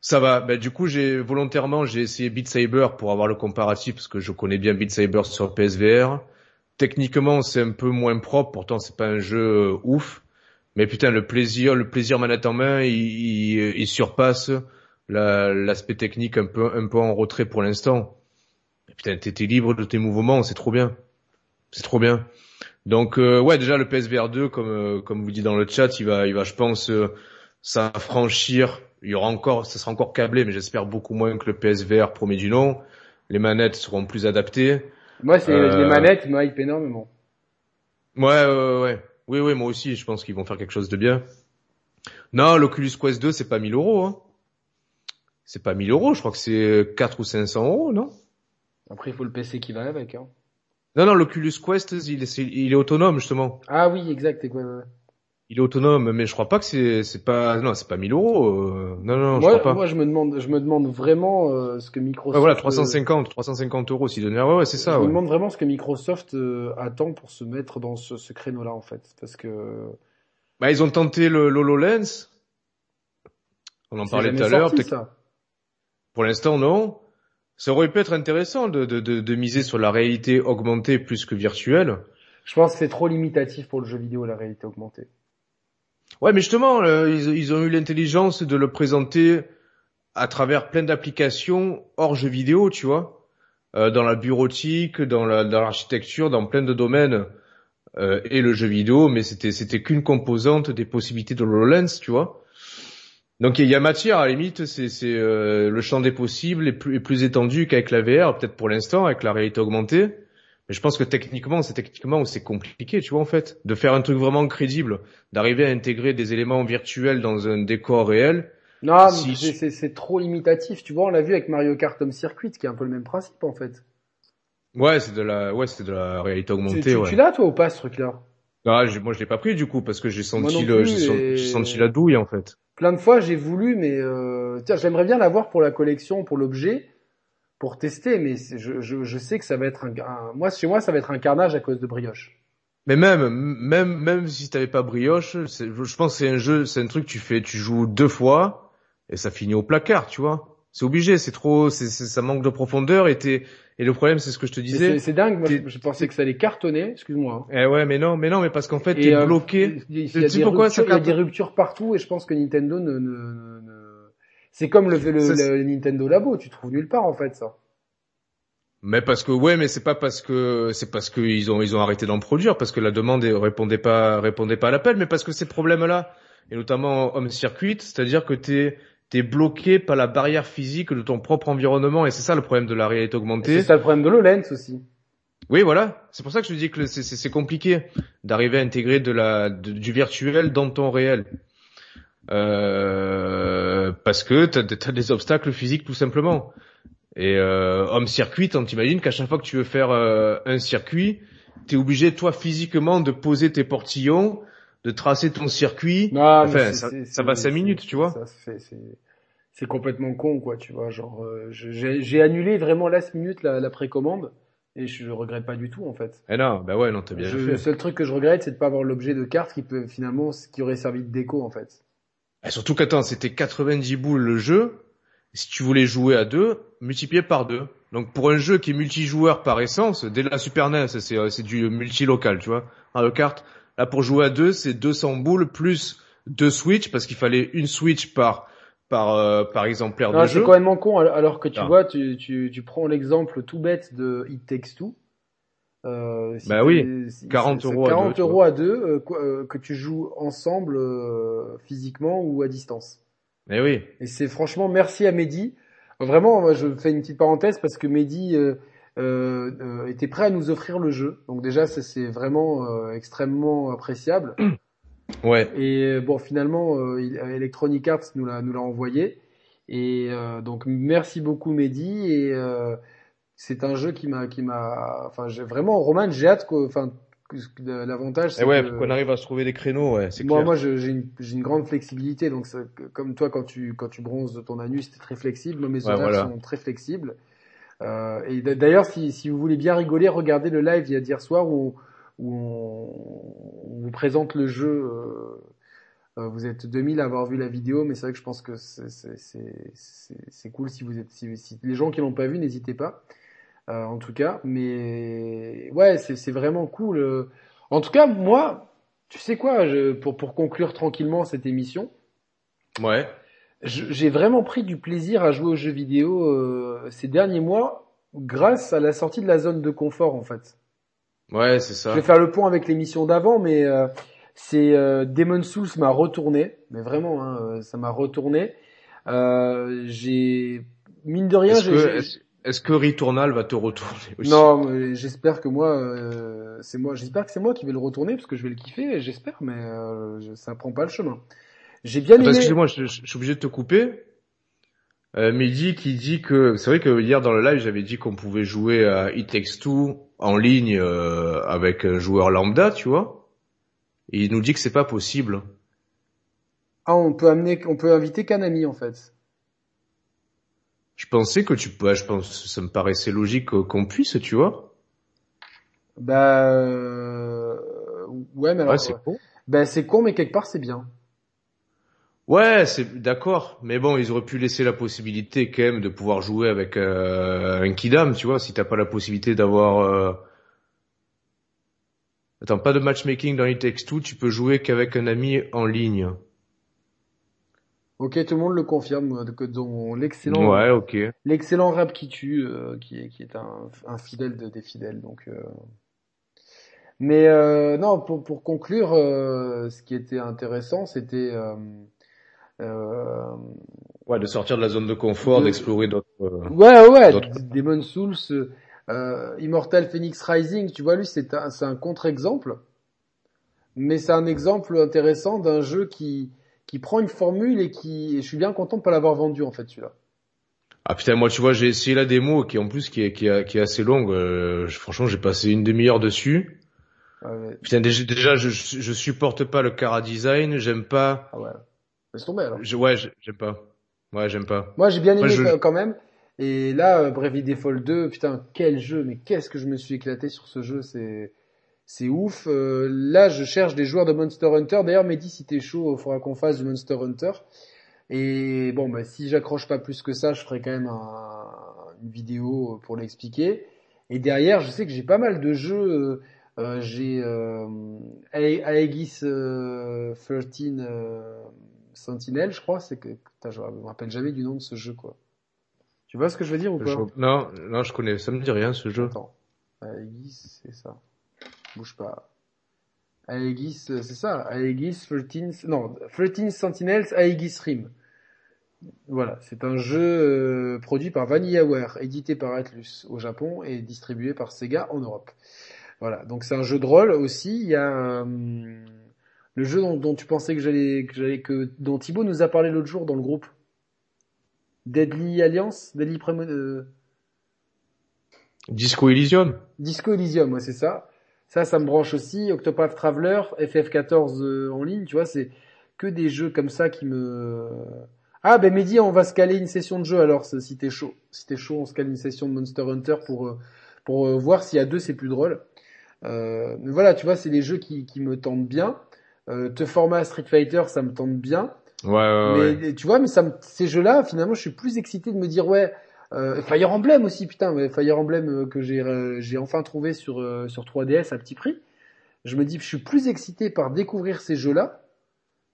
[SPEAKER 1] Ça va. Ben, du coup, j'ai volontairement j'ai essayé Beat Saber pour avoir le comparatif parce que je connais bien Beat Saber sur PSVR. Techniquement, c'est un peu moins propre. Pourtant, c'est pas un jeu euh, ouf. Mais putain, le plaisir, le plaisir manette en main, il, il, il surpasse la- l'aspect technique un peu un peu en retrait pour l'instant. Putain, t'es libre de tes mouvements, c'est trop bien. C'est trop bien. Donc euh, ouais, déjà le PSVR 2, comme euh, comme vous dit dans le chat, il va il va, je pense, euh, s'affranchir. Il y aura encore, ça sera encore câblé, mais j'espère beaucoup moins que le PSVR premier du nom. Les manettes seront plus adaptées.
[SPEAKER 2] Moi, c'est
[SPEAKER 1] Euh,
[SPEAKER 2] les manettes me hype énormément.
[SPEAKER 1] Ouais, ouais, ouais. Oui, oui, moi aussi, je pense qu'ils vont faire quelque chose de bien. Non, l'Oculus Quest 2, c'est pas 1000 euros, hein. C'est pas 1000 euros, je crois que c'est 4 ou 500 euros, non?
[SPEAKER 2] Après, il faut le PC qui va avec. Hein.
[SPEAKER 1] Non, non, l'Oculus Quest, il est, il est autonome, justement.
[SPEAKER 2] Ah oui, exact. ouais, ouais.
[SPEAKER 1] Il est autonome, mais je crois pas que c'est, c'est pas, non, c'est pas 1000 euros, euh, non, non, je
[SPEAKER 2] moi,
[SPEAKER 1] crois pas.
[SPEAKER 2] moi, je me demande, je me demande vraiment euh, ce que Microsoft.
[SPEAKER 1] Ouais, voilà,
[SPEAKER 2] euh,
[SPEAKER 1] 350, 350 euros, s'il donnait, ouais, ouais, c'est
[SPEAKER 2] je
[SPEAKER 1] ça,
[SPEAKER 2] me
[SPEAKER 1] ouais.
[SPEAKER 2] demande vraiment ce que Microsoft euh, attend pour se mettre dans ce, ce créneau-là, en fait, parce que
[SPEAKER 1] Bah, ils ont tenté le l'HoloLens. On en parlait tout à l'heure. Pour l'instant, non. Ça aurait pu être intéressant de, de, de, de miser sur la réalité augmentée plus que virtuelle.
[SPEAKER 2] Je pense que c'est trop limitatif pour le jeu vidéo, la réalité augmentée.
[SPEAKER 1] Ouais, mais justement, euh, ils, ont eu l'intelligence de le présenter à travers plein d'applications hors jeux vidéo, tu vois, Euh, dans la bureautique, dans la dans l'architecture, dans plein de domaines euh, et le jeu vidéo, mais c'était c'était qu'une composante des possibilités de HoloLens, tu vois. Donc il y a matière à la limite, c'est euh, le champ des possibles est plus étendu qu'avec la VR, peut-être pour l'instant avec la réalité augmentée. Mais je pense que techniquement, c'est techniquement où c'est compliqué, tu vois en fait, de faire un truc vraiment crédible, d'arriver à intégrer des éléments virtuels dans un décor réel.
[SPEAKER 2] Non, mais
[SPEAKER 1] Si-
[SPEAKER 2] c'est- trop limitatif. Tu vois, on l'a vu avec Mario Kart Home Circuit, qui est un peu le même principe, en fait.
[SPEAKER 1] Ouais, c'est de la ouais, c'est de la réalité
[SPEAKER 2] Tu,
[SPEAKER 1] augmentée,
[SPEAKER 2] tu,
[SPEAKER 1] ouais.
[SPEAKER 2] tu l'as, toi, ou pas, ce truc-là?
[SPEAKER 1] Ah, j'ai- moi je l'ai pas pris du coup parce que j'ai senti le
[SPEAKER 2] et-
[SPEAKER 1] j'ai senti la douille en fait.
[SPEAKER 2] plein de fois j'ai voulu mais euh, tiens j'aimerais bien l'avoir pour la collection pour l'objet pour tester mais je, je, je sais que ça va être un, un- moi chez moi ça va être un carnage à cause de brioche
[SPEAKER 1] Mais même, même, même si t'avais pas brioche, je pense que c'est un jeu, c'est un truc que tu fais, tu joues deux fois et ça finit au placard, tu vois. C'est obligé, c'est trop, c'est, ça manque de profondeur et t'es, et le problème c'est ce que je te disais.
[SPEAKER 2] c'est dingue moi je, pensais que ça allait cartonner excuse-moi hein.
[SPEAKER 1] Eh ouais, mais non, mais non, mais parce qu'en fait t'es
[SPEAKER 2] euh,
[SPEAKER 1] bloqué.
[SPEAKER 2] il y y il y a des ruptures partout et je pense que Nintendo ne- ne- c'est comme le, le, le
[SPEAKER 1] c'est-
[SPEAKER 2] Nintendo Labo tu trouves nulle part en fait ça
[SPEAKER 1] Mais parce que ouais, mais c'est pas parce que c'est parce que ils ont ils ont arrêté d'en produire parce que la demande répondait pas répondait pas à l'appel, mais parce que ces problèmes-là et notamment home circuit, c'est-à-dire que t'es t'es bloqué par la barrière physique de ton propre environnement et c'est ça le problème de la réalité
[SPEAKER 2] c'est
[SPEAKER 1] augmentée.
[SPEAKER 2] ça le problème de l'HoloLens aussi
[SPEAKER 1] Oui, voilà, c'est pour ça que je te dis que c'est c'est c'est compliqué d'arriver à intégrer de la de- du virtuel dans ton réel. Euh, parce que t'as as des obstacles physiques tout simplement. Et euh, home circuit, on t'imagine qu'à chaque fois que tu veux faire euh, un circuit, t'es obligé toi physiquement de poser tes portillons, de tracer ton circuit.
[SPEAKER 2] Non,
[SPEAKER 1] enfin, ça, ça va cinq minutes, tu vois.
[SPEAKER 2] c'est complètement con quoi tu vois genre euh, j'ai annulé vraiment last minute la, la précommande et je, je regrette pas du tout en fait
[SPEAKER 1] Eh non, bah ouais, non, t'as bien
[SPEAKER 2] Je-
[SPEAKER 1] fait.
[SPEAKER 2] le seul truc que je regrette c'est de pas avoir l'objet de carte qui peut finalement qui aurait servi de déco en fait
[SPEAKER 1] Et surtout qu'attends, c'était 90 boules le jeu. Si tu voulais jouer à deux, multiplié par deux. Donc pour un jeu qui est multijoueur par essence, dès la Super NES, c'est euh, c'est du multilocal, tu vois. Mario Kart, là pour jouer à deux, c'est 200 boules plus deux Switch parce qu'il fallait une Switch par par euh, par exemplaire
[SPEAKER 2] Non,
[SPEAKER 1] de
[SPEAKER 2] c'est
[SPEAKER 1] jeu.
[SPEAKER 2] complètement con alors- alors que tu
[SPEAKER 1] Ah.
[SPEAKER 2] vois tu, tu, tu prends l'exemple tout bête de It Takes Two euh, si
[SPEAKER 1] Bah oui,
[SPEAKER 2] si-
[SPEAKER 1] 40
[SPEAKER 2] c'est-
[SPEAKER 1] euros à
[SPEAKER 2] 40
[SPEAKER 1] deux, tu
[SPEAKER 2] euros à deux euh, euh, que tu joues ensemble euh, physiquement ou à distance
[SPEAKER 1] Mais oui.
[SPEAKER 2] Et c'est franchement merci à Mehdi. Vraiment, moi, je fais une petite parenthèse parce que Mehdi euh, euh, euh, était prêt à nous offrir le jeu. Donc déjà, ça c'est vraiment extrêmement appréciable.
[SPEAKER 1] Ouais.
[SPEAKER 2] Et bon, finalement, Electronic Arts nous l'a nous l'a envoyé. Et donc merci beaucoup Mehdi. Et euh, c'est un jeu qui m'a qui m'a. Enfin, j'ai vraiment Roman, j'ai hâte que. Enfin, l'avantage. C'est
[SPEAKER 1] Eh ouais, qu'on arrive à se trouver des créneaux, ouais, c'est
[SPEAKER 2] moi,
[SPEAKER 1] clair.
[SPEAKER 2] moi, j'ai une, j'ai une grande flexibilité, donc ça- comme toi, quand tu quand tu bronzes de ton anus, c'est très flexible. Mes
[SPEAKER 1] Ouais, voilà.
[SPEAKER 2] sont très flexibles. Euh, et d'ailleurs, si, si vous voulez bien rigoler, regardez le live d'hier soir où, où on, on vous présente le jeu. euh, euh, vous êtes 2000 à avoir vu la vidéo, mais c'est vrai que je pense que c'est cool si vous êtes si, si- les gens qui l'ont pas vu, n'hésitez pas. Euh, en tout cas, mais ouais, c'est c'est vraiment cool. euh. En tout cas, moi, tu sais quoi, je, pour pour conclure tranquillement cette émission,
[SPEAKER 1] Ouais.
[SPEAKER 2] je- j'ai vraiment pris du plaisir à jouer aux jeux vidéo euh, ces derniers mois grâce à la sortie de la zone de confort en fait.
[SPEAKER 1] Ouais, c'est
[SPEAKER 2] Je
[SPEAKER 1] ça.
[SPEAKER 2] vais faire le point avec l'émission d'avant, mais euh, c'est euh, Demon Souls m'a retourné, mais vraiment, hein, euh, ça m'a retourné. Euh, j'ai mine de rien, j'ai-
[SPEAKER 1] est-ce, que Returnal va te retourner aussi?
[SPEAKER 2] Non, mais j'espère que moi, euh, c'est moi, j'espère que c'est moi qui vais le retourner parce que je vais le kiffer, j'espère, mais euh, ça prend pas le chemin. J'ai bien aimé.
[SPEAKER 1] excuse-moi, je, je- je suis obligé de te couper. Euh, Mehdi qui dit que c'est vrai que hier dans le live j'avais dit qu'on pouvait jouer à It Takes Two en ligne euh, avec un joueur lambda, tu vois. Et il nous dit que c'est pas possible.
[SPEAKER 2] Ah, on peut amener, on peut inviter Kanami en fait.
[SPEAKER 1] Je pensais que tu peux, je pense, ça me paraissait logique euh, qu'on puisse, tu vois.
[SPEAKER 2] Bah euh, ouais, mais alors,
[SPEAKER 1] Ouais, c'est con.
[SPEAKER 2] bah c'est con, mais quelque part c'est bien.
[SPEAKER 1] Ouais, c'est d'accord, mais bon, ils auraient pu laisser la possibilité quand même de pouvoir jouer avec euh, un kidam, tu vois, si t'as pas la possibilité d'avoir. euh, Attends, pas de matchmaking dans It Takes Two, tu peux jouer qu'avec un ami en ligne.
[SPEAKER 2] Ok, tout le monde le confirme, euh, que dont l'excellent,
[SPEAKER 1] Ouais, ok.
[SPEAKER 2] l'excellent rap qui tue, euh, qui est, qui est un, un fidèle de, des fidèles. Donc, euh... mais euh, non, pour, pour conclure, euh, ce qui était intéressant, c'était euh, euh,
[SPEAKER 1] Ouais, de sortir de la zone de confort,
[SPEAKER 2] De-
[SPEAKER 1] d'explorer d'autres. euh,
[SPEAKER 2] ouais, ouais,
[SPEAKER 1] D'autres-
[SPEAKER 2] Demon Souls, euh, Immortal Phoenix Rising, tu vois, lui, c'est un, c'est un contre-exemple, mais c'est un exemple intéressant d'un jeu qui qui prend une formule et qui, et je suis bien content de pas l'avoir vendu en fait celui-là.
[SPEAKER 1] Ah putain, moi tu vois, j'ai essayé la démo qui en plus qui est, qui est, qui est assez longue. euh, franchement, j'ai passé une demi-heure dessus.
[SPEAKER 2] Euh,
[SPEAKER 1] Putain, déjà, déjà je, je supporte pas le cara design, j'aime pas.
[SPEAKER 2] ah ouais, laisse tomber alors.
[SPEAKER 1] Je, ouais, j'ai- j'aime pas. Ouais, j'aime pas.
[SPEAKER 2] Moi, j'ai bien aimé
[SPEAKER 1] Moi, je-
[SPEAKER 2] quand- quand même. Et là, euh, Bravely Default 2, putain, quel jeu, mais qu'est-ce que je me suis éclaté sur ce jeu, c'est c'est ouf. Euh, là, je cherche des joueurs de Monster Hunter. D'ailleurs, Mehdi, si t'es chaud, il faudra qu'on fasse du Monster Hunter. Et bon, bah, si j'accroche pas plus que ça, je ferai quand même un- une vidéo pour l'expliquer. Et derrière, je sais que j'ai pas mal de jeux. euh, euh, j'ai euh, Aegis euh, 13 euh, Sentinel, je crois. C'est que putain, je me rappelle jamais du nom de ce jeu, quoi. Tu vois ce que je veux dire ou pas?
[SPEAKER 1] Je- non, non, je connais. Ça me dit rien ce jeu.
[SPEAKER 2] Attends. Aegis, c'est ça. Bouge pas. Aegis, euh, c'est ça. Aegis 13, non, 13 Sentinels Aegis Rim. Voilà, c'est un jeu euh, produit par VanillaWare, édité par Atlus au Japon et distribué par Sega en Europe. Voilà, donc c'est un jeu de rôle aussi. Il y a euh, le jeu dont, dont tu pensais que j'allais, que j'allais, que dont Thibaut nous a parlé l'autre jour dans le groupe. Deadly Alliance, Deadly Premo, euh,
[SPEAKER 1] Disco Elysium.
[SPEAKER 2] Disco Elysium, ouais, c'est ça. Ça, ça me branche aussi. Octopath Traveler, FF14 euh, en ligne, tu vois, c'est que des jeux comme ça qui me... Ah, ben Mehdi, on va se caler une session de jeu alors, si t'es chaud. Si t'es chaud, on se cale une session de Monster Hunter pour, euh, pour euh, voir s'il y a deux, c'est plus drôle. Euh, mais voilà, tu vois, c'est des jeux qui, qui me tentent bien. Euh, te former à Street Fighter, ça me tente bien.
[SPEAKER 1] Ouais, ouais,
[SPEAKER 2] Mais
[SPEAKER 1] ouais.
[SPEAKER 2] tu vois, mais ça me- ces jeux-là, finalement, je suis plus excité de me dire ouais. Euh, Fire Emblem aussi, putain, mais Fire Emblem euh, que j'ai euh, j'ai enfin trouvé sur euh, sur 3DS à petit prix. Je me dis, je suis plus excité par découvrir ces jeux-là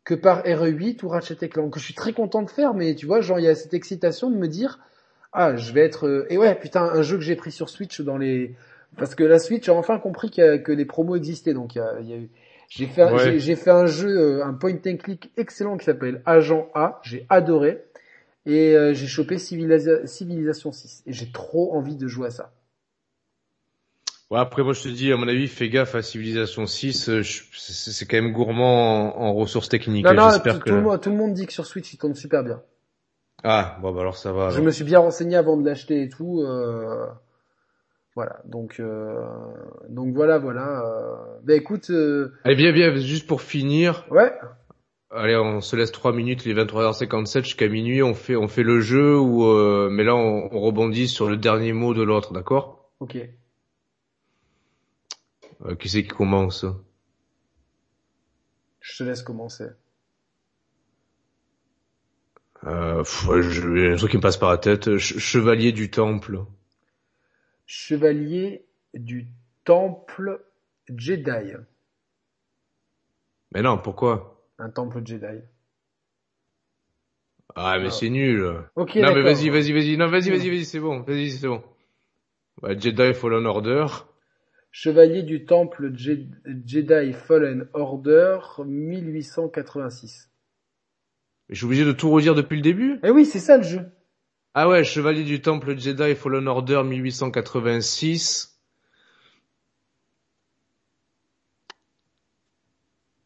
[SPEAKER 2] que par RE8 ou Ratchet Clank que je suis très content de faire, mais tu vois, genre il y a cette excitation de me dire ah je vais être et ouais putain un jeu que j'ai pris sur Switch dans les parce que la Switch a enfin compris a- que les promos existaient donc il y a, il y a eu J'ai fait,
[SPEAKER 1] Ouais.
[SPEAKER 2] j'ai- fait un jeu, un point and click excellent qui s'appelle Agent A. J'ai adoré. Et euh, j'ai chopé Civilisa- Civilisation 6. Et j'ai trop envie de jouer à ça.
[SPEAKER 1] Ouais, après, moi, je te dis, à mon avis, fais gaffe à Civilization 6. euh, C'est quand même gourmand en, en ressources techniques.
[SPEAKER 2] Non, non,
[SPEAKER 1] J'espère
[SPEAKER 2] tout,
[SPEAKER 1] que...
[SPEAKER 2] tout le monde, tout le monde dit que sur Switch il tourne super bien.
[SPEAKER 1] Ah, bon, bah alors ça va.
[SPEAKER 2] Je
[SPEAKER 1] alors.
[SPEAKER 2] me suis bien renseigné avant de l'acheter et tout. euh, Voilà, donc euh, donc voilà, voilà. Bah écoute, euh,
[SPEAKER 1] Allez, viens, viens, juste pour finir.
[SPEAKER 2] ouais,
[SPEAKER 1] Allez, on se laisse 3 minutes, les 23h57 jusqu'à minuit, on fait, on fait le jeu ou, euh, mais là, on, on rebondit sur le dernier mot de l'autre, d'accord?
[SPEAKER 2] ok.
[SPEAKER 1] Euh, qui c'est qui commence?
[SPEAKER 2] Je te laisse commencer.
[SPEAKER 1] Euh, un truc qui me passe par la tête. Ch- Chevalier du Temple.
[SPEAKER 2] Chevalier du Temple Jedi.
[SPEAKER 1] Mais non, pourquoi?
[SPEAKER 2] Un temple Jedi.
[SPEAKER 1] Ah, mais
[SPEAKER 2] Ah.
[SPEAKER 1] c'est nul.
[SPEAKER 2] Ok,
[SPEAKER 1] non, mais vas-y, vas-y, vas-y. Non, vas-y, vas-y, vas-y, c'est bon. Vas-y, c'est bon. Ouais, Jedi Fallen Order.
[SPEAKER 2] Chevalier du Temple Je- Jedi Fallen Order 1886.
[SPEAKER 1] Je suis obligé de tout redire depuis le début?
[SPEAKER 2] Eh oui, c'est ça le jeu.
[SPEAKER 1] Ah ouais, Chevalier du Temple Jedi Fallen Order 1886.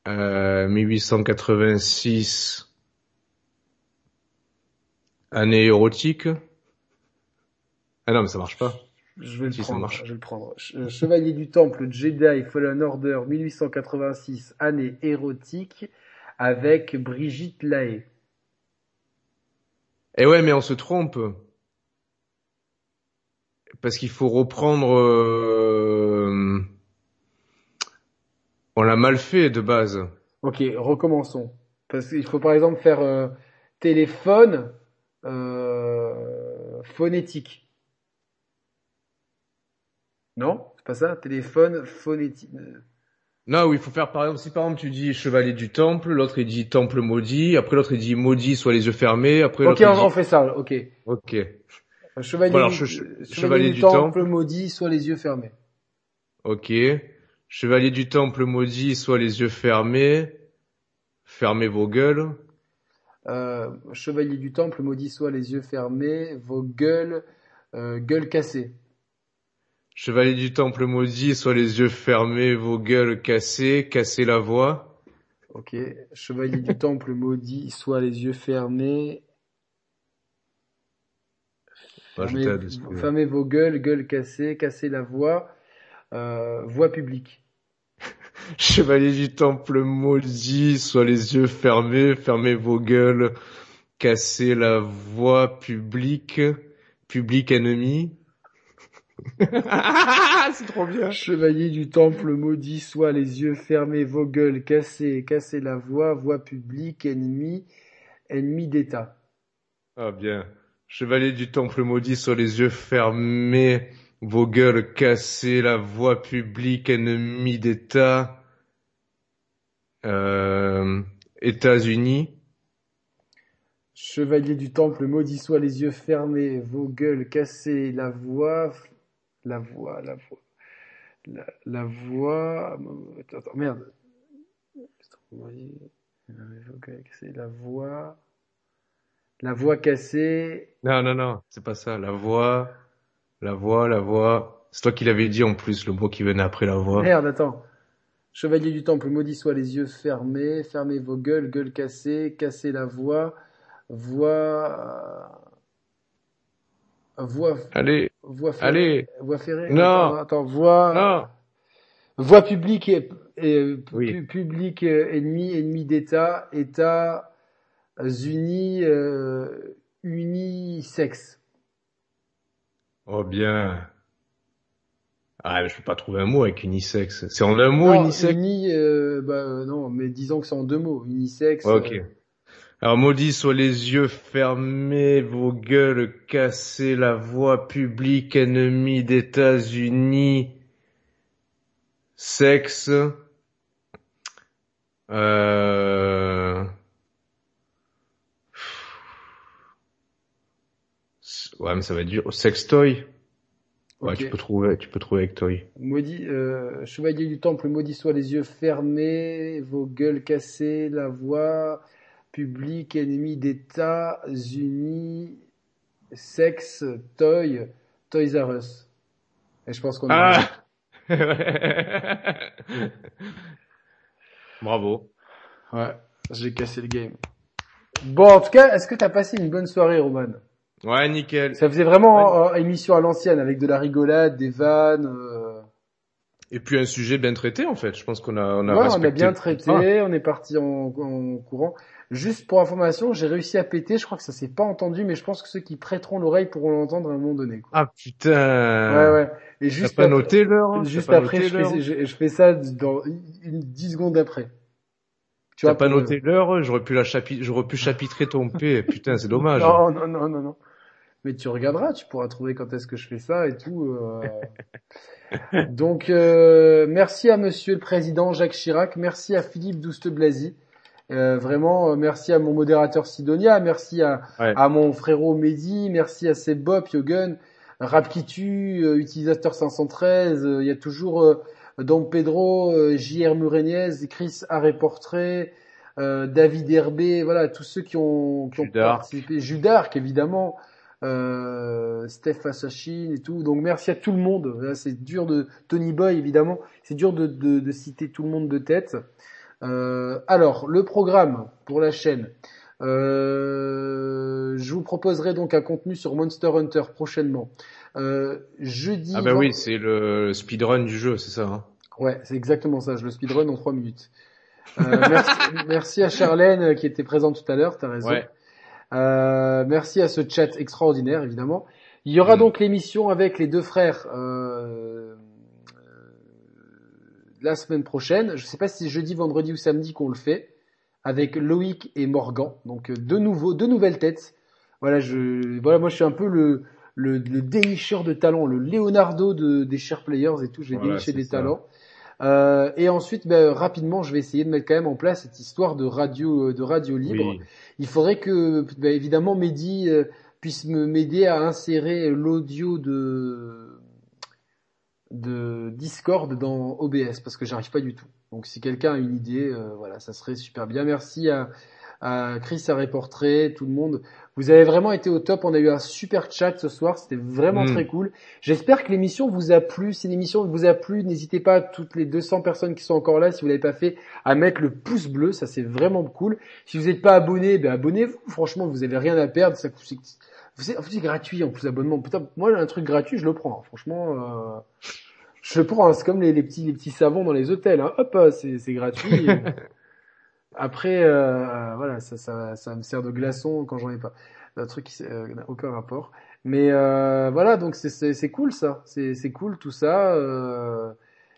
[SPEAKER 1] Euh, 1886. Année érotique. Ah non, mais ça marche pas.
[SPEAKER 2] Je vais le
[SPEAKER 1] Si,
[SPEAKER 2] prendre. Je vais le prendre. Ch- Chevalier du Temple Jedi Fallen Order 1886, année érotique, avec Brigitte Lahaye.
[SPEAKER 1] Eh ouais, mais on se trompe. Parce qu'il faut reprendre... euh, On l'a mal fait de base.
[SPEAKER 2] Ok, recommençons. Parce qu'il faut par exemple faire euh, téléphone euh, phonétique. Non? C'est pas ça? Téléphone phonétique. Euh,
[SPEAKER 1] Non, oui, il faut faire par exemple, si par exemple tu dis chevalier du temple, l'autre il dit temple maudit, après l'autre il dit maudit soit les yeux fermés, après
[SPEAKER 2] Ok,
[SPEAKER 1] l'autre
[SPEAKER 2] on,
[SPEAKER 1] il
[SPEAKER 2] on fait ça. Ok.
[SPEAKER 1] Ok.
[SPEAKER 2] Chevalier,
[SPEAKER 1] Bon, alors, che-
[SPEAKER 2] chevalier
[SPEAKER 1] chevalier
[SPEAKER 2] du
[SPEAKER 1] du
[SPEAKER 2] temple,
[SPEAKER 1] temple.
[SPEAKER 2] maudit, soit les yeux fermés.
[SPEAKER 1] Ok. Chevalier du temple maudit, soit les yeux fermés. Fermez vos gueules.
[SPEAKER 2] Euh, chevalier du temple, maudit soit les yeux fermés, vos gueules, euh, gueules cassées.
[SPEAKER 1] Chevalier du temple maudit, soit les yeux fermés, vos gueules cassées, cassez la voix.
[SPEAKER 2] Ok. Chevalier du temple, maudit soit les yeux fermés. Fermez, fermez vos gueules, gueules cassées, cassez la voix, euh, voix publique.
[SPEAKER 1] Chevalier du temple maudit, soit les yeux fermés, fermez vos gueules, cassez la voix publique, public ennemi. C'est trop bien.
[SPEAKER 2] Chevalier du temple, maudit soit les yeux fermés, vos gueules cassées, cassez la voix, voix publique, ennemi, ennemi d'État.
[SPEAKER 1] Ah bien. Chevalier du temple maudit, soit les yeux fermés, vos gueules cassées, la voix publique, ennemi d'État. Euh, États-Unis.
[SPEAKER 2] Chevalier du temple, maudit soit les yeux fermés, vos gueules cassées, la voix, la voix, la voix, la, la voix, attends, attends, merde. Maudit, vos gueules cassées, la voix, la voix cassée,
[SPEAKER 1] Non, non, non, c'est pas ça. La voix, la voix, la voix. C'est toi qui l'avais dit en plus, le mot qui venait après la voix.
[SPEAKER 2] merde, attends. Chevalier du temple, maudit soit les yeux fermés, fermez vos gueules, gueules cassées, cassez la voix, voix, voix,
[SPEAKER 1] Allez,
[SPEAKER 2] voix ferrée,
[SPEAKER 1] allez.
[SPEAKER 2] voix ferrée,
[SPEAKER 1] Non.
[SPEAKER 2] attends, attends, voix,
[SPEAKER 1] Non.
[SPEAKER 2] Voie publique et, et
[SPEAKER 1] Oui.
[SPEAKER 2] pu- public euh, ennemi, ennemi d'État, États unis, euh, unisexe.
[SPEAKER 1] Oh bien. Ah, mais je peux pas trouver un mot avec unisexe. C'est en un mot
[SPEAKER 2] Non,
[SPEAKER 1] unisexe.
[SPEAKER 2] uni, euh, bah non, mais disons que c'est en deux mots, unisexe.
[SPEAKER 1] Ok.
[SPEAKER 2] euh,
[SPEAKER 1] Alors maudit soit les yeux fermés, vos gueules cassées, la voix publique, ennemi d'États-Unis, sexe, euh... Ouais, mais ça va être dur. Sextoy. Ouais, tu peux trouver, tu peux trouver avec Toy.
[SPEAKER 2] Maudit, euh, chevalier du temple, maudit soit les yeux fermés, vos gueules cassées, la voix publique, ennemi d'État, unis, sexe, toy, Toys R Us. Et je pense qu'on a...
[SPEAKER 1] Ah Bravo.
[SPEAKER 2] Ouais, j'ai cassé le game. Bon, en tout cas, est-ce que t'as passé une bonne soirée, Roman?
[SPEAKER 1] Ouais, nickel.
[SPEAKER 2] Ça faisait vraiment euh, émission à l'ancienne, avec de la rigolade, des vannes. euh,
[SPEAKER 1] Et puis un sujet bien traité en fait. Je pense qu'on a, on a
[SPEAKER 2] Ouais, on a
[SPEAKER 1] respecté
[SPEAKER 2] bien traité, on est parti en, en courant. Juste pour information, j'ai réussi à péter, je crois que ça s'est pas entendu, mais je pense que ceux qui prêteront l'oreille pourront l'entendre à un moment donné. Quoi.
[SPEAKER 1] Ah putain.
[SPEAKER 2] Ouais, ouais. Et juste
[SPEAKER 1] pas
[SPEAKER 2] après,
[SPEAKER 1] noté l'heure hein
[SPEAKER 2] juste après je, fais, je, je fais ça dans une, 10 secondes après. Tu
[SPEAKER 1] T'as pas noté l'heure J'aurais pu la chapi... j'aurais pu chapitrer ton P. Putain, c'est dommage.
[SPEAKER 2] Non, non, non, non, non. Mais tu regarderas, tu pourras trouver quand est-ce que je fais ça et tout. euh. Donc, euh, merci à Monsieur le Président Jacques Chirac, merci à Philippe Douste-Blazy, euh, vraiment, euh, merci à mon modérateur Sidonia, merci à,
[SPEAKER 1] Ouais.
[SPEAKER 2] à mon frérot Mehdi, merci à Sebop, Yogun, Rapkitu, euh, utilisateur 513, euh, il y a toujours euh, Dom Pedro, euh, JR Murenez, Chris Arrêt Portrait, euh, David Herbé, voilà, tous ceux qui ont, qui ont
[SPEAKER 1] Judark.
[SPEAKER 2] participé, Judark évidemment, euh, Steph Assassin et tout. Donc merci à tout le monde. C'est dur de Tony Boy évidemment. C'est dur de, de, de citer tout le monde de tête. Euh, alors le programme pour la chaîne. Euh, je vous proposerai donc un contenu sur Monster Hunter prochainement. Euh, jeudi.
[SPEAKER 1] Ah bah oui, c'est le speedrun du jeu, c'est ça. Hein?
[SPEAKER 2] Ouais, c'est exactement ça. Je le speedrun en trois minutes. Euh, merci, merci à Charlène euh, qui était présente tout à l'heure. T'as raison.
[SPEAKER 1] Ouais.
[SPEAKER 2] Euh, merci à ce chat extraordinaire, évidemment. Il y aura donc l'émission avec les deux frères euh, euh, la semaine prochaine. Je sais pas si c'est jeudi, vendredi ou samedi qu'on le fait avec Loïc et Morgan. Donc euh, de nouveaux, deux nouvelles têtes. Voilà, je, voilà, moi je suis un peu le le, le dénicheur de talents, le Leonardo de, des share players et tout. Je vais
[SPEAKER 1] Voilà,
[SPEAKER 2] dénicher
[SPEAKER 1] c'est
[SPEAKER 2] des
[SPEAKER 1] ça.
[SPEAKER 2] talents. Euh, et ensuite, ben, rapidement, je vais essayer de mettre quand même en place cette histoire de radio, de radio libre
[SPEAKER 1] Oui.
[SPEAKER 2] il faudrait que, bah, évidemment, Mehdi euh, puisse m'aider à insérer l'audio de de Discord dans OBS parce que j'arrive pas du tout. Donc si quelqu'un a une idée, euh, voilà, ça serait super bien. Merci à Chris, à Reportrait, tout le monde. Vous avez vraiment été au top. On a eu un super chat ce soir. C'était vraiment
[SPEAKER 1] Mm.
[SPEAKER 2] très cool. J'espère que l'émission vous a plu. Si l'émission vous a plu, n'hésitez pas, toutes les 200 personnes qui sont encore là, si vous l'avez pas fait, à mettre le pouce bleu. Ça, c'est vraiment cool. Si vous n'êtes pas abonné, ben abonnez-vous. Franchement, vous avez rien à perdre. Ça coûte, c'est, gratuit en plus abonnement. Putain, moi, un truc gratuit, je le prends. Franchement, euh, je le prends. hein. C'est comme les, les petits, les petits savons dans les hôtels. Hein. Hop, euh, c'est, c'est gratuit. Après, euh, voilà, ça, ça, ça me sert de glaçon quand j'en ai pas. Un truc qui euh, n'a aucun rapport. Mais euh, voilà, donc c'est, cool ça. C'est, cool tout ça. Euh,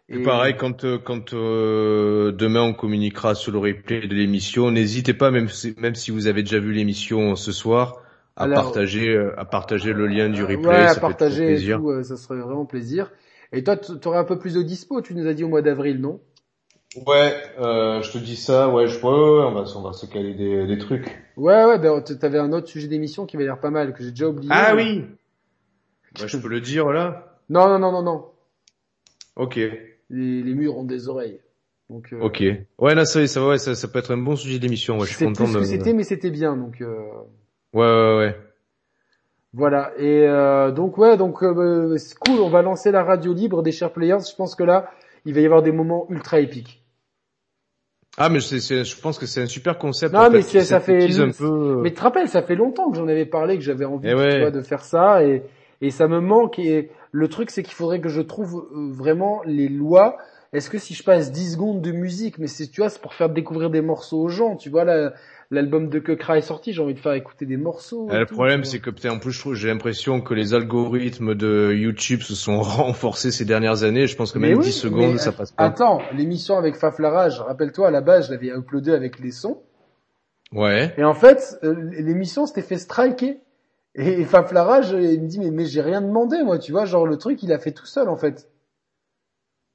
[SPEAKER 1] Et pareil, quand, euh, quand euh, demain on communiquera sur le replay de l'émission, n'hésitez pas, même si, même si vous avez déjà vu l'émission ce soir, à
[SPEAKER 2] Alors-
[SPEAKER 1] partager, à partager le lien du replay.
[SPEAKER 2] ouais, à
[SPEAKER 1] ça fait toujours
[SPEAKER 2] partager et
[SPEAKER 1] plaisir.
[SPEAKER 2] tout, ça serait vraiment plaisir. Et toi, tu aurais un peu plus de dispo, tu nous as dit au mois d'avril, non?
[SPEAKER 1] Ouais, euh, je te dis ça. Ouais, je ouais, ouais, ouais, on va, on va se caler des, des trucs.
[SPEAKER 2] Ouais, ouais, ben, t- t'avais un autre sujet d'émission qui va l'air pas mal, que j'ai déjà oublié.
[SPEAKER 1] Ah
[SPEAKER 2] mais-
[SPEAKER 1] oui. Bah, je peux le dire là.
[SPEAKER 2] Non, non, non, non, non.
[SPEAKER 1] Ok.
[SPEAKER 2] Les, les murs ont des oreilles. Donc, euh,
[SPEAKER 1] Ok. Ouais, là, ça, ça, ouais, ça, ça peut être un bon sujet d'émission. Ouais, je
[SPEAKER 2] je
[SPEAKER 1] suis
[SPEAKER 2] sais
[SPEAKER 1] content
[SPEAKER 2] plus ce
[SPEAKER 1] de.
[SPEAKER 2] que c'était, mais c'était bien, donc euh,
[SPEAKER 1] Ouais, ouais, ouais.
[SPEAKER 2] voilà. Et euh, donc ouais, donc euh, c'est cool. On va lancer la radio libre des chers players. Je pense que là, il va y avoir des moments ultra épiques.
[SPEAKER 1] Ah, mais je pense que c'est un super concept.
[SPEAKER 2] Non, mais
[SPEAKER 1] fait,
[SPEAKER 2] ça fait-
[SPEAKER 1] un peu.
[SPEAKER 2] Mais tu te rappelles, ça fait longtemps que j'en avais parlé, que j'avais envie
[SPEAKER 1] Eh
[SPEAKER 2] tu
[SPEAKER 1] ouais.
[SPEAKER 2] vois, de faire ça, et, et ça me manque. Et le truc, c'est qu'il faudrait que je trouve euh, vraiment les lois. Est-ce que si je passe 10 secondes de musique, mais c'est tu vois, c'est pour faire découvrir des morceaux aux gens, tu vois là, l'album de Kekra est sorti, j'ai envie de faire écouter des morceaux. et
[SPEAKER 1] Euh, le
[SPEAKER 2] tout,
[SPEAKER 1] problème, c'est que peut-être en plus, je trouve- j'ai l'impression que les algorithmes de YouTube se sont renforcés ces dernières années. Je pense que même
[SPEAKER 2] oui,
[SPEAKER 1] 10 secondes, ça passe pas.
[SPEAKER 2] Attends, l'émission avec Faf Larage, rappelle-toi, à la base, je l'avais uploadé avec les sons.
[SPEAKER 1] Ouais.
[SPEAKER 2] Et en fait, euh, l'émission s'était fait striker. Et Faf Larage, il me dit, mais, mais j'ai rien demandé, moi, tu vois, genre le truc, il a fait tout seul, en fait.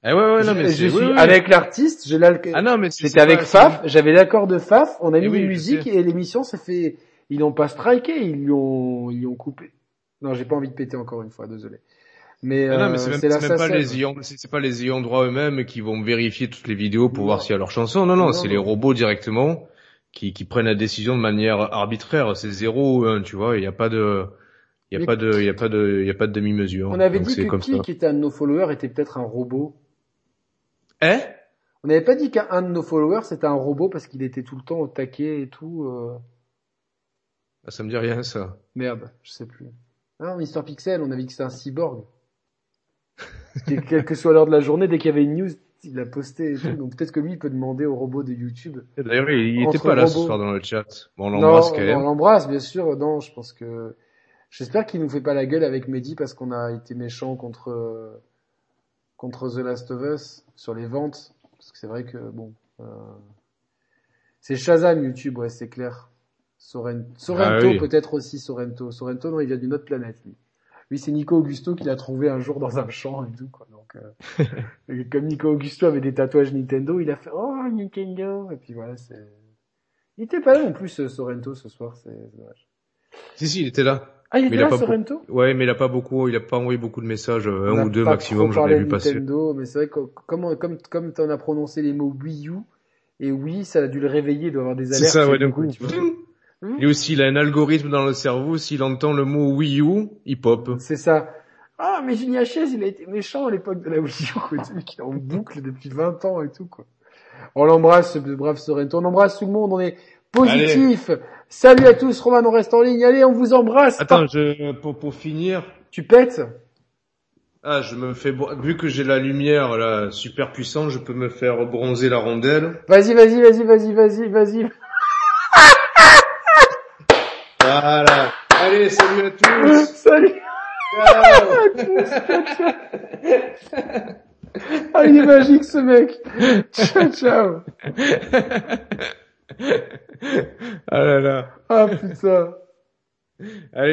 [SPEAKER 1] Eh ouais, ouais, non, mais
[SPEAKER 2] je
[SPEAKER 1] c'est,
[SPEAKER 2] suis
[SPEAKER 1] oui, oui.
[SPEAKER 2] avec l'artiste, j'ai l'alc-
[SPEAKER 1] Ah non, mais
[SPEAKER 2] C'était avec Faf, j'avais l'accord de Faf, on a
[SPEAKER 1] Eh
[SPEAKER 2] mis
[SPEAKER 1] oui,
[SPEAKER 2] musiques
[SPEAKER 1] sais.
[SPEAKER 2] et l'émission s'est fait, ils n'ont pas striké, ils lui ont, ils lui ont coupé. Non, j'ai pas envie de péter encore une fois, désolé. Mais
[SPEAKER 1] Ah non,
[SPEAKER 2] euh,
[SPEAKER 1] mais c'est même, même pas les ayants, c'est pas les ayants droit eux-mêmes qui vont vérifier toutes les vidéos pour
[SPEAKER 2] Non.
[SPEAKER 1] voir s'il y a leur chanson. Non, non,
[SPEAKER 2] Non,
[SPEAKER 1] c'est les robots directement qui, qui prennent la décision de manière arbitraire. C'est zéro ou un, tu vois. Il y a pas de, il y a
[SPEAKER 2] Mais-
[SPEAKER 1] pas de, il y a pas de, il y a pas de demi-mesure.
[SPEAKER 2] On avait
[SPEAKER 1] Donc
[SPEAKER 2] dit que
[SPEAKER 1] comme
[SPEAKER 2] qui
[SPEAKER 1] ça.
[SPEAKER 2] qui était un de nos followers était peut-être un robot.
[SPEAKER 1] Eh
[SPEAKER 2] On n'avait pas dit qu'un de nos followers c'était un robot parce qu'il était tout le temps au taquet et tout. euh,
[SPEAKER 1] Ah, Ça me dit rien ça.
[SPEAKER 2] Merde, je sais plus. Ah, Mister Pixel, on avait dit que c'était un cyborg. Et quelle que soit l'heure de la journée, dès qu'il y avait une news, il a posté et tout. Donc peut-être que lui, il peut demander au robot de YouTube.
[SPEAKER 1] D'ailleurs, il, il était
[SPEAKER 2] Entre
[SPEAKER 1] pas là ce soir dans le chat. Bon, on l'embrasse quand
[SPEAKER 2] on l'embrasse, bien sûr. Non, je pense que j'espère qu'il nous fait pas la gueule avec Mehdi parce qu'on a été méchant contre euh, contre The Last of Us sur les ventes. Parce que c'est vrai que bon, euh, c'est Shazam YouTube, ouais, c'est clair. Soren- Sorrento
[SPEAKER 1] Ah oui.
[SPEAKER 2] peut-être aussi Sorrento. Sorrento, non, il vient d'une autre planète. Lui, lui c'est Nico Augusto qui l'a trouvé un jour dans un champ et tout quoi. Donc euh, comme Nico Augusto avait des tatouages Nintendo, il a fait oh Nintendo et puis voilà c'est. Il était pas là en plus euh, Sorrento ce soir, c'est c'est dommage.
[SPEAKER 1] Si, si, il était là.
[SPEAKER 2] Ah, il
[SPEAKER 1] Mais
[SPEAKER 2] était
[SPEAKER 1] il a
[SPEAKER 2] là,
[SPEAKER 1] pas
[SPEAKER 2] Sorrento
[SPEAKER 1] Ouais, mais il a pas beaucoup, il a pas envoyé beaucoup de messages, euh,
[SPEAKER 2] On
[SPEAKER 1] un ou deux maximum, j'en ai vu passer.
[SPEAKER 2] Nintendo, mais c'est vrai que comme, comme, comme t'en as prononcé les mots Wii U, et oui, ça a dû le réveiller, il doit avoir des
[SPEAKER 1] C'est
[SPEAKER 2] alertes.
[SPEAKER 1] ça,
[SPEAKER 2] chez
[SPEAKER 1] ouais, d'un coup.
[SPEAKER 2] vois.
[SPEAKER 1] Et aussi, il a un algorithme dans le cerveau, s'il entend le mot Wii U, il pop.
[SPEAKER 2] C'est ça. Ah, mais Julien Chiez, il a été méchant à l'époque de la Wii U, quoi. Qui est en boucle depuis 20 ans et tout, quoi. On l'embrasse, ce brave Sorrento. On embrasse tout le monde, on est positif. Salut à tous, Roman, on reste en ligne. Allez, on vous embrasse.
[SPEAKER 1] Attends, je, pour, pour finir,
[SPEAKER 2] Tu pètes?
[SPEAKER 1] Ah, je me fais, vu que j'ai la lumière, là, super puissante, je peux me faire bronzer la rondelle.
[SPEAKER 2] Vas-y, vas-y, vas-y, vas-y, vas-y, vas-y.
[SPEAKER 1] Voilà. Allez, salut à tous.
[SPEAKER 2] Salut.
[SPEAKER 1] Ciao.
[SPEAKER 2] Ah, il est magique, ce mec. Ciao, ciao.
[SPEAKER 1] ah là là.
[SPEAKER 2] Ah, putain.
[SPEAKER 1] Allez.